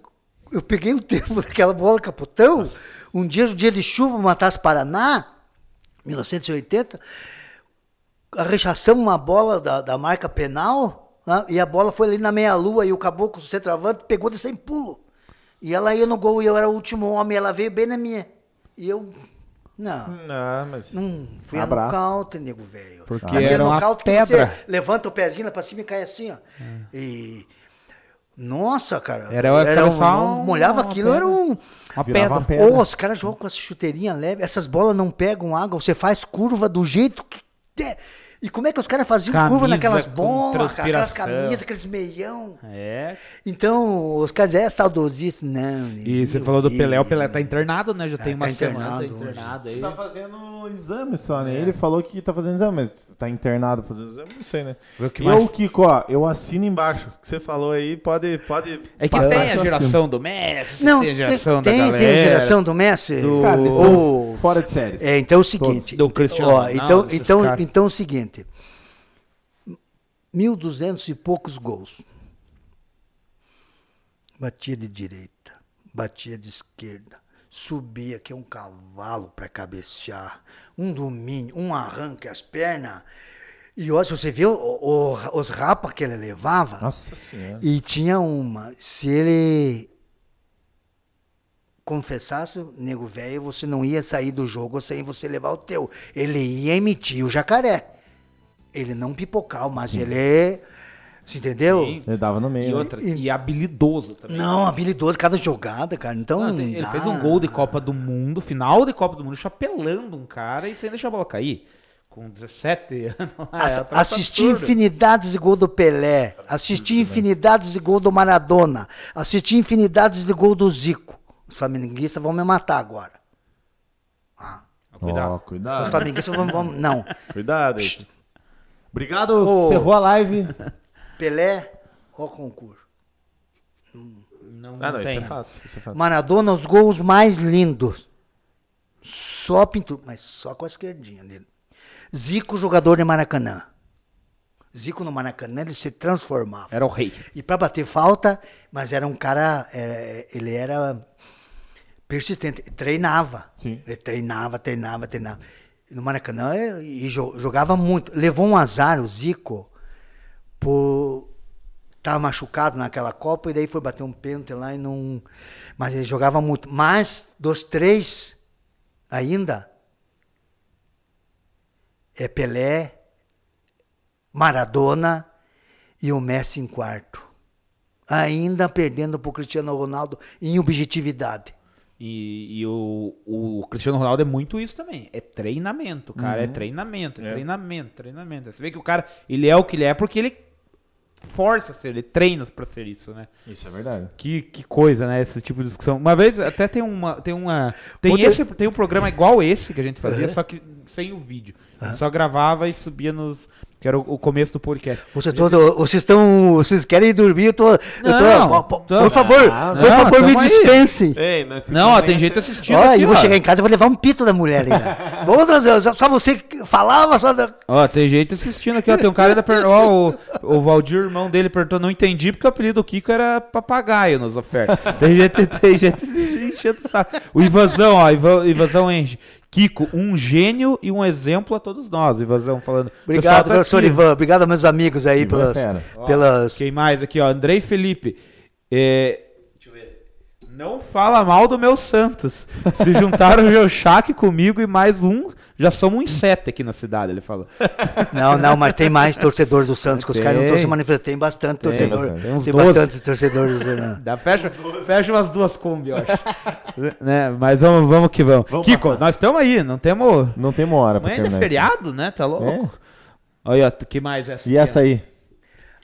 eu peguei o tempo daquela bola capotão. Um dia, um dia de chuva, Matasse Paraná, 1980. Arrechaçamos uma bola da, da marca penal. né, E a bola foi ali na meia-lua e o caboclo, o centroavante, pegou de sem pulo. E ela ia no gol e eu era o último homem. Ela veio bem na minha. E eu. Não. Não, mas... Não, foi a Abraço. nocaute, nego velho. Porque Aquele era uma pedra. você levanta o pezinho lá pra cima e cai assim, ó. E. Nossa, cara. Era- era um, não um- molhava uma aquilo, era pedra. um. Uma pedra. uma pedra. Ou os caras jogam com essa chuteirinha leve, essas bolas não pegam água, você faz curva do jeito que. der. E como é que os caras faziam Camisa curva naquelas bombas, aquelas camisas, aqueles meião. É. Então, os caras dizem, é saudosista. Não. E você falou do Pelé, o. Pelé tá internado, né? Já Ah, tem uma tá semana internado hoje. internado aí. Tá fazendo exame só, né? Ele falou que tá fazendo exame, mas tá internado fazendo exame, não sei, né? O que eu, mais- Kiko, ó, eu assino embaixo. O que você falou aí, pode. pode É que tem a eu assino. geração do Messi, Não, tem a geração da tem, galera. tem a geração do Messi. do- Cara, fora de séries. É, então é o seguinte. Do Cristiano ó, Ronaldo, então, então, caras. então é o seguinte. 1.200 e poucos gols. Batia de direita, batia de esquerda, subia que é um cavalo para cabecear, um domínio, um arranque as pernas. E se você viu o- o- os rapas que ele levava, Nossa senhora. e tinha uma, se ele confessasse, nego velho, você não ia sair do jogo sem você levar o teu. Ele ia emitir o jacaré. Ele não pipocal, mas ele é. Você entendeu? Sim. Ele dava no meio. E né? outra, e habilidoso também. Não, habilidoso, cada jogada, cara. Então. Não, ele dá. fez um gol de Copa do Mundo, final de Copa do Mundo, chapelando um cara e sem deixar a bola cair. Com 17 anos. Ass- é, assisti absurdo. infinidades de gol do Pelé, assisti infinidades de gol do Maradona, assisti infinidades de gol do Zico. Os flamenguistas vão me matar agora. Cuidado. Ó, Os cuidado. flamenguistas vão, vão- Não. Cuidado aí. Obrigado, Ô. cerrou a live. Pelé, ó concurso. Não, Ah, não, não isso tem. é fato. Isso é fato. Maradona, os gols mais lindos. Só pintura, mas só com a esquerdinha dele. Zico, jogador de Maracanã. Zico no Maracanã, ele se transformava. Era o rei. E para bater falta, mas era um cara, é, ele era persistente, treinava. Sim. Ele treinava, treinava, treinava. No Maracanã e jo- jogava muito. Levou um azar o Zico por estar machucado naquela Copa e daí foi bater um pênalti lá e não. Mas ele jogava muito. Mas dos três ainda é Pelé, Maradona e o Messi em quarto. Ainda perdendo para o Cristiano Ronaldo em objetividade. E, e o, o Cristiano Ronaldo é muito isso também. É treinamento, cara. Uhum. É treinamento, é treinamento, treinamento. Você vê que o cara, ele é o que ele é porque ele força a ser, ele treina pra ser isso, né? Isso é verdade. Que, que coisa, né? Esse tipo de discussão. Uma vez até tem uma. Tem uma. Tem, Outra- esse, tem um programa igual esse que a gente fazia, só que sem o vídeo. Gente só gravava e subia nos. Que era o, o começo do podcast. Você todo, vocês estão, vocês querem dormir? Eu tô, eu tô, Não, por, tô- por favor, Não, por não, favor, me dispensem. Ei, Não, ó, tem gente assistindo. Olha, aqui, eu vou ó. chegar em casa e vou levar um pito da mulher ainda. Bom, Deus, só- você que falava, só da... Ó, tem gente assistindo aqui, ó. Tem um cara ainda perguntou. Ó, o, o Valdir, irmão dele, perguntou, não entendi porque o apelido do Kiko era papagaio nos ofertas. Tem gente, tem gente enchendo o saco. O Ivazão, ó, Iva- Ivazão enche. Kiko, um gênio e um exemplo a todos nós. Ivazão falando. Obrigado, tá professor aqui. Ivan. Obrigado meus amigos aí Ivan é pelas, pelas... Quem mais aqui, ó? Andrei Felipe. É. Não fala mal do meu Santos. Se juntaram o Geuchac comigo e mais um, já somos uns sete aqui na cidade, ele falou. Não, não, mas tem mais torcedor do Santos, que os caras não estão se manifestando. Tem bastante Tem torcedor. Tem Tem, uns 12. bastante torcedor do Santos. Dá, fecha, fecha umas duas Kombi, eu acho. né? Mas vamos, vamos que vamos. Vamos Kiko, passar. nós estamos aí, não temos. Não tem uma hora Amanhã ainda é feriado, né? Tá louco? É? Olha, ó, que mais essa? isso. E essa aí?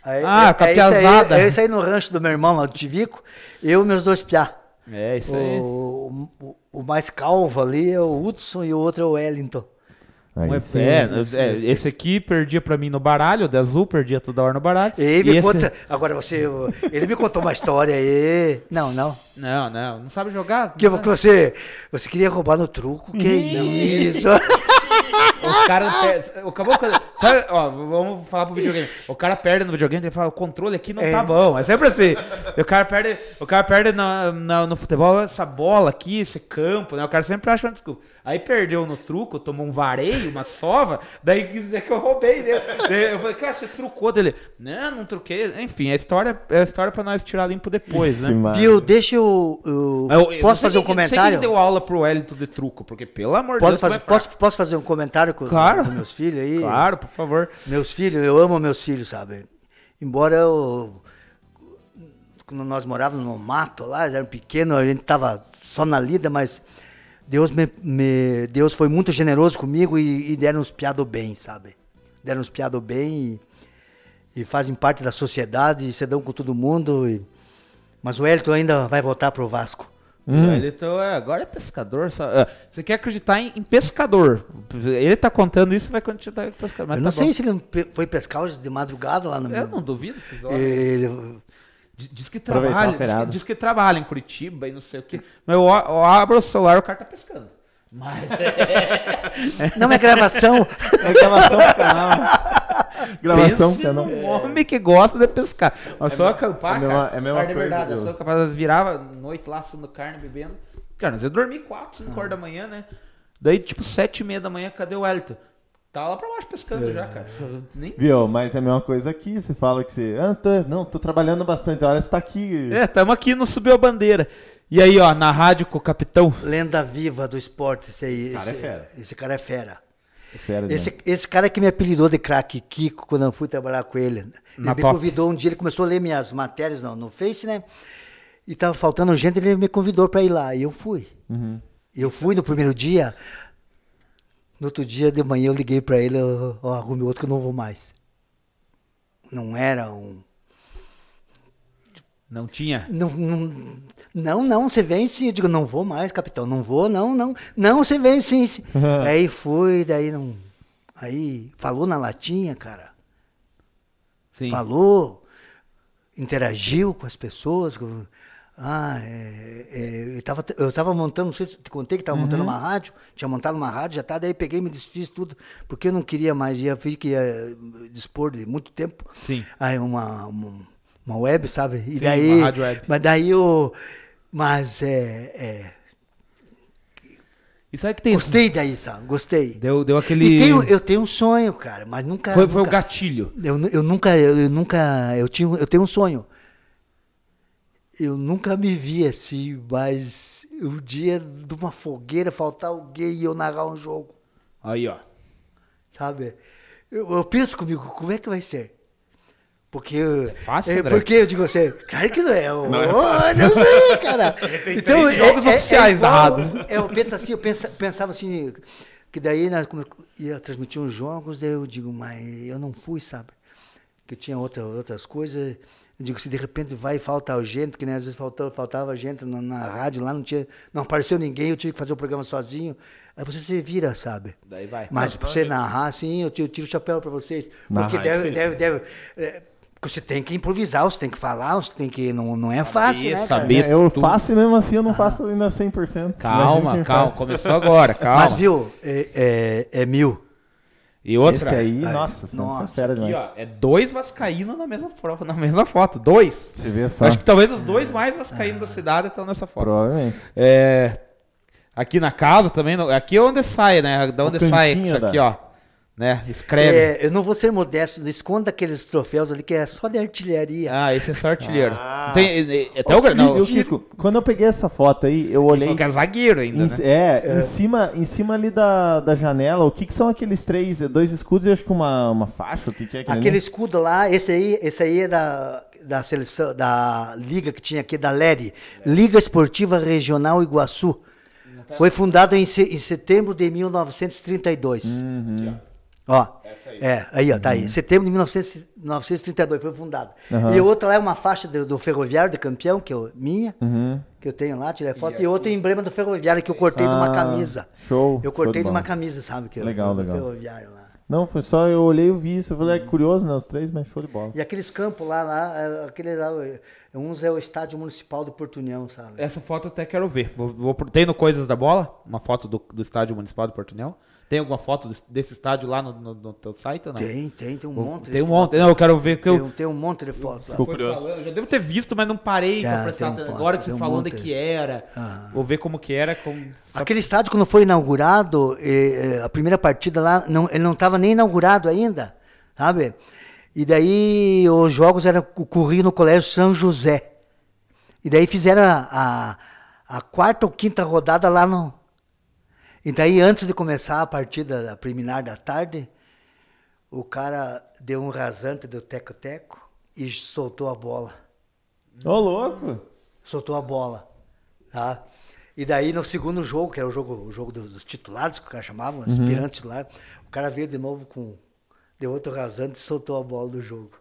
Aí, Ah, é, com a é isso aí, piazada. é isso aí no rancho do meu irmão lá do Tivico. Eu e meus dois piá. É, isso aí. O, o, o mais calvo ali é o Hudson e o outro é o Wellington. Aí Um é, sim. é, é, esse aqui perdia pra mim no baralho, o de azul, perdia toda hora no baralho. E ele me esse- conta. Agora você. Ele me contou uma história aí. Não, não. Não, não, não sabe jogar? Que, Não que você. Você queria roubar no truco? Que isso? Os caras. per- O caboclo. Sabe, ó, vamos falar pro videogame. O cara perde no videogame, ele fala, o controle aqui não É. tá bom. É sempre assim. O cara perde, o cara perde na, na- no futebol essa bola aqui, esse campo, né? O cara sempre acha uma desculpa. Aí perdeu no truco, tomou um vareio, uma sova, daí quis dizer que eu roubei dele. Daí eu falei, cara, você trucou dele. Não, não truquei. Enfim, a história é a história pra nós tirar limpo depois, Ixi, né? mano. Viu? Deixa eu. eu- Eu- eu não posso fazer um sei comentário? quem deu aula pro Wellington de truco, porque pelo amor de Pode Deus. fazer, posso, posso fazer um comentário com, Claro. com meus filhos aí? Claro, por favor. Meus filhos, eu amo meus filhos, sabe? Embora eu. Quando nós morávamos no mato lá, eles eram pequenos, a gente tava só na lida, mas Deus, me, me- Deus foi muito generoso comigo e, e deram uns piados bem, sabe? deram uns piados bem e, e fazem parte da sociedade, e se dão com todo mundo. e- Mas o Elton ainda vai voltar pro Vasco. Ele então, é, agora é pescador. só- é, Você quer acreditar em, em pescador. Ele tá contando isso, vai continuar pescador. Mas Eu tá não sei bom. se ele foi pescar hoje de madrugada lá no Eu meu. não duvido. Ele- Diz, diz que trabalha, diz que, diz que trabalha em Curitiba e não sei o quê. Mas eu, eu abro o celular e o cara tá pescando. Mas é, Não é gravação. É gravação pro canal. gravação pense canal. num homem que gosta de pescar. Mas só acampar, é a mesma- é a mesma coisa, verdade. Eu sou capaz de virava noite lá assando carne, bebendo. Cara, mas eu dormi 4, 5 horas da manhã, né? Daí, tipo, 7 e meia da manhã, cadê o Wellington? Tá lá pra baixo pescando já, cara. Nem... Viu? Mas é a mesma coisa aqui. Você fala que você. Ah, tô, não, tô trabalhando bastante. Olha, você tá aqui. É, tamo aqui no Subiu a Bandeira. E aí, ó, na rádio com o capitão. Lenda viva do esporte, esse aí. Esse cara é fera. esse cara é fera. Sério, Esse, esse cara que me apelidou de craque Kiko quando eu fui trabalhar com ele. Ele Na me top. convidou um dia, ele começou a ler minhas matérias no, no Face, né? E tava faltando gente, ele me convidou para ir lá. E eu fui. Uhum. E Eu fui no primeiro dia. No outro dia de manhã eu liguei para ele, eu, ó, arrume outro que eu não vou mais. Não era um. Não tinha. Não, não, não, não, você vem sim. Eu digo, não vou mais, capitão, não vou, não, não. Não, você vem sim. sim. aí fui, daí não. Aí falou na latinha, cara. Sim. Falou, interagiu com as pessoas. com- ah, é, é, eu, tava, eu tava montando, não sei se te contei que tava montando uma rádio, tinha montado uma rádio, já tá, daí peguei me desfiz tudo, porque eu não queria mais, ia, que ia dispor de muito tempo. Sim. Aí uma, uma, uma web, sabe? E Sim, daí, uma rádio web. Mas daí eu. Mas é. é E sabe que tem. gostei daí, sabe? Gostei. Deu, deu aquele. E tenho, eu tenho um sonho, cara, mas nunca. Foi, foi o nunca, gatilho. eu, eu nunca, eu, eu nunca, eu tinha, eu tenho um sonho. Eu nunca me vi assim, mas o dia de uma fogueira faltar alguém e eu narrar um jogo, Aí, ó. sabe? Eu, eu penso comigo, como é que vai ser? Porque é fácil, André? porque eu digo assim, cara que não é, não, é não sei, cara. então jogos oficiais igual- narrados. Eu penso assim, eu pensa- pensava assim, que daí nós come- ia transmitir uns jogos, daí eu digo, mas eu não fui, sabe? Que tinha outra, outras coisas. Eu digo, se de repente vai e falta gente, que nem às vezes faltou, faltava gente na, na rádio lá, não tinha, não apareceu ninguém, eu tive que fazer o programa sozinho. Aí você se vira, sabe? Daí vai. Mas pra você narrar, assim, eu tiro, tiro o chapéu pra vocês. Narrar Porque é deve, difícil. deve, deve, é, porque você tem que improvisar, você tem que falar, você tem que. Não, não é fácil, né? cara? saber. eu tudo. faço e mesmo assim eu não faço ainda 100%. Calma, calma. faz. Começou agora, calma. Mas viu, é, é, é mil. E outra. Esse aí, Ai, nossa, nossa, é fera Aqui, demais. ó, é dois vascaínos na mesma, fo- na mesma foto. Dois. Você vê só. Acho que talvez os dois mais vascaínos da cidade estão nessa foto. Provavelmente. É, aqui na casa também. Aqui é onde sai, né? Da onde sai isso aqui, da- ó. Né? Escreve. É, eu não vou ser modesto, esconda aqueles troféus ali que é só de artilharia. Ah, esse é só artilheiro. Ah. Tem, é, é, até o Gar- não, E o Kiko, quando eu peguei essa foto aí, eu olhei. Que é zagueiro ainda, Em, né? é, Em, cima, em cima ali da, da janela, o que, que são aqueles três, dois escudos e acho que uma, uma faixa? O que, que é aquele? Aquele ali? escudo lá, esse aí, esse aí é da, da seleção, da liga que tinha aqui, da LERI, Liga Esportiva Regional Iguaçu. Foi fundado em, em setembro de 1932. Uhum. Ó, é, aí, ó, tá aí. Setembro de 1900 1932 foi fundado. Aham. E outra lá é uma faixa do, do Ferroviário de Campeão, que é minha, Uhum. que eu tenho lá, tirei foto, e outro emblema do Ferroviário que eu cortei de uma Ah, camisa. show, Eu show cortei de de uma camisa, sabe? Que eu- Legal, do legal. Ferroviário lá. Não, foi só eu olhei e vi isso. Eu falei, é curioso, né? Os três, mas show de bola. E aqueles campos lá, lá é, aquele lá, uns é o estádio municipal do Porto União, sabe? Essa foto eu até quero ver. Vou, vou tem no Coisas da Bola? Uma foto do, do estádio municipal do Porto União? Tem alguma foto desse, estádio lá no, no, no teu site ou não? Tem, tem, tem um monte. Tem de um monte. Não, eu quero ver que Tem, eu. um- tem um monte de fotos Foi curioso. falando, eu já devo ter visto, mas não parei pra prestar um Agora que você um falou onde que era. Ah. Vou ver como que era. Como... Aquele estádio, quando foi inaugurado, eh, a primeira partida lá, não, ele não estava nem inaugurado ainda, sabe? E daí os jogos eram ocorriam no Colégio São José. E daí fizeram a, a, a quarta ou quinta rodada lá no. E daí, antes de começar a partida da preliminar da tarde, o cara deu um rasante do teco-teco e soltou a bola Ô, louco! soltou a bola. Tá? E daí no segundo jogo, que era o jogo, o jogo dos, titulares, que o cara chamava, um aspirante titular, o cara veio de novo com. deu outro rasante e soltou a bola do jogo.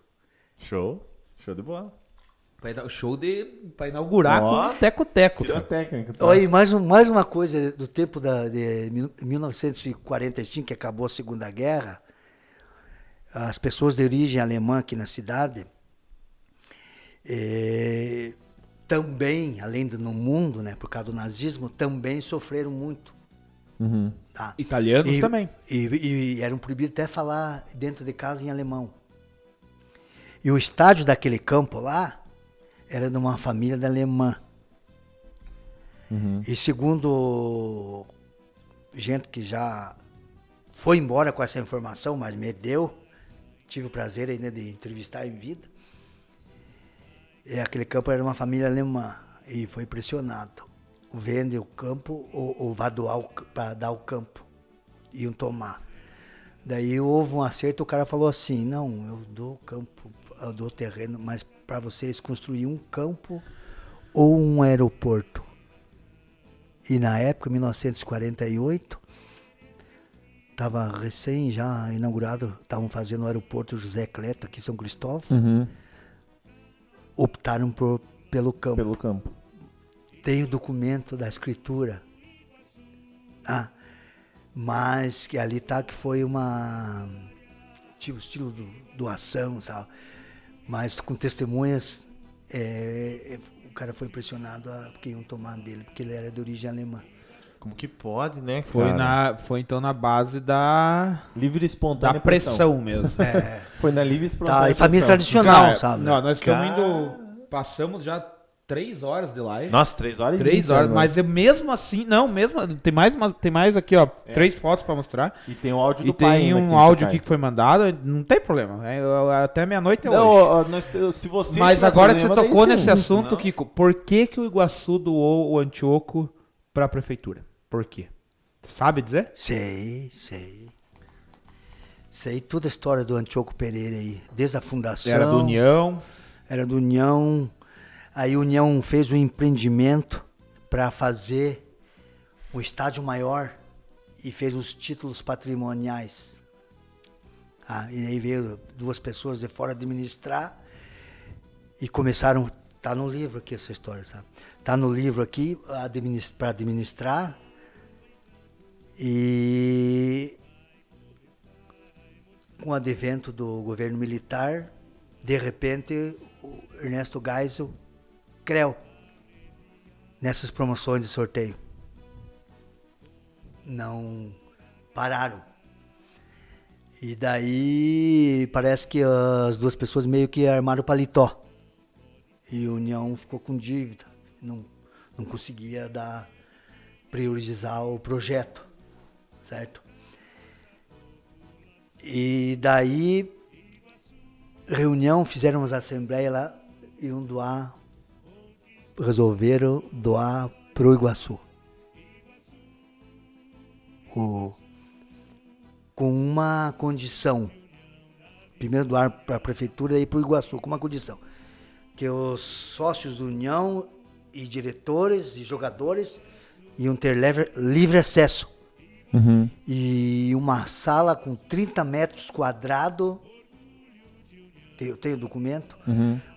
Show. Show de bola. Pra ina- Show de. Pra inaugurar Ó. com teco-teco. Tirou técnica. tá? Olha, e mais, um- mais uma coisa do tempo da, de mil- 1945, que acabou a Segunda Guerra, as pessoas de origem alemã aqui na cidade eh, também, além do no mundo, né, por causa do nazismo, também sofreram muito. Uhum. Tá? Italianos E- também. E, e eram proibidos até falar dentro de casa em alemão. E o estádio daquele campo lá era de uma família da alemã. E segundo gente que já foi embora com essa informação, mas me deu, tive o prazer ainda de entrevistar em vida. E aquele campo era de uma família alemã e foi pressionado. Vende o campo ou, ou vai doar para dar o campo. Iam tomar. Daí houve um acerto, o cara falou assim, não, eu dou campo, eu dou terreno, mas para vocês construir um campo ou um aeroporto. E na época, 1948, estava recém já inaugurado, estavam fazendo o aeroporto José Cleto aqui em São Cristóvão, Uhum. optaram por, pelo campo. Pelo campo. Tem o documento da escritura. Ah, mas que ali tá que foi uma tipo estilo do, doação, sabe? Mas com testemunhas, é, é, o cara foi impressionado a porque iam tomar dele, porque ele era de origem alemã. Como que pode, né, Foi, cara? na, foi então na base da. Livre e Da espontânea pressão mesmo. Foi na livre e espontânea Tá, e família pressão. tradicional, Cara, sabe? Não, nós estamos Cara. indo. Passamos já três horas de live. Nossa, três horas e Três vinte horas, agora. mas é mesmo assim, não, mesmo. Tem mais, uma- tem mais aqui, ó. Três fotos pra mostrar. E tem o áudio E do pai tem um que áudio aqui que foi mandado, não tem problema. é, eu- até meia-noite é Não, nós, se você Mas agora que você problema, tocou nesse sim. assunto, Senão- Kiko, por que, que o Iguaçu doou o Antioco pra prefeitura? Por quê? Sabe dizer? Sei, sei. Sei toda a história do Antioco Pereira aí, desde a fundação. Era do União. Era do União. A União fez um empreendimento para fazer um estádio maior e fez os títulos patrimoniais. Ah, e aí veio duas pessoas de fora administrar e começaram. Tá no livro aqui essa história, sabe? Tá no livro aqui para administrar e com o advento do governo militar, de repente, o Ernesto Geisel creu nessas promoções de sorteio. Não pararam. E daí parece que as duas pessoas meio que armaram o paletó. E a União ficou com dívida. Não, não conseguia dar, priorizar o projeto. Certo? E daí, reunião, fizeram uma assembleia lá, iam doar, resolveram doar pro Iguaçu. O, com uma condição. Primeiro doar para a prefeitura e para o Iguaçu, com uma condição. Que os sócios da União e diretores e jogadores iam ter livre, livre acesso e uma sala com 30 metros quadrados. Eu tenho o documento.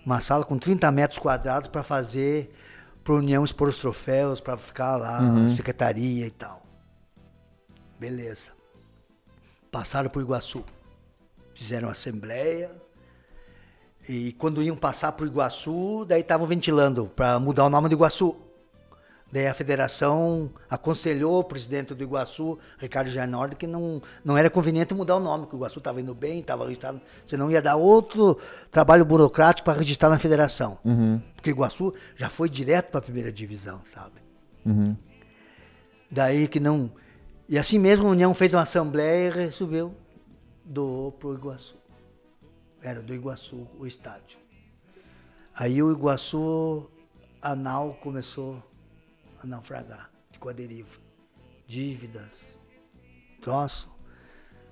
Uma sala com 30 metros quadrados para fazer para União expor os troféus, para ficar lá, secretaria e tal. Beleza. Passaram o Iguaçu. Fizeram assembleia. E quando iam passar o Iguaçu, daí estavam ventilando para mudar o nome do Iguaçu. Daí a federação aconselhou o presidente do Iguaçu, Ricardo Gianordi, que não, não era conveniente mudar o nome, que o Iguaçu estava indo bem, estava registrado, senão ia dar outro trabalho burocrático para registrar na federação. Porque o Iguaçu já foi direto para a primeira divisão, sabe? Daí que não. E assim mesmo a União fez uma assembleia e recebeu, doou para o Iguaçu. Era do Iguaçu o estádio. Aí o Iguaçu, a nau começou a naufragar, ficou a deriva. Dívidas, troço,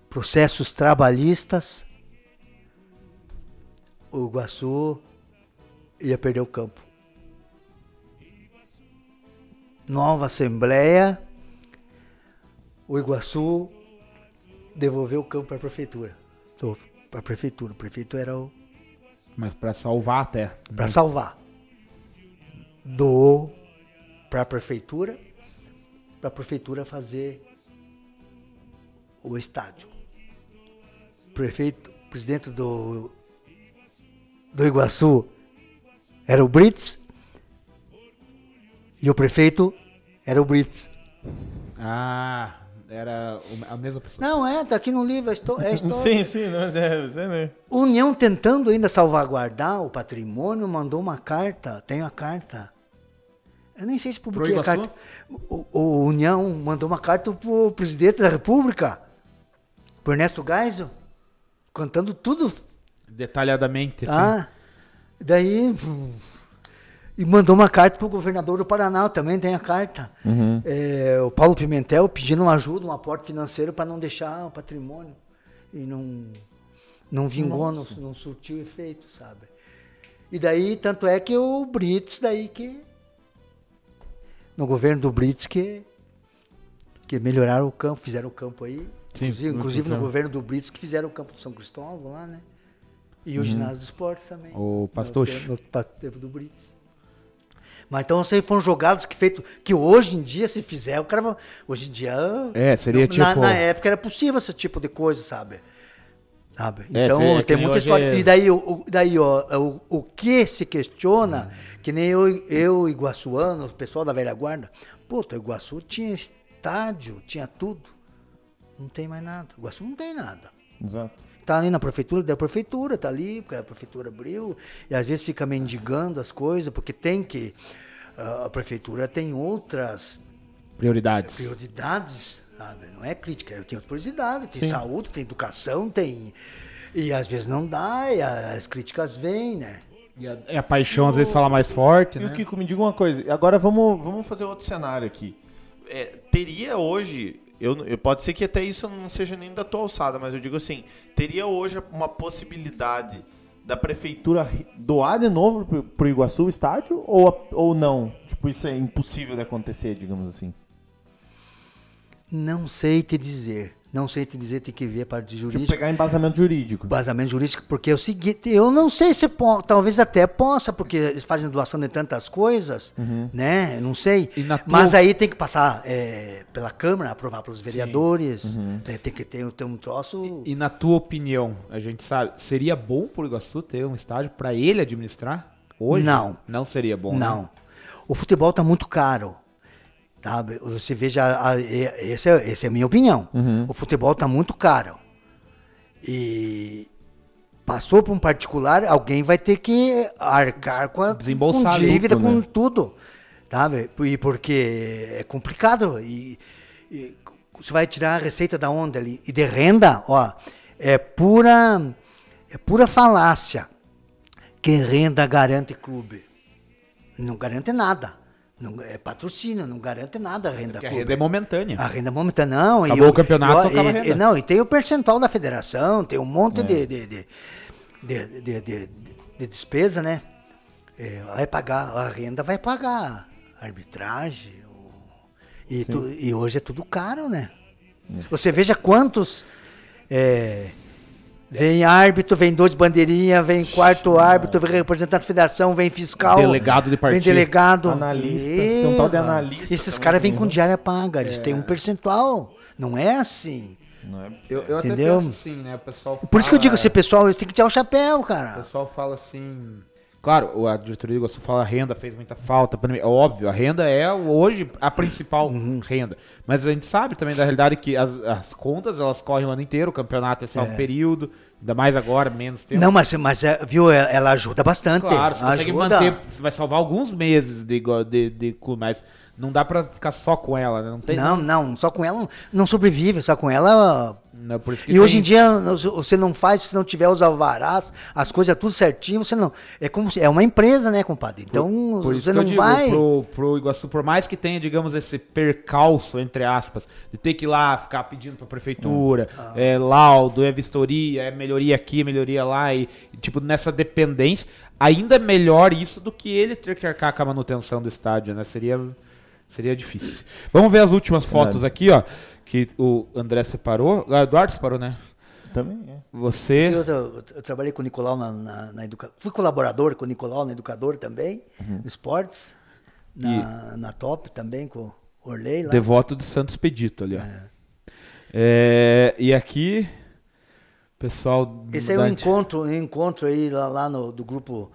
processos trabalhistas. O Iguaçu ia perder o campo. Nova Assembleia, o Iguaçu devolveu o campo para a prefeitura. Do, pra prefeitura. O prefeito era o. Mas pra salvar até. Pra salvar. Do. Pra prefeitura. Pra prefeitura fazer o estádio. Prefeito, presidente do. Do Iguaçu era o Brits. E o prefeito era o Brits. Ah, era a mesma pessoa. Não, é, tá aqui no livro, é histó- é a história. Sim, sim, não, mas é, você, né? União tentando ainda salvaguardar o patrimônio, mandou uma carta, tem a carta. Eu nem sei se publiquei Pro a carta. O, o União mandou uma carta pro presidente da República, pro Ernesto Geisel, contando tudo. Detalhadamente, assim. Ah, daí. E mandou uma carta pro governador do Paraná, também tem a carta. É, o Paulo Pimentel pedindo uma ajuda, um aporte financeiro para não deixar o patrimônio. E não, não vingou, não, não surtiu efeito, sabe? E daí, tanto é que o Brits, daí que. No governo do Brits, que. Que melhoraram o campo, fizeram o campo aí. Sim, inclusive, inclusive no governo do Brits, que fizeram o campo do São Cristóvão lá, né? E o ginásio de esportes também. O No tempo- No, tempo do Brits. Mas então aí foram jogados que feito. Que hoje em dia, se fizer, o cara. Hoje em dia. É, seria na, tipo- Na época era possível esse tipo de coisa, sabe? Sabe? É, Então que tem muita história. é- E daí, o, daí ó, o, o que se questiona, que nem eu, eu, Iguaçuano, o pessoal da velha guarda, puta, Iguaçu tinha estádio, tinha tudo. Não tem mais nada. Iguaçu não tem nada. Exato. Tá ali na prefeitura, da prefeitura, tá ali, porque a prefeitura abriu, e às vezes fica mendigando as coisas, porque tem que. ah, a prefeitura tem outras Prioridades. prioridades, sabe? Não é crítica, tem outras prioridades, tem saúde, tem educação, tem. E às vezes não dá, e as críticas vêm, né? E a, e a paixão às vezes fala mais forte, E né? o Kiko, me diga uma coisa. Agora vamos, vamos fazer outro cenário aqui. É, teria hoje, eu, eu- pode ser que até isso não seja nem da tua alçada, mas eu digo assim, teria hoje uma possibilidade da prefeitura re- doar de novo pro, pro Iguaçu o estádio ou, ou não? Tipo, isso é impossível de acontecer, digamos assim. Não sei te dizer. Não sei te dizer, tem que ver a parte Tipo, jurídica. pegar embasamento jurídico. Basamento jurídico, porque é o seguinte, eu não sei se talvez até possa, porque eles fazem doação de tantas coisas, né? Eu Não sei. E tua- Mas aí tem que passar é, pela Câmara, aprovar pelos vereadores, né? tem que ter, ter um troço. E na tua opinião, a gente sabe, seria bom pro Iguaçu ter um estádio pra ele administrar? Hoje? Não. Não seria bom. né? Não. O futebol está muito caro. Tá? Você veja, a, a, essa, é, essa é a minha opinião. O futebol está muito caro. E passou para um particular, alguém vai ter que arcar com a com dívida, com né? tudo. Tá? E porque é complicado. E, e você vai tirar a receita da onde ali? E de renda, ó, é pura, é pura falácia que renda garante clube. Não garante nada. Não, é patrocínio, não garante nada a renda Porque a renda é momentânea. A renda momentânea, não. Acabou e o campeonato, e, e-. Não, e tem o percentual da federação, tem um monte É. de, de, de, de, de, de- de despesa, né? É, vai pagar, a renda vai pagar arbitragem. o- e, tu- e hoje é tudo caro, né? É. Você veja quantos. É, vem árbitro, vem dois bandeirinhas, vem quarto árbitro, vem representante da federação, vem fiscal. Delegado de Vem partido. delegado. Analista, tem um tal de analista Esses caras vêm com diária paga, eles têm um percentual. Não é assim. Não é? Eu, eu até Entendeu? penso assim, né? O pessoal Por isso que eu digo, fala- esse pessoal, eles têm que tirar o chapéu, O cara. pessoal fala assim. Claro, a diretoria do Iguaçu fala a renda fez muita falta. É óbvio, a renda é hoje a principal Uhum. renda. Mas a gente sabe também da realidade que as, as contas elas correm o ano inteiro, o campeonato é só um período, ainda mais agora, menos tempo. Não, mas, mas é, viu, ela ela ajuda bastante. Claro, você consegue ajuda. manter, você vai salvar alguns meses de, de, de clube, mas não dá pra ficar só com ela, né? Não tem. Não, não, só com ela não sobrevive, só com ela. Não, por que E hoje tem- em dia você não faz, se não tiver os alvarás, as coisas tudo certinho, você não. É como se, é uma empresa, né, compadre? Então Por isso você não digo, vai. Pro, pro Iguaçu, por mais que tenha, digamos, esse percalço, entre aspas, de ter que ir lá ficar pedindo pra prefeitura, Ah. é laudo, é vistoria, é melhoria aqui, melhoria lá, e, tipo, nessa dependência, ainda é melhor isso do que ele ter que arcar com a manutenção do estádio, né? Seria, seria difícil. Vamos ver as últimas fotos aqui, ó, que o André separou. O Eduardo separou, né? Também é. Você. Eu, eu- eu trabalhei com o Nicolau na, na, na educa... Fui colaborador com o Nicolau na Educador também, Uhum. no Esportes. Na, na Top também, com o Orley lá. Devoto de Santos Pedito ali, ó. É, e aqui, pessoal. Esse é um encontro, um encontro aí lá, lá no, do grupo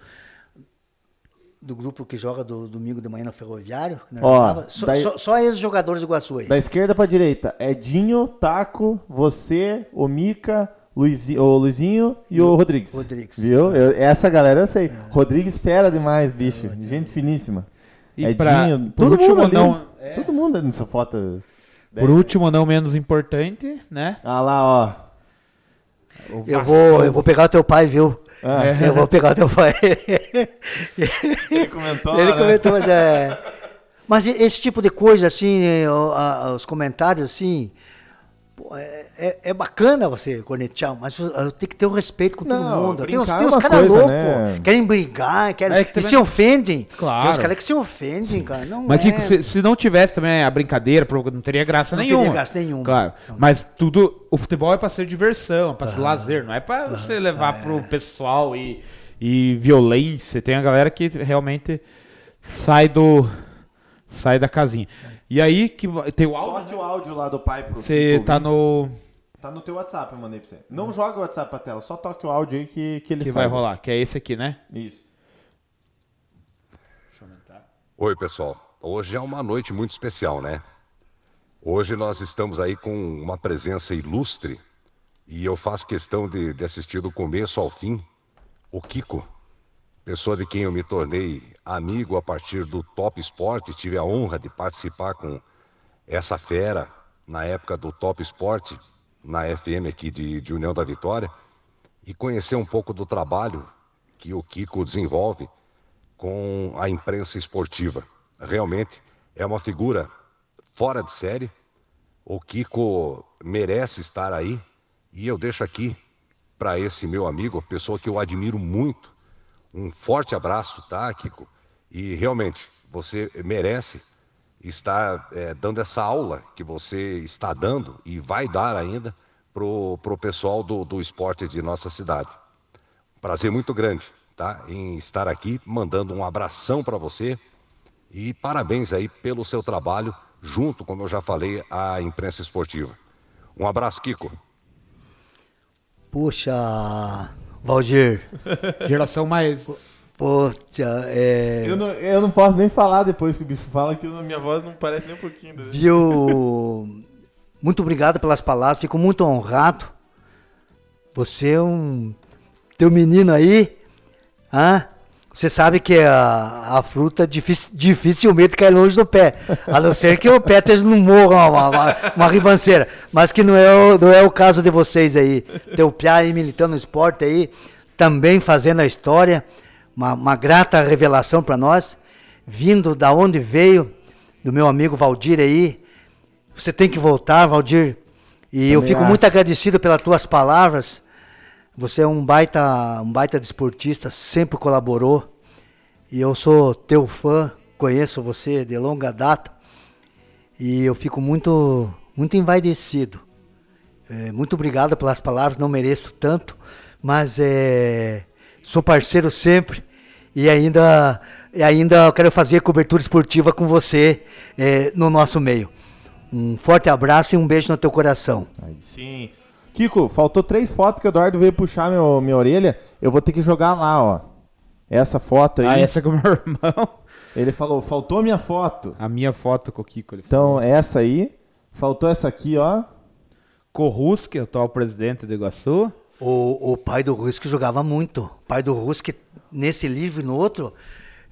do grupo que joga do domingo de manhã no Ferroviário. né, Ó, só, daí- só, só esses jogadores do Iguaçu aí. Da esquerda pra direita, Edinho, Taco, você, o Mica, Luizinho, o Luizinho e o Rodrigues. Rodrigues. Viu? Eu- essa galera eu sei. Rodrigues fera demais, bicho. Gente finíssima. E pra- Edinho, por todo último, mundo ali. não- é. Todo mundo nessa foto. Por último, não menos importante, né? Ah lá, ó. O Eu vou, eu vou pegar o teu pai, viu? Ah, Eu vou pegar o teu pai. Ele comentou, Ele né? comentou, mas é. Mas esse tipo de coisa, assim, os comentários, assim. Pô, é, é- é bacana você conectar, mas tem que ter o respeito com todo Não, mundo. Tem uns, tem é uns caras loucos, né? querem brigar, querem, É que e também- se ofendem. Claro. Tem uns caras que se ofendem, cara. Não Mas é. Kiko, se, se não tivesse também a brincadeira, não teria graça Não nenhuma. teria graça nenhuma. Claro. Não. Mas tudo. O futebol é pra ser diversão, pra ser lazer, não é pra você levar É. pro pessoal e, e violência. Tem a galera que realmente sai do. sai da casinha. E aí que tem o áudio. Toque o áudio lá do pai pro Você tá no. Tá no teu WhatsApp, eu mandei pra você. Não joga o WhatsApp pra tela, só toque o áudio aí que, que ele que vai rolar, que é esse aqui, né? Isso. Oi, pessoal. Hoje é uma noite muito especial, né? Hoje nós estamos aí com uma presença ilustre e eu faço questão de, de assistir do começo ao fim o Kiko, pessoa de quem eu me tornei amigo a partir do Top Sport. Tive a honra de participar com essa fera na época do Top Sport, na FM aqui de, de União da Vitória, e conhecer um pouco do trabalho que o Kiko desenvolve com a imprensa esportiva. Realmente é uma figura fora de série. O Kiko merece estar aí e eu deixo aqui para esse meu amigo, pessoa que eu admiro muito, um forte abraço, tá, Kiko? E realmente você merece estar eh, dando essa aula que você está dando e vai dar ainda pro, pro pessoal do, do esporte de nossa cidade. Prazer muito grande, tá? Em estar aqui, mandando um abração para você e parabéns aí pelo seu trabalho, junto, como eu já falei, à imprensa esportiva. Um abraço, Kiko. Puxa, Valdir. Geração mais. Poxa, é. Eu não, eu não posso nem falar depois que o bicho fala que a minha voz não parece nem um pouquinho. dele. Viu? Muito obrigado pelas palavras, fico muito honrado. Você é um. Teu menino aí, hã? Você sabe que a, a fruta dific- dificilmente cai longe do pé. A não ser que o pé esteja no morro, uma, uma, uma ribanceira. Mas que não é, o, não é o caso de vocês aí. Teu piá aí militando no esporte aí, também fazendo a história. Uma, uma grata revelação para nós. Vindo da onde veio, do meu amigo Valdir aí. Você tem que voltar, Valdir. E eu Também fico acho. muito agradecido pelas tuas palavras. Você é um baita, um baita desportista, sempre colaborou. E eu sou teu fã, conheço você de longa data. E eu fico muito, muito envaidecido. É, muito obrigado pelas palavras, não mereço tanto, mas é, sou parceiro sempre. E ainda, e ainda quero fazer cobertura esportiva com você é, no nosso meio. Um forte abraço e um beijo no teu coração. Sim. Kiko, faltou três fotos que o Eduardo veio puxar meu, minha orelha. Eu vou ter que jogar lá, ó. Essa foto aí. Ah, essa é com o meu irmão. Ele falou, faltou minha foto. A minha foto com o Kiko. Ele falou. Então, essa aí. Faltou essa aqui, ó. Corrusque, atual presidente do Iguaçu. O, o pai do Rusk jogava muito. O pai do Rusk, nesse livro e no outro,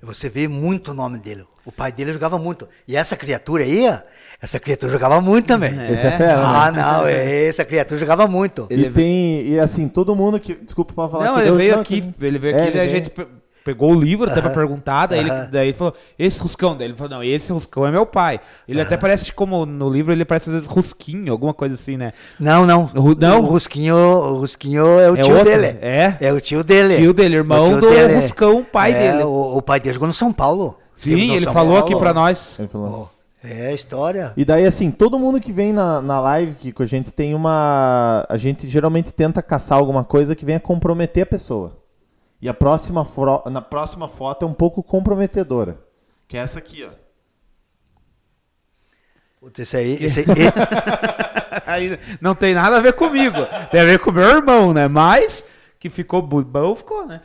você vê muito o nome dele. O pai dele jogava muito. E essa criatura aí, ó, essa criatura jogava muito também. Esse é fera, Ah, né? não, é, essa criatura jogava muito. Ele e tem, e assim, todo mundo que. Desculpa pra falar Não, que ele deu- veio não, aqui, que- ele veio É, aqui, ele daí a veio. gente pe- pegou o livro até pra perguntar, daí ele, daí ele falou, esse Ruscão, daí ele falou, não, esse Ruscão é meu pai. Ele até parece, como no livro, ele parece às vezes Rusquinho, alguma coisa assim, né? Não, não. O Ru- não? O Rusquinho, o Rusquinho é o É tio outro? dele. É? É o tio dele. Tio dele, irmão O tio do dele. Ruscão, pai É, dele. O, o pai dele jogou no São Paulo. Sim, ele São falou Paulo. aqui pra nós. Ele falou. Ó, É a história. E daí, assim, todo mundo que vem na, na live que com a gente tem uma. A gente geralmente tenta caçar alguma coisa que venha comprometer a pessoa. E a próxima, fro- na próxima foto é um pouco comprometedora. Que é essa aqui, ó. Putz, Esse aí, esse, e- Aí não tem nada a ver comigo. Tem a ver com meu irmão, né? Mas que ficou bom, ficou, né?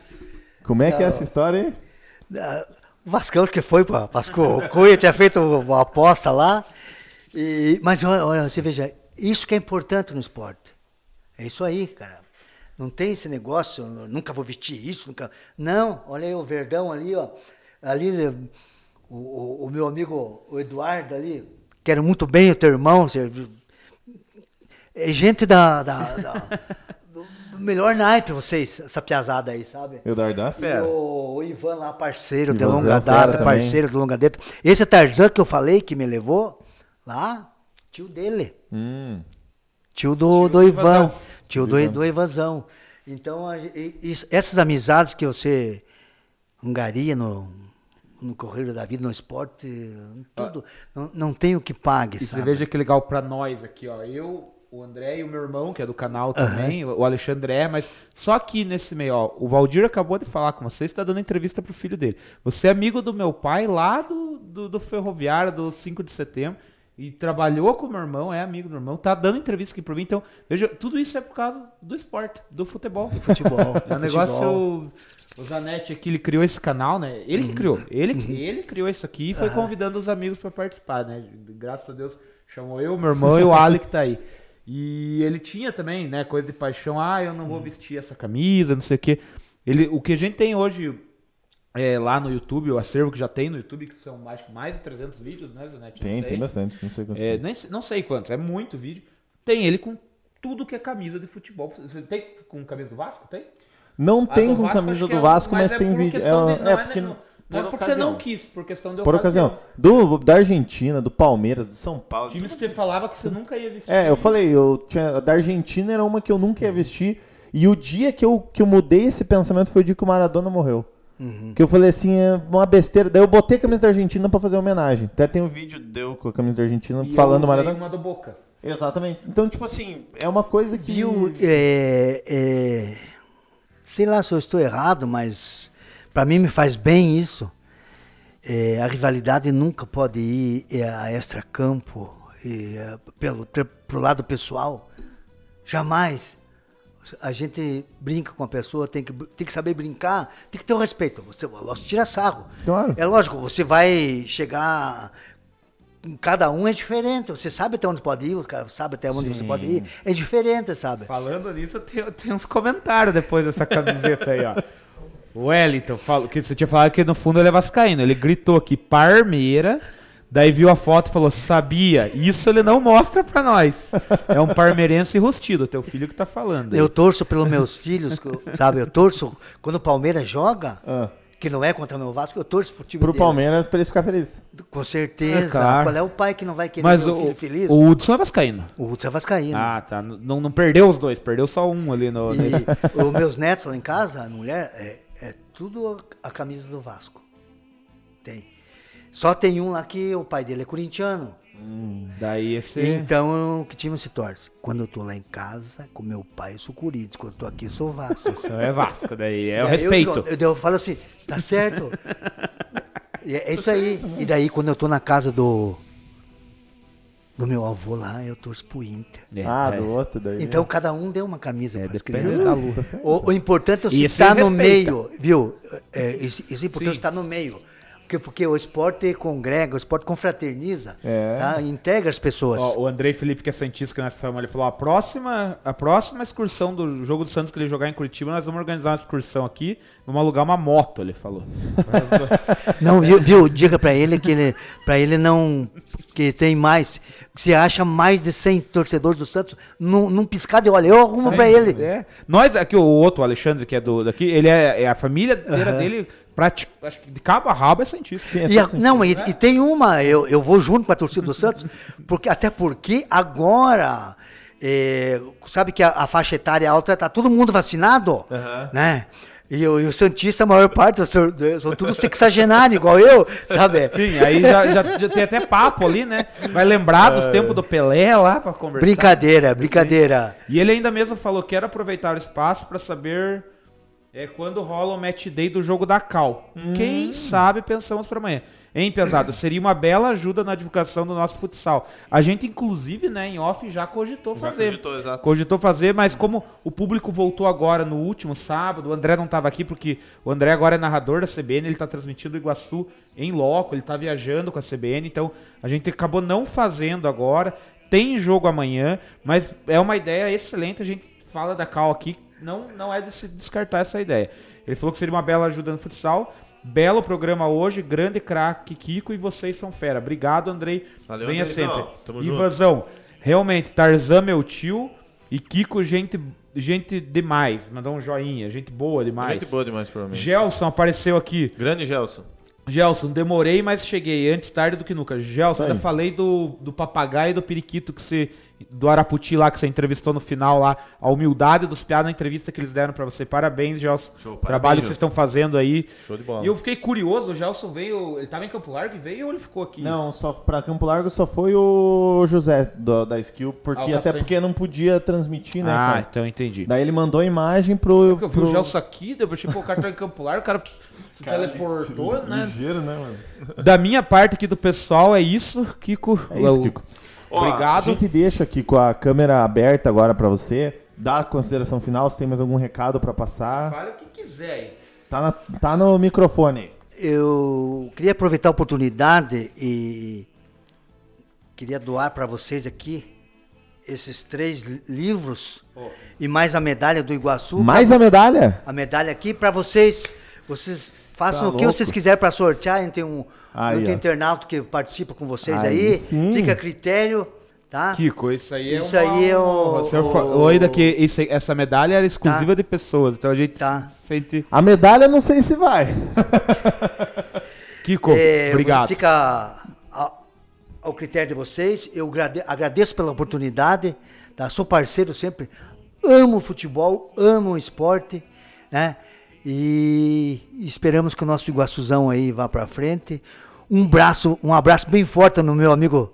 Como é que é essa história aí? Ah, O Vascão que foi para Pasco. O Cunha tinha feito uma aposta lá. E, mas olha, olha, você veja, isso que é importante no esporte. É isso aí, cara. Não tem esse negócio, nunca vou vestir isso, nunca. Não, olha aí o Verdão ali, ó. Ali, o, o, o meu amigo o Eduardo ali, quero muito bem o teu irmão. você- É gente da, da- da- melhor naipe, vocês, essa piazada aí, sabe? Eduardo é uma E fera. o, o Ivan lá, parceiro de longa fera data, também. parceiro de longa data. Esse Tarzan que eu falei, que me levou lá, tio dele. Hum. Tio do, do do Ivan. Tio do, do Ivanzão. Então, a e- isso- essas amizades que você hungaria no, no correio da vida, no esporte, tudo, não, não tem o que pague, E você sabe? veja que legal pra nós aqui, ó. Eu, o André e o meu irmão, que é do canal também, o Alexandre é, mas só aqui nesse meio, ó, o Valdir acabou de falar com você, está dando entrevista pro filho dele. Você é amigo do meu pai lá do, do, do Ferroviário, do 5 de setembro, e trabalhou com o meu irmão, é amigo do meu irmão, tá dando entrevista aqui pra mim. Então, veja, tudo isso é por causa do esporte, do futebol. Futebol. É um futebol. negócio. O Zanetti aqui, ele criou esse canal, né? Ele que criou. Ele, ele criou isso aqui e foi convidando os amigos pra participar, né? Graças a Deus, chamou eu, meu irmão e o Ali que tá aí. E ele tinha também, né, coisa de paixão. Ah, eu não vou vestir essa camisa, não sei o quê. Ele, o que a gente tem hoje é, lá no YouTube, o acervo que já tem no YouTube, que são que mais de 300 vídeos, né, Zanetti? Tem, tem bastante. Não sei quantos. É, nem não sei quantos, é muito vídeo. Tem ele com tudo que é camisa de futebol. Você tem com camisa do Vasco? Tem? Não A tem com Vasco, camisa do é Vasco, mas, é tem vídeo. questão É, de- não é é, porque. não, não por é porque você ocasião. não quis, por questão de Por ocasião. Do, da Argentina, do Palmeiras, do São Paulo. Times que você falava que você nunca ia vestir. É, eu falei, eu tinha, a da Argentina era uma que eu nunca ia vestir. E o dia que eu, que eu mudei esse pensamento foi o dia que o Maradona morreu. Que eu falei assim, é uma besteira. Daí eu botei a camisa da Argentina pra fazer homenagem. Até tem um vídeo deu com a camisa da Argentina E falando eu Maradona. uma do Boca. Exatamente. Então, tipo assim, é uma coisa que. Viu, é, é, sei lá se eu estou errado, mas para mim me faz bem isso. É, a rivalidade nunca pode ir é, a extra-campo, é, pelo, pe- pro lado pessoal. Jamais. A gente brinca com a pessoa, tem que, tem que saber brincar, tem que ter o respeito. Você, você tira sarro. Claro. É lógico, você vai chegar cada um é diferente. Você sabe até onde pode ir, o cara sabe até onde você pode ir. É diferente, sabe? Falando nisso, tem, tem uns comentários depois dessa camiseta aí, ó. O Wellington, falou, que você tinha falado que no fundo ele é vascaíno. Ele gritou aqui, Parmeira, daí viu a foto e falou, sabia, isso ele não mostra pra nós. É um parmeirense rustido, teu filho que tá falando. aí. Eu torço pelos meus filhos, sabe? Eu torço quando o Palmeiras joga, Ah, que não é contra o meu Vasco, eu torço pro time pro dele. Palmeiras, pra ele ficar feliz. Com certeza. É, claro. Qual é o pai que não vai querer Mas o filho feliz? o Hudson é vascaíno. O Hudson é vascaíno. Ah, tá. Não, não perdeu os dois, perdeu só um ali no... E os meus netos lá em casa, a mulher, é, é tudo a camisa do Vasco. Tem. Só tem um lá que o pai dele é corintiano. Daí esse... Então, que time se torce? Quando eu tô lá em casa, com meu pai, eu sou Corinthians. Quando eu tô aqui, eu sou Vasco. Então é Vasco, daí é o respeito. Eu, digo- eu, eu falo assim, tá certo? E é isso aí. E daí, quando eu tô na casa do, do meu avô lá, eu torço pro Inter. É, ah, é. do outro daí. Então, cada um deu uma camisa É, para as crianças. da luta. tá. O, o importante é você estar no meio, viu? É, isso, isso é importante Sim. estar no meio. Porque, porque o esporte congrega, o esporte confraterniza, É. tá? integra as pessoas. Ó, o Andrei Felipe, que é Santista, que nós falamos, ele falou: a próxima, a próxima excursão do jogo do Santos que ele jogar em Curitiba, nós vamos organizar uma excursão aqui, vamos alugar uma moto, ele falou. Não, viu, viu? Diga pra ele que ele, pra ele não. que tem mais. Você acha mais de 100 torcedores do Santos num, num piscar de olho. Eu arrumo pra ele. É. Nós, aqui, o outro, o Alexandre, que é do daqui, ele é, é a família inteira dele, prati- acho que de cabo a rabo é Santista. Sim, é E a- não, e, e tem uma, eu, eu vou junto com a torcida do Santos, porque, até porque agora, é, sabe que a, a faixa etária alta tá todo mundo vacinado, né? E, o- e o Santista, a maior parte, são, são tudo sexagenário, igual eu, sabe? Sim, aí já, já- já tem até papo ali, né? Vai lembrar dos tempos do Pelé lá pra conversar. Brincadeira, brincadeira. E ele ainda mesmo falou que quero aproveitar o espaço pra saber é, quando rola o match day do jogo da Cal. Quem sabe pensamos pra amanhã. Hein, pesado? Seria uma bela ajuda na divulgação do nosso futsal. A gente, inclusive, né, em off, já cogitou Já fazer. cogitou, exato. Cogitou fazer, mas como o público voltou agora no último sábado, o André não estava aqui porque o André agora é narrador da CBN, ele está transmitindo o Iguaçu em loco, ele está viajando com a CBN, então a gente acabou não fazendo agora. Tem jogo amanhã, mas é uma ideia excelente, a gente fala da Cal aqui, não, não é de se descartar essa ideia. Ele falou que seria uma bela ajuda no futsal. Belo programa hoje, grande craque Kiko e vocês são fera. Obrigado, Andrei. Valeu, Venha Andreizão. sempre. Tamo junto. Ivazão, realmente, Tarzan, meu tio, e Kiko, gente, gente demais. Mandou um joinha, gente boa demais. Gente boa demais mim. Gelson apareceu aqui. Grande Gelson. Gelson, demorei, mas cheguei. Antes tarde do que nunca. Gelson, ainda falei do, do papagaio e do periquito que você. Do Araputi lá que você entrevistou no final lá. A humildade dos piados na entrevista que eles deram pra você. Parabéns, Gelson. Show, Trabalho parabéns, que vocês estão fazendo aí. Show de bola. E eu fiquei curioso, o Gelson veio. Ele tava em Campo Largo e veio ou ele ficou aqui? Não, só pra Campo Largo só foi o José do- da Skill, Ah, porque o até Castanho. porque não podia transmitir, né, Ah, cara? então entendi. Daí ele mandou a imagem pro. Eu vi pro... o Gelson aqui, depois tipo, o cara tá em Campo Largo, o cara se teleportou, né? Ligeiro, né, mano? Da minha parte aqui do pessoal, é isso, Kiko. É isso, Eu- Kiko. Obrigado. A gente deixa aqui com a câmera aberta agora pra você. Dá a consideração final, se tem mais algum recado pra passar. Fale o que quiser aí. Tá, na- tá no microfone. Eu queria aproveitar a oportunidade e queria doar para vocês aqui esses três li- livros e mais a medalha do Iguaçu. Mais a medalha? a medalha aqui para vocês. Vocês façam Tá o que louco. vocês quiserem para sortear. Tem um Aí, muito ó. internauta que participa com vocês Aí aí. sim. Fica a critério, tá? Kiko, isso aí é Isso uma aí é o- O senhor fa- o- daqui, isso aí- essa medalha era exclusiva Tá. de pessoas, então a gente Tá. sente... A medalha não sei se vai. Kiko, É, obrigado. Fica a- ao critério de vocês. Eu grade- agradeço pela oportunidade. Tá? Sou parceiro sempre. Amo futebol, amo o esporte. Né? E esperamos que o nosso Iguaçuzão aí vá para frente. Um abraço, um abraço bem forte no meu amigo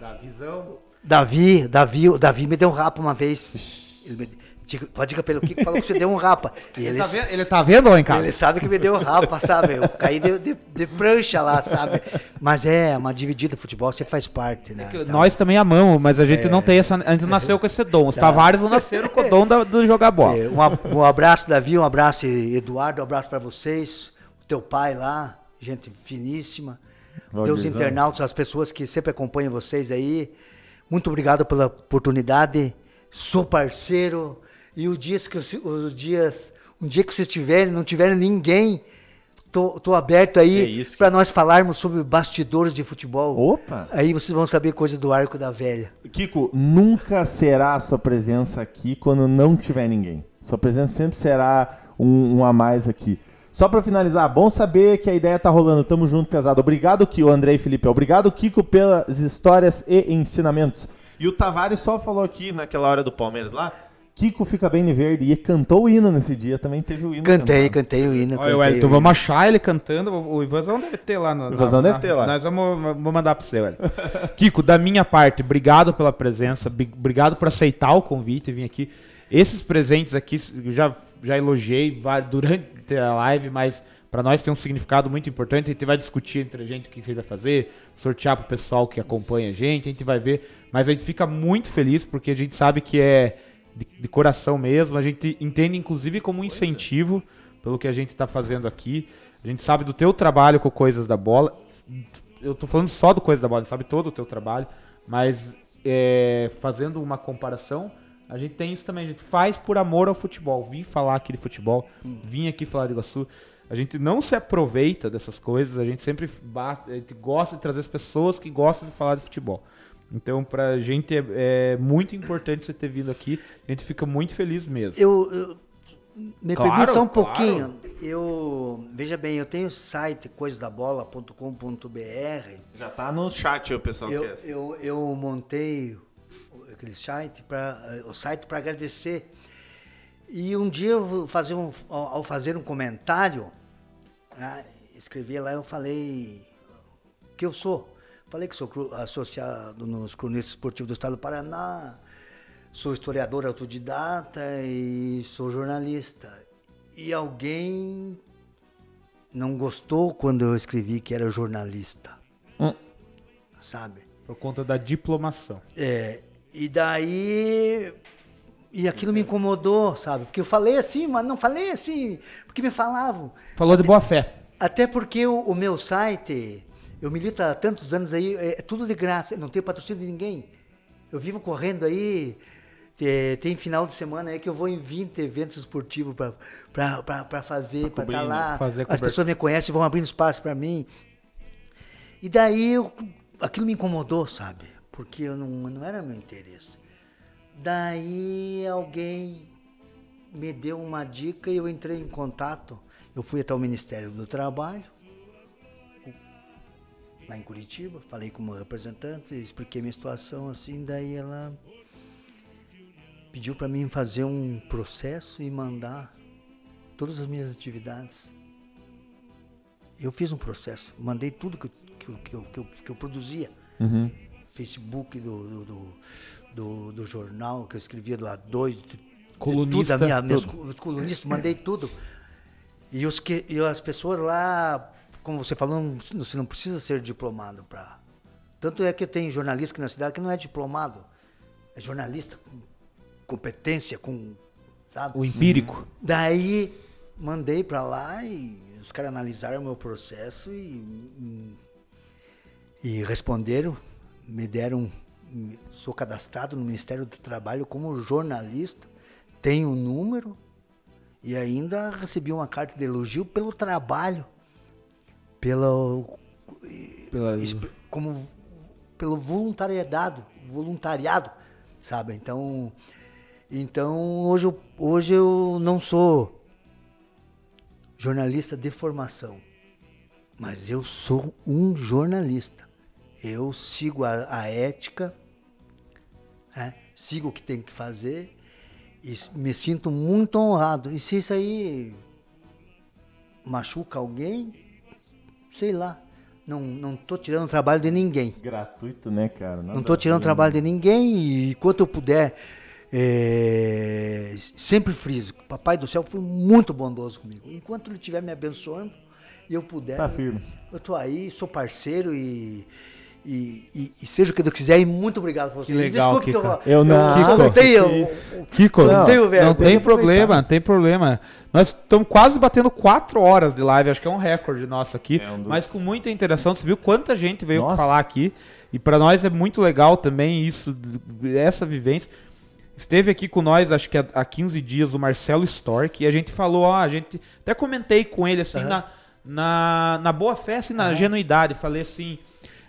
Da visão. Davi. Davi, Davi me deu um rapa uma vez. Diga- Pode dizer pelo que falou que você deu um rapa. E Ele, ele, tá vendo, ele tá vendo lá em casa? ele sabe que me deu rapa, sabe? Eu caí de, de- de prancha lá, sabe? Mas é uma dividida futebol, você faz parte, né? Que Então, Nós também amamos, mas a gente não tem essa. A gente não nasceu com esse dom. Os Tavares não nasceram com o dom da- do jogar bola. é, um, um abraço, Davi, um abraço, Eduardo, um abraço para vocês, o teu pai lá, gente finíssima, teus Valderzão. internautas, as pessoas que sempre acompanham vocês aí. Muito obrigado pela oportunidade. Sou parceiro. E o dias que eu- os dias, um dia que vocês tiverem, não tiverem ninguém, tô, tô aberto É aí isso, para nós falarmos sobre bastidores de futebol. Opa! Aí vocês vão saber coisa do arco da velha. Kiko, nunca será a sua presença aqui quando não tiver ninguém. Sua presença sempre será um, um a mais aqui. Só pra finalizar, bom saber que a ideia tá rolando. Tamo junto, pesado. Obrigado, Kiko, André e Felipe. Obrigado, Kiko, pelas histórias e ensinamentos. E o Tavares só falou aqui naquela hora do Palmeiras lá. Kiko fica bem de verde e cantou o hino nesse dia. Também teve o hino. Cantei, cantado. cantei o hino. Olha, cantei Wellington, o vamos hino. achar ele cantando. O Ivanzão deve ter lá. No, O Ivanzão na- deve ter lá. Nós vamos, vamos mandar pra você, velho. Kiko, da minha parte, obrigado pela presença. Obrigado por aceitar o convite e vir aqui. Esses presentes aqui, eu já, já elogiei durante a live, mas pra nós tem um significado muito importante. A gente vai discutir entre a gente o que você vai fazer, sortear pro pessoal que acompanha a gente, a gente vai ver. Mas a gente fica muito feliz porque a gente sabe que é de, de coração mesmo. A gente entende, inclusive, como um incentivo pelo que a gente está fazendo aqui. A gente sabe do teu trabalho com coisas da bola. Eu tô falando só do coisas da bola, a gente sabe todo o teu trabalho, mas é, fazendo uma comparação, a gente tem isso também. A gente faz por amor ao futebol. Vim falar aqui de futebol, vim aqui falar de Iguaçu. A gente não se aproveita dessas coisas, a gente sempre bate, a gente gosta de trazer as pessoas que gostam de falar de futebol. Então, pra gente é, é muito importante você ter vindo aqui. A gente fica muito feliz mesmo. Eu, eu- me Claro, permite só um claro. pouquinho. Eu veja bem, eu tenho o site coisadabola.com.br. Já tá no chat o pessoal Eu, que é. eu, eu montei aquele site para o site para agradecer E um dia, eu fazer um, ao ao fazer um comentário, né, escrevi lá, eu falei que eu sou. Falei que sou associado nos cronistas esportivos do Estado do Paraná, sou historiador autodidata e sou jornalista. E alguém não gostou quando eu escrevi que era jornalista. Hum. Sabe? Por conta da diplomação. É, e daí. E aquilo me incomodou, sabe? Porque eu falei assim, mas não falei assim, porque me falavam. Falou de boa fé. Até porque o, o meu site, eu milito há tantos anos aí, é, tudo de graça, não tenho patrocínio de ninguém. Eu vivo correndo aí, é, tem final de semana aí que eu vou em 20 eventos esportivos para fazer, para estar cobrir, lá. fazer As pessoas me conhecem, vão abrindo espaço para mim. E daí eu- aquilo me incomodou, sabe? Porque eu não, não era meu interesse. Daí alguém me deu uma dica e eu entrei em contato. Eu fui até o Ministério do Trabalho, lá em Curitiba, falei com uma representante, expliquei minha situação assim, daí ela pediu para mim fazer um processo e mandar todas as minhas atividades. Eu fiz um processo, mandei tudo que, eu- que, que, eu, que, eu, que eu produzia. Facebook do, do, do, do- do jornal que eu escrevia do A2, de- de Colunista, tudo, a minha, meus tudo. colunistas, mandei tudo. E, os que, e as pessoas lá, como você falou, não- você não precisa ser diplomado para. Tanto é que tem jornalista aqui na cidade que não é diplomado, é jornalista com competência, com. Sabe? O empírico. Daí mandei para lá e os caras analisaram o meu processo e, e responderam, me deram, sou cadastrado no Ministério do Trabalho como jornalista, tenho um número e ainda recebi uma carta de elogio pelo trabalho, pelo Pela- como pelo voluntariado, voluntariado, sabe? Então, então hoje eu, hoje eu não sou jornalista de formação, mas eu sou um jornalista. Eu sigo a, a ética, né? sigo o que tem que fazer e me sinto muito honrado. E se isso aí machuca alguém, sei lá. Não, não tô tirando o trabalho de ninguém. Gratuito, né, cara? Não estou tirando o trabalho de ninguém e enquanto eu puder, é, sempre friso. O Papai do céu foi muito bondoso comigo. Enquanto ele estiver me abençoando e eu puder, Tá firme. eu tô aí, sou parceiro e, e, e- e seja o que Deus quiser. E muito obrigado por vocês. Que legal, Desculpe que eu. Eu não- eu não Kiko, tenho. que isso. Kiko, Não, não, tenho, velho, não tem problema, não tem problema. Nós estamos quase batendo quatro horas de live, acho que é um recorde nosso aqui, É um dos- mas com muita interação. Você viu quanta gente veio Nossa. falar aqui e para nós é muito legal também isso, essa vivência. Esteve aqui com nós, acho que há- há 15 dias, o Marcelo Stork, e a gente falou, ó, a gente até comentei com ele assim na, na, na boa fé, assim, na genuidade, falei assim,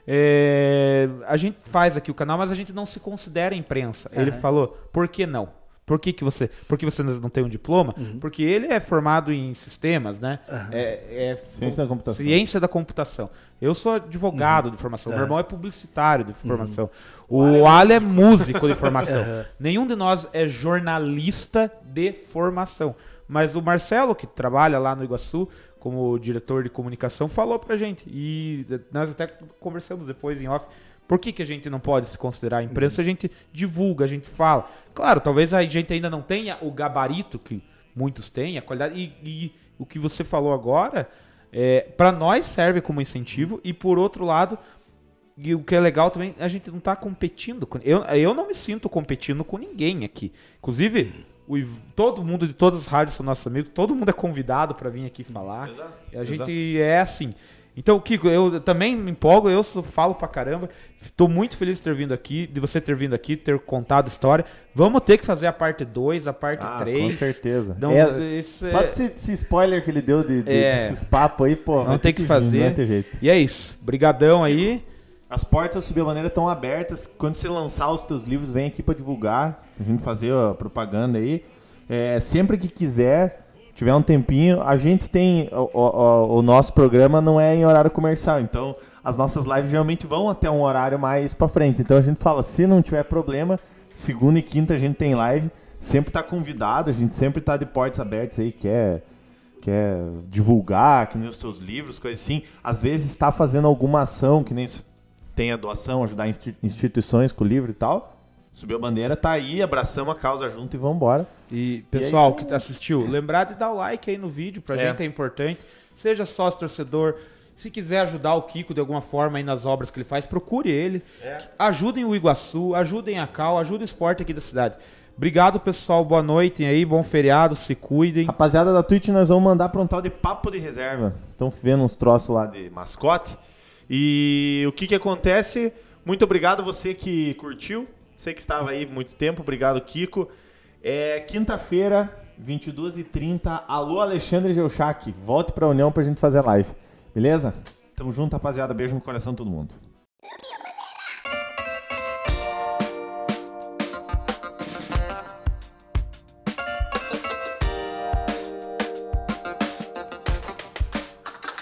é, a gente faz aqui o canal, mas a gente não se considera imprensa. Ele falou, por que não? Por que, que você. Por que você não tem um diploma? Porque ele é formado em sistemas, né? É, é Ciência da computação. Ciência da computação. Eu sou advogado de formação. Meu irmão é publicitário de formação. O Olha Ale é músico de formação. Nenhum de nós é jornalista de formação. Mas o Marcelo, que trabalha lá no Iguaçu como diretor de comunicação, falou pra gente. E nós até conversamos depois em off. Por que, que a gente não pode se considerar imprensa? A gente divulga, a gente fala. Claro, talvez a gente ainda não tenha o gabarito que muitos têm, a qualidade. E, e o que você falou agora, é, para nós serve como incentivo. E por outro lado, e o que é legal também, a gente não tá competindo. Com, eu, eu não me sinto competindo com ninguém aqui. Inclusive, o todo mundo de todas as rádios são nossos amigos, todo mundo é convidado para vir aqui falar. a gente é assim. Então, Kiko, eu também me empolgo, eu falo pra caramba. Tô muito feliz de ter vindo aqui, de você ter vindo aqui, ter contado história. Vamos ter que fazer a parte 2, a parte Ah, 3. com certeza. Não, É, isso Só é- desse, desse spoiler que ele deu de, de- É. desses papos aí, pô. Não tem ter que vir, fazer. Não vai ter jeito. E é isso. Brigadão aí. As portas Subir a Maneira estão abertas. Quando você lançar os teus livros, vem aqui pra divulgar. A gente fazer a propaganda aí. É, sempre que quiser, tiver um tempinho, a gente tem. O, o- o nosso programa não é em horário comercial. Então, as nossas lives geralmente vão até um horário mais pra frente. Então, a gente fala: se não tiver problema, segunda e quinta a gente tem live. sempre tá convidado, a gente sempre tá de portas abertas aí, quer, quer divulgar, que nem os seus livros, coisa assim. Às vezes está fazendo alguma ação, que nem tem a doação, ajudar instituições com o livro e tal. Subiu a bandeira, tá aí, abraçamos a causa junto e vamos embora. E pessoal e é que assistiu, lembrar de dar o like aí no vídeo, pra é. gente é importante. Seja sócio torcedor, se quiser ajudar o Kiko de alguma forma aí nas obras que ele faz, procure ele. É. Ajudem o Iguaçu, ajudem a Cal, ajudem o esporte aqui da cidade. Obrigado, pessoal. Boa noite aí, bom feriado, se cuidem. Rapaziada da Twitch, nós vamos mandar pra um tal de papo de reserva. Estão vendo uns troços lá de mascote. E o que que acontece? Muito obrigado você que curtiu. Você que estava aí muito tempo, obrigado, Kiko. É quinta-feira, 22h30. Alô, Alexandre Geuchac. Volte pra União pra gente fazer live. Beleza? Tamo junto, rapaziada. Beijo no coração de todo mundo.